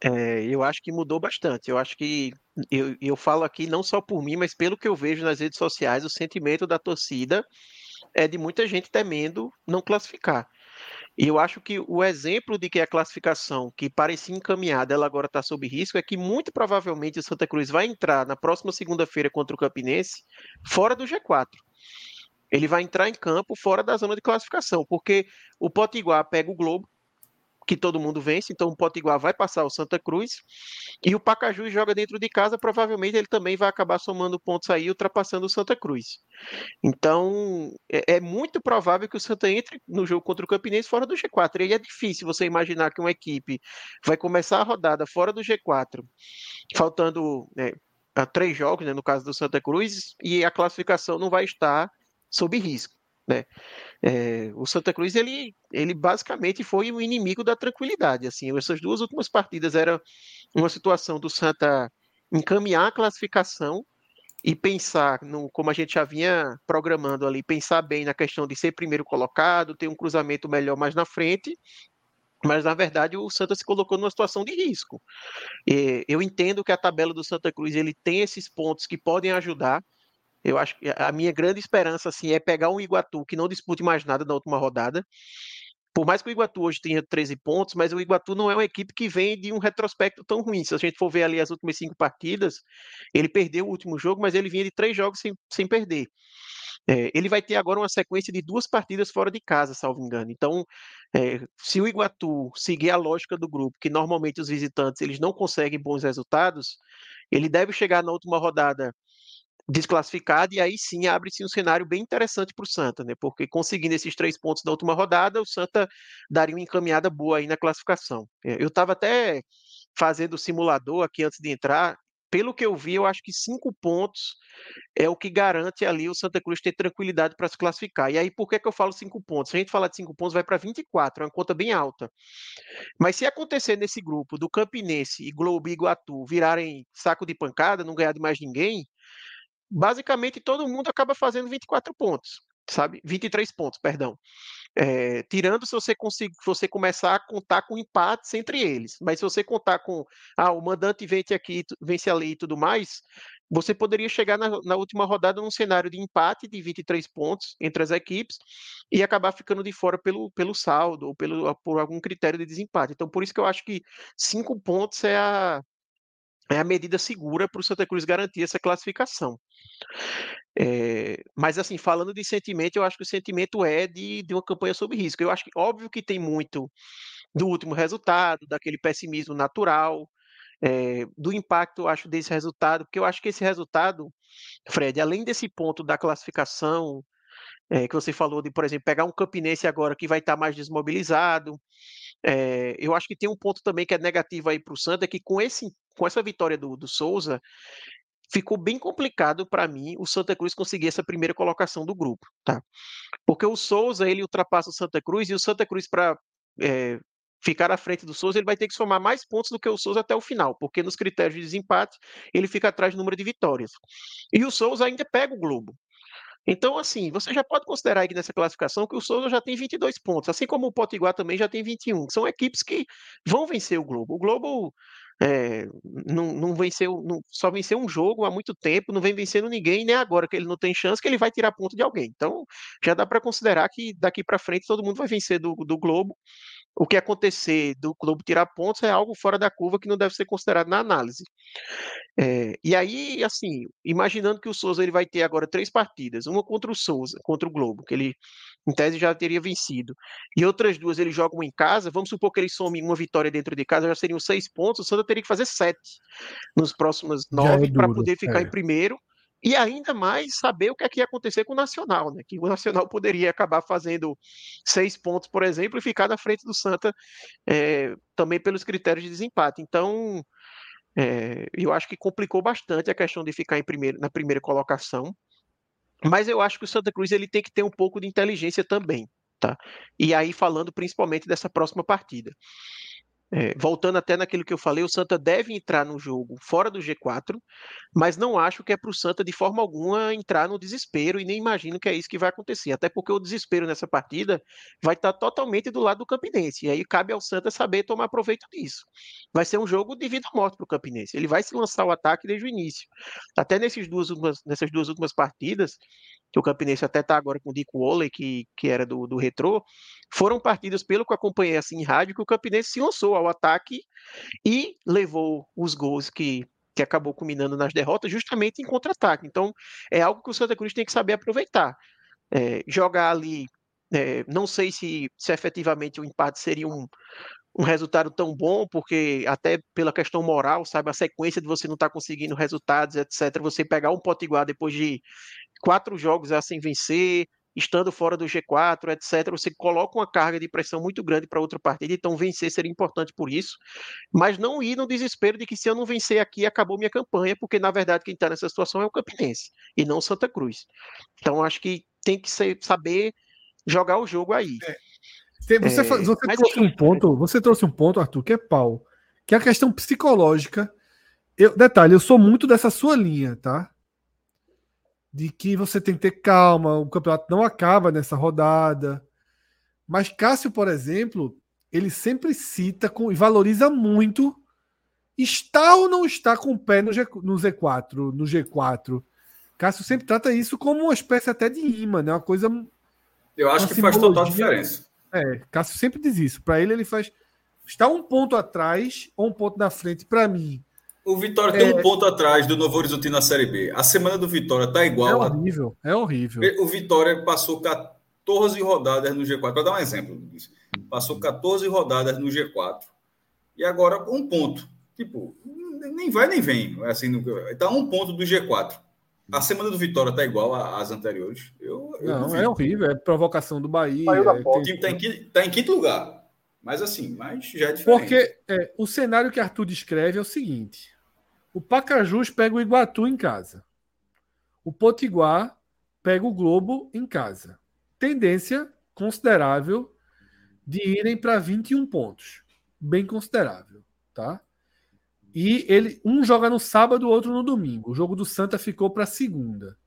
É, eu acho que mudou bastante. Eu acho que eu, eu falo aqui não só por mim, mas pelo que eu vejo nas redes sociais, o sentimento da torcida é de muita gente temendo não classificar. E eu acho que o exemplo de que a classificação, que parecia encaminhada, ela agora está sob risco, é que muito provavelmente o Santa Cruz vai entrar na próxima segunda-feira contra o Campinense fora do G4. Ele vai entrar em campo fora da zona de classificação, porque o Potiguar pega o Globo, que todo mundo vence, então o Potiguar vai passar o Santa Cruz, e o Pacaju joga dentro de casa, provavelmente ele também vai acabar somando pontos aí, ultrapassando o Santa Cruz. Então, é, é muito provável que o Santa entre no jogo contra o Campinense fora do G4, e é difícil você imaginar que uma equipe vai começar a rodada fora do G4, faltando né, três jogos, né, no caso do Santa Cruz, e a classificação não vai estar sob risco. Né? É, o Santa Cruz ele, ele basicamente foi o inimigo da tranquilidade. Assim, essas duas últimas partidas era uma situação do Santa encaminhar a classificação e pensar, no, como a gente já vinha programando ali, pensar bem na questão de ser primeiro colocado, ter um cruzamento melhor mais na frente. Mas, na verdade, o Santa se colocou numa situação de risco. E eu entendo que a tabela do Santa Cruz ele tem esses pontos que podem ajudar, eu acho que a minha grande esperança assim, é pegar um Iguatu que não dispute mais nada na última rodada. Por mais que o Iguatu hoje tenha 13 pontos, mas o Iguatu não é uma equipe que vem de um retrospecto tão ruim. Se a gente for ver ali as últimas cinco partidas, ele perdeu o último jogo, mas ele vinha de três jogos sem, sem perder. É, ele vai ter agora uma sequência de duas partidas fora de casa, salvo engano. Então, é, se o Iguatu seguir a lógica do grupo, que normalmente os visitantes eles não conseguem bons resultados, ele deve chegar na última rodada desclassificado, e aí sim abre-se um cenário bem interessante para o Santa, né? Porque conseguindo esses três pontos da última rodada, o Santa daria uma encaminhada boa aí na classificação. É, eu estava até fazendo o simulador aqui antes de entrar. Pelo que eu vi, eu acho que cinco pontos é o que garante ali o Santa Cruz ter tranquilidade para se classificar. E aí, por que, que eu falo cinco pontos? Se a gente falar de cinco pontos, vai para 24, é uma conta bem alta. Mas se acontecer nesse grupo do Campinense e Globo e Iguatu virarem saco de pancada, não ganhar de mais ninguém, basicamente todo mundo acaba fazendo 24 pontos, sabe? 23 pontos, perdão. É, tirando se você conseguir, você começar a contar com empates entre eles. Mas se você contar com ah, o mandante vence aqui, vence ali e tudo mais, você poderia chegar na, na, última rodada num cenário de empate de 23 pontos entre as equipes e acabar ficando de fora pelo, pelo saldo ou pelo, por algum critério de desempate. Então, por isso que eu acho que cinco pontos é a, é a medida segura para o Santa Cruz garantir essa classificação. É, mas assim, falando de sentimento, eu acho que o sentimento é de, de uma campanha sob risco. Eu acho que óbvio que tem muito do último resultado, daquele pessimismo natural, é, do impacto, acho, desse resultado, porque eu acho que esse resultado, Fred, além desse ponto da classificação, é, que você falou de, por exemplo, pegar um Campinense agora que vai estar mais desmobilizado, é, eu acho que tem um ponto também que é negativo aí para o Santa, que com, esse, com essa vitória do, do Souza, ficou bem complicado para mim o Santa Cruz conseguir essa primeira colocação do grupo, tá? Porque o Souza, ele ultrapassa o Santa Cruz e o Santa Cruz para é, eh, ficar à frente do Souza, ele vai ter que somar mais pontos do que o Souza até o final, porque nos critérios de desempate ele fica atrás do número de vitórias. E o Souza ainda pega o Globo. Então, assim, você já pode considerar aqui nessa classificação que o Souza já tem 22 pontos, assim como o Potiguar também já tem 21. São equipes que vão vencer o Globo. O Globo é, não, não venceu, não, só venceu um jogo há muito tempo, não vem vencendo ninguém, nem agora que ele não tem chance, que ele vai tirar ponto de alguém. Então, já dá para considerar que daqui para frente todo mundo vai vencer do, do Globo. O que acontecer do Globo tirar pontos é algo fora da curva que não deve ser considerado na análise. É, e aí, assim, imaginando que o Souza ele vai ter agora três partidas, uma contra o Souza, contra o Globo, que ele em tese já teria vencido. E outras duas eles jogam em casa, vamos supor que ele some uma vitória dentro de casa, já seriam seis pontos, o Santa teria que fazer sete nos próximos é nove é para poder ficar é. em primeiro. E ainda mais saber o que é que ia acontecer com o Nacional, né? Que o Nacional poderia acabar fazendo seis pontos, por exemplo, e ficar na frente do Santa é, também pelos critérios de desempate. Então, é, eu acho que complicou bastante a questão de ficar primeiro, na primeira colocação. Mas eu acho que o Santa Cruz ele tem que ter um pouco de inteligência também, tá? E aí falando principalmente dessa próxima partida. É, voltando até naquilo que eu falei, o Santa deve entrar no jogo fora do G4, mas não acho que é para o Santa de forma alguma entrar no desespero e nem imagino que é isso que vai acontecer. Até porque o desespero nessa partida vai estar totalmente do lado do Campinense. E aí cabe ao Santa saber tomar proveito disso. Vai ser um jogo de vida ou morte para o Campinense. Ele vai se lançar o ataque desde o início. Até nesses duas últimas, nessas duas últimas partidas, que o Campinense até está agora com o Dico Ole, que, que era do, do Retrô, foram partidas, pelo que eu acompanhei assim em rádio, que o Campinense se lançou ao ataque e levou os gols que, que acabou culminando nas derrotas justamente em contra-ataque. Então, é algo que o Santa Cruz tem que saber aproveitar. É, jogar ali, é, não sei se, se efetivamente o empate seria um, um resultado tão bom, porque até pela questão moral, sabe, a sequência de você não estar tá conseguindo resultados, etc., você pegar um potiguar depois de quatro jogos sem vencer, estando fora do G4, etc., você coloca uma carga de pressão muito grande para outra partida, então vencer seria importante por isso, mas não ir no desespero de que se eu não vencer aqui, acabou minha campanha, porque na verdade quem está nessa situação é o Campinense, e não Santa Cruz. Então acho que tem que ser, saber jogar o jogo aí. É. Você, é, você trouxe um ponto, você trouxe um ponto, Arthur, que é pau, que é a questão psicológica. Eu, detalhe, eu sou muito dessa sua linha, tá? De que você tem que ter calma, o campeonato não acaba nessa rodada. Mas Cássio, por exemplo, ele sempre cita com, e valoriza muito está ou não está com o pé no, G, no Z4, no G4. Cássio sempre trata isso como uma espécie até de imã, né? Uma coisa. Eu acho que faz total diferença. É, Cássio sempre diz isso. Para ele, ele faz. Está um ponto atrás ou um ponto na frente, para mim, o Vitória tem um é. ponto atrás do Novo Horizonte na Série B. A semana do Vitória tá igual. É horrível, a... é horrível. O Vitória passou 14 rodadas no G4. Para dar um exemplo disso. Passou 14 rodadas no G4. E agora um ponto. Tipo, nem vai nem vem. Assim, tá um ponto do G4. a semana do Vitória tá igual às anteriores. Eu, eu não, é horrível. É provocação do Bahia. É. O tem- time tá em, quinto, tá em quinto lugar. Mas assim, mas já é diferente. Porque é, o cenário que Arthur descreve é o seguinte: o Pacajus pega o Iguatu em casa. O Potiguar pega o Globo em casa. Tendência considerável de irem para 21 pontos. Bem considerável, tá? E ele um joga no sábado, o outro no domingo. O jogo do Santa ficou para segunda.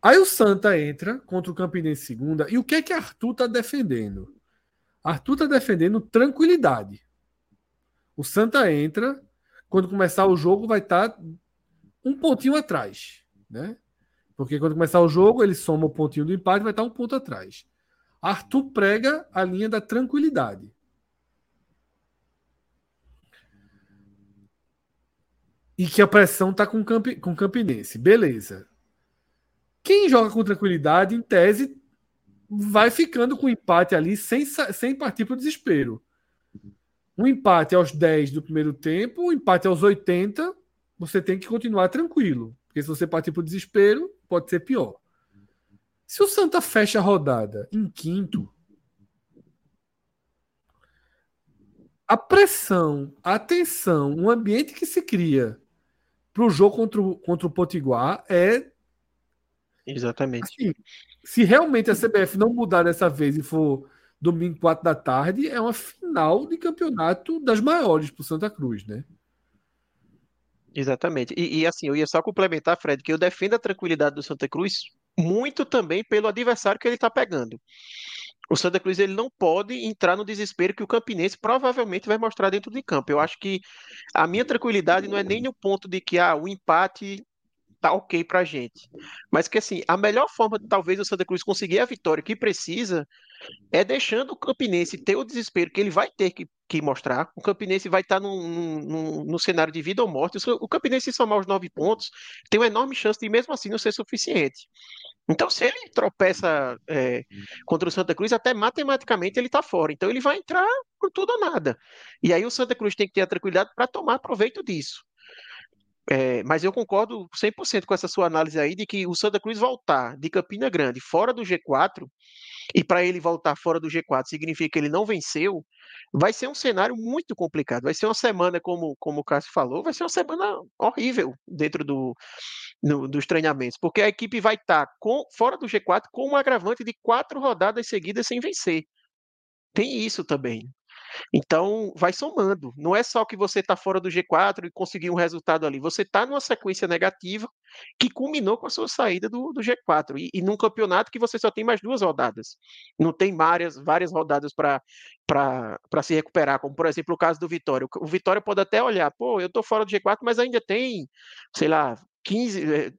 Aí o Santa entra contra o Campinense segunda. E o que é que Arthur tá defendendo? Arthur tá defendendo tranquilidade. O Santa entra, quando começar o jogo, vai estar um pontinho atrás. Né? Porque quando começar o jogo, ele soma o pontinho do empate vai estar um ponto atrás. Arthur prega a linha da tranquilidade. E que a pressão tá com com o Campinense. Beleza. Quem joga com tranquilidade, em tese, vai ficando com o empate ali sem, sem partir para o desespero. Um empate aos 10 do primeiro tempo, um empate aos 80, você tem que continuar tranquilo. Porque se você partir para o desespero, pode ser pior. Se o Santa fecha a rodada em quinto, a pressão, a tensão, o ambiente que se cria para o jogo contra o, contra o Potiguar é Exatamente. Assim, se realmente a CBF não mudar dessa vez e for domingo, 4 da tarde, é uma final de campeonato das maiores para o Santa Cruz, né? Exatamente. E, e, assim, eu ia só complementar, Fred, que eu defendo a tranquilidade do Santa Cruz muito também pelo adversário que ele está pegando. O Santa Cruz ele não pode entrar no desespero que o Campinense provavelmente vai mostrar dentro de campo. Eu acho que a minha tranquilidade não é nem no ponto de que ah, o empate tá ok pra gente. Mas que assim, a melhor forma talvez o Santa Cruz conseguir a vitória que precisa é deixando o Campinense ter o desespero que ele vai ter que, que mostrar. O Campinense vai estar num, num, num- num cenário de vida ou morte. O Campinense, se somar os nove pontos, tem uma enorme chance de, mesmo assim, não ser suficiente. Então, se ele tropeça é, contra o Santa Cruz, até matematicamente ele está fora. Então, ele vai entrar por tudo ou nada. E aí, o Santa Cruz tem que ter a tranquilidade para tomar proveito disso. É, mas eu concordo 100% com essa sua análise aí de que o Santa Cruz voltar de Campina Grande fora do G4 e para ele voltar fora do G4 significa que ele não venceu, vai ser um cenário muito complicado. Vai ser uma semana, como, como o Cássio falou, vai ser uma semana horrível dentro do, no- dos treinamentos, porque a equipe vai estar com, fora do G4 com um agravante de quatro rodadas seguidas sem vencer. Tem isso também. Então, vai somando. Não é só que você está fora do G4 e conseguiu um resultado ali. Você está numa sequência negativa que culminou com a sua saída do, do G4. E, e num campeonato que você só tem mais duas rodadas. Não tem várias, várias rodadas para se recuperar, como por exemplo o caso do Vitória. O, o Vitória pode até olhar, pô, eu estou fora do G4, mas ainda tem, sei lá, 15, eh,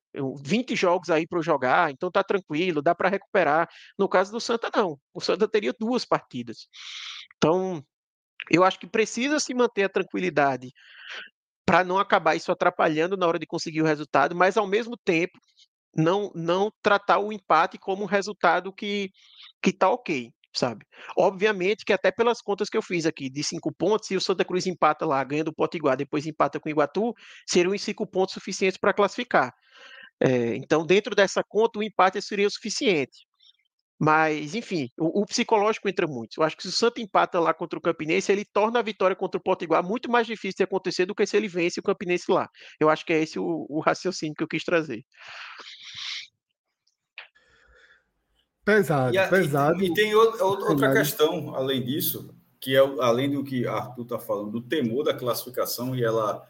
20 jogos aí para jogar, então tá tranquilo, dá para recuperar. No caso do Santa, não. O Santa teria duas partidas. Então, eu acho que precisa se manter a tranquilidade para não acabar isso atrapalhando na hora de conseguir o resultado, mas ao mesmo tempo não não tratar o empate como um resultado que que tá ok, sabe? Obviamente que até pelas contas que eu fiz aqui de cinco pontos, se o Santa Cruz empata lá, ganha do Potiguar, depois empata com o Iguatu, seriam cinco pontos suficientes para classificar. É, então, dentro dessa conta, o empate seria o suficiente. Mas, enfim, o, o psicológico entra muito. Eu acho que se o Santa empata lá contra o Campinense, ele torna a vitória contra o Potiguar muito mais difícil de acontecer do que se ele vence o Campinense lá. Eu acho que é esse o, o raciocínio que eu quis trazer. Pesado, E, a- e- pesado. e tem o- outra questão, além disso, que é além do que Arthur está falando, do temor da classificação e ela.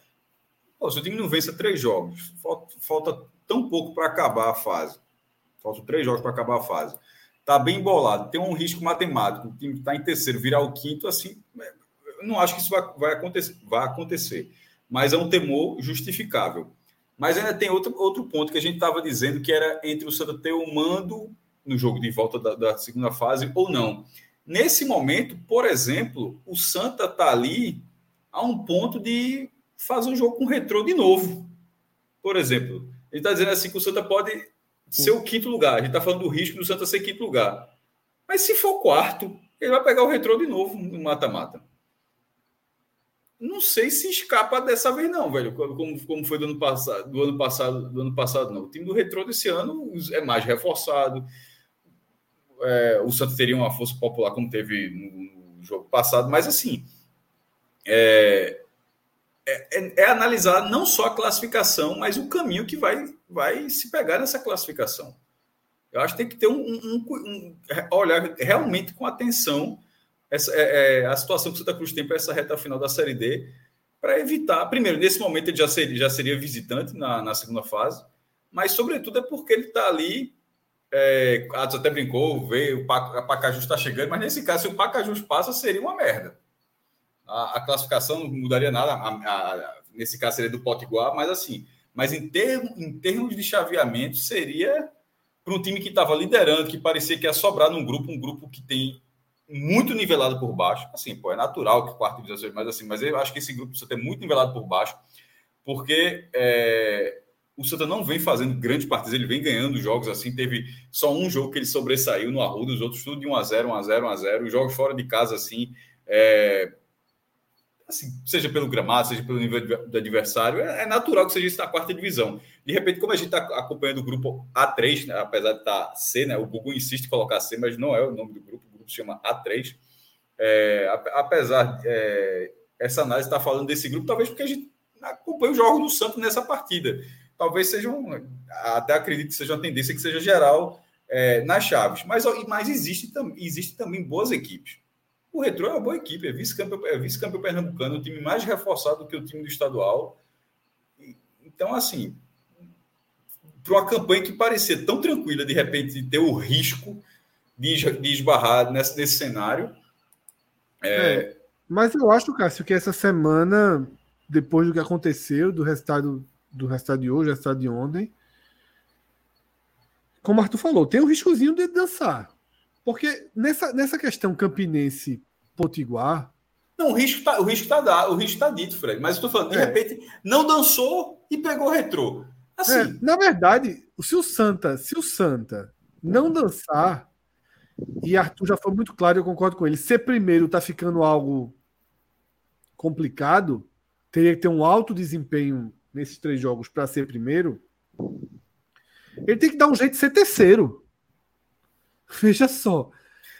Pô, se o time não vence três jogos, falta, falta tão pouco para acabar a fase. Faltam três jogos para acabar a fase. Tá bem embolado, tem um risco matemático. O time está em terceiro, virar o quinto, assim. é, não acho que isso vai, vai, acontecer, vai acontecer. Mas é um temor justificável. Mas ainda tem outro, outro ponto que a gente estava dizendo que era entre o Santa ter o mando no jogo de volta da, da segunda fase ou não. Nesse momento, por exemplo, o Santa está ali a um ponto de fazer um jogo com retrô de novo. Por exemplo, ele está dizendo assim que o Santa pode ser o quinto lugar. A gente está falando do risco do Santa ser quinto lugar. Mas se for quarto, ele vai pegar o retrô de novo no mata-mata. não sei se escapa dessa vez, não, velho. Como, como foi do ano passado, do ano passado, do ano passado, não. O time do Retrô desse ano é mais reforçado. É, o Santos teria uma força popular como teve no, no jogo passado, mas assim é, é, é, é, analisar não só a classificação, mas o caminho que vai, vai se pegar nessa classificação. Eu acho que tem que ter um, um, um olhar realmente com atenção essa, é, é, a situação que o Santa Cruz tem para essa reta final da Série D, para evitar. Primeiro, nesse momento ele já seria, já seria visitante na, na segunda fase, mas, sobretudo, é porque ele está ali. É, até brincou, veio, o Pacajus está chegando, mas nesse caso, se o Pacajus passa, seria uma merda. A, a classificação não mudaria nada, a, a, nesse caso seria do Potiguar, mas assim, mas em, termo, em termos de chaveamento, seria para um time que estava liderando, que parecia que ia sobrar num grupo, um grupo que tem muito nivelado por baixo. Assim, pô, é natural que quarto divisão mais assim, mas eu acho que esse grupo precisa ter muito nivelado por baixo, porque é, o Santa não vem fazendo grandes partidas, ele vem ganhando jogos assim. Teve só um jogo que ele sobressaiu no Arruda, os outros tudo de 1x0, 1x0, 1x0. Os jogos fora de casa, assim, é, assim, seja pelo gramado, seja pelo nível do adversário, é, é natural que seja isso na quarta divisão. De repente, como a gente está acompanhando o grupo A3, né, apesar de estar tá C, né, o Google insiste em colocar C, mas não é o nome do grupo, o grupo se chama A3. É, apesar é, essa análise está falando desse grupo, talvez porque a gente acompanha o jogo do Santos nessa partida. Talvez seja um, até acredito que seja uma tendência que seja geral é, nas chaves. Mas, mas existe, existe também boas equipes. O Retrô é uma boa equipe, é vice-campeão é vice pernambucano, o time mais reforçado do que o time do estadual. Então, assim, para uma campanha que parecia tão tranquila, de repente ter o risco de, de esbarrar nesse, nesse cenário. É... É, mas eu acho, Cássio, que essa semana, depois do que aconteceu, do resultado, do resultado de hoje, do resultado de ontem, como o Arthur falou, tem um riscozinho de dançar. Porque nessa, nessa questão campinense potiguar. Não, o risco está o risco tá dado, o risco tá dito, Fred. Mas estou falando, de é. repente, não dançou e pegou retrô. Assim. É, na verdade, se o Santa, se o Santa não dançar, e Arthur já foi muito claro, eu concordo com ele, ser primeiro está ficando algo complicado, teria que ter um alto desempenho nesses três jogos para ser primeiro. Ele tem que dar um jeito de ser terceiro. Veja só.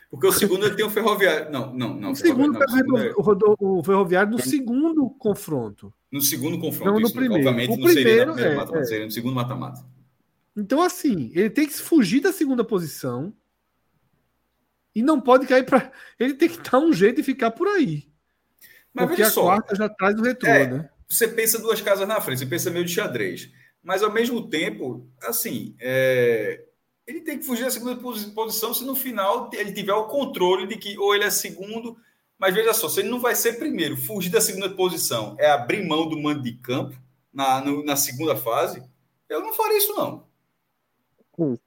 Porque o segundo ele tem o Ferroviário. Não, não, não. O segundo, não, o, segundo é... o, Ferroviário no segundo confronto. No segundo confronto, não no primeiro. Obviamente o não seria no primeiro é, mata-mata, é. seria no segundo mata-mata. Então, assim, ele tem que fugir da segunda posição e não pode cair para. Ele tem que dar um jeito de ficar por aí. Mas porque a só, quarta já traz o retorno, é, né? Você pensa duas casas na frente, você pensa meio de xadrez. Mas ao mesmo tempo, assim, é, ele tem que fugir da segunda posição se no final ele tiver o controle de que ou ele é segundo, mas veja só, se ele não vai ser primeiro, fugir da segunda posição é abrir mão do mando de campo na, no, na segunda fase, eu não faria isso não.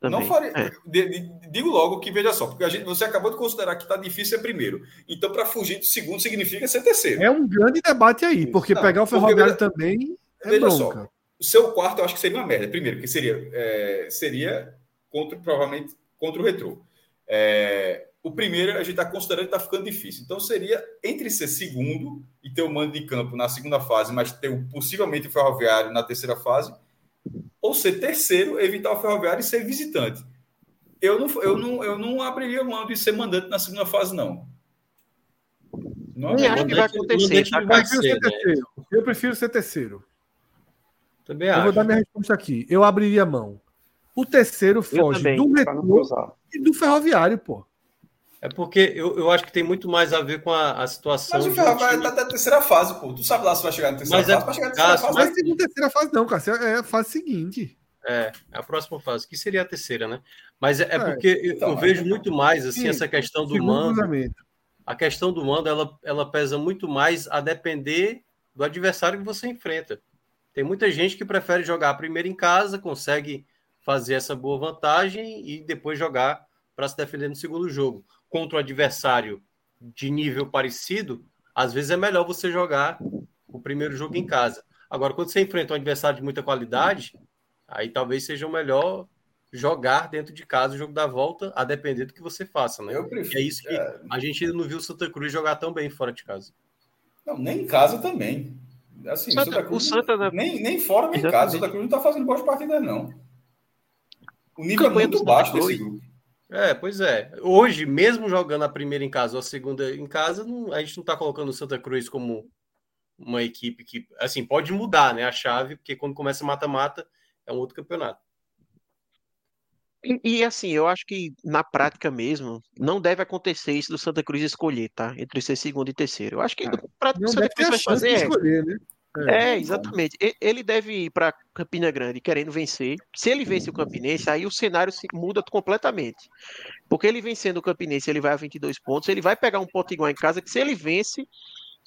Não faria. É. De, de, digo logo que veja só, porque a gente, você acabou de considerar que está difícil ser primeiro. Então, para fugir do segundo significa ser terceiro. É um grande debate aí, porque não, pegar o Ferroviário porque, também é veja bronca. só. O seu quarto eu acho que seria uma merda. Primeiro, que seria, é, seria contra provavelmente contra o Retrô. É, o primeiro a gente está considerando que está ficando difícil. Então seria entre ser segundo e ter o mando de campo na segunda fase, mas ter possivelmente o Ferroviário na terceira fase, ou ser terceiro, evitar o Ferroviário e ser visitante. Eu não, eu não, eu não abriria mão de ser mandante na segunda fase, não. Não Nem acho que vai acontecer. Tá, vai ser, né? Eu prefiro ser terceiro. Também eu acho. vou dar minha resposta aqui. Eu abriria mão. O terceiro foge do metrô e do ferroviário, pô. É porque eu, eu acho que tem muito mais a ver com a, a situação. Mas o Ferroviário está na terceira fase, pô. Tu sabe lá se vai chegar na terceira mas é fase? É, vai chegar na terceira fase. Mas é terceira fase, não, cara. É a fase seguinte. É, é a próxima fase, que seria a terceira, né? Mas é, é porque eu, então, eu vejo muito mais assim, sim, essa questão do mando. A questão do mando ela, ela pesa muito mais a depender do adversário que você enfrenta. Tem muita gente que prefere jogar primeiro em casa, consegue fazer essa boa vantagem e depois jogar para se defender no segundo jogo. Contra o adversário de nível parecido, às vezes é melhor você jogar o primeiro jogo em casa. Agora, quando você enfrenta um adversário de muita qualidade, aí talvez seja o melhor jogar dentro de casa o jogo da volta, a depender do que você faça, né? Eu prefiro. é isso que é... a gente ainda não viu o Santa Cruz jogar tão bem fora de casa. Não, nem em casa também. Assim, Santa, Santa Cruz, o Santa nem, nem fora nem em casa. Santa Cruz não está fazendo boas partidas, não. O nível é muito baixo desse grupo. É, pois é. Hoje, mesmo jogando a primeira em casa ou a segunda em casa, não, a gente não está colocando o Santa Cruz como uma equipe que, assim, pode mudar, né, a chave, porque quando começa mata-mata é um outro campeonato. E, e, assim, eu acho que na prática mesmo, não deve acontecer isso do Santa Cruz escolher, tá? Entre ser segundo e terceiro. Eu acho que é. no prática o Santa Cruz vai fazer. É escolher, né? É, é, exatamente. Ele deve ir para Campina Grande querendo vencer. Se ele vence o Campinense, aí o cenário muda completamente. Porque ele vencendo o Campinense, ele vai a 22 pontos. Ele vai pegar um Potiguar em casa, que se ele vence,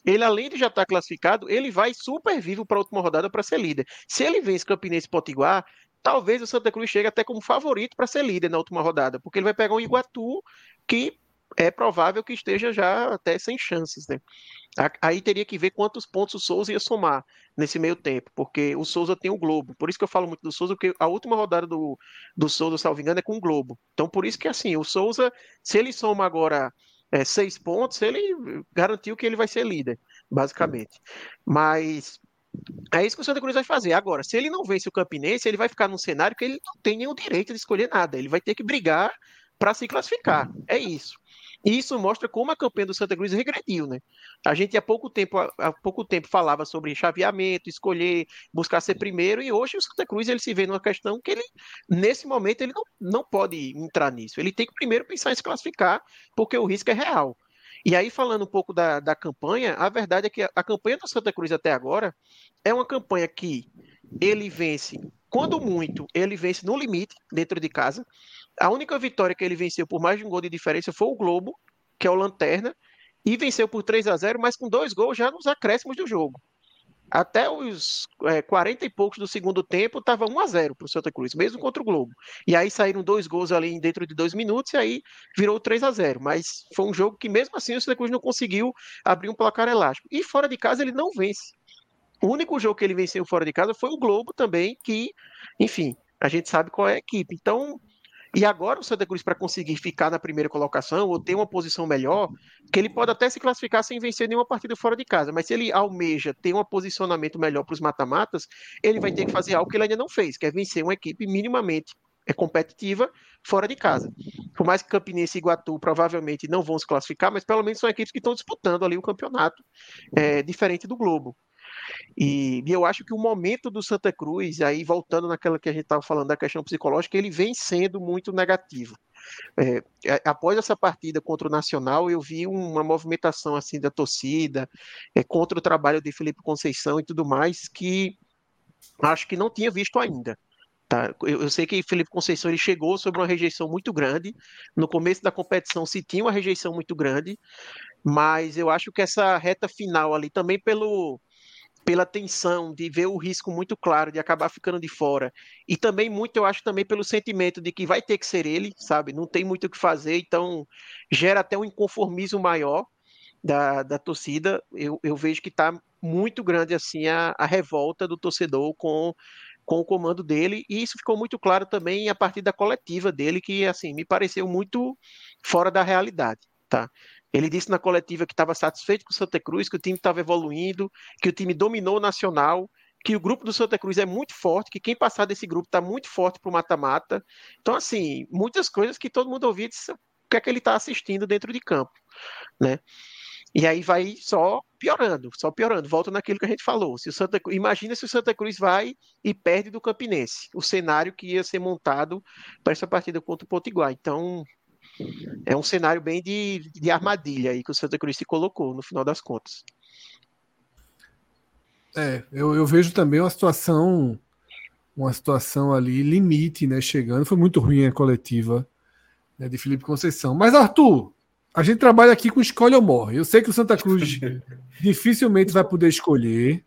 ele além de já estar tá classificado, ele vai super vivo para a última rodada para ser líder. Se ele vence Campinense e Potiguar, talvez o Santa Cruz chegue até como favorito para ser líder na última rodada, porque ele vai pegar um Iguatu que é provável que esteja já até sem chances, né? Aí teria que ver quantos pontos o Souza ia somar nesse meio tempo, porque o Souza tem o Globo. Por isso que eu falo muito do Souza, porque a última rodada do, do Souza, salvo engano, é com o Globo. Então, por isso que assim, o Souza, se ele soma agora é, seis pontos, ele garantiu que ele vai ser líder, basicamente. Mas é isso que o Santa Cruz vai fazer. Agora, se ele não vence o Campinense, ele vai ficar num cenário que ele não tem nenhum direito de escolher nada. Ele vai ter que brigar para se classificar. É isso. E isso mostra como a campanha do Santa Cruz regrediu, né? A gente há pouco tempo, há pouco tempo falava sobre chaveamento, escolher, buscar ser primeiro, e hoje o Santa Cruz ele se vê numa questão que ele, nesse momento, ele não, não pode entrar nisso. Ele tem que primeiro pensar em se classificar, porque o risco é real. E aí, falando um pouco da, da campanha, a verdade é que a, a campanha do Santa Cruz até agora é uma campanha que ele vence, quando muito, ele vence no limite, dentro de casa. A única vitória que ele venceu por mais de um gol de diferença foi o Globo, que é o Lanterna, e venceu por 3 a 0 mas com dois gols já nos acréscimos do jogo. Até os é, 40 e poucos do segundo tempo, estava 1 a 0 para o Santa Cruz, mesmo contra o Globo. E aí saíram dois gols ali dentro de dois minutos e aí virou 3 a 0 Mas foi um jogo que, mesmo assim, o Santa Cruz não conseguiu abrir um placar elástico. E fora de casa, ele não vence. O único jogo que ele venceu fora de casa foi o Globo também, que, enfim, a gente sabe qual é a equipe. Então, e agora o Santa Cruz, para conseguir ficar na primeira colocação ou ter uma posição melhor, que ele pode até se classificar sem vencer nenhuma partida fora de casa, mas se ele almeja ter um posicionamento melhor para os mata-matas, ele vai ter que fazer algo que ele ainda não fez, que é vencer uma equipe minimamente é competitiva fora de casa. Por mais que Campinense e Iguatu provavelmente não vão se classificar, mas pelo menos são equipes que estão disputando ali o campeonato, é, diferente do Globo. E, e, eu acho que o momento do Santa Cruz, aí voltando naquela que a gente estava falando da questão psicológica, ele vem sendo muito negativo. É, é, após essa partida contra o Nacional, eu vi uma movimentação assim da torcida é, contra o trabalho de Felipe Conceição e tudo mais que acho que não tinha visto ainda. Tá? Eu, eu, sei que Felipe Conceição ele chegou sobre uma rejeição muito grande. No começo da competição se tinha uma rejeição muito grande, mas eu acho que essa reta final ali também pelo pela tensão de ver o risco muito claro de acabar ficando de fora. E também muito, eu acho, também pelo sentimento de que vai ter que ser ele, sabe? Não tem muito o que fazer, então gera até um inconformismo maior da, da torcida. Eu, eu vejo que está muito grande assim a, a revolta do torcedor com com o comando dele, e isso ficou muito claro também a partir da coletiva dele, que assim me pareceu muito fora da realidade, tá? Ele disse na coletiva que estava satisfeito com o Santa Cruz, que o time estava evoluindo, que o time dominou o Nacional, que o grupo do Santa Cruz é muito forte, que quem passar desse grupo está muito forte para o mata-mata. Então, assim, muitas coisas que todo mundo ouvia disse, o que é que ele está assistindo dentro de campo, né? E aí vai só piorando, só piorando. Volta naquilo que a gente falou. Se o Santa, imagina se o Santa Cruz vai e perde do Campinense, o cenário que ia ser montado para essa partida contra o Potiguar. Então, é um cenário bem de, de armadilha aí que o Santa Cruz se colocou, no final das contas. É, eu, eu vejo também uma situação uma situação ali limite, né, chegando. Foi muito ruim a coletiva né, de Felipe Conceição. Mas, Arthur, a gente trabalha aqui com escolha ou morre. Eu sei que o Santa Cruz dificilmente vai poder escolher.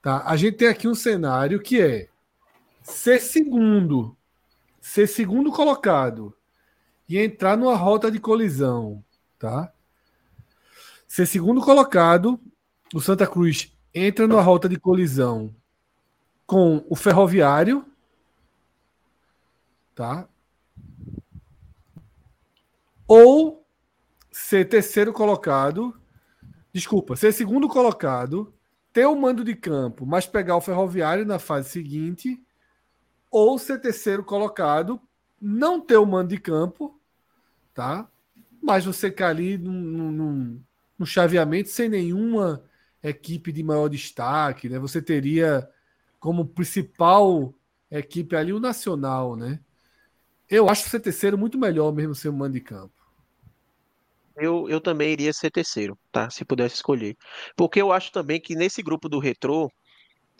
Tá? A gente tem aqui um cenário que é ser segundo, ser segundo colocado e entrar numa rota de colisão, tá? Ser segundo colocado, o Santa Cruz entra numa rota de colisão com o Ferroviário, tá? Ou ser terceiro colocado Desculpa, ser segundo colocado, ter o mando de campo, mas pegar o Ferroviário na fase seguinte, ou ser terceiro colocado, não ter o mando de campo, tá? Mas você cair ali num, num, num chaveamento sem nenhuma equipe de maior destaque, né? Você teria como principal equipe ali o Nacional, né? Eu acho ser terceiro muito melhor mesmo ser o mando de campo. Eu, eu também iria ser terceiro, tá? Se pudesse escolher. Porque eu acho também que nesse grupo do Retrô,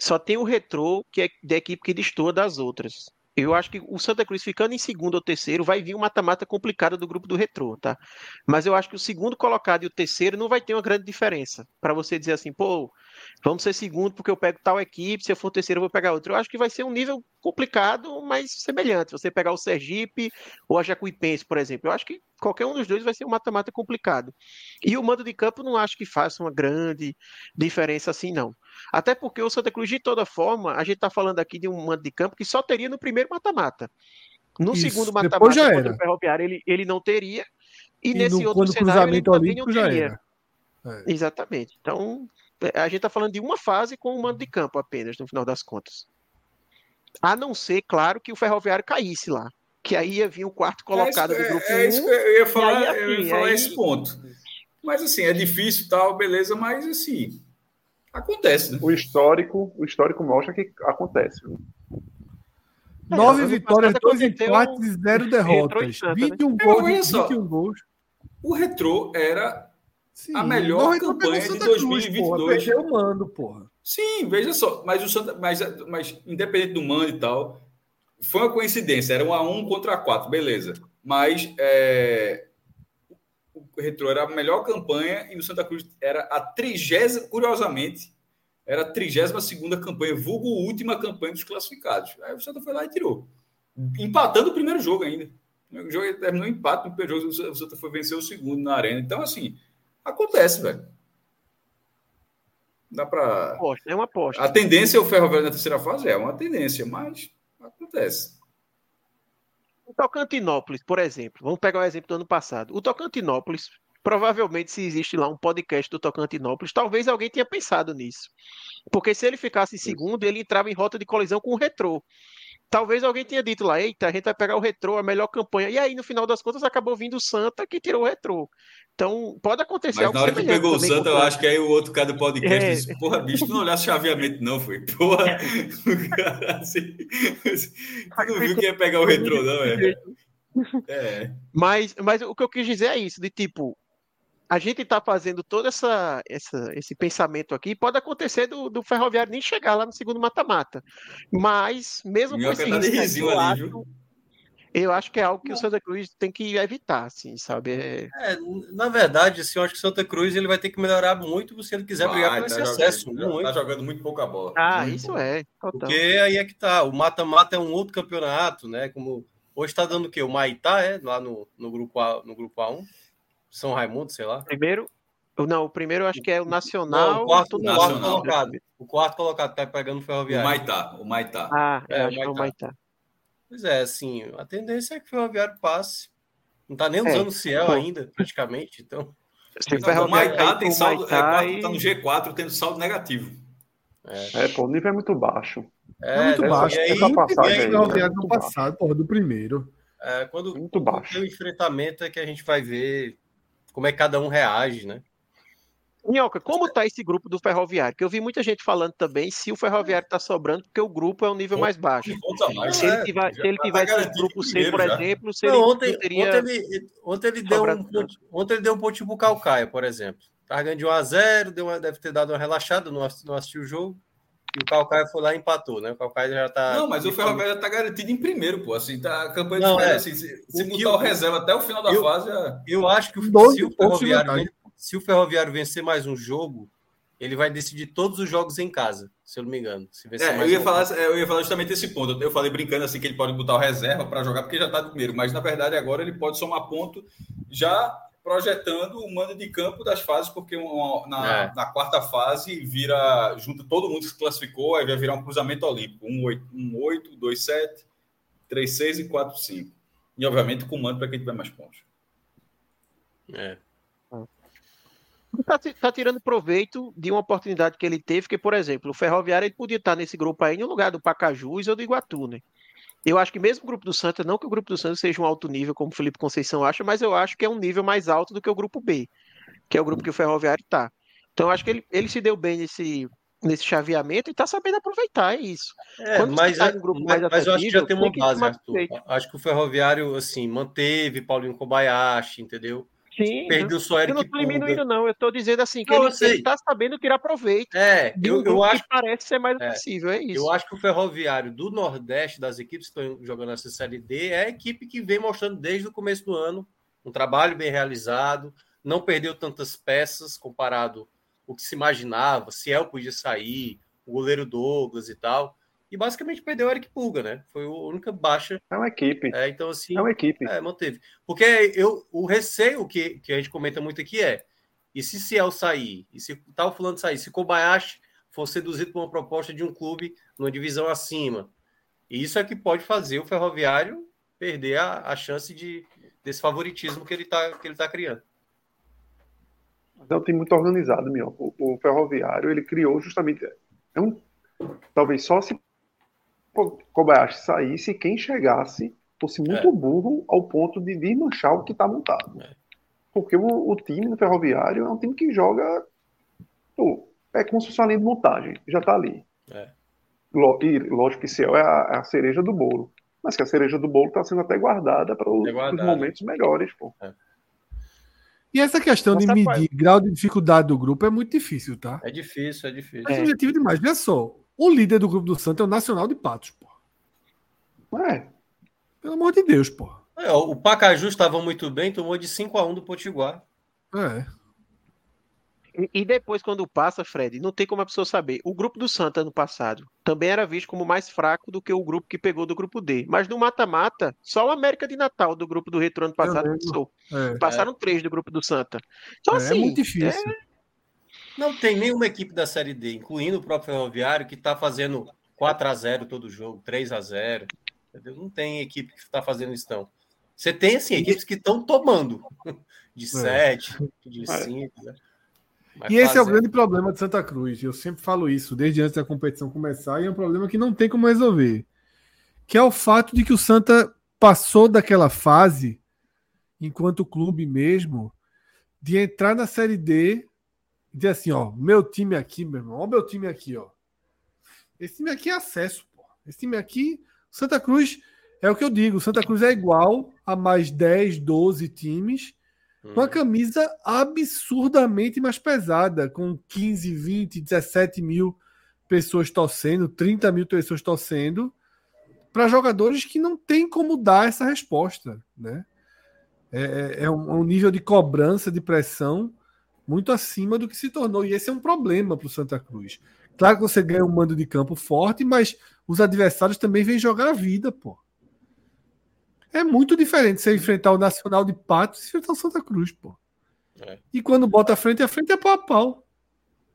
só tem o Retrô que é da equipe que destoa das outras. Eu acho que o Santa Cruz ficando em segundo ou terceiro vai vir um mata-mata complicado do grupo do Retrô, tá? Mas eu acho que o segundo colocado e o terceiro não vai ter uma grande diferença. Para você dizer assim, pô, vamos ser segundo porque eu pego tal equipe, se eu for terceiro eu vou pegar outro. Eu acho que vai ser um nível complicado, mas semelhante. Você pegar o Sergipe ou a Jacuipense, por exemplo. Eu acho que qualquer um dos dois vai ser um mata-mata complicado. E o mando de campo não acho que faça uma grande diferença assim, não. Até porque o Santa Cruz, de toda forma, a gente está falando aqui de um mando de campo que só teria no primeiro mata-mata. No Isso, segundo mata-mata contra o Ferroviário, ele, ele não teria. E, E nesse no, outro cenário, ele também não teria. É. Exatamente. Então, a gente está falando de uma fase com o mando de campo apenas, no final das contas. A não ser, claro, que o Ferroviário caísse lá. Que aí ia vir o quarto colocado é isso, do grupo é, é 1. isso que eu ia falar, aí, eu ia assim, falar aí- esse ponto. Mas assim, é difícil tal, beleza, mas assim, acontece, né? O histórico, o histórico mostra que acontece. É, Nove vitórias, dois empates e zero e derrotas. Santa, né? 21 É, gols, olha de só. 21 gols. O Retrô era Sim, A melhor campanha de Santa Cruz, 2022. Porra, perdeu o mando, porra. Sim, veja só, mas o Santa, mas, mas independente do mando e tal, foi uma coincidência, era um a um contra quatro, beleza. Mas é, o Retrô era a melhor campanha e o Santa Cruz era a trigésima, curiosamente, era a trigésima segunda campanha, vulgo última campanha dos classificados. Aí o Santa foi lá e tirou. Empatando o primeiro jogo ainda. O jogo terminou empate no primeiro jogo, o Santa foi vencer o segundo na arena. Então, assim, acontece, velho. Dá para Aposta, é uma aposta. a tendência é o Ferroviário na terceira fase? É uma tendência, mas acontece. O Tocantinópolis, por exemplo, vamos pegar o exemplo do ano passado. O Tocantinópolis, provavelmente, se existe lá um podcast do Tocantinópolis, talvez alguém tenha pensado nisso. Porque se ele ficasse em segundo, ele entrava em rota de colisão com o Retrô. Talvez alguém tenha dito lá, eita, a gente vai pegar o Retrô, a melhor campanha. E aí, no final das contas, acabou vindo o Santa, que tirou o Retrô. Então, pode acontecer Mas algo na hora que pegou o Santa, eu acho que aí o outro cara do podcast É. disse: Porra, bicho, tu não olhasse chaveamento, não, foi? Porra, o cara assim. Tu não viu que ia pegar o retrô, não, é? É. Mas, mas o que eu quis dizer é isso, de tipo, a gente está fazendo todo essa, essa, esse pensamento aqui, pode acontecer do, do Ferroviário nem chegar lá no segundo mata-mata. Mas, mesmo com Minhoca esse tá risco, eu, ali, acho, viu? eu acho que é algo que o Santa Cruz tem que evitar, assim, sabe? É, É, na verdade, assim, eu acho que o Santa Cruz ele vai ter que melhorar muito se ele quiser brigar Vai, por tá esse jogando- acesso. tá muito. jogando muito pouca bola. Ah, Muito isso pouco. é. Total. Porque aí é que tá. O mata-mata é um outro campeonato, né? Como hoje está dando o quê? O Maitá, é? Lá no, no, grupo A, no grupo A1. São Raimundo, sei lá. Primeiro, não, o primeiro eu acho que é o Nacional. Não, o quarto, o quarto Nacional. colocado. O quarto colocado tá pegando o O Ferroviário. Maitá, o Maitá. Ah, É, é, o é o Maitá. Maitá. Pois é, assim, a tendência é que o Ferroviário passe. Não tá nem É, usando o Ciel ainda, praticamente. Então, Se o Não, o Ferroviário Maitá tem saldo, é, Maitá quatro, e- tá no G4 tendo saldo negativo. É, pô, o nível é muito baixo. é, muito e baixo. aí- essa passagem e aí, aí, Não, né? Muito baixo. passado, porra, do primeiro. é, quando, Muito quando baixo. tem o enfrentamento é que a gente vai ver como é que cada um reage, né? Minhoca, como tá esse grupo do Ferroviário? Que eu vi muita gente falando também se o Ferroviário tá sobrando, porque o grupo é um nível mais baixo. Mais. Se ele é, tiver, se ele tá tivesse garantido grupo C, por já. exemplo, se Não, ele ontem, não teria. ontem, ele, ontem ele deu um ponto, ontem ele deu um pontinho pro Calcaia, por exemplo. Tava ganhando de 1 a 0 deu uma- deve ter dado uma relaxada, não assistiu o jogo. E o Calcaia foi lá e empatou, né? O Calcaia já tá. Não, mas o Ferroviário já tá garantido em primeiro, pô. Assim, tá, a campanha Não, de é. assim, se, se O botar o eu- reserva até o final da eu- fase, já... Eu acho que o- se, o Ferroviário, se o Ferroviário vencer mais um jogo, ele vai decidir todos os jogos em casa, se eu não me engano. Se vencer É, eu mais ia, um falar, jogo. é, eu ia falar justamente esse ponto. Eu falei brincando assim que ele pode botar o reserva para jogar porque já está no primeiro, mas na verdade agora ele pode somar ponto já projetando o mando de campo das fases, porque uma- na, É. na quarta fase vira, junta todo mundo que se classificou, aí vai virar um cruzamento olímpico: 1-8, 1-8, 2-7, 3-6 e 4-5. E obviamente com o mando para quem tiver mais pontos. É. tá, tá, tirando proveito de uma oportunidade que ele teve, que, por exemplo, o Ferroviário ele podia estar nesse grupo aí no lugar do Pacajus ou do Iguatu, né? Eu acho que mesmo o grupo do Santa, não que o grupo do Santa seja um alto nível, como o Felipe Conceição acha, mas eu acho que é um nível mais alto do que o grupo B, que é o grupo que o Ferroviário está. Então, eu acho que ele, ele se deu bem nesse, nesse chaveamento e está sabendo aproveitar, é isso. É, mas, tá um mas, mas eu acho que já tem uma base, Arthur. Acho que o Ferroviário, assim, manteve Paulinho Kobayashi, entendeu? Sim. Perdeu só Eric Eu não estou diminuindo, não. Eu estou dizendo assim, que não, ele está sabendo tirar proveito. É, eu, eu acho que parece ser mais é, possível, é isso. Eu acho que o Ferroviário do Nordeste, das equipes que estão jogando essa Série D, é a equipe que vem mostrando desde o começo do ano um trabalho bem realizado, não perdeu tantas peças comparado o que se imaginava, Ciel podia sair, o goleiro Douglas e tal. E basicamente perdeu o Eric Pulga, né? Foi a única baixa. É uma equipe. É, então, assim. É uma equipe. É, manteve. Porque eu, o receio que, que a gente comenta muito aqui é: e se Ciel sair? E se tal fulano sair? Se Kobayashi for seduzido por uma proposta de um clube numa divisão acima? E isso é que pode fazer o Ferroviário perder a, a chance de, desse favoritismo que ele está tá criando. Mas é um time muito organizado, meu. O, o Ferroviário, ele criou justamente. É um, talvez só se Kobayashi saísse e quem chegasse fosse muito é. burro ao ponto de desmanchar o que está montado. É. Porque o, o, time do Ferroviário é um time que joga. Pô, é como se fosse uma linha de montagem, já está ali. É. E lógico que Ciel é a, é a, cereja do bolo. Mas que a cereja do bolo está sendo até guardada para os, momentos melhores. Pô. É. E essa questão de medir grau de dificuldade do grupo é muito difícil, tá? É difícil, é difícil. É subjetivo demais. Olha só, o líder do grupo do Santos é o Nacional de Patos, pô. É. Pelo amor de Deus, pô. É, o Pacaju estava muito bem, tomou de 5 a 1 do Potiguar. É. E depois, quando passa, Fred, não tem como a pessoa saber. O grupo do Santa ano passado também era visto como mais fraco do que o grupo que pegou do grupo D. Mas no mata-mata, só o América de Natal do grupo do Retro ano passado passou. É. Passaram é. três do grupo do Santa. Então, é, assim. É muito difícil. É... Não tem nenhuma equipe da Série D, incluindo o próprio Ferroviário, que está fazendo 4 a 0 todo jogo, 3 a 0 entendeu? Não tem equipe que está fazendo isso, não. Você tem, assim, equipes que estão tomando de 7, é. de 5, né? Mas e esse é o grande problema de Santa Cruz. Eu sempre falo isso desde antes da competição começar, e é um problema que não tem como resolver. Que é o fato de que o Santa passou daquela fase, enquanto clube mesmo, de entrar na Série D e dizer assim: ó, meu time aqui, meu irmão, ó, meu time aqui, ó. Esse time aqui é acesso, pô. Esse time aqui, Santa Cruz, é o que eu digo: Santa Cruz é igual a mais 10, 12 times com a camisa absurdamente mais pesada, com 15, 20, 17 mil pessoas torcendo, 30 mil pessoas torcendo, para jogadores que não tem como dar essa resposta. Né? É, é, é um, um nível de cobrança, de pressão muito acima do que se tornou. E esse é um problema para o Santa Cruz. Claro que você ganha um mando de campo forte, mas os adversários também vêm jogar a vida, pô. É muito diferente você enfrentar o Nacional de Patos e enfrentar o Santa Cruz, pô. É. E quando bota a frente, a frente é pau a pau.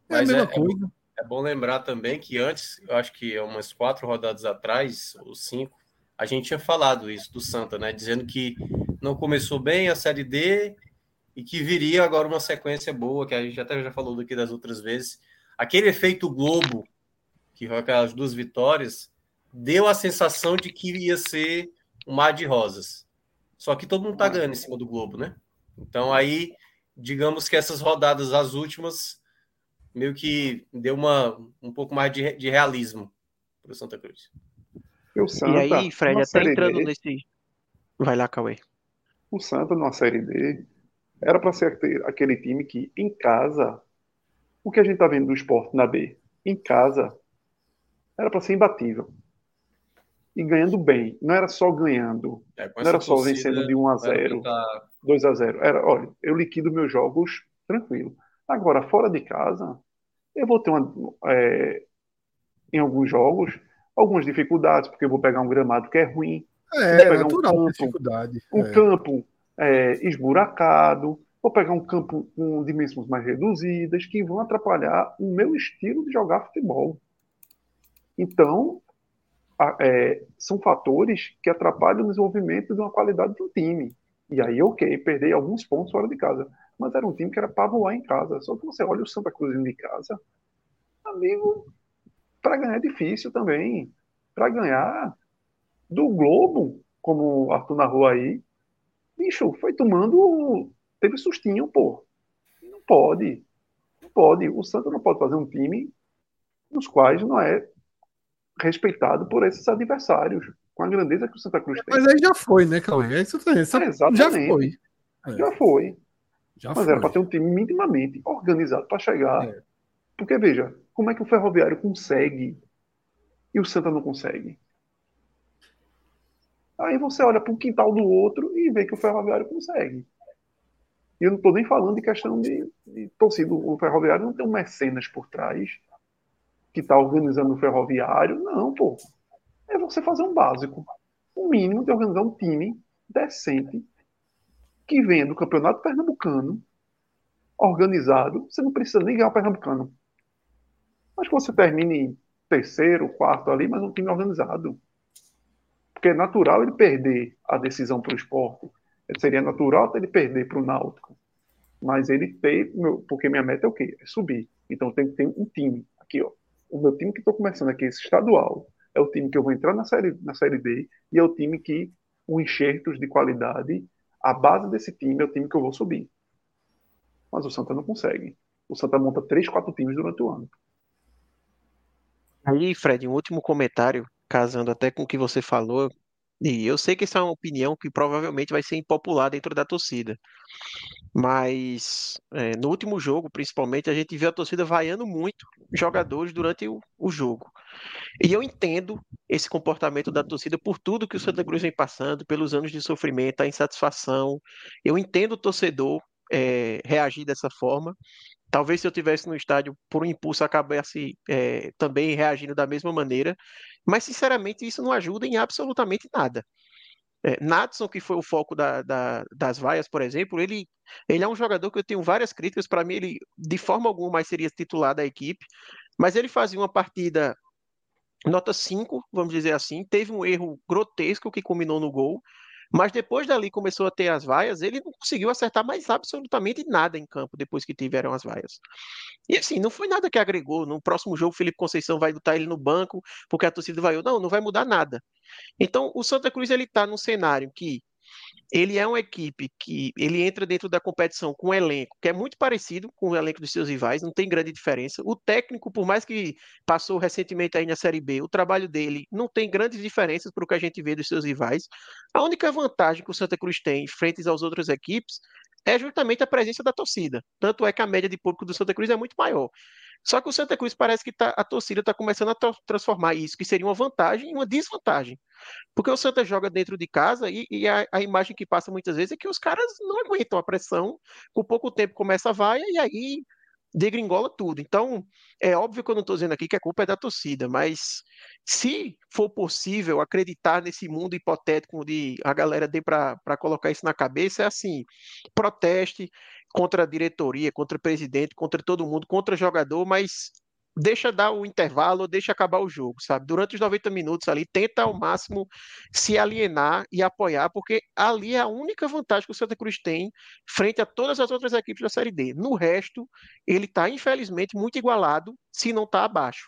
É Mas a mesma é, coisa. É bom lembrar também que antes, eu acho que umas quatro rodadas atrás, ou cinco, a gente tinha falado isso do Santa, né? Dizendo que não começou bem a Série D e que viria agora uma sequência boa, que a gente até já falou daqui das outras vezes. Aquele efeito Globo, que foi aquelas duas vitórias, deu a sensação de que ia ser um mar de rosas. Só que todo mundo tá ganhando em cima do Globo, né? Então aí, digamos que essas rodadas, as últimas, meio que deu uma, um pouco mais de, de realismo para o Santa Cruz. E, Santa, e aí, Fred, até entrando D, nesse. Vai lá, Cauê. O Santa, na Série D, era para ser aquele time que, em casa, o que a gente tá vendo do esporte na B, em casa, era para ser imbatível e ganhando bem. Não era só ganhando. É, não era só vencendo de 1 a 0, 2 a 0. Era, olha, eu liquido meus jogos tranquilo. Agora, fora de casa, eu vou ter uma, é, em alguns jogos algumas dificuldades, porque eu vou pegar um gramado que é ruim. É, é natural um campo, dificuldade. Um é. campo é, esburacado, vou pegar um campo com dimensões mais reduzidas que vão atrapalhar o meu estilo de jogar futebol. Então, é, são fatores que atrapalham o desenvolvimento de uma qualidade do time. E aí, ok, perder alguns pontos fora de casa. Mas era um time que era para voar em casa. Só que você olha o Santa Cruz de casa, amigo, para ganhar é difícil também. Para ganhar do Globo, como o Arthur narrou aí, bicho, foi tomando. Teve sustinho, pô. Não pode. Não pode. O Santa não pode fazer um time nos quais não é respeitado por esses adversários com a grandeza que o Santa Cruz tem. Mas aí já foi, né, Cauê? É isso também. É, já foi. É. Já foi. Já Mas foi. era para ter um time minimamente organizado para chegar. É. Porque, veja, como é que o Ferroviário consegue e o Santa não consegue? Aí você olha para o quintal do outro e vê que o Ferroviário consegue. E eu não estou nem falando de questão de, de torcida. O Ferroviário não tem um mecenas por trás que está organizando o Ferroviário. Não, pô é você fazer um básico. O mínimo de organizar um time decente que venha do campeonato pernambucano, organizado. Você não precisa nem ganhar o pernambucano. Mas que você termine terceiro, quarto ali, mas um time organizado. Porque é natural ele perder a decisão para o esporte. Seria natural ele perder para o Náutico. Mas ele tem. Porque minha meta é o quê? É subir. Então tem que ter um time. Aqui, ó. O meu time que estou começando aqui, esse estadual é o time que eu vou entrar na série, na série e é o time que, com enxertos de qualidade, a base desse time é o time que eu vou subir. Mas o Santa não consegue. O Santa monta três, quatro times durante o ano. Aí, Fred, um último comentário, casando até com o que você falou, e eu sei que essa é uma opinião que provavelmente vai ser impopular dentro da torcida. Mas é, no último jogo, principalmente, a gente viu a torcida vaiando muito jogadores durante o, o, jogo. E eu entendo esse comportamento da torcida por tudo que o Santa Cruz vem passando, pelos anos de sofrimento, a insatisfação. Eu entendo o torcedor é, reagir dessa forma. Talvez se eu tivesse no estádio por um impulso acabasse é, também reagindo da mesma maneira, mas sinceramente isso não ajuda em absolutamente nada. É, Natson, que foi o foco da, da, das vaias, por exemplo, ele, ele é um jogador que eu tenho várias críticas. Para mim, ele de forma alguma mais seria titular da equipe, mas ele fazia uma partida nota 5, vamos dizer assim. Teve um erro grotesco que culminou no gol, mas depois dali começou a ter as vaias, ele não conseguiu acertar mais absolutamente nada em campo depois que tiveram as vaias. E assim, não foi nada que agregou. No próximo jogo, Felipe Conceição vai botar ele no banco porque a torcida vai. Não, não vai mudar nada. Então, o Santa Cruz ele está num cenário que ele é uma equipe que ele entra dentro da competição com um elenco que é muito parecido com o elenco dos seus rivais, não tem grande diferença. O técnico, por mais que passou recentemente aí na Série B, o trabalho dele não tem grandes diferenças para o que a gente vê dos seus rivais. A única vantagem que o Santa Cruz tem frente às outras equipes é justamente a presença da torcida. Tanto é que a média de público do Santa Cruz é muito maior. Só que o Santa Cruz parece que tá, a torcida está começando a transformar isso, que seria uma vantagem, em uma desvantagem. Porque o Santa joga dentro de casa e, e a, a, imagem que passa muitas vezes é que os caras não aguentam a pressão, com pouco tempo começa a vaia e aí degringola tudo. Então, é óbvio que eu não estou dizendo aqui que a culpa é da torcida, mas se for possível acreditar nesse mundo hipotético de a galera dê para colocar isso na cabeça, é assim: proteste contra a diretoria, contra o presidente, contra todo mundo, contra o jogador, mas deixa dar o intervalo, deixa acabar o jogo, sabe? Durante os 90 minutos ali, tenta ao máximo se alienar e apoiar, porque ali é a única vantagem que o Santa Cruz tem frente a todas as outras equipes da Série D. No resto, ele está, infelizmente, muito igualado, se não está abaixo.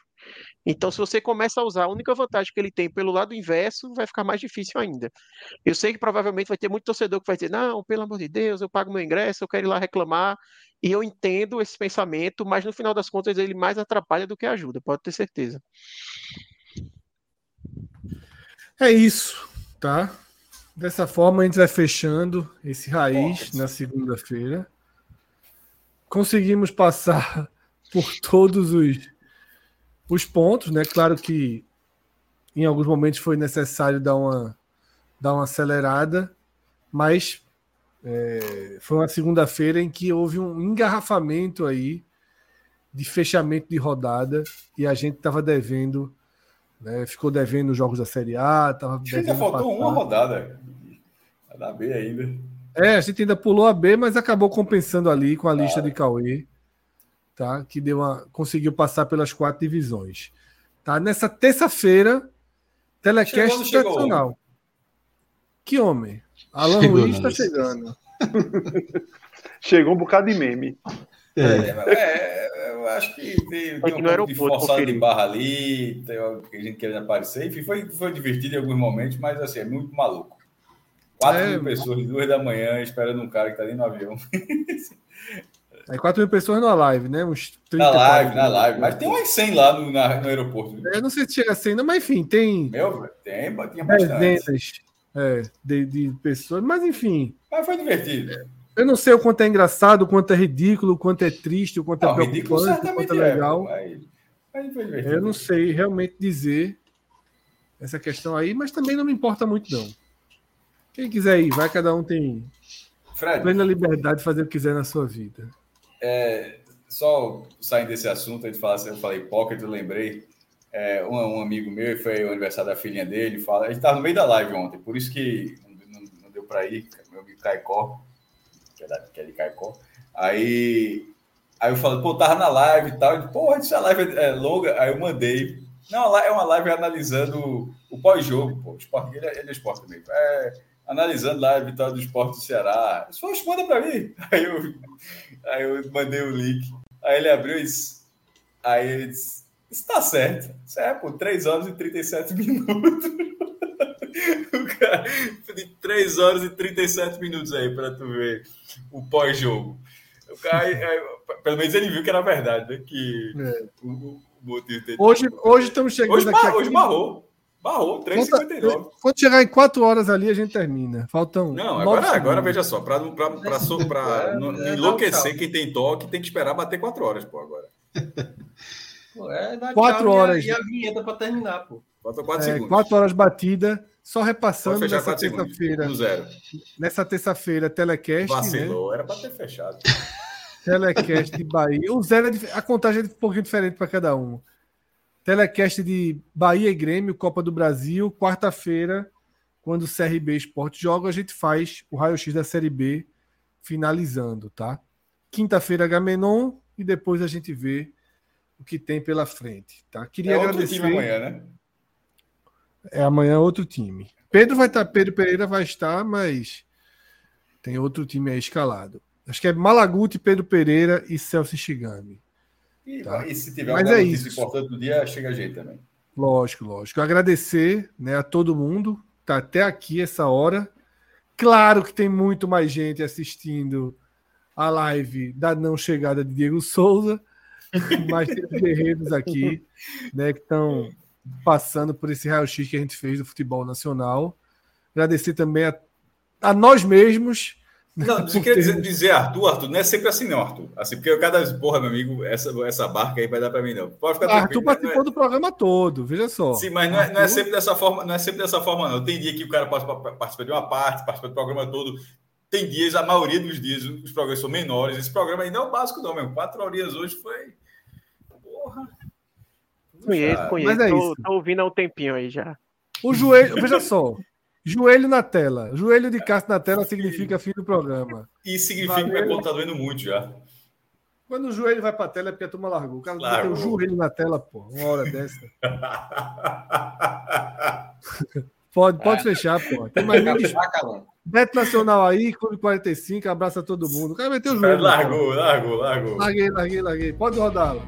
Então, se você começa a usar a única vantagem que ele tem pelo lado inverso, vai ficar mais difícil ainda. Eu sei que provavelmente vai ter muito torcedor que vai dizer: não, pelo amor de Deus, eu pago meu ingresso, eu quero ir lá reclamar. E eu entendo esse pensamento, mas no final das contas ele mais atrapalha do que ajuda, pode ter certeza. É isso, tá? Dessa forma a gente vai fechando esse raiz na segunda-feira. Conseguimos passar por todos os os pontos, né? Claro que em alguns momentos foi necessário dar uma, dar uma acelerada, mas é, foi uma segunda-feira em que houve um engarrafamento aí de fechamento de rodada e a gente estava devendo, né, ficou devendo os jogos da Série A, tava devendo ainda faltou uma rodada. Da B ainda. É, a gente ainda pulou a B, mas acabou compensando ali com a lista de Cauê tá? Que deu uma, conseguiu passar pelas quatro divisões. Tá? Nessa terça-feira, telecast tradicional. Que homem? Alan Chegou, Luiz tá Nunes. chegando. Chegou um bocado de meme. É. É, é, eu acho que tem, Foi tem um pouco de forçado de barra ali, tem que a gente querendo aparecer. Enfim, foi, foi divertido em alguns momentos, mas assim, é muito maluco. Quatro É, mil pessoas, duas da manhã, esperando um cara que tá ali no avião. Aí 4 mil pessoas na live, né? Uns 30, Na live, 40. na live. Mas tem umas 100 lá no, na- no aeroporto. viu? Eu não sei se chega a 100, não, mas enfim, tem Meu, tem, tinha bastante. dezenas é, de, de pessoas. Mas enfim, Mas foi divertido. eu não sei o quanto é engraçado, o quanto é ridículo, o quanto é triste, o quanto é Não, ridículo preocupante, o quanto é é, legal. mas, mas foi divertido. Eu não sei realmente dizer essa questão aí, mas também não me importa muito, não. Quem quiser ir, vai, cada um tem Fred, plena liberdade de fazer o que quiser na sua vida. É, só saindo desse assunto, a gente fala, eu falei pocket, eu lembrei. É, um, um amigo meu, foi o aniversário da filhinha dele, fala, a gente estava no meio da live ontem, por isso que não, não- deu para ir, meu amigo Caicó, que é, que é de Caicó. Aí, aí eu falei, pô, tava na live e tal, porra, essa live é longa, aí eu mandei. Não, é uma live analisando o pós-jogo, pô, o esporte, ele, é- ele é esporte também. É, analisando lá a vitória do esporte do Ceará. Só manda para mim. Aí eu, aí eu mandei o link. Aí ele abriu isso. Aí ele disse: Isso tá certo. Isso é, pô, 3 horas e 37 minutos. o cara, de 3 horas e 37 minutos aí para tu ver o pós-jogo. O cara, aí- pelo menos ele viu que era verdade, né? Que É. o, o motivo dele. Hoje, hoje estamos chegando hoje, aqui. bar- a hoje barrou. Barrou, 3,59. Quando chegar em 4 horas ali, a gente termina. Faltam. Não, agora, segundos. agora veja só, para É, é, enlouquecer quem tem toque, tem que esperar bater 4 horas, pô, agora. Pô, é e a- horas. E a, vinheta para terminar, pô. Faltam 4 É, segundos. 4 horas batida. Só repassando nessa 4 terça-feira. Nessa terça-feira, telecast. Né? Vacilou, era para ter fechado. Telecast de Bahia. O zero é dif- a contagem é um pouquinho diferente para cada um. Telecast de Bahia e Grêmio, Copa do Brasil, quarta-feira, quando o CRB Esporte joga, a gente faz o raio-x da Série B finalizando, tá? Quinta-feira, Gamenon, e depois a gente vê o que tem pela frente, tá? Queria É outro agradecer. time amanhã, né? É amanhã outro time. Pedro vai estar, Pedro Pereira vai estar, mas tem outro time aí escalado. Acho que é Malaguti, Pedro Pereira e Celso Shigami. E, Tá. e se tiver Mas alguma é notícia isso. importante do dia, chega a gente também. Lógico, lógico. Agradecer né, a todo mundo que tá até aqui essa hora. Claro que tem muito mais gente assistindo a live da não chegada de Diego Souza, mas tem os guerreiros aqui né, que estão passando por esse raio-x que a gente fez do futebol nacional. Agradecer também a, a nós mesmos. Não, eu por queria dizer, dizer, Arthur, Arthur, não é sempre assim, não, Arthur. Assim, porque cada porra, meu amigo, essa, essa barca aí vai dar para mim, não. Pode ficar Arthur tranquilo, não é- participou do programa todo, veja só. Sim, mas não é, não é Arthur- sempre dessa forma, não é sempre dessa forma, não. Tem dia que o cara participa, de uma parte, participa do programa todo. Tem dias, a maioria dos dias, os programas são menores. Esse programa aí não é o básico, não, mesmo. Quatro horinhas hoje foi. Porra. Conheço, conheço. mas é tô, isso. tô ouvindo há um tempinho aí já. O joelho, veja só. Joelho na tela. Joelho de Cássio na tela significa fim do programa. E significa que Valeu. minha conta tá doendo muito já. Quando o joelho vai pra tela é porque a turma largou. O cara tem Largou. o joelho na tela, pô. Uma hora dessa. Pode, pode fechar, pô. Tem mais dis- Beto Nacional aí, Clube 45, abraça todo mundo. O cara meteu o joelho. largou, largou, largou. Larguei, larguei, larguei. Pode rodar lá.